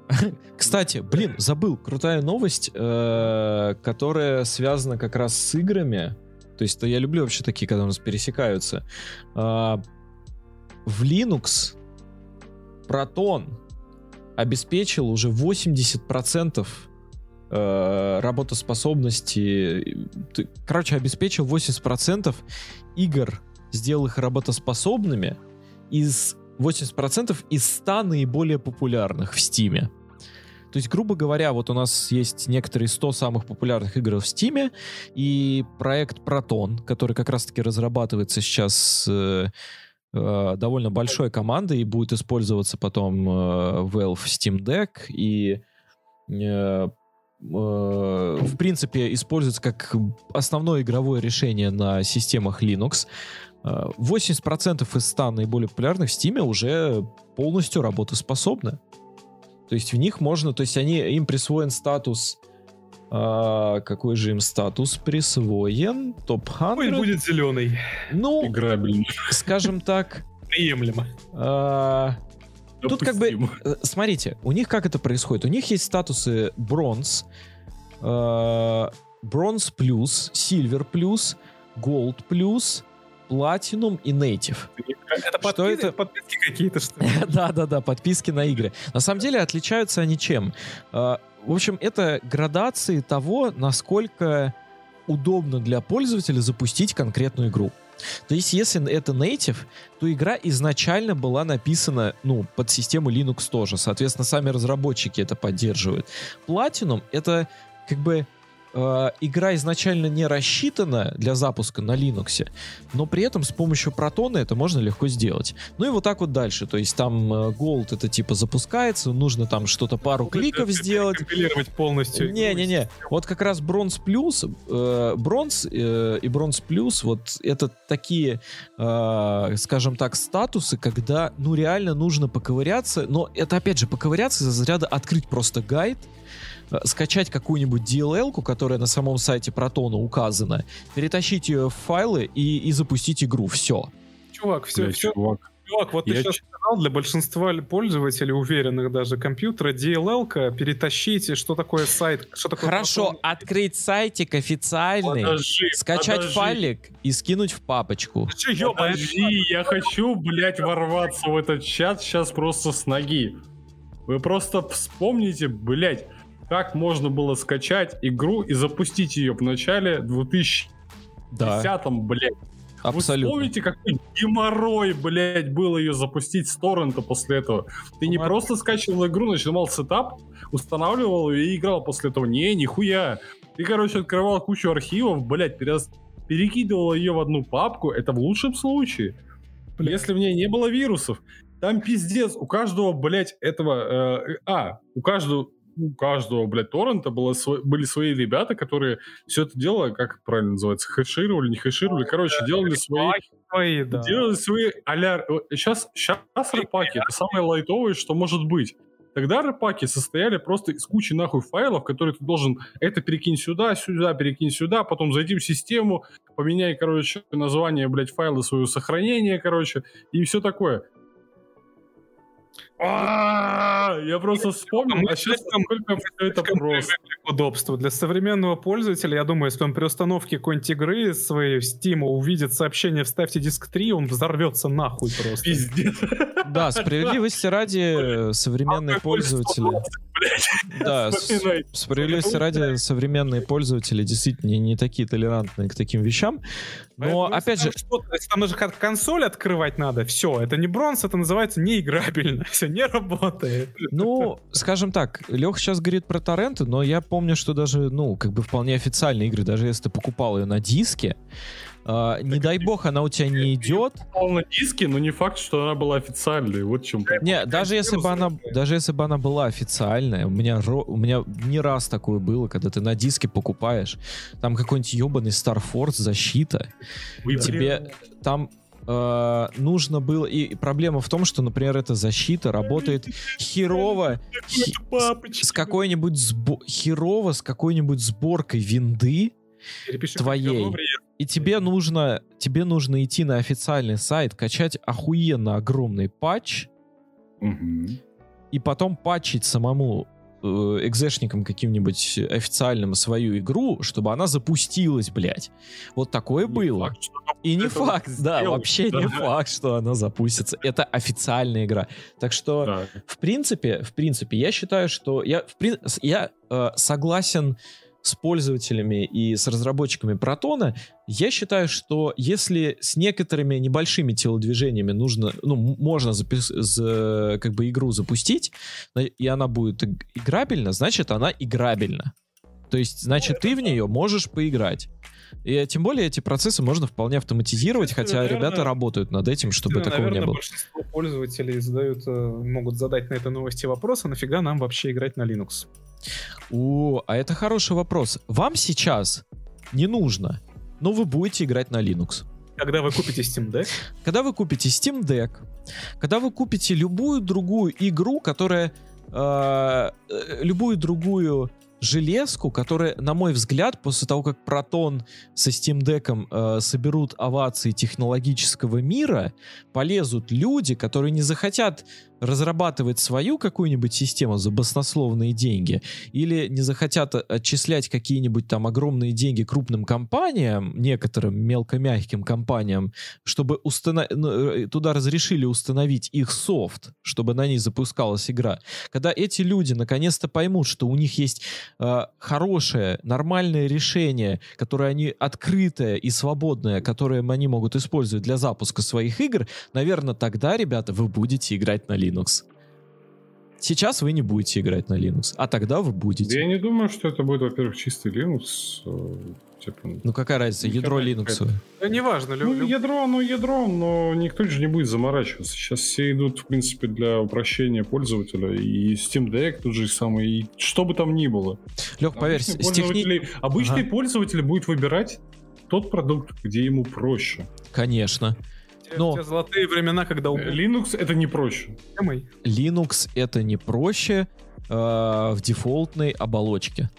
Кстати, блин, забыл, крутая новость, э, которая связана как раз с играми. То есть, я люблю вообще такие, когда у нас пересекаются. А, В Linux Proton обеспечил уже 80% э, работоспособности. Короче, обеспечил 80% игр, сделал их работоспособными из 80% из 100 наиболее популярных в Стиме. То есть, грубо говоря, вот у нас есть некоторые 100 самых популярных игр в Стиме, и проект Proton, который как раз-таки разрабатывается сейчас э, э, довольно большой командой и будет использоваться потом э, Valve Steam Deck и э, э, в принципе используется как основное игровое решение на системах Linux. Э, 80% из 100 наиболее популярных в Steam уже полностью работоспособны. То есть в них можно, то есть они, им присвоен статус, а, какой же им статус присвоен? Топ-100? Пусть будет зеленый. Ну, Играбельно. скажем так, Приемлемо. а, Тут как бы-. Э, Смотрите, у них как это происходит? У них есть статусы бронз, бронз плюс, сильвер плюс, голд плюс, платинум и native. Это Что подписки, это? подписки какие-то, что ли? Да-да-да, подписки на игры. На самом деле отличаются они чем? А, В общем, это градации того, насколько удобно для пользователя запустить конкретную игру. То есть, если это native, то игра изначально была написана, ну, под систему Linux тоже. Соответственно, сами разработчики это поддерживают. Platinum — это как бы э, игра изначально не рассчитана для запуска на Linux, но при этом с помощью протона это можно легко сделать. Ну и вот так вот дальше. То есть там э, Gold это типа запускается, нужно там что-то пару кликов сделать. Компилировать полностью. Не-не-не, вот как раз бронз плюс, э, бронз э, и бронз плюс, вот это такие, э, скажем так, статусы, когда, ну, реально нужно поковыряться, но это, опять же, поковыряться из разряда открыть просто гайд, скачать какую-нибудь DLL-ку, которая на самом сайте Протона указана, перетащить ее в файлы и, и запустить игру. Все. Чувак, все, Бля, все. чувак. Чувак, вот Я ты сейчас сказал, для большинства пользователей, уверенных даже компьютера, DLL-ка, перетащите, что такое сайт, что такое... Хорошо, Proton. открыть сайтик официальный, Подожди, скачать подожди. файлик и скинуть в папочку. Ёбаный? Подожди, я хочу, блядь, ворваться в этот чат сейчас просто с ноги. Вы просто вспомните, блядь, как можно было скачать игру и запустить ее в начале 2010 Да, блядь. Вы абсолютно. вспомните, какой геморрой, блядь, было ее запустить с торрента после этого. Ты не просто скачивал игру, нажимал сетап, устанавливал ее и играл после этого. Не, нихуя. Ты, короче, открывал кучу архивов, блядь, перес- перекидывал ее в одну папку. Это в лучшем случае. Если в ней не было вирусов. Там пиздец. У каждого, блядь, этого... э, а, у каждого... У каждого, блядь, торрента было сво- были свои ребята, которые все это дело, как правильно называется, хэшировали, не хэшировали, короче, делали свои Твои, да. Делали свои а-ля... Сейчас, сейчас рэпаки это самое лайтовое, что может быть. Тогда рэпаки состояли просто из кучи нахуй файлов, которые ты должен это перекинь сюда, сюда, перекинь сюда, потом зайди в систему, поменяй, короче, название, блядь, файла своего сохранения, короче, и все такое. А, Я просто вспомнил, а сейчас насколько все это просто. удобству. Для современного пользователя, я думаю, если он при установке какой-нибудь игры своей в Steam увидит сообщение «Вставьте диск 3», он взорвется нахуй просто. Пиздец. Да, справедливости ради э, современные пользователи. Да, справедливости ради современные пользователи действительно не, такие толерантные к таким вещам. Но, опять же, там даже как консоль открывать надо, все, это не бронз, это называется неиграбельно, все не работает. ну, скажем так, Лех сейчас говорит про торренты, но я помню, что даже, ну, как бы вполне официальные игры, даже если ты покупал ее на диске, А, не дай бог, она у тебя не идет. на диске, но не факт, что она была официальной. Вот чем Не, даже если бы она, даже если бы она была официальная, у меня, у меня не раз такое было, когда ты на диске покупаешь, там какой-нибудь ебаный Star Force защита, тебе там э, нужно было... И проблема в том, что, например, эта защита работает херово с, с какой-нибудь сбо- херово с какой-нибудь сборкой винды, Перепиши твоей. и тебе нужно, тебе нужно идти на официальный сайт, качать охуенно огромный патч, Мгм. и потом патчить самому э, экзешникам каким-нибудь официальным свою игру, чтобы она запустилась, блядь. Вот такое Не было. факт, И не факт, да, сделает, вообще не да. факт, что она запустится. Это официальная игра. Так что, Да. в принципе, в принципе, я считаю, что я, в я э, согласен с пользователями и с разработчиками Протона. Я считаю, что если с некоторыми небольшими телодвижениями нужно, ну, можно запис- за- как бы игру запустить, и она будет иг- играбельна, значит, она играбельна. То есть, значит, ты в нее можешь поиграть. И э, тем более эти процессы можно вполне автоматизировать, хотя Естественно, ребята наверное, работают над этим, чтобы Естественно, такого не наверное, было. большинство пользователей задают, э, могут задать на этой новости вопрос, а нафига нам вообще играть на Linux? О, а это хороший вопрос. Вам сейчас не нужно, но вы будете играть на Linux. Когда вы купите Steam Deck, Когда вы купите Steam Deck, когда вы купите любую другую игру, которая... э, э, любую другую железку, которая, на мой взгляд, после того, как Proton со Steam Deck э, соберут овации технологического мира, полезут люди, которые не захотят разрабатывать свою какую-нибудь систему за баснословные деньги, или не захотят отчислять какие-нибудь там огромные деньги крупным компаниям, некоторым мелкомягким компаниям, чтобы установ... ну, э, туда разрешили установить их софт, чтобы на ней запускалась игра. Когда эти люди наконец-то поймут, что у них есть э, хорошее, нормальное решение, которое они открытое и свободное, которое они могут использовать для запуска своих игр, наверное, тогда, ребята, вы будете играть на Linux. Сейчас вы не будете играть на Linux, а тогда вы Да будете. Я не думаю, что это будет, во-первых, чистый Linux. э, Типа, Ну какая разница, ядро Linux. да неважно, лю- Ну, лю- ядро, ну, ядро, но никто же не будет заморачиваться. Сейчас все идут, в принципе, для упрощения пользователя. И Steam Deck тут же самый, и что бы там ни было. Лех, поверь, Обычный с техни- обычный Ага. пользователь будет выбирать тот продукт, где ему проще. Конечно. Те, но- те золотые времена, когда у Э, Linux это не проще. Linux это не проще э, в дефолтной оболочке.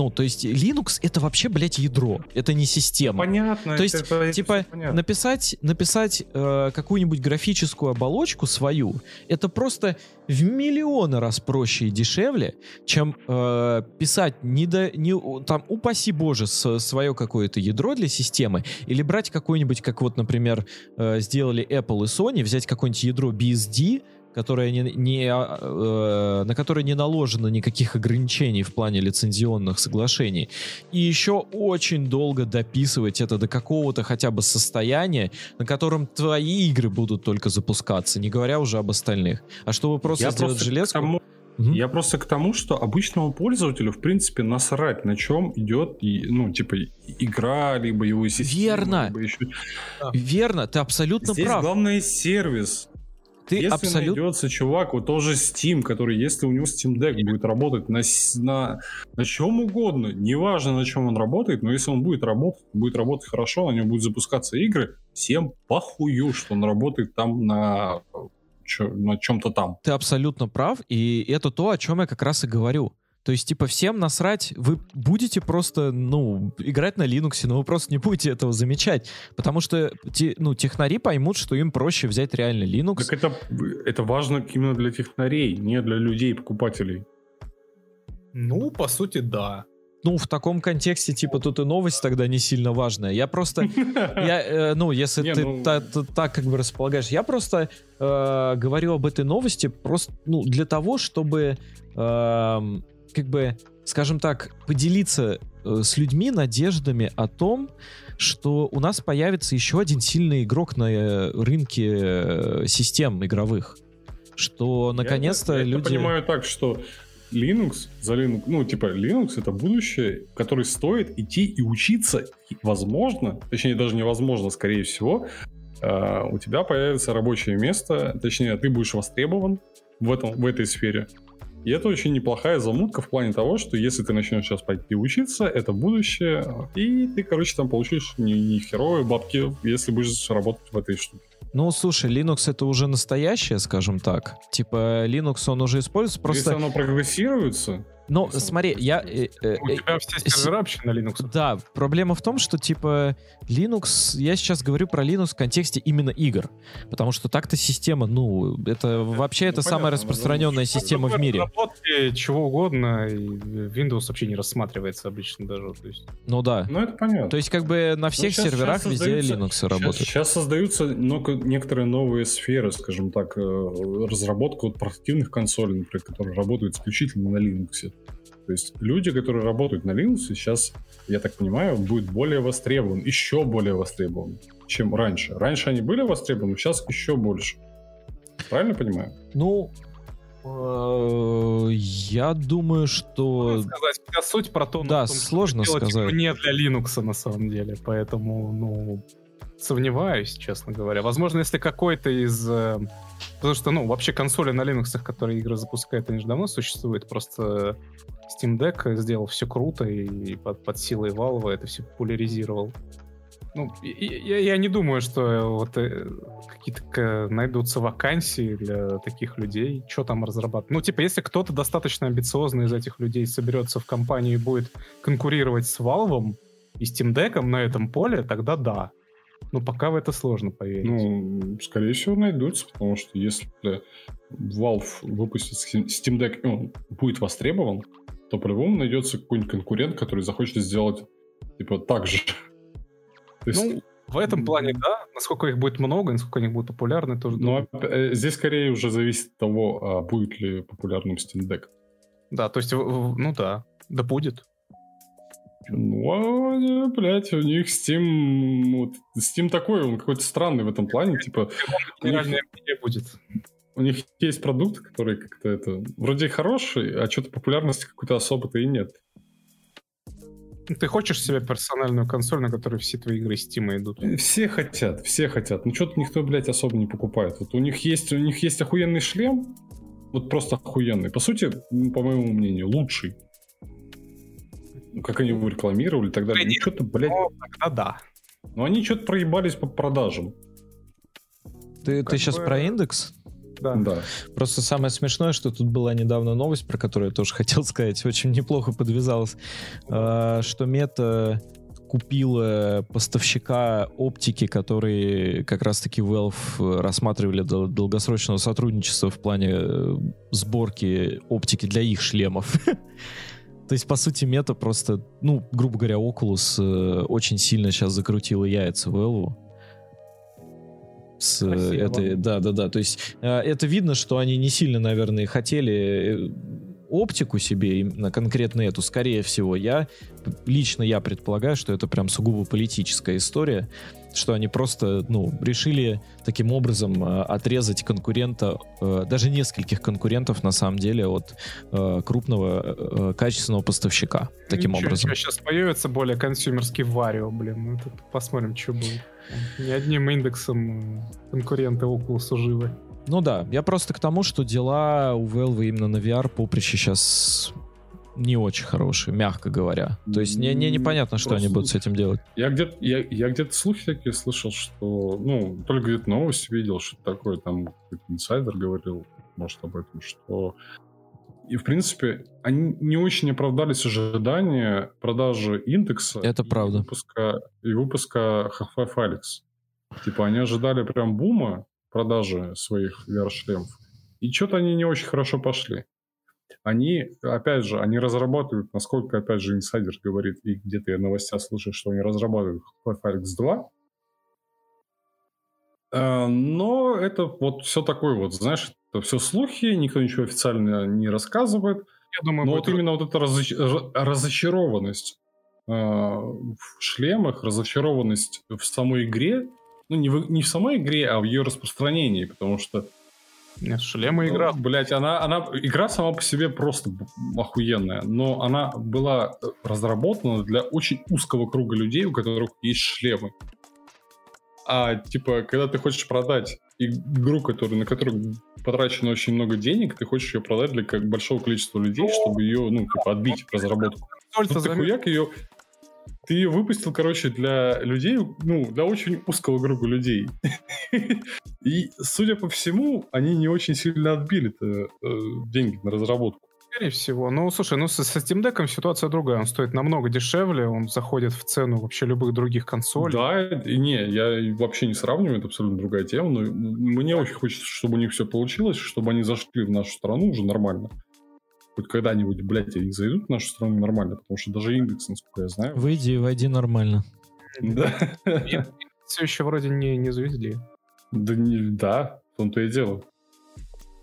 Ну, то есть Linux это вообще, блядь, ядро. Это не система. Понятно. То есть, это- это типа, понятно. написать, написать э, какую-нибудь графическую оболочку свою, это просто в миллионы раз проще и дешевле, чем э, писать не до, не, там, упаси боже, свое какое-то ядро для системы, или брать какой-нибудь, как вот, например, э, сделали Apple и Sony, взять какое-нибудь ядро BSD, которое не, не, а, э, на которое не наложено никаких ограничений в плане лицензионных соглашений, и еще очень долго дописывать это до какого-то хотя бы состояния, на котором твои игры будут только запускаться, не говоря уже об остальных. А чтобы просто Я сделать просто железку... тому- Мгм. Я просто к тому, что обычному пользователю, в принципе, насрать, на чем идет, ну, типа, игра, либо его система. Верно. либо еще- Верно, ты абсолютно Здесь прав. главное сервис. Ты если абсолютно... найдется чувак, вот тоже Steam, который, если у него Steam Deck будет работать на, на, на чем угодно, неважно на чем он работает, но если он будет работать, будет работать хорошо, на нем будут запускаться игры, всем похую, что он работает там на, на чем-то там. Ты абсолютно прав, и это то, о чем я как раз и говорю. То есть, типа, всем насрать, вы будете просто, ну, играть на Linux, но вы просто не будете этого замечать. Потому что, те- ну, технари поймут, что им проще взять реально Linux. Так это, это важно именно для технарей, не для людей, покупателей. Ну, по сути, да. Ну, в таком контексте, типа, тут и новость тогда не сильно важная. Я просто, я, э, ну, если Не, ты ну- та- та- так как бы располагаешь, я просто э, говорю об этой новости просто, ну, для того, чтобы, эм, как бы, скажем так, поделиться э, с людьми надеждами о том, что у нас появится еще один сильный игрок на э, рынке э, систем игровых. Что наконец-то я, это люди... понимаю так, что Linux, за Linux, ну, типа, Linux это будущее, которое стоит идти и учиться, и, возможно, точнее, даже невозможно, скорее всего, э, у тебя появится рабочее место, точнее, ты будешь востребован в, этом, в этой сфере. И это очень неплохая замутка в плане того, что если ты начнешь сейчас пойти учиться, это будущее, и ты, короче, там получишь не, не херовые бабки, если будешь работать в этой штуке. Ну, слушай, Linux это уже настоящее, скажем так. Типа, Linux он уже используется просто... Если оно прогрессируется, ну, смотри, я... Э, э, У тебя все сервера вообще на Linux. Да, проблема в том, что, типа, Linux... Я сейчас говорю про Linux в контексте именно игр. Потому что так-то система, ну, это вообще это ну, самая распространенная система в мире. Работки, чего угодно, Windows вообще не рассматривается обычно даже. Ну да. Ну это понятно. То есть как бы на ну, всех ну, серверах везде Linux работает. Сейчас создаются некоторые новые сферы, скажем так, э, разработка вот портативных консолей, например, которые работают исключительно на Linux. То есть люди, которые работают на Linux, сейчас, я так понимаю, будет более востребован, еще более востребован, чем раньше. Раньше они были востребованы, сейчас еще больше. Правильно понимаю? Ну, э, я думаю, что... Сказать, суть про то, да, том, сложно что сказать. не для Linux на самом деле, поэтому, ну, сомневаюсь, честно говоря. Возможно, если какой-то из... Э, потому что, ну, вообще консоли на Linux, которые игры запускают, они же давно существуют, просто Steam Deck сделал все круто и под, под силой Valve это все популяризировал. Ну, я, я не думаю, что вот э, какие-то найдутся вакансии для таких людей. Что там разрабатывать? Ну, типа, если кто-то достаточно амбициозный из этих людей соберется в компанию и будет конкурировать с Valve и Steam Deck на этом поле, тогда да. Но пока в это сложно поверить. Ну, скорее всего, найдутся, потому что если Valve выпустит Steam Deck, ну, будет востребован, то по-любому найдется какой-нибудь конкурент, который захочет сделать типа так же. есть... Ну, в этом плане, да. Насколько их будет много, насколько они будут популярны, тоже. Но э, здесь скорее уже зависит от того, а будет ли популярным Steam Deck. Да, то есть, ну да, да будет. Ну, а, блядь, у них Steam... Вот, Steam такой, он какой-то странный в этом плане, типа... Генеральная них... будет у них есть продукт, который как-то это вроде хороший, а что-то популярности какой-то особо-то и нет. Ну, ты хочешь себе персональную консоль, на которой все твои игры Steam идут? Все хотят, все хотят. Ну что-то никто, блядь, особо не покупает. Вот у них есть, у них есть охуенный шлем, вот просто охуенный. По сути, по моему мнению, лучший. Как они его рекламировали и так далее. Ну, что-то, блядь... Ну, тогда да. Но они что-то проебались по продажам. Ты, ты сейчас бы... про индекс? Да. да. Просто самое смешное, что тут была недавно новость, про которую я тоже хотел сказать, очень неплохо подвязалась, а, что Мета купила поставщика оптики, который как раз-таки Valve рассматривали до долгосрочного сотрудничества в плане э, сборки оптики для их шлемов. То есть, по сути, мета просто, ну, грубо говоря, Oculus э, очень сильно сейчас закрутила яйца Valve с Красиво. этой, да, да, да. То есть э, это видно, что они не сильно, наверное, хотели э, оптику себе, именно конкретно эту, скорее всего, я лично я предполагаю, что это прям сугубо политическая история, что они просто, ну, решили таким образом э, отрезать конкурента, э, даже нескольких конкурентов на самом деле от э, крупного э, качественного поставщика. Таким Ничего, образом. Сейчас появится более консюмерский варио, блин, ну, тут посмотрим, что будет. Ни одним индексом конкуренты Oculus живы. Ну да, я просто к тому, что дела у Valve именно на VR поприще сейчас не очень хорошие, мягко говоря. То есть не, не непонятно, что Просто они будут с этим делать. Я где-то я, я где-то слухи такие слышал, что, ну, только где-то новости видел, что такое, там какой-то инсайдер говорил, может, об этом, что и, в принципе, они не очень оправдались ожидания продажи индекса Это и правда. выпуска, и выпуска Half-Life Alyx. Типа, они ожидали прям бума продажи своих VR-шлемов, и что-то они не очень хорошо пошли. Они, опять же, они разрабатывают, насколько, опять же, инсайдер говорит, и где-то я в новостях что они разрабатывают Alyx 2, э, но это вот все такое вот, знаешь, это все слухи, никто ничего официально не рассказывает. Я думаю, Но вот именно вот эта разоч... разочарованность э, в шлемах, разочарованность в самой игре, ну не в, не в самой игре, а в ее распространении, потому что Нет, шлема игра. Ну, блять, она, она, игра сама по себе просто охуенная, но она была разработана для очень узкого круга людей, у которых есть шлемы. А, типа, когда ты хочешь продать игру, который, на которую потрачено очень много денег, ты хочешь ее продать для как большого количества людей, чтобы ее, ну, типа, отбить разработку. Тут ты хуяк ее ты ее выпустил, короче, для людей, ну, для очень узкого круга людей. И, судя по всему, они не очень сильно отбили э, деньги на разработку. Скорее всего. Ну, слушай, ну со, Steam Deck ситуация другая. Он стоит намного дешевле, он заходит в цену вообще любых других консолей. Да, и не, я вообще не сравниваю, это абсолютно другая тема, но мне очень хочется, чтобы у них все получилось, чтобы они зашли в нашу страну уже нормально хоть когда-нибудь, блядь, они зайдут в нашу страну нормально, потому что даже индекс, насколько я знаю... Выйди и войди нормально. Да. Все еще вроде не, не завезли. Да, не, да, в том-то и дело.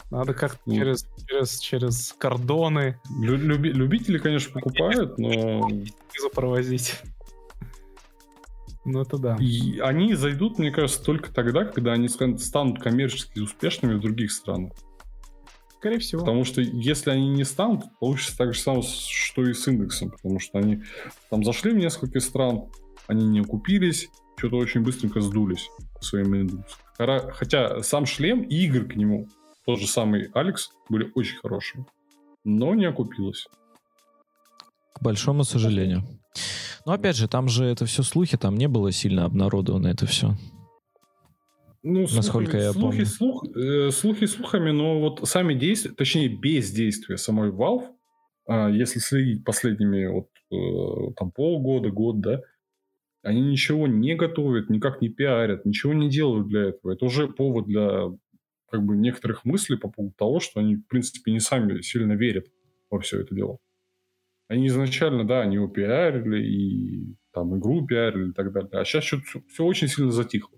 Надо как-то ну. через, через, через кордоны. Люби, любители, конечно, покупают, но... Визу провозить. Ну, это да. И они зайдут, мне кажется, только тогда, когда они станут коммерчески успешными в других странах. Скорее всего. Потому что если они не станут, получится так же самое, что и с индексом. Потому что они там зашли в несколько стран, они не окупились, что-то очень быстренько сдулись своим индексом. Хотя сам шлем и игры к нему, тот же самый Алекс, были очень хорошие. Но не окупилось. К большому сожалению. Но опять же, там же это все слухи, там не было сильно обнародовано это все. Ну, насколько слухи, я слухи, помню. Слух, э, слухи слухами, но вот сами действия, точнее бездействие самой Valve, э, если следить последними вот э, там полгода, год, да, они ничего не готовят, никак не пиарят, ничего не делают для этого. Это уже повод для как бы некоторых мыслей по поводу того, что они, в принципе, не сами сильно верят во все это дело. Они изначально, да, они его пиарили, и там игру пиарили и так далее. А сейчас что-то все, все очень сильно затихло.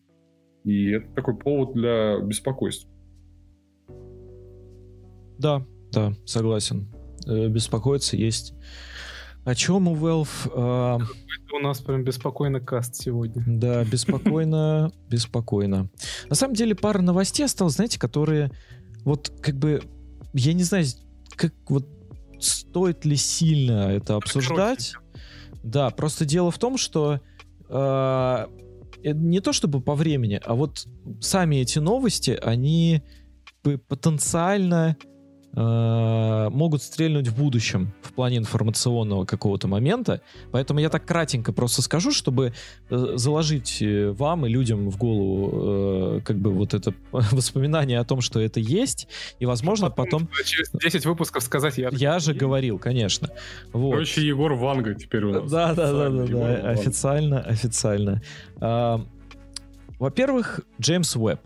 И это такой повод для беспокойства. Да, да, согласен. Э, беспокоиться есть. О чем у Valve? Э... Это у нас прям беспокойно каст сегодня. Да, беспокойно, беспокойно. На самом деле пара новостей осталось, знаете, которые вот как бы, я не знаю, как вот стоит ли сильно это обсуждать. Да, просто дело в том, что э, не то чтобы по времени, а вот сами эти новости, они потенциально э, могут стрельнуть в будущем в плане информационного какого-то момента. Поэтому я так кратенько просто скажу, чтобы э, заложить э, вам и людям в голову э, как бы вот это воспоминание о том, что это есть, и, возможно, потом... потом... Через 10 выпусков сказать я... Я же говорил, конечно. Вот. Короче, Егор Ванга теперь у нас. Да, да, да, да, да. Официально, официально. А, во-первых, Джеймс Уэбб.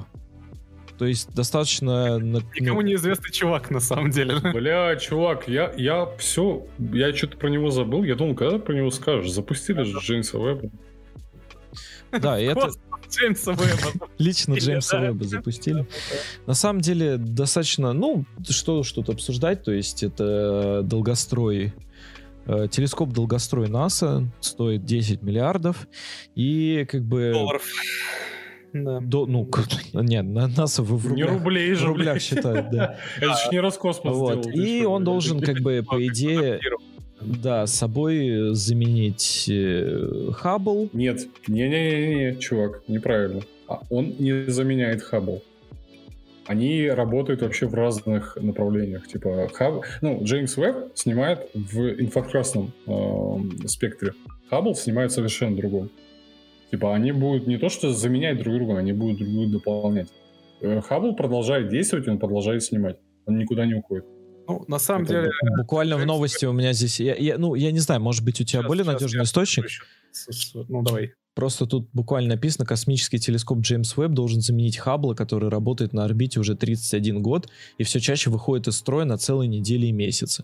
То есть достаточно... Никому неизвестный чувак, на самом деле. Бля, чувак, я, я все... Я что-то про него забыл. Я думал, когда про него скажешь? Запустили же Джеймса Уэбба. Да, и это... Джеймса Уэбба. Лично Джеймса Уэбба запустили. На самом деле, достаточно, ну, что что-то обсуждать, то есть это долгострой э, телескоп долгострой НАСА стоит 10 миллиардов и как бы долларов да. До, ну, нет, на нас в, в рублях, не рублей же, в рублях считают, да. Это же не Роскосмос вот. И он должен, как бы, по идее, да, собой заменить э, Хаббл. Нет, не-не-не, чувак, неправильно. А он не заменяет Хаббл. Они работают вообще в разных направлениях. Типа, Хаббл, ну, Джеймс Веб снимает в инфракрасном э, спектре. Хаббл снимает совершенно другом. Типа они будут не то что заменять друг друга, они будут друг друга дополнять. Э, Хаббл продолжает действовать, он продолжает снимать. Он никуда не уходит. Ну, на самом Это деле... Буквально в новости у меня здесь... Я, я, ну, я не знаю, может быть, у тебя сейчас, более сейчас, надежный источник? Ну, давай. Просто тут буквально написано, космический телескоп Джеймс Уэбб должен заменить Хаббла, который работает на орбите уже 31 год и все чаще выходит из строя на целые недели и месяцы.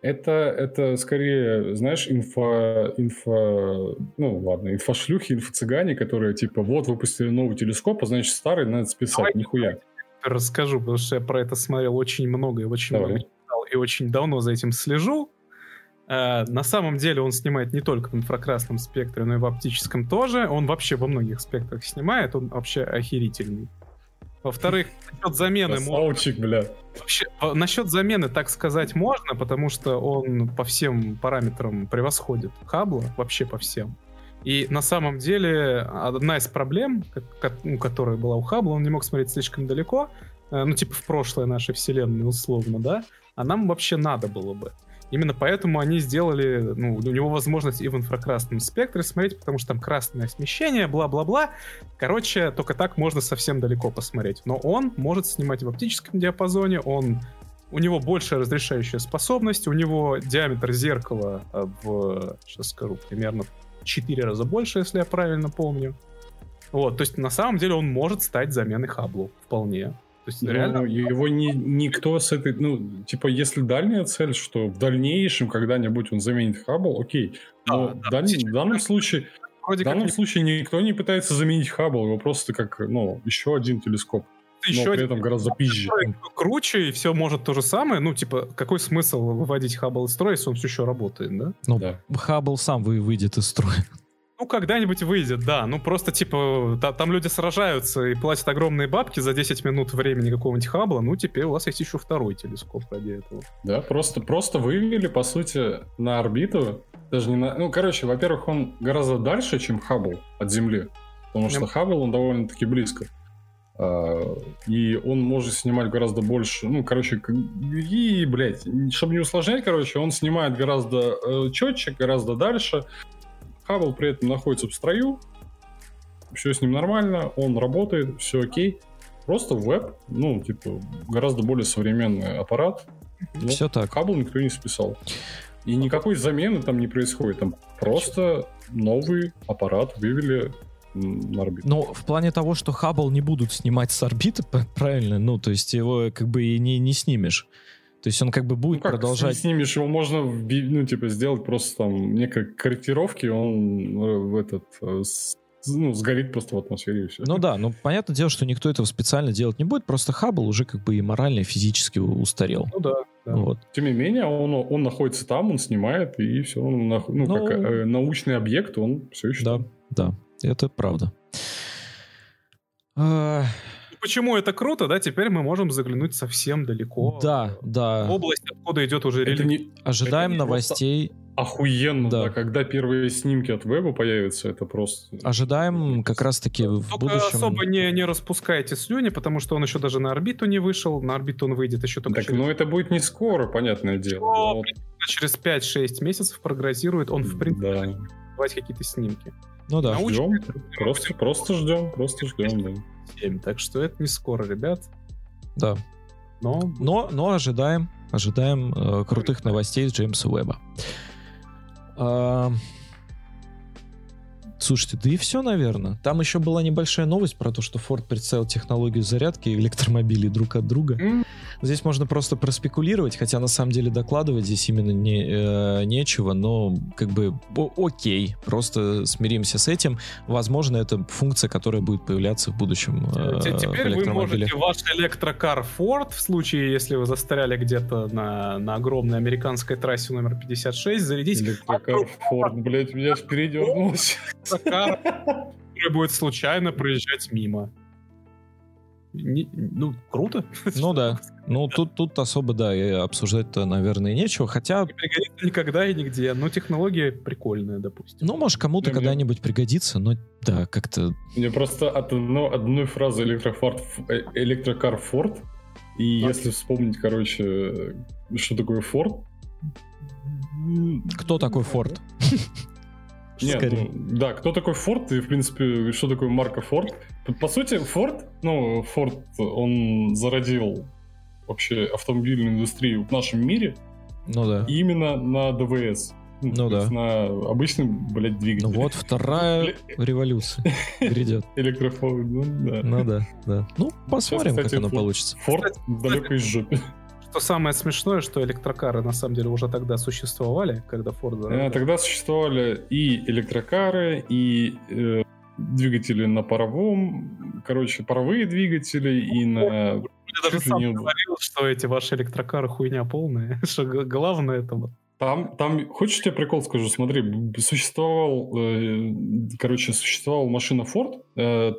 Это, это скорее, знаешь, инфо, инфо, ну ладно, инфошлюхи, инфо-цыгане, которые типа вот выпустили новый телескоп, а значит старый надо списать, Давай, нихуя. Расскажу, потому что я про это смотрел очень много и очень Давай. много читал, и очень давно за этим слежу. Uh, на самом деле он снимает не только в инфракрасном спектре, но и в оптическом тоже. Он вообще во многих спектрах снимает, он вообще охерительный. Во-вторых, насчет замены... Красавчик, бля. Вообще, насчет замены, так сказать, можно, потому что он по всем параметрам превосходит Хабла, вообще по всем. И на самом деле одна из проблем, ну, которая была у Хаббла, он не мог смотреть слишком далеко, э, ну типа в прошлое нашей вселенной условно, да, а нам вообще надо было бы. Именно поэтому они сделали, ну, у него возможность и в инфракрасном спектре смотреть, потому что там красное смещение, бла-бла-бла. Короче, только так можно совсем далеко посмотреть. Но он может снимать в оптическом диапазоне, он у него большая разрешающая способность, у него диаметр зеркала э, в, сейчас скажу, примерно 4 раза больше, если я правильно помню. Вот, то есть на самом деле он может стать заменой Хаблу вполне. То есть ну, реально... Его ни, никто с этой... Ну, типа, если дальняя цель, что в дальнейшем когда-нибудь он заменит Хаббл, окей. Но да, в, да, в данном случае... в данном не... случае никто не пытается заменить Хаббл, его просто как, ну, еще один телескоп еще но при этом гораздо пизже. Круче, и все может то же самое. Ну, типа, какой смысл выводить Хаббл из строя, если он все еще работает, да? Ну, да. Хаббл сам вы выйдет из строя. Ну, когда-нибудь выйдет, да. Ну, просто, типа, та, там люди сражаются и платят огромные бабки за 10 минут времени какого-нибудь Хаббла. Ну, теперь у вас есть еще второй телескоп ради этого. Да, просто, просто вывели, по сути, на орбиту. Даже не на... Ну, короче, во-первых, он гораздо дальше, чем Хаббл от Земли. Потому что Хаббл, он довольно-таки близко. А, и он может снимать гораздо больше, ну, короче, и, блядь, чтобы не усложнять, короче, он снимает гораздо э, четче, гораздо дальше. Хаббл при этом находится в строю, все с ним нормально, он работает, все окей. Просто веб, ну, типа, гораздо более современный аппарат. Но все так. Хаббл никто не списал. И никакой замены там не происходит. Там просто новый аппарат вывели на орбиту. Ну, в плане того, что Хаббл не будут снимать с орбиты, правильно, ну, то есть его как бы и не, не снимешь. То есть он как бы будет ну, как продолжать... Если снимешь, его можно, ну, типа, сделать просто там некой корректировки, он э, в этот э, ну, сгорит просто в атмосфере и все. Ну да, ну понятное дело, что никто этого специально делать не будет, просто Хаббл уже как бы и морально, и физически устарел. Ну да. да. Вот. Тем не менее, он, он находится там, он снимает, и все, он, ну, ну, как э, научный объект, он все еще Да, там. да. Это правда. А, почему это круто, да? Теперь мы можем заглянуть совсем далеко. Да, да. В область, откуда идет уже релиз. Не... Ожидаем это новостей. Охуенно, да. да. Когда первые снимки от веба появятся, это просто... Ожидаем как раз-таки в Только будущем... особо не, не распускайте слюни, потому что он еще даже на орбиту не вышел. На орбиту он выйдет еще только Так, через... ну это будет не скоро, понятное дело. Но, вот... Через 5-6 месяцев прогнозирует он, в принципе, да. давать какие-то снимки. Ну да. Ждем. Просто, просто ждем, просто ждем, да. 7, так что это не скоро, ребят. Да. Но, но, но ожидаем, ожидаем э, крутых новостей с Джеймса Уэба. Э, Слушайте, да и все, наверное. Там еще была небольшая новость про то, что Ford представил технологию зарядки электромобилей друг от друга. Mm. Здесь можно просто проспекулировать, хотя на самом деле докладывать здесь именно не, э, нечего, но как бы о- окей, просто смиримся с этим. Возможно, это функция, которая будет появляться в будущем э, Теперь вы можете ваш электрокар Ford, в случае, если вы застряли где-то на, на огромной американской трассе номер 56, зарядить... Электрокар Ford, блядь, меня аж передернулось. Сакар, который будет случайно проезжать мимо. Не, ну, круто. Ну да. Ну, тут, тут особо, да, и обсуждать-то, наверное, нечего. Хотя... Не пригодится никогда и нигде. Но технология прикольная, допустим. Ну, может, кому-то когда-нибудь пригодится, но да, как-то... Мне просто от одно, одной фразы электрофорд, э, электрокар Форд, и а? если вспомнить, короче, что такое Форд... Кто такой Форд? Нет, ну, да, кто такой Форд и, в принципе, что такое марка Форд? По сути, Форд, ну, Форд, он зародил вообще автомобильную индустрию в нашем мире. Ну да. Именно на ДВС. Ну, ну да. На обычный, блядь, двигатель. Ну вот, вторая революция грядет. Электрофорд, ну да. Ну да, да. Ну, посмотрим, как оно получится. Форд далеко из жопы. Что самое смешное, что электрокары на самом деле уже тогда существовали, когда Ford... Э, тогда существовали и электрокары, и э, двигатели на паровом, короче, паровые двигатели и на... Я даже сам не... говорил, что эти ваши электрокары хуйня полная, что главное это вот там, там, хочешь тебе прикол скажу? Смотри, существовал, э, короче, существовала машина Ford, э,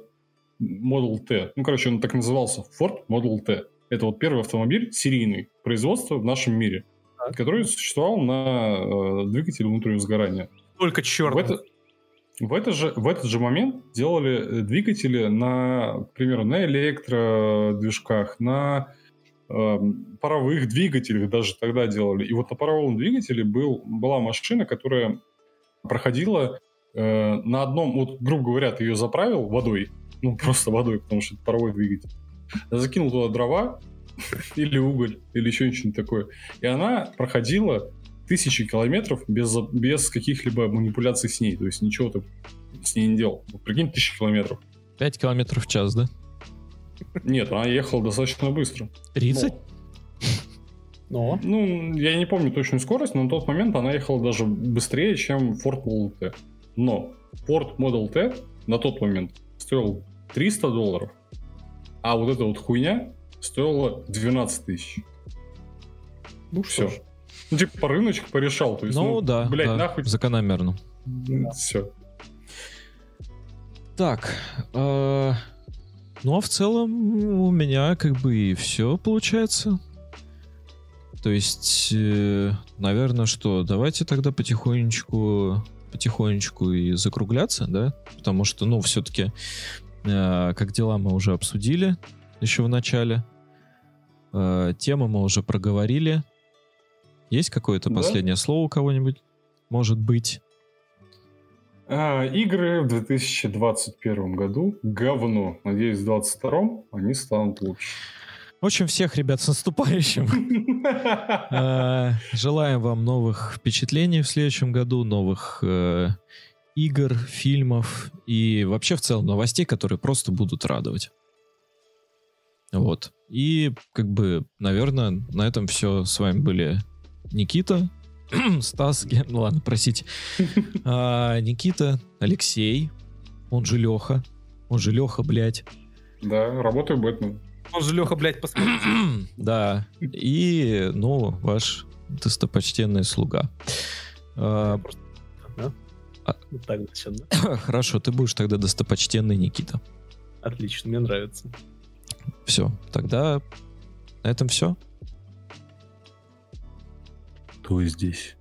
Model T. Ну, короче, он так назывался Ford Model T. Это вот первый автомобиль серийный производства в нашем мире, Так. который существовал на э, двигателе внутреннего сгорания. Только В, черный. это- в, это же, в этот же момент делали э, двигатели на, к примеру, на электродвижках, на эм, паровых двигателях даже тогда делали. И вот на паровом двигателе был, была машина, которая проходила э, на одном, вот, грубо говоря, ты ее заправил водой, ну, просто водой, потому что это паровой двигатель. Закинул туда дрова или уголь, или еще что-нибудь такое. И она проходила тысячи километров без, без каких-либо манипуляций с ней. То есть ничего ты с ней не делал. Вот прикинь, тысячи километров. 5 километров в час, да? Нет, она ехала достаточно быстро. 30? Но. Ну, я не помню точную скорость, но на тот момент она ехала даже быстрее, чем Ford Model T. Но Ford Model T на тот момент стоил 300 долларов, а вот эта вот хуйня стоила 12 тысяч. Ну Все. ж. Ну, типа, по рыночку порешал. То есть, ну, да, блядь, да, нахуй. закономерно. Все. Так, э, ну а в целом у меня как бы и все получается. То есть, наверное, что давайте тогда потихонечку, потихонечку и закругляться, да? Потому что, ну, все-таки, как дела мы уже обсудили еще в начале. Э, темы мы уже проговорили. Есть какое-то Да. последнее слово у кого-нибудь? Может быть. А, игры в 2021 году говно. Надеюсь, в 2022 они станут лучше. В общем, всех ребят с наступающим. Э, Желаем вам новых впечатлений в следующем году, новых э, игр, фильмов и вообще в целом новостей, которые просто будут радовать. Вот. И как бы, наверное, на этом все. С вами были Никита, Стас, ну ладно, простите. А, Никита, Алексей, он же Леха, он же Леха, блядь. Да, работаю Бэтмен. Он же Леха, блядь, посмотри. да. И, ну, ваш достопочтенный слуга. А? Вот так значит, да? Хорошо, ты будешь тогда достопочтенный Никита. Отлично, мне нравится. Все, тогда на этом все. Кто здесь?